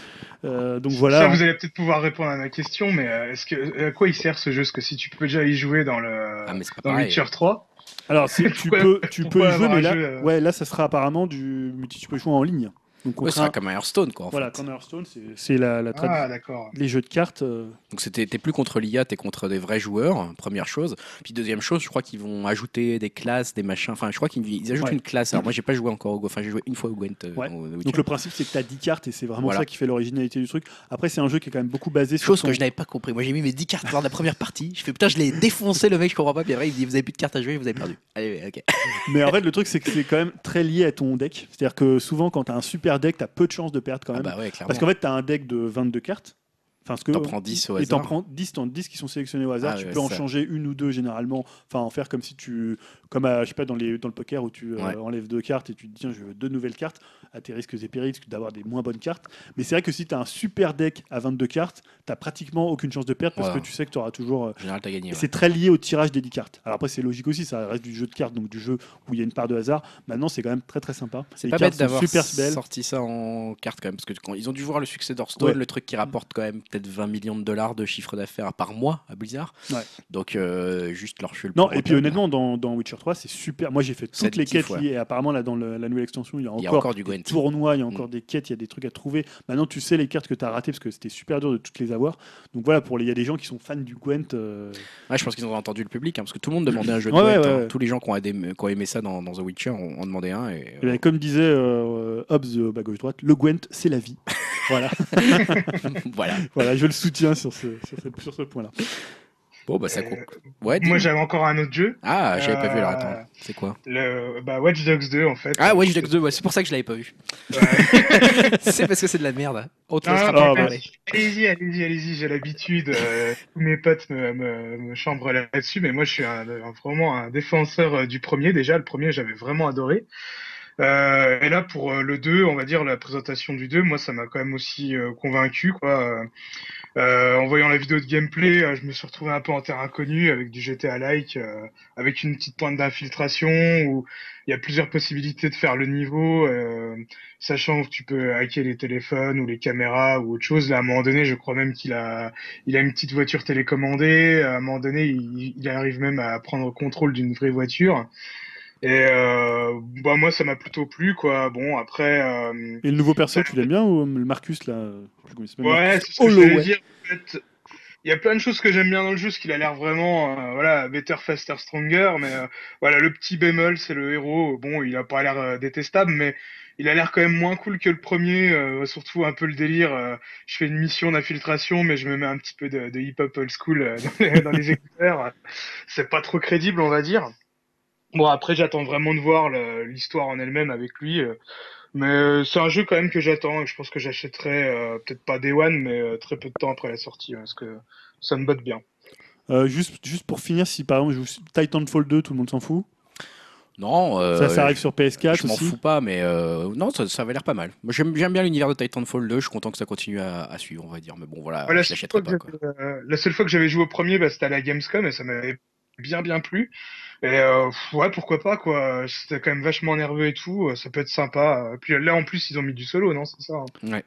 B: Euh, donc
C: Ça,
B: voilà.
C: vous allez peut-être pouvoir répondre à ma question, mais euh, est-ce que à quoi il sert ce jeu? Parce que si tu peux déjà y jouer dans le
A: Ah,
C: dans
A: pareil.
C: Witcher 3,
B: Alors, si tu peux, tu peux y jouer, mais là,
C: euh,
B: ouais, là, ça sera apparemment du multi. Tu peux jouer en ligne. Donc,
A: Ouais,
B: on
A: ce sera
B: sera-
A: comme un Hearthstone, quoi. En
B: voilà,
A: fait.
B: comme Hearthstone, c'est- c'est la, la
C: ah
B: les jeux de cartes. euh,
A: Donc c'était t'es plus contre l'IA, t'es contre des vrais joueurs, première chose. Puis deuxième chose, je crois qu'ils vont ajouter des classes, des machins. Enfin, je crois qu'ils ils ajoutent
B: Ouais.
A: une classe. Alors moi, j'ai pas joué encore au Go. Enfin, j'ai joué une fois au Gwent. euh,
B: Ouais.
A: au Witcher.
B: Donc le principe c'est que tu as 10 cartes et c'est vraiment
A: Voilà.
B: ça qui fait l'originalité du truc. Après c'est un jeu qui est quand même beaucoup basé sur
A: Chose
B: son-
A: que je n'avais pas compris. Moi, j'ai mis mes 10 cartes lors de la première partie. Je fais putain, je l'ai défoncé le mec, je comprends pas. Puis après, il me dit vous avez plus de cartes à jouer, vous avez perdu. Allez, ok.
B: Mais en fait le truc c'est que c'est quand même très lié à ton deck. C'est-à-dire que souvent quand tu as un super deck, tu as peu de chances de perdre quand
A: Ah
B: même.
A: bah ouais.
B: Parce qu'en fait tu as un deck de 22 cartes. Enfin, ce que
A: T'en prends 10 au
B: et t'en
A: hasard.
B: prends 10, t'en- 10 qui sont sélectionnés au hasard.
A: Ah
B: tu peux en
A: ça.
B: changer une ou deux généralement. Enfin, en faire comme si tu. Comme à, je sais pas, dans, les, dans le poker où tu euh, enlèves deux cartes et tu te dis, tiens, je veux deux nouvelles cartes à tes risques et périls d'avoir des moins bonnes cartes. Mais c'est vrai que si tu as un super deck à 22 cartes, tu pratiquement aucune chance de perdre parce que tu sais que tu auras toujours. euh,
A: En général, t'as gagné. ouais.
B: C'est très lié au tirage des 10 cartes. Alors après, c'est logique aussi, ça reste du jeu de cartes, donc du jeu où il y a une part de hasard. Maintenant, c'est quand même très très sympa.
A: C'est pas
B: cartes
A: bête d'avoir sorti ça en carte quand même, parce que quand ils ont dû voir le succès d'Hearthstone,
B: Ouais.
A: le truc qui rapporte quand même peut-être 20 millions de dollars de chiffre d'affaires par mois à Blizzard.
B: Ouais.
A: Donc euh, juste leur cheveux le
B: Non, et puis honnêtement, dans, dans Witcher 3, c'est super. Moi, j'ai fait toutes les quêtes. Et apparemment, là, dans le- la nouvelle extension, il y a
A: il y a
B: encore,
A: encore du
B: des tournois, il y a
A: Mm.
B: encore des quêtes, il y a des trucs à trouver. Maintenant, tu sais les cartes que tu as ratées parce que c'était super dur de toutes les avoir. Donc voilà, pour les- il y a des gens qui sont fans du Gwent. euh,
A: Ouais, je pense qu'ils ont entendu le public, hein, parce que tout le monde demandait un jeu de
B: Ouais,
A: Gwent.
B: ouais,
A: hein.
B: ouais.
A: Tous les gens qui ont, aimé, qui ont aimé ça dans, dans The Witcher ont, ont demandé un. Et,
B: et bien, comme disait euh, Hobbes euh, bas gauche droite, le Gwent, c'est la vie. voilà,
A: voilà.
B: voilà, je le soutiens sur ce, sur ce, sur ce point-là.
A: Bon, bah ça
C: Euh,
A: compte. Ouais,
C: Moi j'avais encore un autre jeu,
A: Ah, j'avais pas vu, alors
C: Euh,
A: attends. C'est quoi?
C: le bah, Watch Dogs 2 en fait.
A: Ah, Watch Dogs 2, ouais, c'est pour ça que je l'avais pas vu.
C: Ouais.
A: c'est parce que c'est de la merde.
C: Ah, bah,
A: en
C: bah,
A: parler.
C: Allez-y, allez-y, allez-y, j'ai l'habitude. euh, tous mes potes me, me, me chambrent là-dessus, mais moi je suis un- un- vraiment un défenseur euh, du premier. Déjà, le premier j'avais vraiment adoré. Euh, et là, pour euh, le 2, on va dire la présentation du 2, moi ça m'a quand même aussi euh, convaincu. Euh, en voyant la vidéo de gameplay, je me suis retrouvé un peu en terre inconnue avec du GTA-like, avec une petite pointe d'infiltration où il y a plusieurs possibilités de faire le niveau. sachant que tu peux hacker les téléphones ou les caméras ou autre chose. Là, à un moment donné, je crois même qu'il a, il a une petite voiture télécommandée. À un moment donné, il, il arrive même à prendre contrôle d'une vraie voiture. Et euh, bah moi, ça m'a plutôt plu, quoi. Bon, après, euh,
B: Et le nouveau perso, tu l'aimes bien ou le Marcus là euh, je
C: ouais, c'est ce que je
B: Holloway.
C: dire. En fait, il y a plein de choses que j'aime bien dans le jeu, parce qu'il a l'air vraiment, euh, voilà, better, faster, stronger. Mais euh, voilà, le petit bémol, c'est le héros. Bon, il a pas l'air euh, détestable, mais il a l'air quand même moins cool que le premier. euh, surtout un peu le délire. euh, je fais une mission d'infiltration, mais je me mets un petit peu de, de hip-hop old school euh, dans les, dans les écouteurs. C'est pas trop crédible, on va dire. Bon, après, j'attends vraiment de voir l'histoire en elle-même avec lui. euh, mais euh, c'est un jeu quand même que j'attends et je pense que j'achèterai euh, peut-être pas Day One, mais euh, très peu de temps après la sortie, hein, parce que ça me botte bien.
B: Euh, juste, juste pour finir, si par exemple je joue Titanfall 2, tout le monde s'en fout.
A: Non, euh,
B: ça, ça arrive sur PS4
A: je m'en fous pas, mais euh, non, ça, ça avait l'air pas mal. Moi, j'aime bien l'univers de Titanfall 2. Je suis content que ça continue à, à suivre, on va dire. Mais bon, voilà,
C: la,
A: je
C: seule
A: l'achèterai
C: fois
A: pas.
C: que
A: Quoi.
C: j'avais- euh, la seule fois que j'avais joué au premier, bah, c'était à la Gamescom et ça m'avait bien bien plu. Et euh, ouais, pourquoi pas quoi. C'était quand même vachement nerveux et tout. euh, Ça peut être sympa. Puis là, en plus, ils ont mis du solo, non C'est ça. hein
A: Ouais,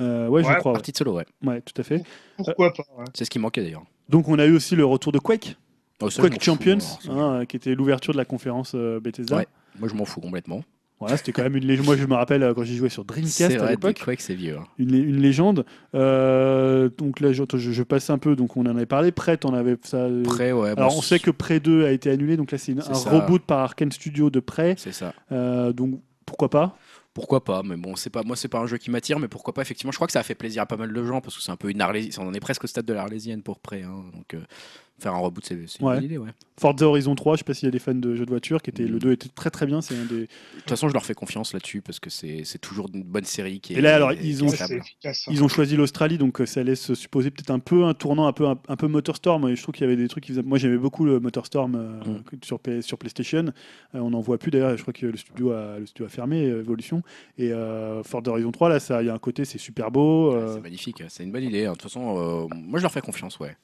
B: Euh, ouais, je
C: Ouais,
B: crois. Ouais.
A: partie de solo, ouais.
B: Ouais, tout à fait.
C: Pourquoi pas ouais.
A: C'est ce qui manquait d'ailleurs.
B: Donc on a eu aussi le retour de Quake,
A: Oh, ça, je
B: Quake Champions,
A: ça,
B: hein, qui était l'ouverture de la conférence euh, Bethesda.
A: Ouais. Moi, je m'en fous complètement.
B: Voilà, c'était quand même une légende. Moi, je me rappelle euh, quand j'y jouais sur Dreamcast
A: C'est
B: à
A: vrai,
B: l'époque.
A: C'est vieux. hein.
B: une, lé- une légende. Euh, donc là, je, je, je passe un peu. Donc on en avait parlé. Prêt, on avait ça. euh,
A: Prêt, ouais.
B: Alors on sait que Prêt 2 a été annulé. Donc là, c'est un
A: ça.
B: reboot par Arkane Studio de Prêt.
A: C'est ça.
B: Euh, donc pourquoi pas?
A: Pourquoi pas, mais bon, c'est pas moi, c'est pas un jeu qui m'attire, mais pourquoi pas effectivement. Je crois que ça a fait plaisir à pas mal de gens parce que c'est un peu une arlésienne. On en est presque au stade de l'arlésienne pour près, hein, donc euh, faire un reboot, c'est une
B: Ouais.
A: bonne idée, ouais.
B: Forza Horizon 3, je sais pas s'il y a des fans de jeux de voiture. Qui était, Le
A: Mm.
B: 2 était très très bien. C'est un des.
A: De toute façon, je leur fais confiance là-dessus parce que c'est c'est toujours une bonne série qui est.
B: Et là, alors,
A: est
B: ils ont-
C: efficace. hein.
B: Ils ont choisi l'Australie, donc euh, ça laisse supposer peut-être un peu un tournant un peu un, un peu Motorstorm. Et je trouve qu'il y avait des trucs qui faisaient... Moi, j'aimais beaucoup le Motorstorm euh,
A: Mm.
B: sur, PlayStation. Euh, on n'en voit plus d'ailleurs. Je crois que le studio a, le studio a fermé, euh, Evolution. Et euh, Forza Horizon 3, là, ça, il y a un côté, c'est super beau.
A: Ouais, C'est magnifique, c'est une bonne idée. De toute façon, euh, moi je leur fais confiance, ouais.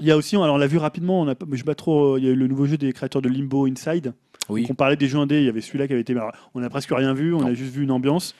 B: Il y a aussi, alors on l'a vu rapidement, on a, je sais pas trop. euh, Il y a eu le nouveau jeu des créateurs de Limbo Inside.
A: Oui,
B: Donc, on parlait des jeux indés. Il y avait celui-là qui avait été. alors, On a presque rien vu. On
A: Non.
B: a juste vu une ambiance.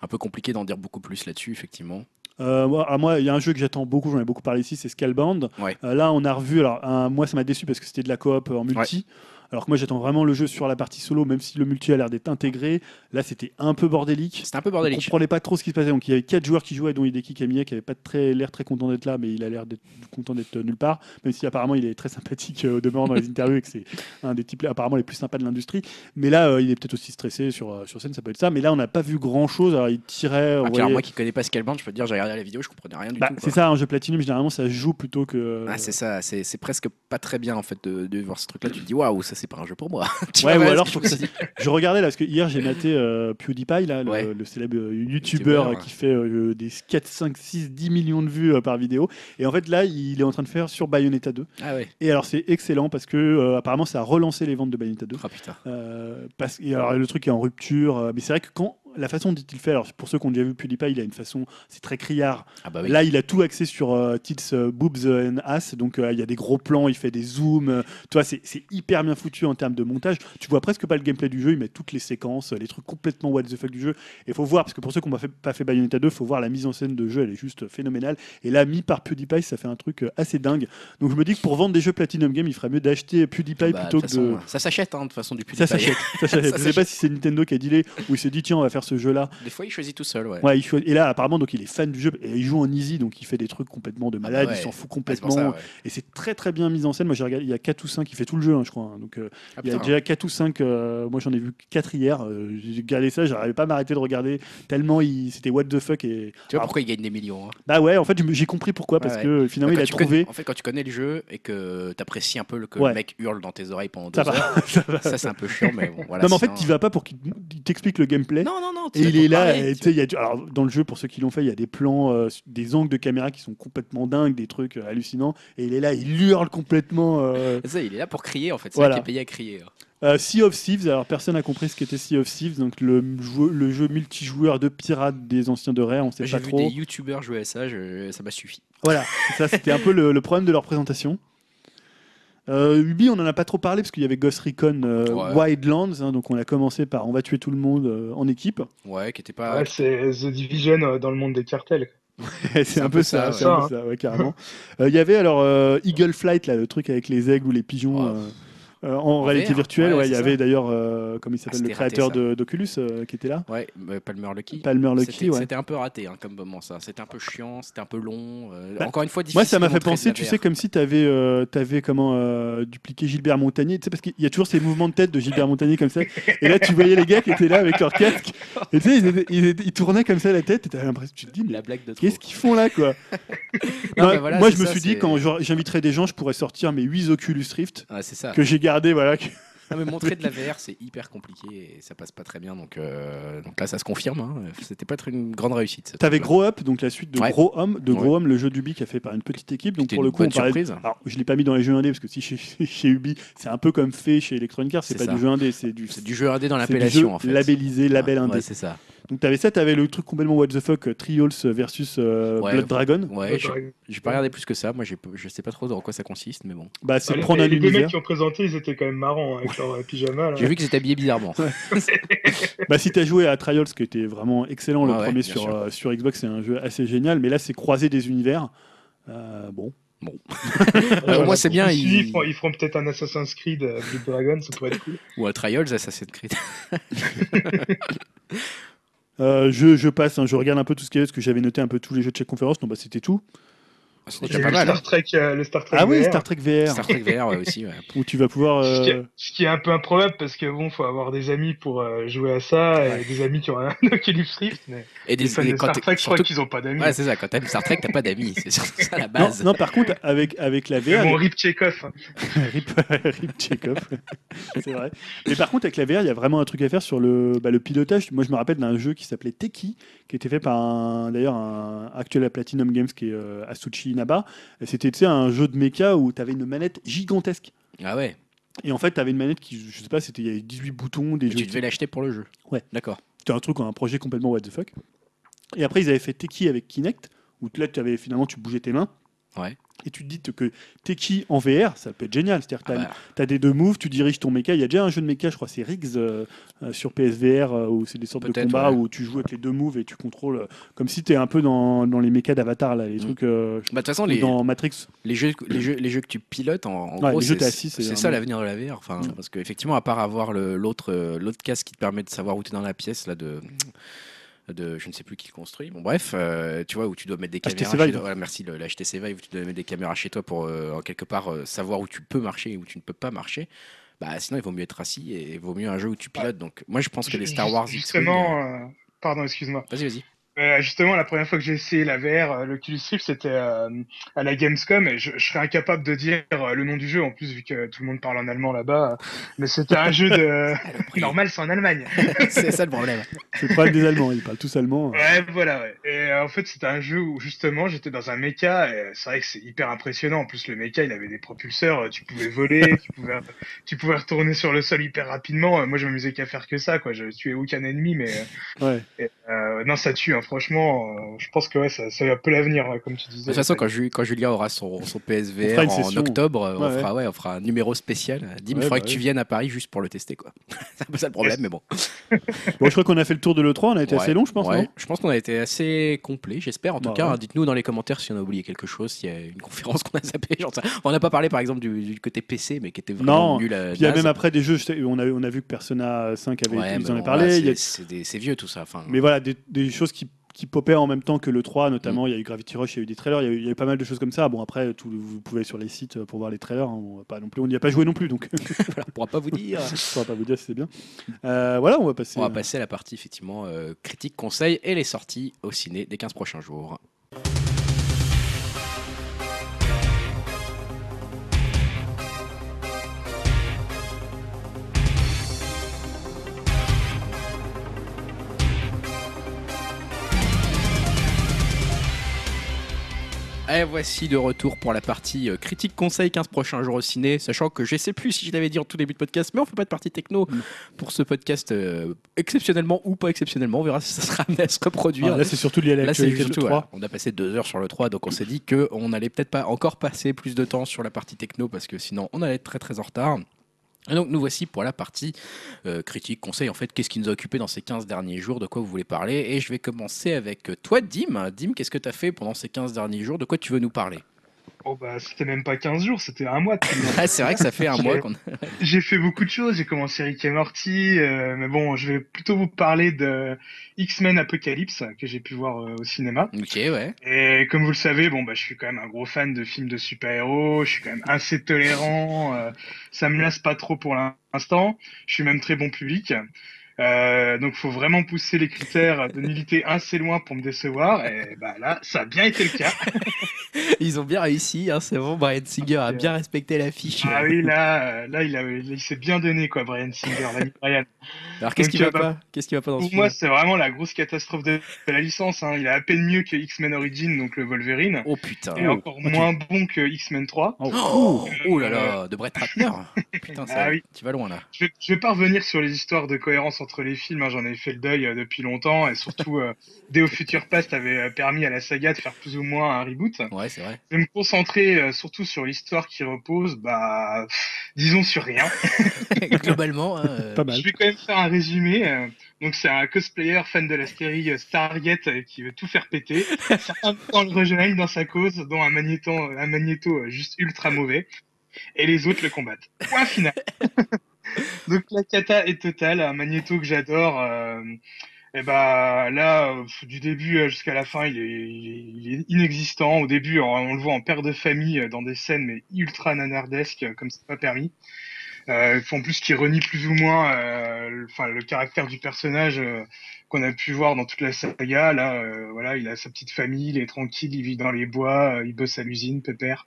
A: un peu compliqué d'en dire beaucoup plus là-dessus, effectivement.
B: Euh, moi, moi, il y a un jeu que j'attends beaucoup, j'en ai beaucoup parlé ici, c'est Scalebound.
A: Ouais.
B: Euh, là, on a revu. Alors, un- moi, ça m'a déçu parce que c'était de la coop euh, en multi. Alors que moi, j'attends vraiment le jeu sur la partie solo, même si le multi a l'air d'être intégré. Là, c'était un peu bordélique.
A: C'était un peu
B: On
A: bordélique.
B: comprenait pas trop ce qui se passait. Donc, il y avait quatre joueurs qui jouaient, dont Hideki Kamiya, qui avait pas très l'air très content d'être là, mais il a l'air d'être content d'être nulle part. Même si apparemment, il est très sympathique euh, au demeurant dans les interviews et que c'est un des types apparemment les plus sympas de l'industrie. Mais là, euh, il est peut-être aussi stressé sur, euh, sur scène, ça peut être ça. Mais là, on n'a pas vu grand chose. Alors, il tirait.
A: Ah, alors, moi qui connais pas Scalebound, je peux te dire, j'ai regardé la vidéo, je comprenais rien du
B: Bah,
A: tout.
B: c'est ça, un jeu Platinum, généralement, ça joue plutôt que.
A: Ah, c'est ça, c'est c'est presque pas très bien en fait de, de voir ce truc-là. Tu te dis, waouh, ça c'est pas un jeu pour moi. Tu
B: Ouais,
A: vois,
B: ou alors, faut
A: que
B: que
A: je
B: regardais là, parce que hier j'ai maté euh, PewDiePie, là, le,
A: Ouais.
B: le célèbre euh, YouTuber
A: YouTuber,
B: euh, qui fait euh, des 4, 5, 6, 10 millions de vues euh, par vidéo. Et en fait, là, il est en train de faire sur Bayonetta 2.
A: Ah ouais.
B: Et alors, c'est excellent parce que apparemment, ça a relancé les ventes de Bayonetta 2.
A: Oh putain.
B: Parce, et alors, le truc est en rupture. mais c'est vrai que quand. La façon dont il fait, alors pour ceux qui ont déjà vu PewDiePie, il a une façon, c'est très criard.
A: Ah bah oui.
B: Là, il a tout axé sur euh, tits, euh, boobs and ass. Donc, euh, il y a des gros plans, il fait des zooms. tu vois, c'est hyper bien foutu en termes de montage. Tu vois presque pas le gameplay du jeu. Il met toutes les séquences, les trucs complètement what the fuck du jeu. Et faut voir, parce que pour ceux qui n'ont pas fait, Bayonetta 2, faut voir la mise en scène de jeu. Elle est juste phénoménale. Et là, mis par PewDiePie, ça fait un truc euh, assez dingue. Donc, je me dis que pour vendre des jeux Platinum Game, il ferait mieux d'acheter PewDiePie
A: Bah,
B: plutôt que de.
A: Ça s'achète hein, de toute façon du PewDiePie.
B: ça s'achète. Je sais pas si c'est Nintendo qui a dealé ou il s'est dit tiens on va faire ce jeu là.
A: Des fois, il choisit tout seul, ouais.
B: Ouais, il choi- et là apparemment donc il est fan du jeu et il joue en easy donc il fait des trucs complètement de malade,
A: Ah ouais.
B: il s'en fout
A: Ah,
B: complètement
A: pour ça, ouais.
B: et c'est très très bien mis en scène. Moi j'ai regardé, il y a 4 ou 5 qui fait tout le jeu hein, je crois. hein. Donc euh,
A: Ah,
B: il y a déjà 4 ou 5 euh, moi j'en ai vu 4 hier, euh, j'ai regardé ça, j'arrivais pas à m'arrêter de regarder tellement il c'était what the fuck et
A: Tu vois
B: Alors,
A: pourquoi il gagne des millions hein
B: bah ouais, en fait j'ai compris pourquoi parce que finalement
A: Quand
B: il a trouvé
A: connais- en fait, quand tu connais le jeu et que tu apprécies un peu le, que
B: Ouais.
A: le mec hurle dans tes oreilles pendant deux
B: ça
A: heures,
B: va, ça
A: c'est un peu chiant, mais bon, voilà.
B: non mais en fait tu vas pas pour qu'il il t'explique le gameplay.
A: Non, non, non.
B: Et il est là, tu sais, il y a du- alors, dans le jeu, pour ceux qui l'ont fait, il y a des plans, euh, des angles de caméra qui sont complètement dingues, des trucs euh, hallucinants. Et il est là, il hurle complètement. euh.
A: Ça, il est là pour crier en fait. C'est
B: Voilà.
A: là qui est payé à crier. hein.
B: Euh, sea of Thieves, alors personne n'a compris ce qu'était Sea of Thieves, donc le jeu, le jeu multijoueur de pirates des anciens de Rare, on sait
A: J'ai
B: pas
A: vu
B: trop.
A: des youtubeurs jouer à ça, je- ça m'a suffi.
B: Voilà, ça c'était un peu le, le problème de leur présentation. Euh, Ubi, on en a pas trop parlé parce qu'il y avait Ghost Recon euh,
A: Ouais.
B: Wildlands, hein, donc on a commencé par on va tuer tout le monde euh, en équipe.
A: Ouais, qui était pas.
C: Ouais, c'est The Division euh, dans le monde des cartels.
B: c'est un, peu ça, c'est
C: ça,
B: un peu ça, ouais, carrément. Euh, Il y avait alors euh, Eagle Flight, là, le truc avec les aigles ou les pigeons. Euh, en,
A: En
B: réalité
A: VR,
B: virtuelle,
A: ouais,
B: ouais, il y avait d'ailleurs, euh, comme il s'appelle,
A: Ah,
B: le créateur d'Oculus euh, qui était là.
A: Ouais, Palmer Lucky.
B: Palmer Lucky, ouais.
A: c'était un peu raté hein, comme moment ça. C'était un peu chiant, c'était un peu long. euh,
B: Bah,
A: encore une fois, difficile.
B: Moi, ça m'a fait penser, tu sais, comme si tu avais, comment euh, dupliqué Gilbert Montagnier, tu sais, parce qu'il y a toujours ces mouvements de tête de Gilbert Montagnier comme ça. Et là, tu voyais les gars qui étaient là avec leur casque. Et tu sais, ils, tournaient comme ça la tête. Et l'impression, tu te dis, mais
A: la blague de trop.
B: qu'est-ce qu'ils font là, quoi?
A: Non, voilà,
B: Moi, je me suis dit, quand j'inviterais des gens, je pourrais sortir mes 8 Oculus Rift que j'ai gardés, voilà. que-
A: Non, mais montrer de la VR, c'est hyper compliqué et ça passe pas très bien. Donc, euh, donc là, ça se confirme. Hein. C'était pas être une grande réussite.
B: T'avais. Grow Up, donc la suite de
A: Ouais.
B: Gros Homme, de
A: Ouais.
B: Gros Homme, le jeu d'Ubi qui a fait par une petite équipe. Donc pour le coup, on. Alors, je l'ai pas mis dans les jeux indés parce que si chez, chez Ubi, c'est un peu comme fait chez Electronic Arts, c'est pas
A: ça.
B: du jeu indé, c'est du.
A: C'est du jeu indé dans l'appellation en fait.
B: labellisé, label indé.
A: Ouais, c'est ça.
B: Donc t'avais ça, t'avais le truc complètement what the fuck, euh, Trials versus euh,
A: Ouais.
B: Blood Dragon.
A: Ouais, j'ai pas regardé plus que ça. Moi, j'ai je sais pas trop dans quoi ça consiste, mais bon.
B: Bah c'est prendre un
C: les deux
B: univers.
C: mecs qui ont présenté, ils étaient quand même marrants hein, avec leur euh, pyjama. là.
A: J'ai vu qu'ils étaient habillés bizarrement.
B: Bah si t'as joué à Trials, qui était vraiment excellent, le
A: ouais,
B: premier
A: bien
B: sur,
A: sûr.
B: euh, sur Xbox, c'est un jeu assez génial, mais là c'est croiser des univers. Euh, bon.
A: au moins, c'est bien,
C: Ils,
A: ils-
C: ils feront, ils feront peut-être un Assassin's Creed euh, Blood Dragon, ça pourrait être cool.
A: Ou à Trials, Assassin's Creed.
B: Euh, je, passe, hein, je regarde un peu tout ce qu'il y parce que j'avais noté un peu tous les jeux de chaque conférence, non bah c'était tout.
A: C'est pas mal.
C: Star
A: hein.
C: Trek, euh, le Star Trek
B: Ah oui,
C: VR.
B: Star Trek VR,
A: Star Trek VR ouais, aussi. ouais.
B: où tu vas pouvoir...
C: Ce qui,
B: euh,
C: est, ce qui est un peu improbable parce que bon, faut avoir des amis pour euh, jouer à ça et des amis qui ont un Oculus Rift. Mais
A: Et des,
C: les fans de Star Trek, je crois qu'ils ont pas d'amis.
A: Ouais, c'est ça. Quand t'aimes Star Trek, t'as pas d'amis. C'est surtout ça la base.
B: non, par contre, avec, avec la VR,
C: bon, Rip Chekhov. hein.
B: Rip, Rip Chekhov. c'est vrai. Mais par contre, avec la VR, il y a vraiment un truc à faire sur le, bah, le pilotage. Moi, je me rappelle d'un jeu qui s'appelait Teki, qui était fait par un, d'ailleurs un actuel à Platinum Games qui est euh, Asuchi Inaba. C'était un jeu de mecha où tu avais une manette gigantesque.
A: Ah ouais.
B: Et en fait, tu avais une manette qui, je sais pas, c'était il y avait 18 boutons, des
A: Et tu devais l'acheter pour le jeu.
B: Ouais.
A: D'accord.
B: C'était un truc, un projet complètement what the fuck. Et après, ils avaient fait Teki avec Kinect, où là, tu avais finalement, tu bougeais tes mains.
A: Ouais.
B: Et tu te dis que Teki en VR, ça peut être génial. C'est-à-dire que
A: Ah
B: t'as
A: bah,
B: Tu as des deux moves, tu diriges ton mecha. Il y a déjà un jeu de mecha, je crois, c'est Riggs euh, euh, sur PSVR, euh, où c'est des sortes de combats
A: ouais.
B: où tu joues avec les deux moves et tu contrôles, comme si tu es un peu dans, dans les mechas d'Avatar, là, les
A: Mm.
B: trucs
A: bah, façon, les,
B: dans Matrix.
A: les, jeux, les, jeux, les jeux que tu pilotes, en, en
B: Ouais,
A: gros, c'est
B: t'es
A: ça l'avenir de la VR. Enfin. Parce qu'effectivement, à part avoir l'autre l'autre casque qui te permet de savoir où tu es dans la pièce, là, de. De, je ne sais plus qui le construit. Bon, bref, euh, tu vois, où tu dois mettre des caméras. chez
B: Vive.
A: toi. Voilà, merci, le, la HTC Vive, où tu dois mettre des caméras chez toi pour, euh, en quelque part, euh, savoir où tu peux marcher et où tu ne peux pas marcher. Bah, sinon, il vaut mieux être assis et il vaut mieux un jeu où tu pilotes. Donc, moi, je pense que les Star Wars.
C: Justement, euh, pardon, excuse-moi.
A: Vas-y, vas-y.
C: Euh, justement, la première fois que j'ai essayé la VR, euh, l'Oculus Rift, c'était euh, à la Gamescom et je, je serais incapable de dire euh, le nom du jeu en plus vu que tout le monde parle en allemand là-bas. Mais c'était un jeu de normal, c'est en Allemagne.
A: c'est ça le problème.
B: C'est le problème des Allemands, ils parlent tous allemand.
C: Ouais, voilà. Ouais. Et euh, en fait, c'était un jeu où justement j'étais dans un mecha et c'est vrai que c'est hyper impressionnant. En plus, le mecha, il avait des propulseurs, tu pouvais voler, tu pouvais, tu pouvais retourner sur le sol hyper rapidement. Moi, je m'amusais qu'à faire que ça, quoi. Je tuais aucun ennemi, mais euh,
B: Ouais.
C: euh, non, ça tue. Hein. Franchement, euh, je pense que ouais, ça, ça a un peu l'avenir, ouais, comme tu disais.
A: De toute façon, quand, Ju- quand Julien aura son, son
B: On
A: PSVR en
B: session.
A: octobre, on,
B: Ouais,
A: fera, ouais, on fera un numéro spécial. Dim, il faudrait
B: bah
A: que tu viennes à Paris juste pour le tester. quoi. c'est un peu ça le problème, mais bon.
B: Bon, je crois qu'on a fait le tour de l'E3, on a été
A: Ouais,
B: assez long, je pense.
A: ouais.
B: non?
A: Je pense qu'on a été assez complet, j'espère. En tout
B: Bah
A: cas,
B: ouais.
A: dites-nous dans les commentaires si on a oublié quelque chose, s'il y a une conférence qu'on a zappée. On n'a pas parlé par exemple du, du côté PC, mais qui était vraiment
B: Non,
A: nul à
B: Puis il y a même après des jeux, sais, on a, on a vu que Persona 5 avait
A: Ouais,
B: ils en
A: bon,
B: avaient parlé.
A: c'est- vieux tout ça. Enfin,
B: Mais voilà, des, des choses qui, qui popaient en même temps que le 3, notamment
A: Mm.
B: il y a eu Gravity Rush, il y a eu des trailers, il y y a eu pas mal de choses comme ça. Bon, après, tout, vous pouvez aller sur les sites pour voir les trailers. hein, on pas non plus, on n'y a pas joué non plus, donc
A: voilà, on pourra pas vous dire.
B: je ne pourrais pas vous dire si c'est bien. Euh, voilà, on va passer.
A: On va passer à la partie effectivement euh, critique, conseil et les sorties au ciné des 15 prochains jours. Et voici de retour pour la partie euh, critique conseil 15 prochains jours au ciné, sachant que je sais plus si je l'avais dit en tout début de podcast, mais on fait pas de partie techno
B: Mm.
A: pour ce podcast euh, exceptionnellement ou pas exceptionnellement, on verra si ça sera amené à se reproduire.
B: Ah, là, c'est surtout lié à
A: Là, surtout,
B: 3.
A: voilà, on a passé deux heures sur le 3, donc on s'est dit qu'on allait peut-être pas encore passer plus de temps sur la partie techno parce que sinon on allait être très très en retard. Donc nous voici pour la partie euh, critique, conseil, en fait, qu'est-ce qui nous a occupé dans ces 15 derniers jours, de quoi vous voulez parler. Et je vais commencer avec toi, Dim. Dim, qu'est-ce que tu as fait pendant ces 15 derniers jours? De quoi tu veux nous parler?
C: Oh bah c'était même pas 15 jours, c'était un mois.
A: Ah, C'est vrai que ça fait un mois qu'on
C: J'ai fait beaucoup de choses, j'ai commencé Rick et Morty, euh, mais bon, je vais plutôt vous parler de X-Men Apocalypse que j'ai pu voir euh, au cinéma.
A: Ok, ouais.
C: Et comme vous le savez, bon bah je suis quand même un gros fan de films de super-héros, je suis quand même assez tolérant, euh, ça me lasse pas trop pour l'instant, je suis même très bon public. Euh, donc faut vraiment pousser les critères de nullité assez loin pour me décevoir et bah là ça a bien été le cas.
A: Ils ont bien réussi, hein, c'est bon. Brian Singer a bien respecté l'affiche.
C: Ah oui, là, euh, là il, il s'est bien donné, quoi, Brian Singer, l'ami Brian.
A: Alors qu'est-ce qui va
C: euh,
A: pas? Qu'est-ce qui va pas dans
C: Pour moi, c'est vraiment la grosse catastrophe de, la licence. hein. Il est à peine mieux que X-Men Origin, donc le Wolverine,
A: Oh putain.
C: et encore moins bon que X-Men 3.
A: Oh, oh là là, de Brett Ratner. Putain, ça,
C: Ah oui.
A: tu vas loin là.
C: Je je vais pas revenir sur les histoires de cohérence entre les films, hein, j'en ai fait le deuil euh, depuis longtemps, et surtout, euh, Future Past avait euh, permis à la saga de faire plus ou moins un reboot.
A: Ouais, c'est vrai.
C: Je vais me concentrer euh, surtout sur l'histoire qui repose, bah, pff, disons sur rien.
A: Globalement, hein, euh,
B: Pas mal.
C: Je vais quand même faire un résumé. euh, Donc c'est un cosplayer fan de la série Stargate qui veut tout faire péter. Certains le rejoignent dans sa cause, dont un magnéto, un magnéto juste ultra mauvais. Et les autres le combattent. Point final. Donc la cata est totale. Un magnéto que j'adore. euh, et bah là, du début euh, jusqu'à la fin, il est, inexistant. Au début, on, le voit en père de famille euh, dans des scènes mais ultra nanardesques, euh, comme c'est pas permis. Euh, en plus, qui renie plus ou moins, le- le caractère du personnage qu'on a pu voir dans toute la saga. Là, voilà, il a sa petite famille, il est tranquille, il vit dans les bois, il bosse à l'usine, pépère.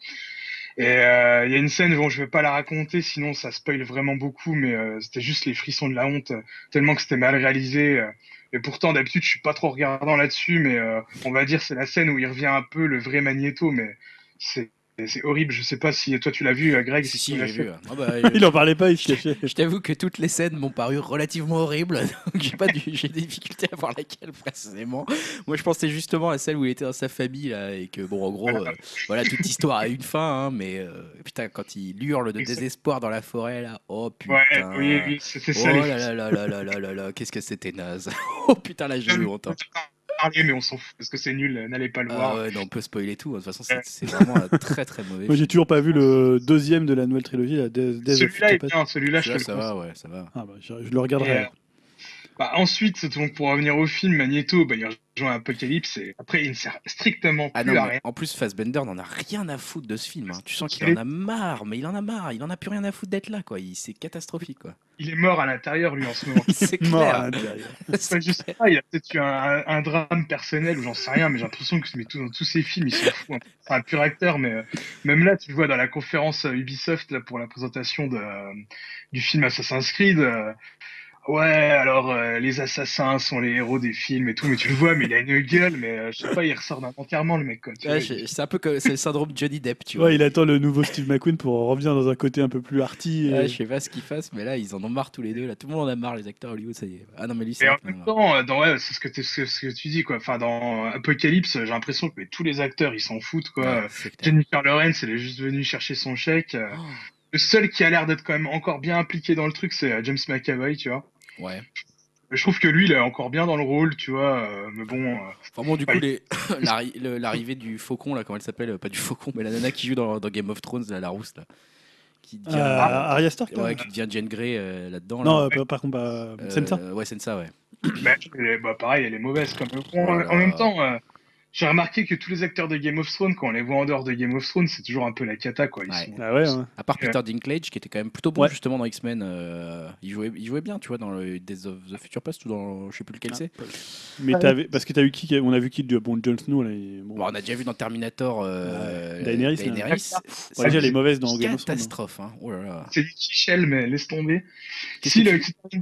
C: Et euh, il y a une scène, bon, je vais pas la raconter, sinon ça spoil vraiment beaucoup, mais euh, c'était juste les frissons de la honte, euh, tellement que c'était mal réalisé. et pourtant, d'habitude, je suis pas trop regardant là-dessus, mais on va dire c'est la scène où il revient un peu le vrai Magneto, mais c'est c'est horrible, je sais pas si toi tu l'as vu, euh, Greg.
A: Si, si,
C: si
A: vu. Ah bah,
B: il en parlait pas, il se cachait.
A: Je t'avoue que toutes les scènes m'ont paru relativement horribles, donc j'ai pas du... j'ai des difficultés à voir laquelle précisément. Moi je pensais justement à celle où il était dans sa famille là, et que bon en gros, ah, euh, voilà, toute histoire a une fin, hein, mais euh, putain quand il hurle de désespoir dans la forêt là, oh putain.
C: Ouais, ça.
A: Oh là là là là là là là, qu'est-ce que c'était naze. oh putain la j'ai eu honte. Hein
C: parler, mais on s'en fout parce que c'est nul. N'allez pas le
A: Ah
C: voir.
A: ouais, non, on peut spoiler tout. hein. De toute façon, c'est vraiment un très très mauvais.
B: Moi, j'ai toujours pas vu le deuxième de la nouvelle trilogie, la
C: Celui-là est bien. Celui-là, je te le
A: ça va, ouais, ça va.
B: Ah bah, je, je le regarderai.
C: Et, euh. Bah, ensuite, donc, pour revenir au film, Magneto, bah, il rejoint Apocalypse et après, il ne sert strictement
A: Ah
C: plus
A: non,
C: à rien.
A: en plus, Fassbender n'en a rien à foutre de ce film. hein. Tu sens qu'il en a marre, mais il en a marre. Il en a plus rien à foutre d'être là, quoi. Il- C'est catastrophique, quoi.
C: Il est mort à l'intérieur, lui, en ce moment.
A: C'est
B: Mort
A: clair.
B: à l'intérieur.
A: C'est
C: Enfin, je sais pas, il a peut-être eu un, drame personnel ou j'en sais rien, mais j'ai l'impression que mais tout, dans tous ses films, il s'en fout. hein. C'est un pur acteur, mais euh, même là, tu le vois dans la conférence euh, Ubisoft là, pour la présentation de, euh, du film Assassin's Creed. Ouais, alors euh, les assassins sont les héros des films et tout, mais tu le vois, mais il a une gueule, mais euh, je sais pas, il ressort entièrement le mec. Quoi, tu
A: Ouais,
C: vois,
A: c'est un peu comme c'est le syndrome Johnny Depp, tu vois.
B: Ouais, il attend le nouveau Steve McQueen pour revenir dans un côté un peu plus arty. et-
A: Ouais, je sais pas ce qu'ils fassent, mais là, ils en ont marre tous les deux. Là, tout le monde en a marre, les acteurs Hollywood, ça y est. Ah non, mais lui, c'est
C: Et en
A: vrai qu'il en a
C: même
A: marre.
C: temps, euh, dans, ouais, c'est ce que, t'es- ce, ce que tu dis, quoi. Enfin, dans Apocalypse, j'ai l'impression que mais tous les acteurs, ils s'en foutent, quoi.
A: Ouais, c'est clair.
C: Jennifer Lawrence, elle est juste venue chercher son chèque. euh.
A: Oh,
C: Le seul qui a l'air d'être quand même encore bien impliqué dans le truc, c'est euh, James McAvoy, tu vois.
A: Ouais.
C: Je trouve que lui, il est encore bien dans le rôle, tu vois. euh, mais bon, euh,
A: Enfin bon, du coup, les... l'arrivée du faucon, là, comment elle s'appelle Pas du faucon, mais la nana qui joue dans, dans Game of Thrones, là, la rousse, là. Qui devient,
B: Arya Stark
A: ouais, qui devient Jane Grey euh, là-dedans.
B: Non,
A: là.
B: euh, par- contre, bah,
A: Euh,
B: Sansa.
A: Ouais, c'est ça, ouais.
C: bah, bah, pareil, elle est mauvaise. Comme... Bon,
A: Oh
C: en- même temps, euh, j'ai remarqué que tous les acteurs de Game of Thrones, quand on les voit en dehors de Game of Thrones, c'est toujours un peu la cata, quoi. Ils
A: Ouais.
C: sont-
B: Ah ouais, ouais.
A: À part
C: Ouais.
A: Peter Dinklage, qui était quand même plutôt bon
B: Ouais.
A: justement dans X-Men. euh, il, jouait, il jouait bien, tu vois, dans le Days of the Future Past ou dans. Je sais plus lequel
B: Ah.
A: c'est.
B: Mais t'avais- parce que t'as eu qui On a vu qui de bon Jon Snow là. il- bon.
A: Bon, on a déjà vu dans Terminator. Euh,
B: Ouais. Daenerys, là.
A: Daenerys.
B: Ouais,
A: C'est
B: déjà,
A: une
B: elle est mauvaise dans Game of Thrones.
A: catastrophe. Hein. Oh là là.
C: C'est du Kichel, mais laisse tomber. Si le,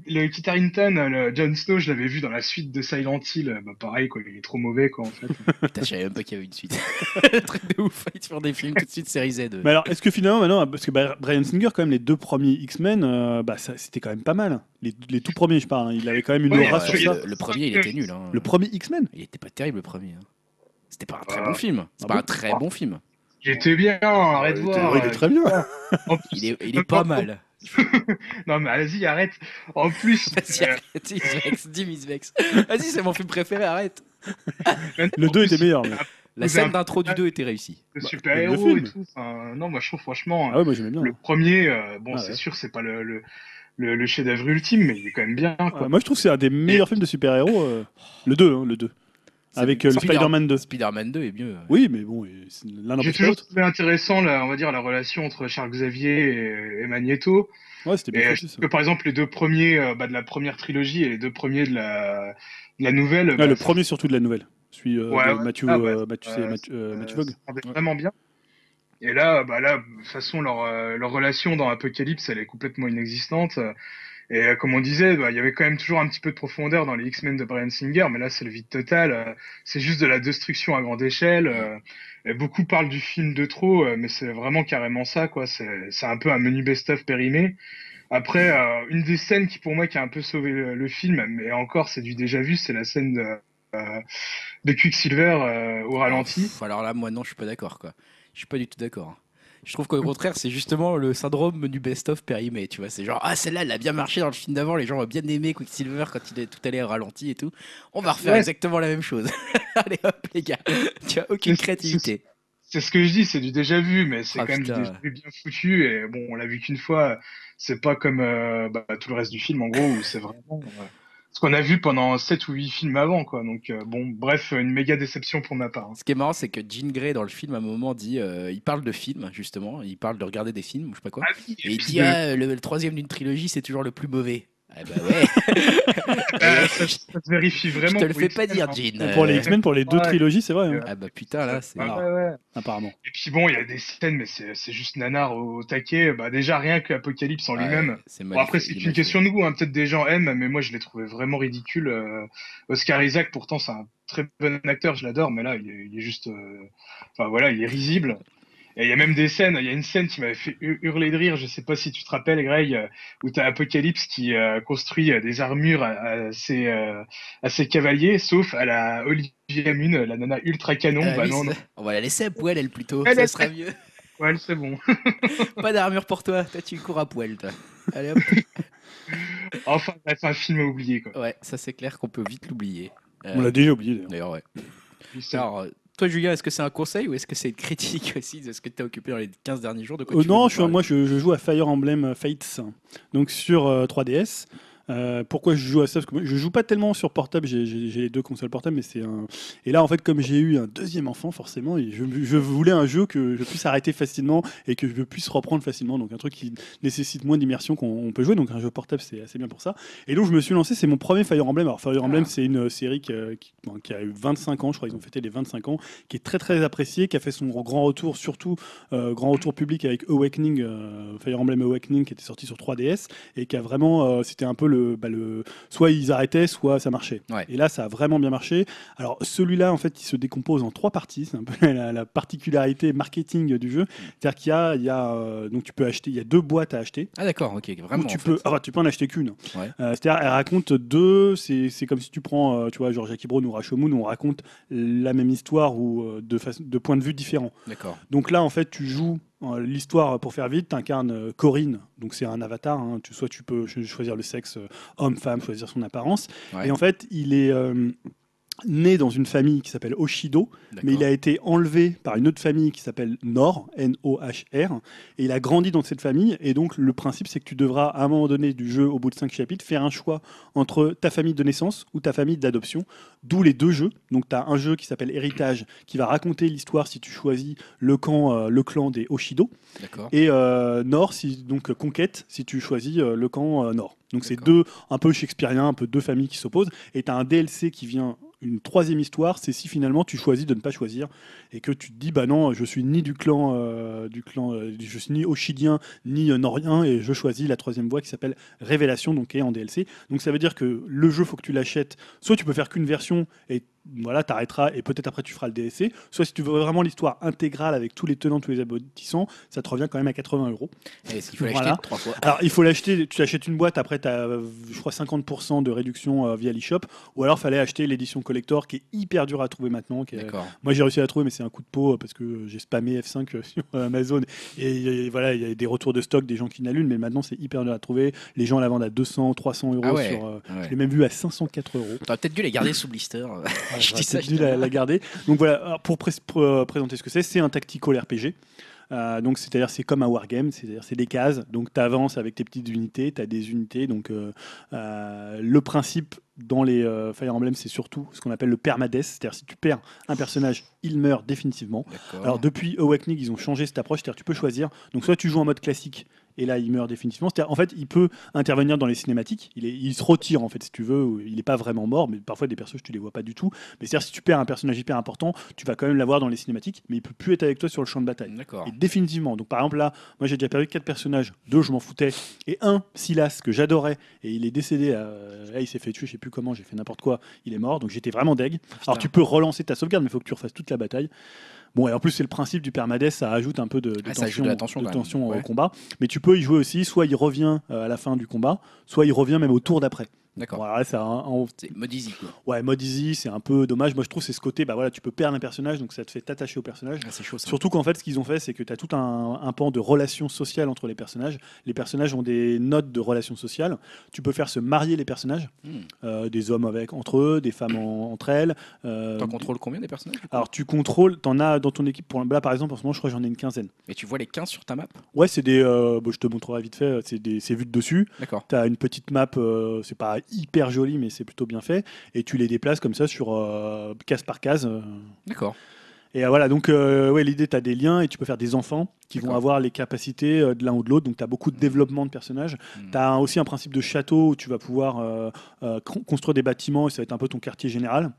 C: le Kit Harington, le Jon Snow, je l'avais vu dans la suite de Silent Hill, bah pareil, quoi, il est trop mauvais, quoi, en fait.
A: Putain, je savais même pas qu'il y avait une suite. Truc de ouf, ils font des films tout de suite série Z.
B: Mais alors, est-ce que finalement, maintenant, parce que bah, Brian Singer, quand même, les deux premiers X-Men, euh, bah, ça- c'était quand même pas mal. Les, les tout premiers, je parle. hein. Il avait quand même une
C: Ouais,
B: aura
C: ouais,
B: sur ça.
A: le, le premier, il était nul. Hein.
B: Le premier X-Men?
A: Il était pas terrible, le premier. hein. C'était pas un très
C: Ah.
A: bon film. C'est
B: Ah
A: pas
B: bon
A: un très bon film.
C: Il était bien, arrête de
B: Ouais, il était-
C: voir.
B: il est très bien.
C: En plus-
A: Il est, il est pas mal.
C: Non, mais vas-y, arrête. En plus,
A: Vas-y,
C: euh,
A: arrête, il se vexe, Dim, il se vexe. Vas-y, c'est mon film préféré, arrête.
B: Le
C: en
B: 2
C: plus,
B: était meilleur. mais-
A: La scène
C: un-
A: d'intro du 2 était réussie.
B: Bah,
C: super-héros
B: le
C: et
B: film.
C: tout. Enfin, non, moi, je trouve franchement,
B: Ah ouais, moi j'aimais bien.
C: le premier, euh, bon,
B: Ah
C: c'est
B: ouais.
C: sûr, c'est pas le, le, le, le chef-d'œuvre ultime, mais il est quand même bien, quoi.
B: Moi je trouve que c'est un des meilleurs films de super-héros. euh, le 2, hein, le 2. Avec euh, le
A: Spider-
B: Spider-Man 2.
A: Spider-Man 2 est mieux.
B: Oui, mais bon, et c'est- l'un
C: J'ai toujours trouvé intéressant, la, on va dire, la relation entre Charles Xavier et, et Magneto.
B: Ouais, c'était
C: Et
B: bien foutu, ça.
C: que, par exemple, les deux premiers euh, bah, de la première trilogie et les deux premiers de la, de la nouvelle.
B: Ouais,
C: bah,
B: le
C: ça-
B: premier surtout de la nouvelle. celui euh,
C: Ouais,
B: de
C: ouais.
B: Matthew,
C: Ah, ouais.
B: euh, Matthew, c'est
C: Euh,
B: Matthew, euh,
C: Euh,
B: Matthew Vaughn.
C: ça rendait
B: Ouais.
C: vraiment bien. Et là, bah là, de toute façon, leur, euh, leur relation dans Apocalypse, elle est complètement inexistante. Et euh, comme on disait, bah, il y avait quand même toujours un petit peu de profondeur dans les X-Men de Brian Singer, mais là, c'est le vide total. Euh, C'est juste de la destruction à grande échelle. Euh, beaucoup parlent du film de trop, mais c'est vraiment carrément ça, quoi. C'est un peu un menu best-of périmé. Après, une des scènes qui, pour moi, qui a un peu sauvé le, film, mais encore, c'est du déjà vu, c'est la scène de, de Quicksilver au ralenti.
A: Alors là, moi non, je suis pas d'accord quoi. Je suis pas du tout d'accord. Je trouve qu'au contraire, c'est justement le syndrome du best-of périmé, tu vois. C'est genre, ah, celle-là, elle a bien marché dans le film d'avant, les gens ont bien aimé Quicksilver quand il est tout allé ralenti et tout. On va refaire
C: Ouais.
A: exactement la même chose. Allez hop, les gars, tu as aucune créativité.
C: C'est ce que je dis, c'est du déjà vu, mais c'est
A: Ah,
C: quand même du déjà vu bien foutu. Et bon, on l'a vu qu'une fois. C'est pas comme euh, bah, tout le reste du film, en gros, où c'est vraiment euh, ce qu'on a vu pendant 7 ou 8 films avant, quoi. Donc, euh, bon, bref, une méga déception pour ma part. hein.
A: Ce qui est marrant, c'est que Jean Grey dans le film, à un moment, dit, euh, il parle de films, justement, il parle de regarder des films, ou je sais pas quoi.
C: Ah
A: Et il dit,
C: de-
A: ah, le, le troisième d'une trilogie, c'est toujours le plus mauvais. Ah bah ouais,
C: euh, ça, ça se vérifie
A: je
C: vraiment.
A: te le fais pas dire,
C: hein.
A: Jean.
B: Pour les X-Men, pour les deux
C: ouais.
B: trilogies, c'est vrai, hein,
A: Ah bah putain, là, c'est.
C: Ouais,
B: Ah.
C: ouais, ouais.
B: apparemment.
C: Et puis bon, il y a des scènes, mais c'est juste nanar au, au taquet. Bah, déjà, rien que Apocalypse en
A: Ouais,
C: lui-même.
A: c'est
C: Bon, après, c'est une question de goût. Hein. Peut-être des gens aiment, mais moi, je l'ai trouvé vraiment ridicule. Euh, Oscar Isaac, pourtant, c'est un très bon acteur, je l'adore, mais là, il est, il est juste. euh, Enfin, voilà, il est risible. Et il y a même des scènes, il y a une scène qui m'avait fait hu- hurler de rire, je sais pas si tu te rappelles, Greg, euh, où t'as Apocalypse qui euh, construit euh, des armures à, à ses, euh, à ses cavaliers, sauf à la Olivia Munn, la nana ultra canon.
A: Ah
C: bah
A: oui,
C: non,
A: c'est-
C: non.
A: On va la laisser à poil, elle plutôt.
C: Elle
A: ça
C: est-
A: sera mieux.
C: Ouais, c'est bon.
A: Pas d'armure pour toi. Toi, tu cours à poil, toi. Allez hop.
C: Enfin, bref, un film à oublier, quoi.
A: Ouais, ça c'est clair qu'on peut vite l'oublier. Euh,
B: On l'a déjà oublié d'ailleurs.
A: D'ailleurs, ouais.
C: C'est-
A: Alors, toi, Julien, est-ce que c'est un conseil ou est-ce que c'est une critique aussi de ce que tu as occupé dans les 15 derniers jours de quoi
B: Euh, non, je moi je, je joue à Fire Emblem Fates, donc sur euh, 3DS. Euh, pourquoi je joue à ça Parce que moi, je joue pas tellement sur portable, j'ai- les deux consoles portables, mais c'est un. Et là, en fait, comme j'ai eu un deuxième enfant, forcément, et je, je voulais un jeu que je puisse arrêter facilement et que je puisse reprendre facilement, donc un truc qui nécessite moins d'immersion qu'on on peut jouer, donc un jeu portable, c'est assez bien pour ça. Et donc, je me suis lancé, c'est mon premier Fire Emblem. Alors, Fire Emblem,
A: Ah.
B: c'est une série qui, a- qui- bon, qui a eu 25 ans, je crois, ils ont fêté les 25 ans, qui est très très appréciée, qui a fait son grand retour, surtout euh, grand retour public avec Awakening, euh, Fire Emblem Awakening, qui était sorti sur 3DS, et qui a vraiment, c'était un peu le, bah, le, soit ils arrêtaient, soit ça marchait.
A: Ouais.
B: Et là, ça a vraiment bien marché. Alors celui-là, en fait, il se décompose en trois parties. C'est un peu la, la particularité marketing du jeu. C'est-à-dire qu'il y a, il y a euh, donc tu peux acheter, il y a deux boîtes à acheter.
A: Ah, d'accord, ok, vraiment.
B: Tu
A: en
B: peux,
A: fait.
B: ah, tu peux en acheter qu'une.
A: Ouais.
B: Euh, C'est-à-dire, elle raconte deux. C'est c'est comme si tu prends, euh, tu vois, genre Jackie Brown ou Rashomon, on raconte la même histoire ou de, de points de vue différents.
A: D'accord.
B: Donc là, en fait, tu joues l'histoire pour faire vite. Tu incarnes Corinne, donc c'est un avatar. hein. Tu, soit tu peux cho- choisir le sexe euh, homme, femme, choisir son apparence.
A: Ouais.
B: Et en fait, il est euh, né dans une famille qui s'appelle Oshido, mais il a été enlevé par une autre famille qui s'appelle Nor, N-O-H-R, et il a grandi dans cette famille. Et donc, le principe, c'est que tu devras, à un moment donné du jeu, au bout de cinq chapitres, faire un choix entre ta famille de naissance ou ta famille d'adoption, d'où les deux jeux. Donc, tu as un jeu qui s'appelle Héritage, qui va raconter l'histoire si tu choisis le, camp, euh, le clan des Oshido, et euh, Nord, si, donc Conquête, si tu choisis euh, le camp euh, Nord. Donc c'est deux, un peu shakespearien, un peu deux familles qui s'opposent. Et tu as un DLC qui vient, une troisième histoire, c'est si finalement tu choisis de ne pas choisir et que tu te dis, bah non, je suis ni du clan, euh, du clan euh, je suis ni Oshidien, ni euh, Norien, et je choisis la troisième voie qui s'appelle Révélation, donc qui est en DLC. Donc ça veut dire que le jeu, faut que tu l'achètes. Soit tu peux faire qu'une version et voilà, t'arrêteras et peut-être après tu feras le DLC. Soit si tu veux vraiment l'histoire intégrale avec tous les tenants, tous les aboutissants, ça te revient quand même à 80 euros.
A: Est-ce qu'il faut
B: Voilà.
A: l'acheter trois fois?
B: Alors, il faut l'acheter, tu achètes une boîte, après, tu as, je crois, 50% de réduction euh, via l'eShop, ou alors fallait acheter l'édition collector qui est hyper dure à trouver maintenant. qui est-. Moi, j'ai réussi à la trouver, mais c'est un coup de peau parce que j'ai spammé F5 euh, sur Amazon. Et, et voilà, il y a des retours de stock, des gens qui l'allument, mais maintenant, c'est hyper dur à trouver. Les gens la vendent à 200, 300 euros.
A: Ah ouais,
B: sur, euh,
A: ouais.
B: Je l'ai même vu à 504 euros.
A: T'aurais peut-être dû les garder sous blister. je dis te-
B: la, garder. Donc voilà, pour pré- euh, présenter ce que c'est, c'est un tactical RPG. Euh, donc c'est-à-dire c'est comme un wargame, c'est-à-dire c'est des cases. Donc tu avances avec tes petites unités, tu as des unités. Donc euh, euh, le principe dans les Fire Emblem, c'est surtout ce qu'on appelle le permadeath, c'est-à-dire si tu perds un personnage, il meurt définitivement. Alors depuis Awakening, ils ont changé cette approche, c'est-à-dire tu peux choisir. Donc soit tu joues en mode classique et là il meurt définitivement. C'est-à-dire, En fait, il peut intervenir dans les cinématiques. Il, est- il se retire en fait, si tu veux. Il n'est pas vraiment mort, mais parfois des personnages tu les vois pas du tout. Mais c'est-à-dire si tu perds un personnage hyper important, tu vas quand même l'avoir dans les cinématiques, mais il peut plus être avec toi sur le champ de bataille.
A: D'accord.
B: Et définitivement. Donc par exemple là, moi j'ai déjà perdu quatre personnages, deux je m'en foutais, et un Silas que j'adorais, et il est décédé. euh, là il s'est fait tuer, je sais plus comment, j'ai fait n'importe quoi, il est mort, donc j'étais vraiment deg. Alors tu peux relancer ta sauvegarde, mais il faut que tu refasses toute la bataille. Bon, et en plus, c'est le principe du permadeath, ça ajoute un peu de, de
A: Ah,
B: tension,
A: de
B: de au combat. Mais tu peux y jouer aussi, soit il revient euh, à la fin du combat, soit il revient même au tour d'après.
A: D'accord.
B: Bon, alors là, c'est un-
A: mode easy quoi.
B: ouais, mode easy, c'est un peu dommage. Moi, je trouve que c'est ce côté, bah voilà, tu peux perdre un personnage, donc ça te fait t'attacher au personnage.
A: Ah, c'est chaud ça.
B: Surtout qu'en fait, ce qu'ils ont fait, c'est que tu as tout un, un pan de relations sociales entre les personnages. Les personnages ont des notes de relations sociales. Tu peux faire se marier les personnages,
A: Hmm.
B: euh, des hommes avec entre eux, des femmes en- entre elles. euh,
A: T'en contrôles combien des personnages
B: alors tu contrôles, t'en as dans ton équipe. Pour là par exemple, en ce moment, je crois que j'en ai une quinzaine.
A: Et tu vois les 15 sur ta map?
B: Ouais, c'est des. euh, bon, je te montrerai vite fait. C'est des, c'est vu de dessus.
A: D'accord.
B: T'as une petite map. euh, c'est pas hyper joli, mais c'est plutôt bien fait. Et tu les déplaces comme ça sur euh, case par case. euh,
A: D'accord.
B: Et euh, voilà, donc euh, ouais, l'idée, tu as des liens et tu peux faire des enfants qui vont
A: D'accord.
B: avoir les capacités euh, de l'un ou de l'autre. Donc tu as beaucoup de développement de personnages.
A: Hmm.
B: Tu as aussi un principe de château où tu vas pouvoir euh, euh, con- construire des bâtiments et ça va être un peu ton quartier général.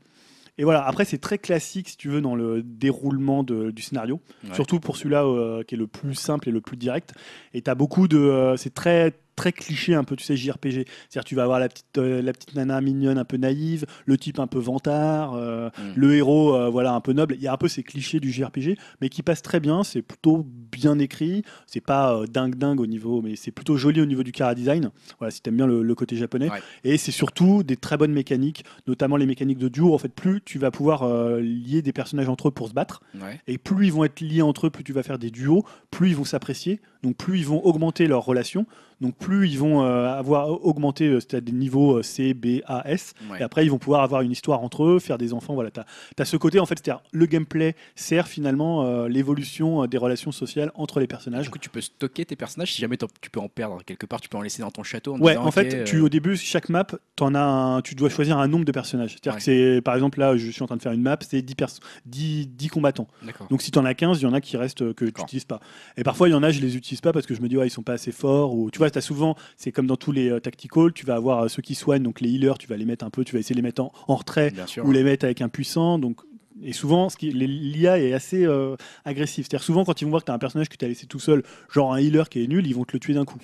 B: Et voilà, après c'est très classique si tu veux dans le déroulement de- du scénario,
A: Ouais.
B: surtout pour celui-là euh, qui est le plus simple et le plus direct. Et tu as beaucoup de... euh, c'est très très cliché un peu tu sais JRPG c'est-à-dire tu vas avoir la petite euh, la petite nana mignonne un peu naïve le type un peu vantard euh,
A: Mm.
B: le héros euh, voilà un peu noble. Il y a un peu ces clichés du JRPG mais qui passent très bien. C'est plutôt bien écrit. C'est pas dingue dingue au niveau mais c'est plutôt joli au niveau du cara design. Voilà si t'aimes bien le, le côté japonais.
A: Ouais.
B: et c'est surtout des très bonnes mécaniques notamment les mécaniques de duo. En fait plus tu vas pouvoir lier des personnages entre eux pour se battre
A: Ouais.
B: et plus ils vont être liés entre eux, plus tu vas faire des duos, plus ils vont s'apprécier, donc plus ils vont augmenter leur relation, donc plus ils vont euh, avoir augmenté, euh, c'est-à-dire des niveaux euh, C, B, A, S,
A: Ouais.
B: et après ils vont pouvoir avoir une histoire entre eux, faire des enfants, voilà, tu as, ce côté en fait, c'est-à-dire le gameplay sert finalement l'évolution des relations sociales entre les personnages.
A: Du coup, tu peux stocker tes personnages si jamais tu peux en perdre quelque part, tu peux en laisser dans ton château. En
B: Ouais,
A: disant,
B: en fait, tu, au début, chaque map, en as un- tu dois choisir un nombre de personnages. C'est-à-dire
A: Ouais.
B: que c'est, par exemple, là, je suis en train de faire une map, c'est 10, pers- 10, 10 combattants. Donc si tu en as 15, il y en a qui restent que tu n'utilises pas. Et parfois, il y en a, je les utilise pas parce que je me dis, ouais, ils sont pas assez forts. Ou tu vois, as souvent, c'est comme dans tous les euh, tacticals, tu vas avoir euh, ceux qui soignent, donc les healers, tu vas les mettre un peu, tu vas essayer de les mettre en, en retrait
A: sûr.
B: ou les mettre avec un puissant. Donc et souvent, ce qui- l'IA est assez euh, agressif. C'est-à-dire souvent, quand ils vont voir que tu as un personnage que tu as laissé tout seul, genre un healer qui est nul, ils vont te le tuer d'un coup.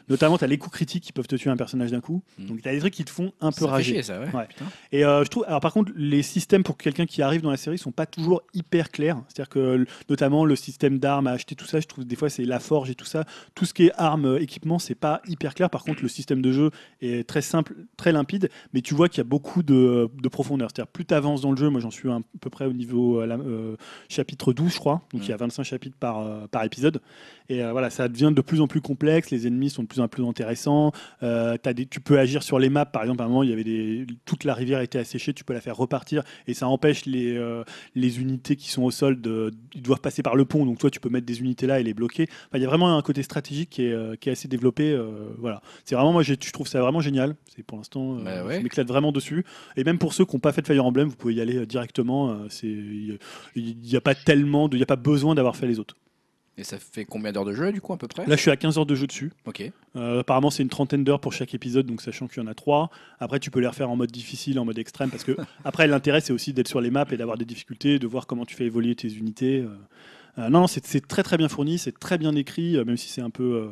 B: Notamment, tu as les coups critiques qui peuvent te tuer un personnage d'un coup.
A: Mm.
B: Donc, tu as des trucs qui te font un peu
A: Ça fait
B: rager.
A: chier, ça, ouais.
B: Et euh, je trouve, alors par contre, les systèmes pour quelqu'un qui arrive dans la série sont pas toujours hyper clairs. C'est-à-dire que notamment le système d'armes à acheter, tout ça, je trouve que des fois c'est la forge et tout ça. Tout ce qui est armes, euh, équipement, c'est pas hyper clair. Par contre, le système de jeu est très simple, très limpide, mais tu vois qu'il y a beaucoup de, de profondeur. C'est-à-dire plus tu avances dans le jeu, moi j'en suis à peu près au niveau euh, la- euh, chapitre 12, je crois. Donc il y a 25 chapitres par, par épisode. Et voilà, ça devient de plus en plus complexe. Les ennemis sont de plus en plus intéressants. Euh, des, tu peux agir sur les maps. Par exemple, à un moment, il y avait des, toute la rivière était asséchée. Tu peux la faire repartir et ça empêche les, euh, les unités qui sont au sol de, ils doivent passer par le pont. Donc toi, tu peux mettre des unités là et les bloquer. Enfin, il y a vraiment un côté stratégique qui est, euh, qui est assez développé. voilà, c'est vraiment moi, je trouve ça vraiment génial. C'est pour l'instant,
A: Bah ouais.
B: je m'éclate vraiment dessus. Et même pour ceux qui n'ont pas fait de Fire Emblem, vous pouvez y aller directement. il n'y a pas tellement, il y a pas besoin d'avoir fait les autres.
A: Et ça fait combien d'heures de jeu, du coup, à peu près
B: Là, je suis à 15 heures de jeu dessus.
A: Ok.
B: Euh, apparemment, c'est une trentaine d'heures pour chaque épisode, donc sachant qu'il y en a trois. Après, tu peux les refaire en mode difficile, en mode extrême, parce que après, l'intérêt, c'est aussi d'être sur les maps et d'avoir des difficultés, de voir comment tu fais évoluer tes unités. euh. Euh, non, non, c'est très très bien fourni, c'est très bien écrit, même si c'est un peu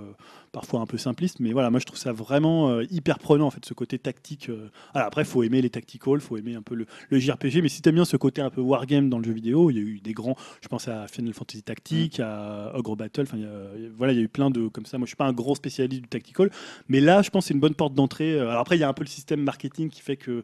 B: parfois un peu simpliste. Mais voilà, moi je trouve ça vraiment euh, hyper prenant en fait, ce côté tactique. euh. Alors après, faut aimer les tacticals, faut aimer un peu le, le JRPG, mais si t'aimes bien ce côté un peu wargame dans le jeu vidéo, il y a eu des grands. Je pense à Final Fantasy Tactique, à Ogre Battle. Enfin, voilà, il y a eu plein de comme ça. Moi, je suis pas un gros spécialiste du tactical, mais là, je pense que c'est une bonne porte d'entrée. Alors après, il y a un peu le système marketing qui fait que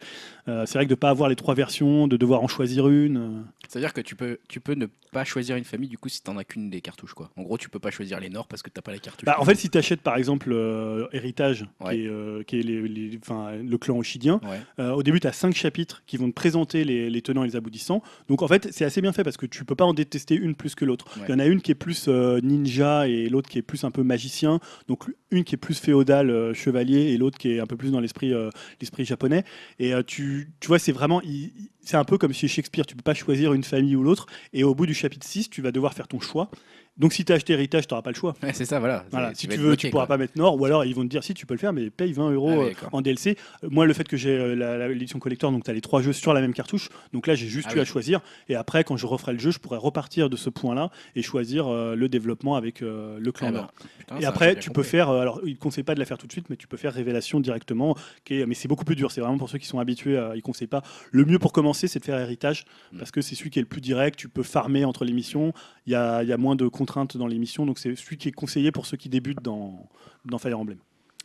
B: euh, c'est vrai que de pas avoir les trois versions, de devoir en choisir une. euh,
A: C'est-à-dire que tu peux, tu peux ne pas choisir une famille, du coup, si t'en as qu'une des cartouches, quoi. En gros, tu peux pas choisir les Nords parce que t'as pas la cartouche.
B: Bah, en fait, si tu achètes par exemple euh, Héritage,
A: Ouais.
B: qui est, euh, qui est les- les- enfin, le clan Oshidien,
A: Ouais.
B: euh, au début, tu as cinq chapitres qui vont te présenter les, les tenants et les aboutissants. Donc en fait, c'est assez bien fait parce que tu peux pas en détester une plus que l'autre.
A: Ouais.
B: Il y en a une qui est plus ninja et l'autre qui est plus un peu magicien. Donc une qui est plus féodale, chevalier, et l'autre qui est un peu plus dans l'esprit l'esprit japonais. Et tu, tu vois, c'est vraiment. il- C'est un peu comme chez Shakespeare, tu peux pas choisir une famille ou l'autre. Et au bout du chapitre 6, tu vas devoir faire ton choix. Donc si tu as acheté héritage, tu n'auras pas le choix.
A: Ouais, c'est ça, voilà.
B: Si tu veux,
A: bloqué,
B: tu pourras
A: quoi.
B: pas mettre Nord, ou alors ils vont te dire si tu peux le faire, mais paye 20 euros
A: Ah oui,
B: euh, en DLC. Moi, le fait que j'ai euh, l'édition collector, donc tu as les trois jeux sur la même cartouche, donc là j'ai juste
A: Ah
B: eu
A: oui.
B: à choisir. Et après, quand je referai le jeu, je pourrai repartir de ce point-là et choisir euh, le développement avec euh, le clan
A: Ah
B: Nord.
A: bah, putain,
B: Et après, tu peux faire. alors, il ne conseille pas de la faire tout de suite, mais tu peux faire révélation directement. qui est- mais c'est beaucoup plus dur. C'est vraiment pour ceux qui sont habitués. à- ils ne conseillent pas. Le mieux pour commencer, c'est de faire héritage,
A: Mm.
B: parce que c'est celui qui est le plus direct. Tu peux farmer entre les missions. Il y a, il y a moins de contraintes dans les missions. Donc, c'est celui qui est conseillé pour ceux qui débutent dans, dans Fire Emblem.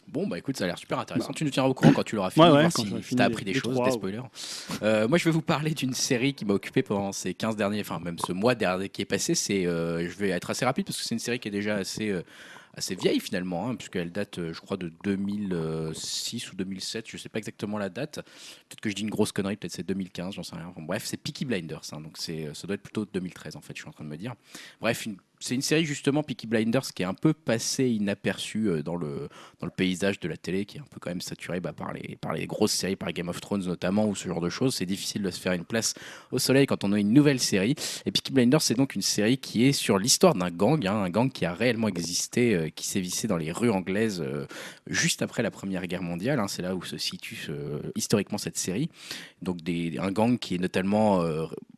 A: Bon, bah écoute, ça a l'air super intéressant. Tu nous tiendras au courant quand tu l'auras fini,
B: Ouais, ouais, quand
A: si, t'as appris des choses, des spoilers. Euh, moi, je vais vous parler d'une série qui m'a occupé pendant ces 15 derniers, enfin même ce mois dernier qui est passé. C'est, euh, je vais être assez rapide parce que c'est une série qui est déjà assez, euh, assez vieille finalement, hein, puisqu'elle date, je crois, de 2006 ou 2007. Je sais pas exactement la date. Peut-être que je dis une grosse connerie, peut-être c'est 2015, j'en sais rien. Enfin, bref, c'est Peaky Blinders, hein, donc c'est, ça doit être plutôt 2013 en fait. Je suis en train de me dire. Bref, une- c'est une série justement Peaky Blinders qui est un peu passée inaperçue euh, dans le dans le paysage de la télé qui est un peu quand même saturé bah, par, les, par les grosses séries, par Game of Thrones notamment, ou ce genre de choses. C'est difficile de se faire une place au soleil quand on a une nouvelle série. Et Peaky Blinders, c'est donc une série qui est sur l'histoire d'un gang, hein, un gang qui a réellement existé, euh, qui sévissait dans les rues anglaises euh, juste après la Première Guerre mondiale. hein. c'est là où se situe historiquement cette série. Donc des, un gang qui est notamment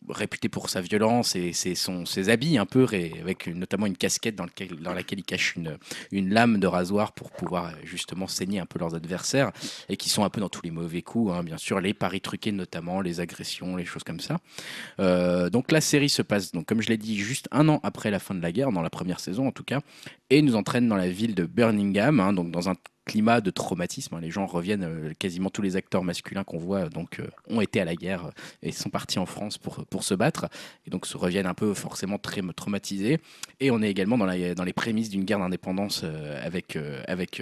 A: réputé pour sa violence et ses, son- ses habits un peu, avec notamment une casquette dans, lequel- dans laquelle il cache une, une lame de rasoir pour pouvoir euh, justement saigner un peu leurs adversaires et qui sont un peu dans tous les mauvais coups, hein, bien sûr, les paris truqués notamment, les agressions, les choses comme ça. Euh, donc la série se passe, donc, comme je l'ai dit, juste un an après la fin de la guerre, dans la première saison en tout cas, et nous entraîne dans la ville de Birmingham, hein, donc dans un climat de traumatisme. hein. Les gens reviennent, euh, quasiment tous les acteurs masculins qu'on voit donc euh, ont été à la guerre euh, et sont partis en France pour, pour se battre, et donc se reviennent un peu forcément très traumatisés. Et on est également dans, la, dans les prémices d'une guerre d'indépendance avec, avec,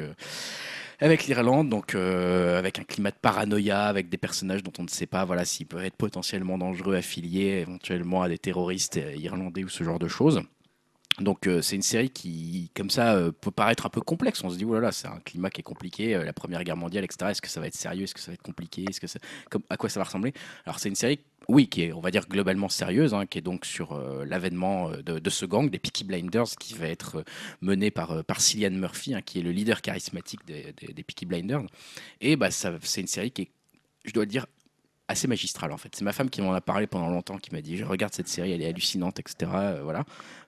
A: avec l'Irlande, donc avec un climat de paranoïa, avec des personnages dont on ne sait pas voilà, s'ils peuvent être potentiellement dangereux, affiliés éventuellement à des terroristes irlandais ou ce genre de choses. Donc euh, c'est une série qui, comme ça, euh, peut paraître un peu complexe. On se dit, oh là là, c'est un climat qui est compliqué, euh, la Première Guerre mondiale, etc. Est-ce que ça va être sérieux? Est-ce que ça va être compliqué? Est-ce que à quoi ça va ressembler? Alors c'est une série, oui, qui est, on va dire, globalement sérieuse, hein, qui est donc sur l'avènement de, ce gang, des Peaky Blinders, qui va être mené par, par Cillian Murphy, hein, qui est le leader charismatique des, des, des Peaky Blinders. Et bah, c'est une série qui est, je dois le dire, assez magistrale en fait. C'est ma femme qui m'en a parlé pendant longtemps, qui m'a dit je regarde cette série, elle est hallucinante, etc. Euh, voilà.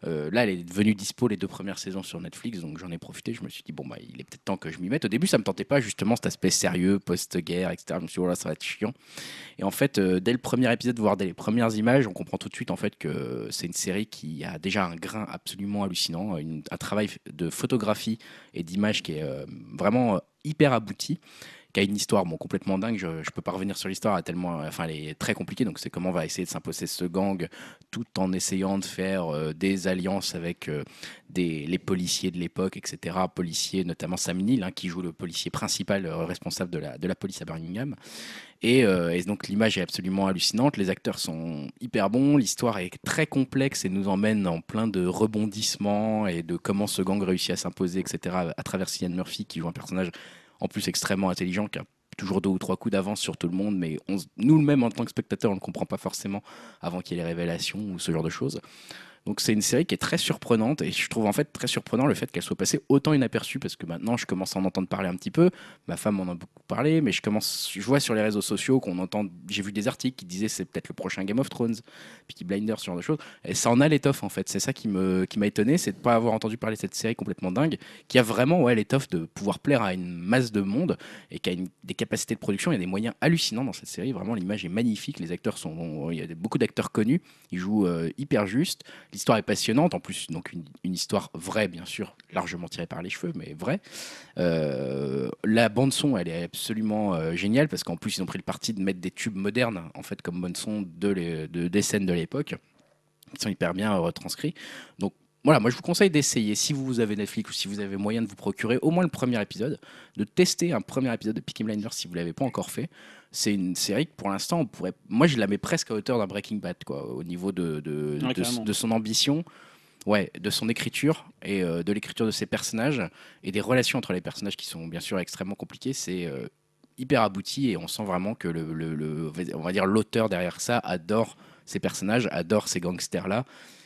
A: Euh, là, elle est devenue dispo les deux premières saisons sur Netflix, donc j'en ai profité. Je me suis dit bon bah il est peut-être temps que je m'y mette. Au début, ça me tentait pas justement cet aspect sérieux, post-guerre, etc. Je me suis dit voilà ça va être chiant. Et en fait, euh, dès le premier épisode, voire dès les premières images, on comprend tout de suite en fait que c'est une série qui a déjà un grain absolument hallucinant, un travail de photographie et d'image qui est vraiment hyper abouti qui a une histoire bon, complètement dingue. Je ne peux pas revenir sur l'histoire, tellement, enfin, elle est très compliquée. Donc, c'est comment on va essayer de s'imposer ce gang tout en essayant de faire euh, des alliances avec euh, des, les policiers de l'époque, etc. Policiers, notamment Sam Neill, hein, qui joue le policier principal euh, responsable de la, de la police à Birmingham. Et donc l'image est absolument hallucinante, les acteurs sont hyper bons, l'histoire est très complexe et nous emmène en plein de rebondissements et de comment ce gang réussit à s'imposer, etc. à travers Cillian Murphy qui joue un personnage en plus extrêmement intelligent qui a toujours deux ou trois coups d'avance sur tout le monde, mais nous-mêmes en tant que spectateurs on ne comprend pas forcément avant qu'il y ait les révélations ou ce genre de choses. Donc c'est une série qui est très surprenante et je trouve en fait très surprenant le fait qu'elle soit passée autant inaperçue parce que maintenant je commence à en entendre parler un petit peu. Ma femme en a beaucoup parlé, mais je commence, je vois sur les réseaux sociaux qu'on entend, j'ai vu des articles qui disaient c'est peut-être le prochain Game of Thrones, Peaky Blinders, ce genre de choses. Et ça en a l'étoffe en fait. C'est ça qui me, qui m'a étonné, c'est de pas avoir entendu parler de cette série complètement dingue, qui a vraiment ouais l'étoffe de pouvoir plaire à une masse de monde et qui a des capacités de production. Il y a des moyens hallucinants dans cette série. Vraiment l'image est magnifique, les acteurs sont, il y a beaucoup d'acteurs connus, ils jouent euh, hyper juste. L'histoire est passionnante, en plus, donc une, histoire vraie, bien sûr, largement tirée par les cheveux, mais vraie. Euh, la bande-son, elle est absolument euh, géniale, parce qu'en plus, ils ont pris le parti de mettre des tubes modernes, en fait, comme bande-son de de- des scènes de l'époque, qui sont hyper bien retranscrits. Donc, voilà, moi je vous conseille d'essayer, si vous avez Netflix ou si vous avez moyen de vous procurer au moins le premier épisode, de tester un premier épisode de Peaky Blinders si vous ne l'avez pas encore fait. C'est une série que pour l'instant, on pourrait. Moi je la mets presque à hauteur d'un Breaking Bad, quoi, au niveau de, de,
B: Ouais,
A: de-
B: carrément.
A: de son ambition. Ouais, de son écriture et euh, de l'écriture de ses personnages et des relations entre les personnages qui sont bien sûr extrêmement compliquées. C'est euh, hyper abouti et on sent vraiment que le, le- le- on va dire l'auteur derrière ça adore ces personnages, adore ces gangsters là.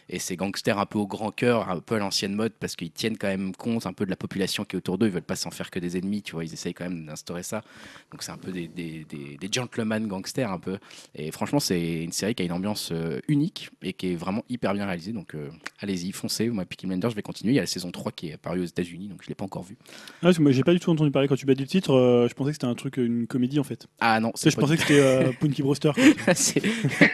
A: Et ces gangsters un peu au grand cœur, un peu à l'ancienne mode, parce qu'ils tiennent quand même compte un peu de la population qui est autour d'eux. Ils veulent pas s'en faire que des ennemis, tu vois. Ils essayent quand même d'instaurer ça. Donc c'est un peu des, des, des, des gentlemen gangsters un peu. Et franchement, c'est une série qui a une ambiance euh, unique et qui est vraiment hyper bien réalisée. Donc euh, allez-y, foncez. Moi, Peaky Blinders, je vais continuer. Il y a la saison 3 qui est apparue aux États-Unis, donc je l'ai pas encore vue.
B: Ah, parce que moi, j'ai pas du tout entendu parler quand tu m'as dit le titre. euh, je pensais que c'était un truc, une comédie en fait.
A: Ah non,
B: sais, je pensais que c'était euh, Punky Brewster.
A: C'est-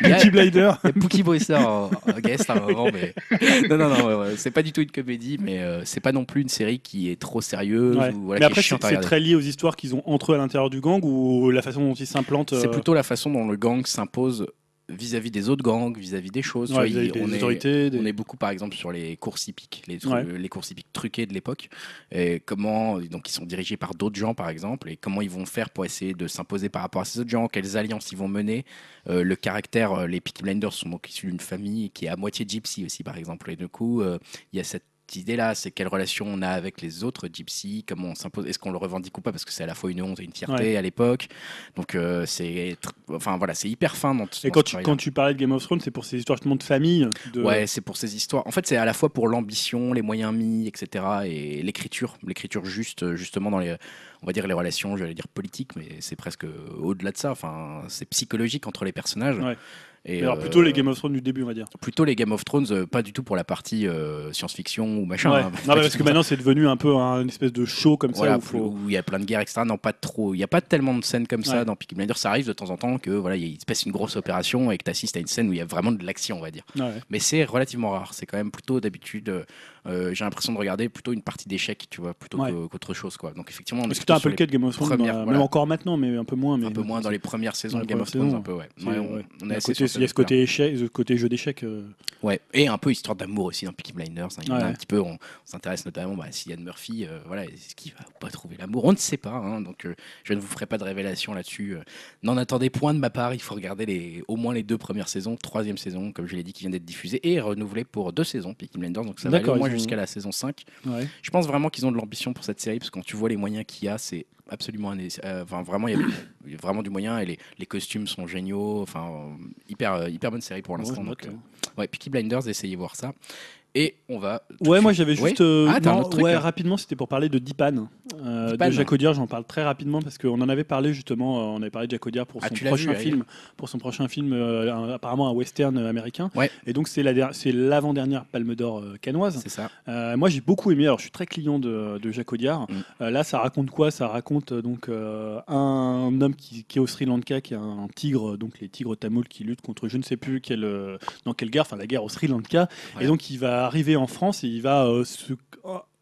B: Punky Blinder.
A: il y a Pookie Brewster en, en guest à un moment, mais non, non, non, ouais, ouais, c'est pas du tout une comédie, mais euh, c'est pas non plus une série qui est trop sérieuse
B: Ouais.
A: ou voilà,
B: Mais après,
A: est
B: c'est très lié aux histoires qu'ils ont entre eux à l'intérieur du gang ou la façon dont ils s'implantent.
A: C'est
B: euh,
A: plutôt la façon dont le gang s'impose vis-à-vis des autres gangs, vis-à-vis des choses. tu
B: ouais,
A: vois,
B: vis-à-vis
A: il-
B: des
A: on est-
B: autorités. des-
A: On est beaucoup, par exemple, sur les courses hippiques, les, tru-
B: Ouais.
A: les courses hippiques truquées de l'époque. Et comment, donc, ils sont dirigés par d'autres gens, par exemple, et comment ils vont faire pour essayer de s'imposer par rapport à ces autres gens, quelles alliances ils vont mener. Euh, le caractère, euh, les Peaky Blinders sont donc issus d'une famille qui est à moitié gypsy aussi, par exemple. Et du coup, euh, il y a cette idée-là, c'est quelle relation on a avec les autres gypsy, comment on s'impose, est-ce qu'on le revendique ou pas, parce que c'est à la fois une honte et une fierté
B: Ouais.
A: à l'époque. Donc, euh, c'est, enfin voilà, c'est hyper fin dans,
B: Et
A: dans
B: quand tu, quand tu parlais de Game of Thrones, c'est pour ces histoires justement de famille. De...
A: Ouais, c'est pour ces histoires. En fait, c'est à la fois pour l'ambition, les moyens mis, etc. et l'écriture, l'écriture juste, justement dans les, on va dire les relations, j'allais dire politiques, mais c'est presque au-delà de ça. Enfin, c'est psychologique entre les personnages.
B: Ouais.
A: Et
B: Mais alors
A: euh,
B: plutôt les Game of Thrones du début, on va dire.
A: plutôt les Game of Thrones, euh, pas du tout pour la partie euh, science-fiction ou machin.
B: Ouais.
A: hein.
B: Non, parce que maintenant c'est devenu un peu un une espèce de show comme
A: Voilà,
B: ça. Où faut...
A: il y a plein de guerres, etc. Non, pas trop. Il n'y a pas tellement de scènes comme ça dans Peaky Blinders. Ça arrive de temps en temps que voilà, il se passe une grosse opération et que tu assistes à une scène où il y a vraiment de l'action, on va dire.
B: Ouais.
A: Mais c'est relativement rare. C'est quand même plutôt d'habitude. Euh, euh, j'ai l'impression de regarder plutôt une partie d'échecs, tu vois, plutôt
B: Ouais.
A: qu'autre chose, quoi. Donc effectivement, on est plutôt
B: un peu le cas de Game of Thrones,
A: premières, voilà.
B: même encore maintenant, mais un peu moins. Mais
A: un peu moins dans les premières saisons de Game of Thrones, un peu, ouais. Ouais, on, on est
B: côté- il y a ce côté échec, ce côté jeu d'échecs. euh.
A: Ouais, et un peu histoire d'amour aussi dans Peaky Blinders. hein. Il y en a un petit peu, on, on s'intéresse notamment bah, à Cillian Murphy. euh, voilà, est-ce qu'il va pas trouver l'amour? On ne sait pas. hein, donc, euh, je ne vous ferai pas de révélation là-dessus. euh. N'en attendez point de ma part. Il faut regarder les, au moins les deux premières saisons, troisième saison, comme je l'ai dit, qui vient d'être diffusée et renouvelée pour deux saisons, Peaky Blinders. Donc, ça va au moins jusqu'à la saison 5.
B: Ouais.
A: Je pense vraiment qu'ils ont de l'ambition pour cette série parce que quand tu vois les moyens qu'il y a, c'est absolument un- euh, enfin vraiment il y, a, vraiment du moyen et les, les costumes sont géniaux enfin hyper euh, hyper bonne série pour
B: Ouais,
A: l'instant
B: je
A: donc euh, ouais Peaky Blinders essayez voir ça et on va
B: Ouais, moi j'avais juste. euh,
A: Ah, un
B: non,
A: autre truc,
B: ouais,
A: hein.
B: rapidement, c'était pour parler de Dipan. Euh,
A: Dipan.
B: de Jacques Audiard, j'en parle très rapidement parce qu'on en avait parlé justement. euh, on avait parlé de Jacques Audiard pour
A: Ah,
B: son prochain
A: vu,
B: film, pour son prochain film, euh, un- apparemment un western américain.
A: Ouais.
B: Et donc c'est la der- c'est l'avant-dernière Palme d'Or canoise.
A: c'est ça
B: moi j'ai beaucoup aimé. Alors je suis très client de, de Jacques Audiard.
A: Mm.
B: Là, ça raconte quoi? Ça raconte donc un homme qui, qui est au Sri Lanka, qui est un tigre, donc les tigres tamouls qui luttent contre je ne sais plus quelle, dans quelle guerre, enfin la guerre au Sri Lanka.
A: Ouais.
B: Et donc il va arriver en France et il va euh, se-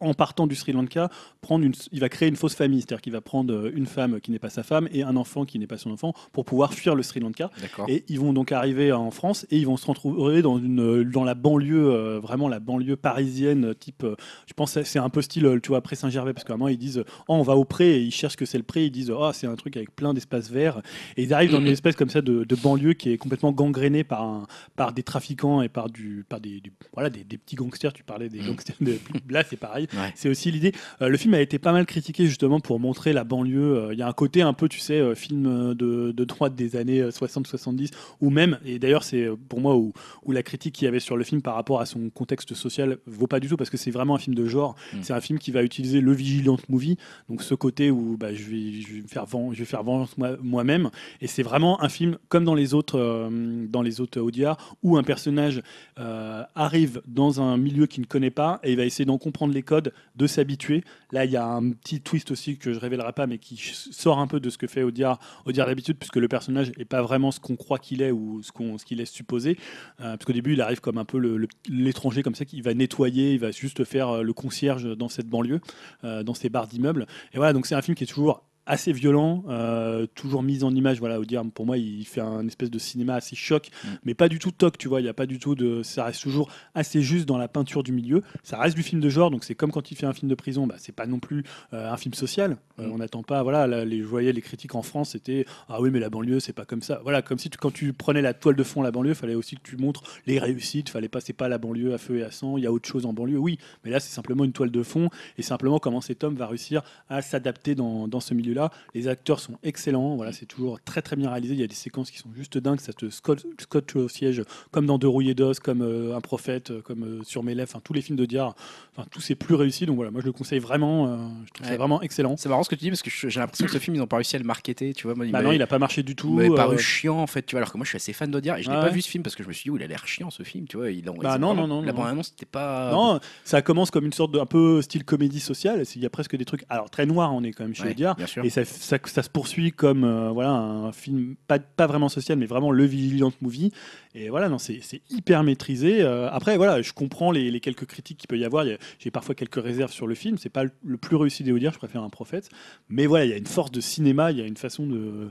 B: en partant du Sri Lanka prendre une, il va créer une fausse famille, c'est-à-dire qu'il va prendre euh, une femme qui n'est pas sa femme et un enfant qui n'est pas son enfant pour pouvoir fuir le Sri Lanka. Et ils vont donc arriver en France et ils vont se retrouver dans, une, dans la banlieue, euh, vraiment la banlieue parisienne, euh, type, euh, je pense que c'est un peu style, euh, tu vois, après Saint-Gervais, parce qu'à un moment ils disent, oh, on va au pré et ils cherchent ce que c'est le pré, ils disent, oh, c'est un truc avec plein d'espaces verts. Et ils arrivent dans une espèce comme ça de, de banlieue qui est complètement gangrénée par, un, par des trafiquants et par, du, par des, du- voilà, des, des petits gangsters, tu parlais des
A: Mm.
B: gangsters, de, là c'est pareil.
A: Ouais.
B: C'est aussi l'idée. Euh, le film a été pas mal critiqué justement pour montrer la banlieue. Euh, Il y a un côté un peu, tu sais, euh, film de, de droite des années euh, 60-70, ou même, et d'ailleurs c'est pour moi où, où la critique qu'il y avait sur le film par rapport à son contexte social vaut pas du tout parce que c'est vraiment un film de genre.
A: Mm.
B: C'est un film qui va utiliser le vigilant movie, donc ce côté où bah, je, vais, je vais me faire je vais faire vengeance moi- moi-même. Et c'est vraiment un film comme dans les autres, euh, dans les autres Audiard, où un personnage euh, arrive dans un milieu qu'il ne connaît pas et il va essayer d'en comprendre les codes, de s'habituer. Là, il y a un petit twist aussi que je révélerai pas, mais qui sort un peu de ce que fait Audiard, Audiard d'habitude, puisque le personnage n'est pas vraiment ce qu'on croit qu'il est ou ce qu'on ce qu'il laisse supposer. Euh, parce qu'au début, il arrive comme un peu l'étranger, comme ça, qui va nettoyer, il va juste faire euh, le concierge dans cette banlieue, euh, dans ces bars d'immeubles. Et voilà, donc c'est un film qui est toujours assez violent, euh, toujours mis en image. Voilà, pour moi, il fait un espèce de cinéma assez choc,
A: Mm.
B: mais pas du tout toc, tu vois. Il y a pas du tout de. Ça reste toujours assez juste dans la peinture du milieu. Ça reste du film de genre, donc c'est comme quand il fait un film de prison, bah, c'est pas non plus euh, un film social. Euh,
A: Mm.
B: On n'attend pas. Voilà, là, les, je voyais les critiques en France, c'était ah oui, mais la banlieue, c'est pas comme ça. Voilà, comme si tu- quand tu prenais la toile de fond la banlieue, fallait aussi que tu montres les réussites. Fallait pas, c'est pas la banlieue à feu et à sang. Il y a autre chose en banlieue, oui, mais là, c'est simplement une toile de fond et simplement comment cet homme va réussir à s'adapter dans, dans ce milieu-là. Les acteurs sont excellents. Voilà, c'est toujours très très bien réalisé. Il y a des séquences qui sont juste dingues. Ça te scotche, au siège, comme dans De Rouillé d'os, comme euh, Un prophète, euh, comme euh, Sur mes lèvres. Enfin, tous les films de Diar. Enfin, tous c'est plus réussi. Donc voilà, moi je le conseille vraiment. euh, je trouve ça vraiment excellent.
A: C'est marrant ce que tu dis parce que j'ai l'impression que ce film, ils ont pas réussi à le marketer. Tu vois, moi, il
B: Bah non, il a pas marché du tout.
A: il paru chiant en fait, tu vois. Alors que moi, je suis assez fan d'Audiard et je
B: Ouais.
A: pas vu ce film parce que je me suis dit, oh, il a l'air chiant ce film, tu vois. Il en-
B: Bah non, non, non,
A: La
B: non.
A: bande-annonce, c'était pas.
B: Non, ça commence comme une sorte de un peu style comédie sociale. Il y a presque des trucs, alors très noirs, on est quand même chez
A: Ouais,
B: Audiard. Et ça, ça, ça se poursuit comme euh, voilà un film pas, pas vraiment social, mais vraiment le Vigilant Movie. Et voilà, non, c'est c'est hyper maîtrisé. Euh, après, voilà, je comprends les, les quelques critiques qu'il peut y avoir. J'ai parfois quelques réserves sur le film. C'est pas le, le plus réussi des Audiard, je préfère un prophète. Mais voilà, il y a une force de cinéma, il y a une façon de.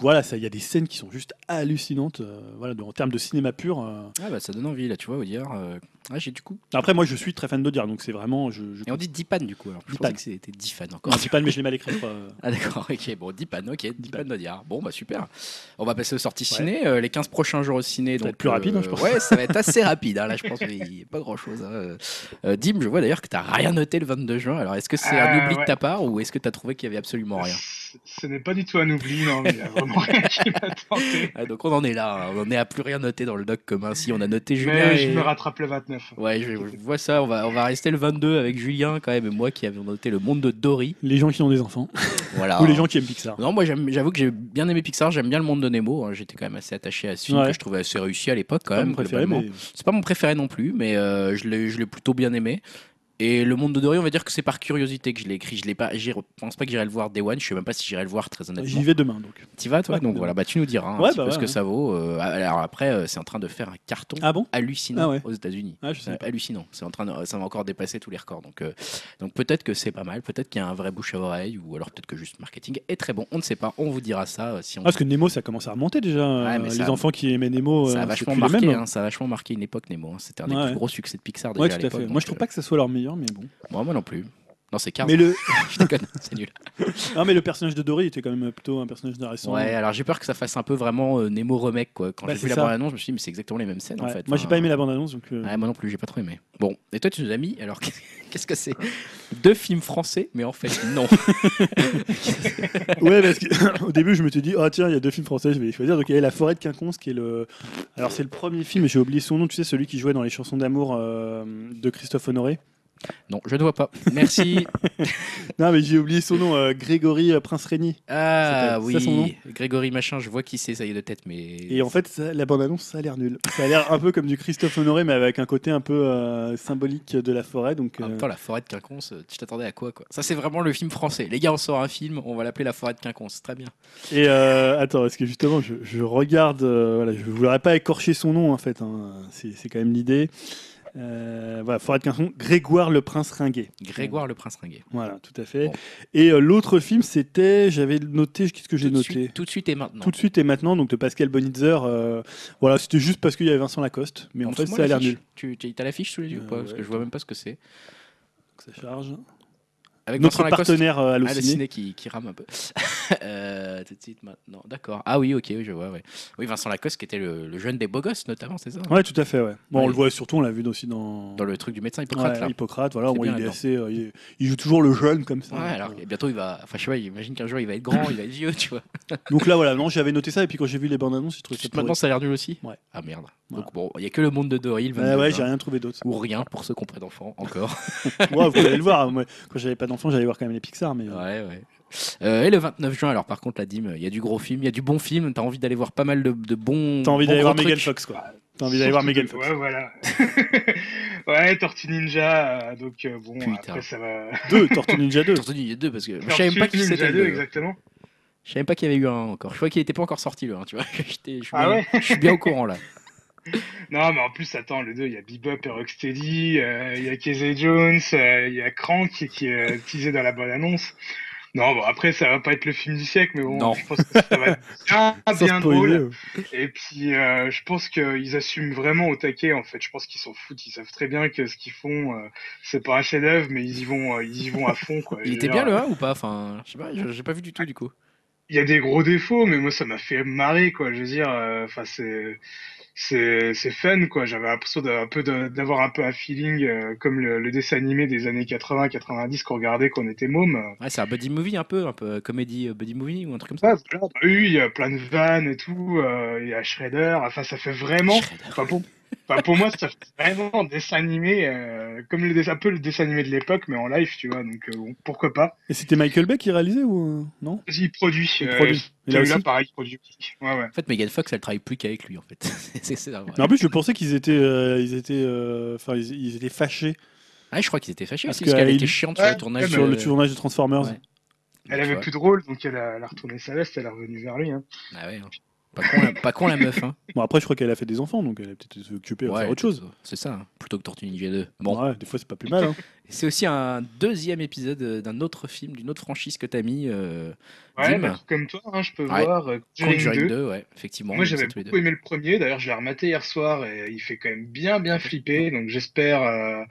B: Voilà, ça, il y a des scènes qui sont juste hallucinantes. euh, voilà, de- en termes de cinéma pur.
A: Ah bah ça donne envie là, tu vois, Audiard. euh, Ah, j'ai du coup.
B: Après, moi, je suis très fan d'Audiard, donc c'est vraiment. Je, je...
A: Et on dit Dipan du coup. Alors, je
B: Dipan.
A: pensais que c'était Dipan encore.
B: Pas, mais je l'ai mal écrit.
A: Ah d'accord, ok, bon, Dipan, ok, Dipan d'Audiard. Bon, bah super. On va passer aux sorties ciné, euh, les 15 prochains jours au ciné.
B: Ça va
A: donc,
B: être plus rapide, hein, je pense.
A: Ouais, ça va être assez rapide, hein, là je pense qu'il n'y a pas grand chose. Dim, je vois d'ailleurs que tu n'as rien noté le 22 juin, alors est-ce que c'est un
C: Euh,
A: oubli de ta part ou est-ce que tu as trouvé qu'il y avait absolument rien?
C: Ce- n'est pas du tout un oubli, non, mais il y a vraiment rien qui m'a tenté.
A: Ah, Donc on en est là, hein, on en est à plus rien noter dans le doc commun. Si on a noté Julien.
C: Mais je
A: et-
C: me rattrape le 29.
A: Ouais, je, je vois ça, on va, on va rester le 22 avec Julien quand même et moi qui avions noté le monde de Dory.
B: Les gens qui ont des enfants.
A: Voilà.
B: Ou les gens qui aiment Pixar.
A: Non, moi j'avoue que j'ai bien aimé Pixar, j'aime bien le monde de Nemo. hein, J'étais quand même assez attaché à ce film
B: Ouais.
A: que je trouvais assez réussi à l'époque quand même. C'est pas mon préféré non plus, mais euh, je l'ai je l'ai plutôt bien aimé. Et le monde de Dory, on va dire que c'est par curiosité que je l'ai écrit. Je l'ai pas, j'y pense pas que j'irai le voir Day One. Je sais même pas si j'irai le voir très honnêtement.
B: j'y vais demain donc.
A: T'y vas toi
B: Ouais,
A: Donc
B: demain.
A: voilà, bah tu nous diras un
B: Ouais,
A: petit
B: bah
A: peu ce que ça vaut. Euh, alors après, euh, c'est en train de faire un carton
B: Ah bon?
A: hallucinant
B: Ah
A: aux États-Unis.
B: Ah,
A: hallucinant. C'est en train de, ça va encore dépasser tous les records. Donc, euh, donc peut-être que c'est pas mal. Peut-être qu'il y a un vrai bouche à oreille, ou alors peut-être que juste marketing est très bon. On ne sait pas. On vous dira ça si on.
B: Ah, parce que Nemo, ça commence à remonter déjà. Les
A: ça-
B: enfants qui aimaient Nemo,
A: ça a vachement marqué.
B: mêmes.
A: hein, ça a vachement marqué une époque Nemo. hein. C'était un des plus gros succès de Pixar déjà à l'époque.
B: Moi, je trouve pas que ça soit leur meilleur, mais bon.
A: Moi, moi non plus. Non, c'est Cars.
B: Mais le,
A: Je déconne. c'est nul.
B: non, mais le personnage de Dory était quand même plutôt un personnage intéressant.
A: Ouais. Alors j'ai peur que ça fasse un peu vraiment euh, Nemo remake quoi. Quand
B: Bah,
A: j'ai
B: c'est
A: vu la
B: ça.
A: bande annonce, je me suis dit mais c'est exactement les mêmes scènes en
B: Ouais.
A: fait.
B: Moi, j'ai
A: Enfin,
B: pas aimé la bande-annonce, donc. euh,
A: Ouais, moi non plus, j'ai pas trop aimé. Bon, et toi, tu nous as mis, alors qu'est-ce que c'est? Deux films français, mais en fait, non.
B: Ouais, parce qu'au début, je me suis dit, oh tiens, il y a deux films français, je vais les choisir. Donc il y avait La Forêt de Quinconce, qui est le. Alors, c'est le premier film, j'ai oublié son nom, tu sais, celui qui jouait dans les chansons d'amour euh, de Christophe Honoré.
A: Non, je ne vois pas. Merci.
B: Non, mais j'ai oublié son nom, euh, Grégory euh, Prince Régnier.
A: Ah
B: son nom
A: oui, Grégory Machin, je vois qui c'est, ça y est de tête, mais.
B: Et en fait, ça- la bande-annonce, ça a l'air nul. Ça a l'air un peu comme du Christophe Honoré, mais avec un côté un peu euh, symbolique de la forêt. Donc,
A: En
B: euh,
A: même temps, la forêt de Quinconce, tu t'attendais à quoi, quoi? Ça, c'est vraiment le film français. Les gars, on sort un film, on va l'appeler La forêt de Quinconce. Très bien.
B: Et attends, parce que justement, je, je regarde. voilà, je ne voudrais pas écorcher son nom, en fait. hein, c'est quand même l'idée. Euh, voilà, Forêt de Quinconce, Grégoire le Prince Ringuet.
A: Grégoire le Prince Ringuet.
B: Voilà, tout à fait.
A: Bon.
B: Et euh, l'autre film, c'était. J'avais noté. Qu'est-ce que j'ai noté
A: suite- Tout de suite et maintenant.
B: Tout de suite et maintenant, donc de Pascal Bonitzer. euh, voilà, c'était juste parce qu'il y avait Vincent Lacoste. Mais en fait, ça a l'air nul.
A: Tu as l'affiche sous les yeux ou
B: Euh,
A: pas? Parce
B: ouais,
A: que je vois même pas ce que c'est.
B: Donc, ça charge.
A: Avec
B: Notre
A: Vincent
B: partenaire euh,
A: Ah, le
B: halluciné.
A: ciné qui, qui rame un peu. Euh, tout de suite maintenant. D'accord. Ah oui, ok, oui, je vois. Ouais. Oui, Vincent Lacoste qui était le, le jeune des beaux gosses, notamment, c'est ça
B: Ouais, tout à fait. Ouais. Bon,
A: Ouais.
B: on le voit surtout, on l'a vu aussi dans.
A: Dans le truc du médecin Hippocrate,
B: Ouais,
A: là.
B: Hippocrate, voilà,
A: bien
B: il est assez, euh, il, est- il joue toujours le jeune comme ça.
A: Ouais, alors bientôt il va. Enfin, je sais pas, imagine qu'un jour il va être grand, il va être vieux, tu vois.
B: Donc là, voilà, non, j'avais noté ça et puis quand j'ai vu les bandes annonces, j'ai trouvé ça
A: Maintenant, ça a l'air nul aussi?
B: Ouais.
A: Ah merde.
B: Voilà.
A: Donc bon, il y a que le monde de Dory,
B: Ouais,
A: 22
B: ouais, j'ai rien trouvé d'autre.
A: Ou rien pour ceux qui ont pas d'enfants, encore.
B: Moi, vous allez le voir. Moi, quand j'avais pas d'enfant, j'allais voir quand même les Pixar, mais. euh,
A: ouais, ouais. Euh, et le 29 juin, alors par contre, la dîme, il y a du gros film, il y a du bon film, t'as envie d'aller voir pas mal de, de bons.
B: T'as envie
A: bons
B: d'aller voir Megan
A: trucs.
B: Fox, quoi. T'as envie d'aller voir Megan Fox.
C: Ouais, voilà. ouais, Tortue Ninja, euh, donc euh, bon,
A: Putain.
C: après ça va.
B: Deux, Tortue Ninja 2.
A: Tortue Ninja 2 parce que je savais même pas
C: Tortue
A: qui
C: Ninja
A: c'était.
C: 2,
A: le-
C: exactement.
A: Je savais même pas qu'il y avait eu un encore. Je crois qu'il était pas encore sorti le 1, tu vois. J'étais- Je suis,
C: Ah
A: bien,
C: ouais?
A: je suis bien au courant là.
C: Non, mais en plus, attends, le 2, il y a Bebop et Rocksteady, euh, il y a Casey Jones, euh, il y a Crank qui, qui est teasé dans la bonne annonce. Non, bon, après, ça va pas être le film du siècle, mais bon,
A: Non.
C: je pense que ça va être bien, bien drôle. Et puis, euh, je pense qu'ils assument vraiment au taquet, en fait. Je pense qu'ils s'en foutent. Ils savent très bien que ce qu'ils font, euh, c'est pas un chef-d'œuvre, mais ils y vont, euh, ils y vont à fond, quoi.
A: Il était
C: dire,
A: bien le 1 ou pas? Enfin, je sais pas, j'ai pas vu du tout du coup.
C: Il y a des gros défauts, mais moi, ça m'a fait marrer, quoi. Je veux dire, euh, enfin, c'est, c'est, c'est fun, quoi. J'avais l'impression d'un peu de- d'avoir un peu un feeling euh, comme le, le dessin animé des années 80-90 qu'on regardait quand on était môme.
A: Ouais, c'est un buddy movie un peu, un peu comédie euh, buddy movie ou un truc comme ça.
C: Bah oui, il y a plein de vannes et tout. euh, il y a Shredder. Enfin, ça fait vraiment. Enfin, pour, enfin, pour moi, ça fait vraiment dessin animé, euh, comme le, dessin- un peu le dessin animé de l'époque, mais en live, tu vois. Donc, euh, bon, pourquoi pas.
B: Et c'était Michael Bay qui réalisait ou euh, non?
C: Il produit.
B: Il
C: euh,
B: produit. Et là
C: celui-là,
B: aussi
C: pareil, il produit aussi. Ouais, ouais.
A: En fait, Megan Fox, elle travaille plus qu'avec lui en fait. c'est c'est vrai.
B: Mais en plus, je pensais qu'ils étaient, euh, ils étaient, euh, enfin, ils, ils étaient fâchés
A: Ah, je crois qu'ils étaient fâchés
B: Parce
A: qu'elle
B: que
A: était
B: il-
A: chiante sur le tournage.
C: ouais,
B: sur le
A: de-
B: tournage de Transformers.
A: Ouais.
C: Elle avait plus de rôle, donc elle a, elle a retourné sa veste, elle est revenue vers lui. Hein.
A: Ah ouais, hein. Pas con, la, pas con la meuf. Hein.
B: Bon après, je crois qu'elle a fait des enfants, donc elle a peut-être été occupée à
A: Ouais,
B: faire autre chose.
A: C'est ça, hein. plutôt que Tortue Ninja 2. Bon,
B: Ouais, des fois, c'est pas plus mal. hein.
A: c'est aussi un deuxième épisode euh, d'un autre film, d'une autre franchise que t'as mis. Euh,
C: Ouais, bah, comme toi, hein, je peux
A: Ouais.
C: voir euh, Conjuring
A: Conjuring
C: 2.
A: 2, ouais, effectivement.
C: Moi, j'avais beaucoup aimé le premier. D'ailleurs, je l'ai rematé hier soir et il fait quand même bien, bien flipper. Donc, j'espère, euh,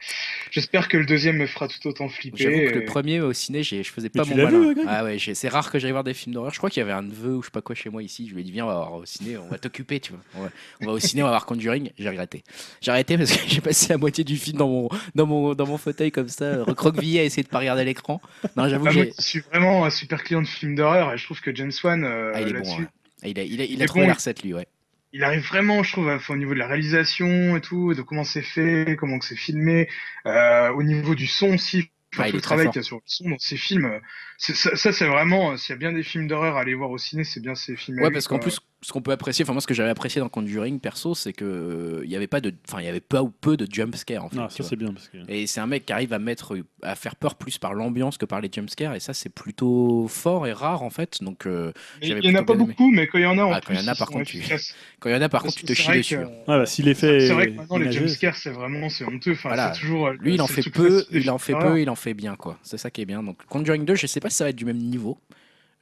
C: j'espère que le deuxième me fera tout autant flipper.
A: J'avoue que le
C: Et-
A: premier au ciné, j'ai- je faisais pas
B: tu
A: mon malin.
B: vu,
A: ah ouais, j'ai- c'est rare que j'aille voir des films d'horreur. Je crois qu'il y avait un neveu ou je sais pas quoi chez moi ici. Je lui ai dit viens, on va voir au ciné, on va t'occuper, tu vois. On va, on va au ciné, on va voir Conjuring. J'ai regretté. J'ai arrêté parce que j'ai passé la moitié du film dans mon dans mon dans mon fauteuil comme ça, recroquevillé à essayer de pas regarder l'écran. Non, j'avoue
C: Ah,
A: que
C: moi,
A: j'ai.
C: je suis vraiment un super client de films d'horreur et je trouve que James Wan, euh,
A: Ah, il est bon. Il a, il a, il a trouvé
C: bon.
A: la recette lui, ouais.
C: il arrive vraiment, je trouve, à- au niveau de la réalisation et tout, de comment c'est fait, comment que c'est filmé, euh, au niveau du son aussi. Enfin,
A: Ah,
C: tout le travail qu'il y a sur le son dans ces films, euh, ça, ça, c'est vraiment, s'il y a bien des films d'horreur à aller voir au ciné, c'est bien ces films.
A: Ouais, parce qu'en plus, ce qu'on peut apprécier, enfin moi, ce que j'avais apprécié dans Conjuring perso, c'est que euh, il y avait pas de, enfin il y avait pas ou peu de jump scare en fait. Tu
B: ça c'est bien parce que.
A: Et c'est un mec qui arrive à mettre, à faire peur plus par l'ambiance que par les jumpscares, et ça c'est plutôt fort et rare en fait. Donc euh,
C: il y en a pas
A: aimé.
C: beaucoup, mais quand il y en a, en
A: Ah, quand il y en a, par contre, tu- quand il y en a, par
C: Parce
A: contre, tu te chies dessus.
C: que-.
B: Ouais, bah, fait.
C: C'est vrai que maintenant, les
B: ménager,
C: jumpscares, c'est vraiment, c'est honteux. Enfin,
A: Voilà.
C: toujours. euh,
A: Lui, il en fait peu, il en fait peu, il en fait bien quoi. C'est ça qui est bien. Donc Conjuring 2, je sais pas si ça va être du même niveau,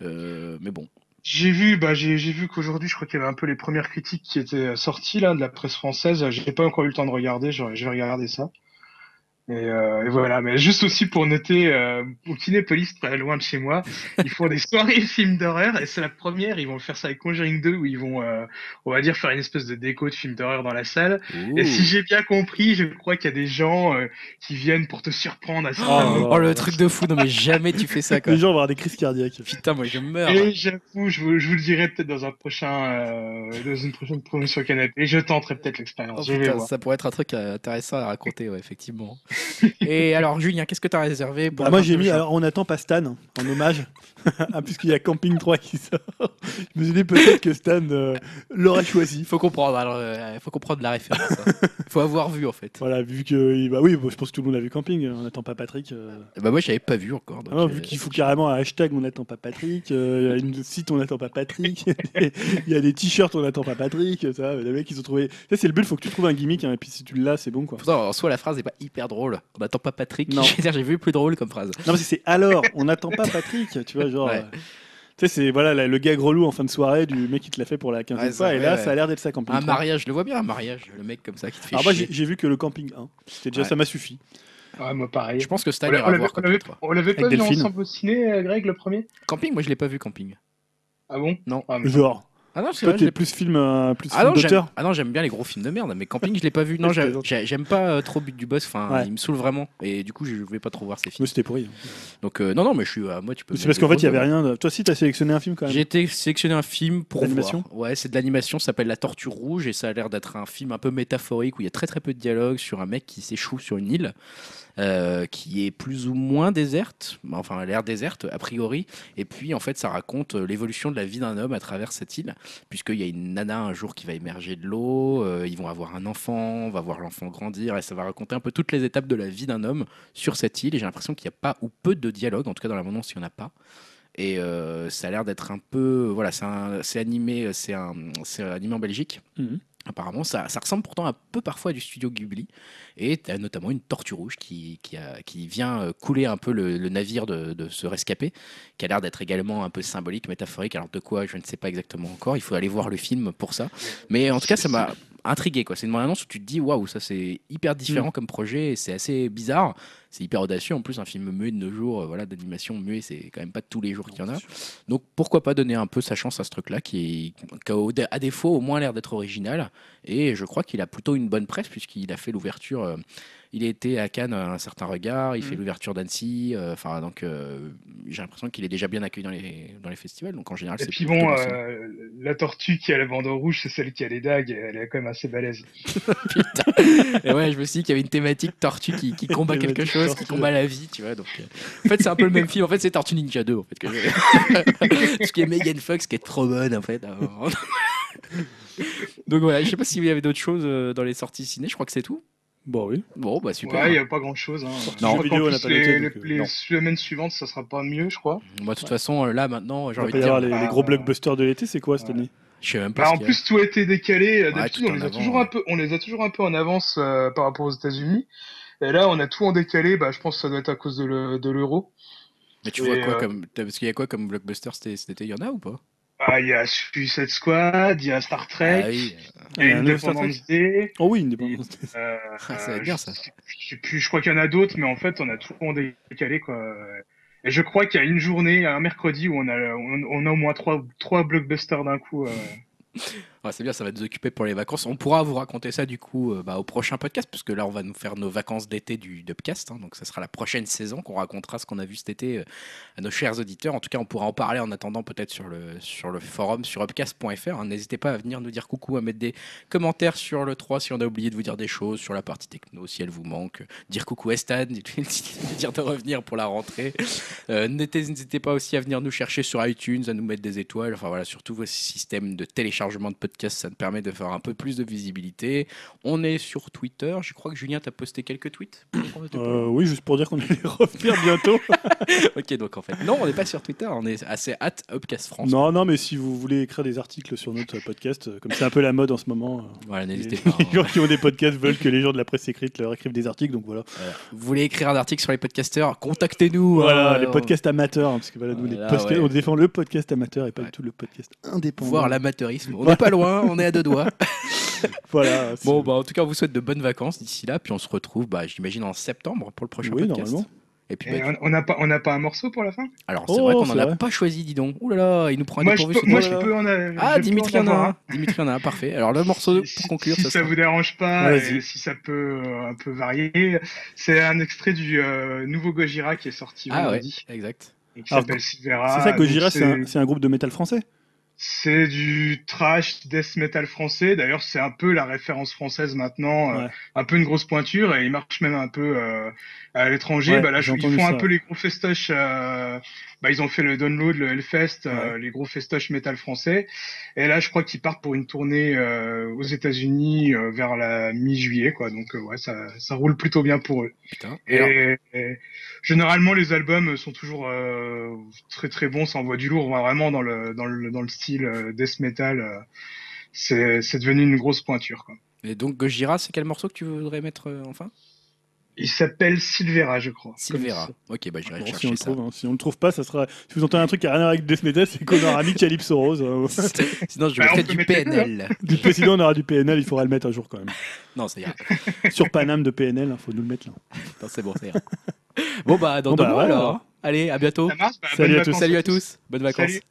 A: Euh, mais bon.
C: J'ai vu, bah, j'ai, vu qu'aujourd'hui, je crois qu'il y avait un peu les premières critiques qui étaient sorties là de la presse française. J'ai pas encore eu le temps de regarder. Je, je vais regarder ça. Et, euh, et voilà. Mais juste aussi pour noter, euh, au Kinépolis, très loin de chez moi, ils font des soirées films d'horreur et c'est la première. Ils vont faire ça avec Conjuring 2 où ils vont, euh, on va dire, faire une espèce de déco de films d'horreur dans la salle. Et si j'ai bien compris, je crois qu'il y a des gens euh, qui viennent pour te surprendre à ce
A: Oh,
C: moment.
A: oh, le truc de fou, non mais jamais tu fais ça quoi.
B: Les gens vont avoir des crises cardiaques.
A: Putain, moi je meurs.
C: Et j'avoue, je vous, je vous le dirai peut-être dans un prochain, euh, dans une prochaine promotion canapé. Je tenterai peut-être
A: Oh,
C: l'expérience. voir.
A: ça pourrait être un truc euh, intéressant à raconter, ouais, effectivement. Et alors, Julien, qu'est-ce que tu as réservé pour
B: Bah, moi j'ai mis, alors on attend pas Stan en hommage, Ah, puisqu'il y a Camping 3 qui sort. Je me suis dit peut-être que Stan euh, l'aurait choisi.
A: Il faut comprendre, alors, euh, il faut comprendre la référence. Il faut avoir vu en fait.
B: Voilà, vu que. il- Bah oui, bon, je pense que tout le monde a vu Camping, on n'attend pas Patrick. euh.
A: Bah moi, j'avais pas vu encore. donc,
B: Ah vu qu'il faut carrément un hashtag on n'attend pas Patrick, il y a une site on n'attend pas Patrick, il y a des t-shirts on n'attend pas Patrick, ça, les mecs ils ont trouvé. Ça c'est le but, faut que tu trouves un gimmick, hein, et puis si tu l'as c'est bon quoi.
A: Pourtant, en soi, la phrase est pas hyper drôle. On n'attend pas Patrick.
B: Non.
A: J'ai vu plus drôle comme phrase.
B: Non, parce que c'est alors, on n'attend pas Patrick, tu vois, genre.
A: Ouais.
B: euh, Tu sais, c'est voilà, la- le gars relou en fin de soirée du mec qui te l'a fait pour la 15e
A: Ouais,
B: fois, et là,
A: ouais.
B: ça a l'air d'être ça, Camping
A: Un
B: 3.
A: mariage, je le vois bien, un mariage. Le mec comme ça qui te fait
B: Alors moi,
A: chier.
B: j'ai j'ai vu que le Camping 1. C'était déjà,
A: Ouais.
B: ça m'a suffi.
C: Ouais, moi pareil.
A: Je pense que Stan
C: On l'avait-
A: voir
C: on
A: comme
C: l'avait
A: toi.
C: on l'avait pas
B: Avec
C: vu
B: Delphine.
C: ensemble au ciné, euh, Greg, le premier?
A: Camping, moi je l'ai pas vu Camping.
C: Ah bon?
A: Non.
C: Ah, mais-
B: Genre,
A: Ah non, c'est
B: toi
A: vrai. je
B: t'es
A: l'ai-
B: plus film, euh, plus
A: Ah
B: film
A: non, j'aime,
B: d'auteur.
A: ah non, j'aime bien les gros films de merde, mais Camping, je l'ai pas vu. Non,
B: Je
A: j'ai-
B: plaisante.
A: j'ai- j'aime pas euh, trop But du Boss. Enfin,
B: Ouais.
A: il me saoule vraiment. Et du coup, je vais pas trop voir ces films.
B: Moi c'était pourri.
A: Donc, euh, non, non, mais je suis à moi, tu peux.
B: C'est
A: mettre
B: parce
A: des
B: qu'en fait, il y avait rien. de- Toi aussi, t'as sélectionné un film quand même.
A: J'ai été sélectionné un film pour
B: D'animation
A: voir. Ouais, c'est de l'animation, ça s'appelle La Tortue Rouge et ça a l'air d'être un film un peu métaphorique où il y a très très peu de dialogue sur un mec qui s'échoue sur une île euh, qui est plus ou moins déserte, enfin elle a l'air déserte a priori. Et puis en fait, ça raconte euh, l'évolution de la vie d'un homme à travers cette île, puisqu'il y a une nana un jour qui va émerger de l'eau, euh, ils vont avoir un enfant, on va voir l'enfant grandir et ça va raconter un peu toutes les étapes de la vie d'un homme sur cette île. Et j'ai l'impression qu'il n'y a pas ou peu de dialogue, en tout cas dans la bande-annonce, il n'y en a pas. Et ça a l'air d'être un peu. Voilà, c'est animé, c'est animé en Belgique.
B: Mhm.
A: Apparemment, ça, ça ressemble pourtant un peu parfois à du studio Ghibli. Et as notamment une tortue rouge qui, qui, a- qui vient euh, couler un peu le, le navire de, de ce rescapé, qui a l'air d'être également un peu symbolique, métaphorique. Alors de quoi, je ne sais pas exactement encore. Il faut aller voir le film pour ça. Mais en tout cas, ça m'a intrigué. quoi. C'est une annonce où tu te dis, waouh, ça c'est hyper différent comme projet et c'est assez bizarre. C'est hyper audacieux. En plus, un film muet de nos jours, euh, voilà, d'animation muet, c'est quand même pas tous les jours qu'il y en a. Donc pourquoi pas donner un peu sa chance à ce truc-là qui, est, qui a à défaut au moins l'air d'être original. Et je crois qu'il a plutôt une bonne presse puisqu'il a fait l'ouverture. euh, il a été à Cannes à un certain regard, il fait
C: Mhm.
A: l'ouverture d'Annecy. euh, Enfin donc euh, j'ai l'impression qu'il est déjà bien accueilli dans les, dans les festivals. Donc en général
C: Et puis bon, euh, la tortue qui a le bandeau rouge, c'est celle qui a les dagues, elle est quand même assez balèze.
A: Putain. Et ouais, je me suis dit qu'il y avait une thématique tortue qui, qui combat quelque chose, qui combat la vie, tu vois. Donc, euh, en fait, c'est un peu le même film. En fait, c'est Tortue Ninja 2, en fait. Que Ce qui est Megan Fox, qui est trop bonne, en fait. donc voilà, je sais pas s'il y avait d'autres choses dans les sorties ciné. Je crois que c'est tout.
B: Bon, oui.
A: Bon, bah super.
C: Ouais, il n'y a pas grand chose. Hein.
A: Non.
C: Je
B: vidéo, on
C: plus,
B: pas
C: les,
B: noté, donc,
C: les-
B: euh,
C: les
B: non.
C: semaines suivantes, ça sera pas mieux, je crois.
A: Moi, de toute façon, euh, là, maintenant, j'ai envie de dire.
B: les, les gros blockbusters de l'été, c'est quoi cette
C: Ouais.
B: année?
A: Je sais même pas.
C: Bah,
A: ce
C: en
A: a.
C: plus, tout a été décalé. D'habitude,
A: tout
C: on les a
A: avant,
C: toujours
A: ouais.
C: un peu, on les a toujours un peu en avance euh, par rapport aux États-Unis. Et là, on a tout en décalé. Bah, je pense que ça doit être à cause de le- de l'euro.
A: Mais tu vois quoi
C: euh,
A: comme. Parce qu'il y a quoi comme blockbuster cet été? Il y en a ou pas?
C: Ah, il y a Suicide Squad, il y a Star Trek,
A: Ah oui.
C: il y a Independence Day.
B: Oh oui, indépendance.
C: Euh,
A: Ah, ça va être bien, ça.
C: Je, je sais plus, je crois qu'il y en a d'autres, mais en fait, on a tout en décalé, quoi. Et je crois qu'il y a une journée, un mercredi, où on a, on, on a au moins trois, trois blockbusters d'un coup. euh.
A: Ouais, c'est bien, ça va nous occuper pour les vacances. On pourra vous raconter ça du coup euh, bah, au prochain podcast, puisque là on va nous faire nos vacances d'été du Dubcast. hein. donc ça sera la prochaine saison qu'on racontera ce qu'on a vu cet été euh, à nos chers auditeurs. En tout cas, on pourra en parler en attendant peut-être sur le, sur le forum sur upcast.fr. hein. N'hésitez pas à venir nous dire coucou, à mettre des commentaires sur le 3 si on a oublié de vous dire des choses, sur la partie techno si elle vous manque. Dire coucou à Stan, dire de revenir pour la rentrée. Euh, N'hésitez pas aussi à venir nous chercher sur iTunes, à nous mettre des étoiles. Enfin voilà, surtout vos systèmes de téléchargement de podcasts, ça nous permet de faire un peu plus de visibilité. On est sur Twitter. Je crois que Julien t'a posté quelques tweets.
B: Euh, oui, juste pour dire qu'on allait revenir bientôt.
A: ok, donc en fait, non, on n'est pas sur Twitter. On est assez at Upcast France.
B: non, non, mais si vous voulez écrire des articles sur notre podcast, euh, comme c'est un peu la mode en ce moment, euh,
A: Voilà,
B: les,
A: n'hésitez pas. hein.
B: les gens qui ont des podcasts veulent que les gens de la presse écrite leur écrivent des articles, donc voilà.
A: Voilà. Vous voulez écrire un article sur les podcasteurs Contactez-nous.
B: Voilà,
A: hein,
B: les
A: on-
B: podcasts amateurs, hein, parce que voilà, nous, les
A: Voilà,
B: podcasts-
A: ouais.
B: on défend le podcast amateur et pas
A: Ouais.
B: du tout le podcast indépendant.
A: Voir l'amateurisme. On n'est pas loin, on est à deux doigts.
B: Voilà.
A: Bon, bah, en tout cas, on vous souhaite de bonnes vacances d'ici là. Puis on se retrouve, bah, j'imagine, en septembre pour le prochain
B: Oui,
A: podcast.
B: normalement.
A: Et puis, bah,
C: on on n'a pas, on n'a pas un morceau pour la fin?
A: Alors, c'est
B: Oh,
A: vrai qu'on
B: c'est
A: n'en a
B: vrai.
A: pas choisi, dis donc. Ouh là là, il nous prend un
C: Moi, je
A: dépourvu.
C: moi, je peux en a-
A: Ah, Dimitri
C: en
A: en a
C: avoir
A: un. Dimitri en a un, parfait. Alors, le morceau
C: Si,
A: pour conclure,
C: si
A: ça
C: ça vous dérange pas, et si ça peut euh, un peu varier, c'est un extrait du euh, nouveau Gojira qui est sorti
A: Ah ouais,
C: vendredi,
A: exact.
C: et qui
B: Alors,
C: s'appelle Silvera.
B: C'est ça, Gojira,
C: Donc,
B: c'est un, c'est un groupe de métal français?
C: C'est du trash death metal français. D'ailleurs, c'est un peu la référence française maintenant, euh,
B: Ouais.
C: un peu une grosse pointure, et il marche même un peu euh, à l'étranger.
B: Ouais,
C: bah là, ils font
B: ça,
C: un peu les gros festoches. euh, bah, ils ont fait le Download, le Hellfest, euh, les gros festoches métal français. Et là, je crois qu'ils partent pour une tournée euh, aux États-Unis euh, vers la mi-juillet, quoi. Donc, ouais, ça, ça roule plutôt bien pour eux.
A: Putain. Et
C: Et, généralement, les albums sont toujours euh, très très bons. Ça envoie du lourd, vraiment dans le dans le dans le style euh, death metal. euh, c'est devenu une grosse pointure. Quoi.
A: Et donc, Gojira, c'est quel morceau que tu voudrais mettre euh, enfin?
C: Il s'appelle Silvera, je crois.
A: Silvera. Ok, bah, j'irai
B: Bon, si on
A: chercher
B: le
A: ça.
B: trouve, hein. Si on le trouve pas, ça sera. Si vous entendez un truc qui a rien à voir avec Death Metal, c'est qu'on aura mis Calypso Rose. hein.
A: Sinon, je
C: Bah, on
A: mettrais
C: peut
A: du PNL.
B: Du président, on aura du PNL, il faudra le mettre un jour quand même.
A: Non, ça ira.
B: Sur Paname de PNL, il faut nous le mettre là.
A: Non, c'est bon, ça ira. Bon, bah, dans
B: Bon,
A: deux
B: bah,
A: mois alors. Allez, à bientôt.
C: Ça marche Bah,
B: Salut à tous.
A: Salut à tous. Bonnes vacances.
C: Salut.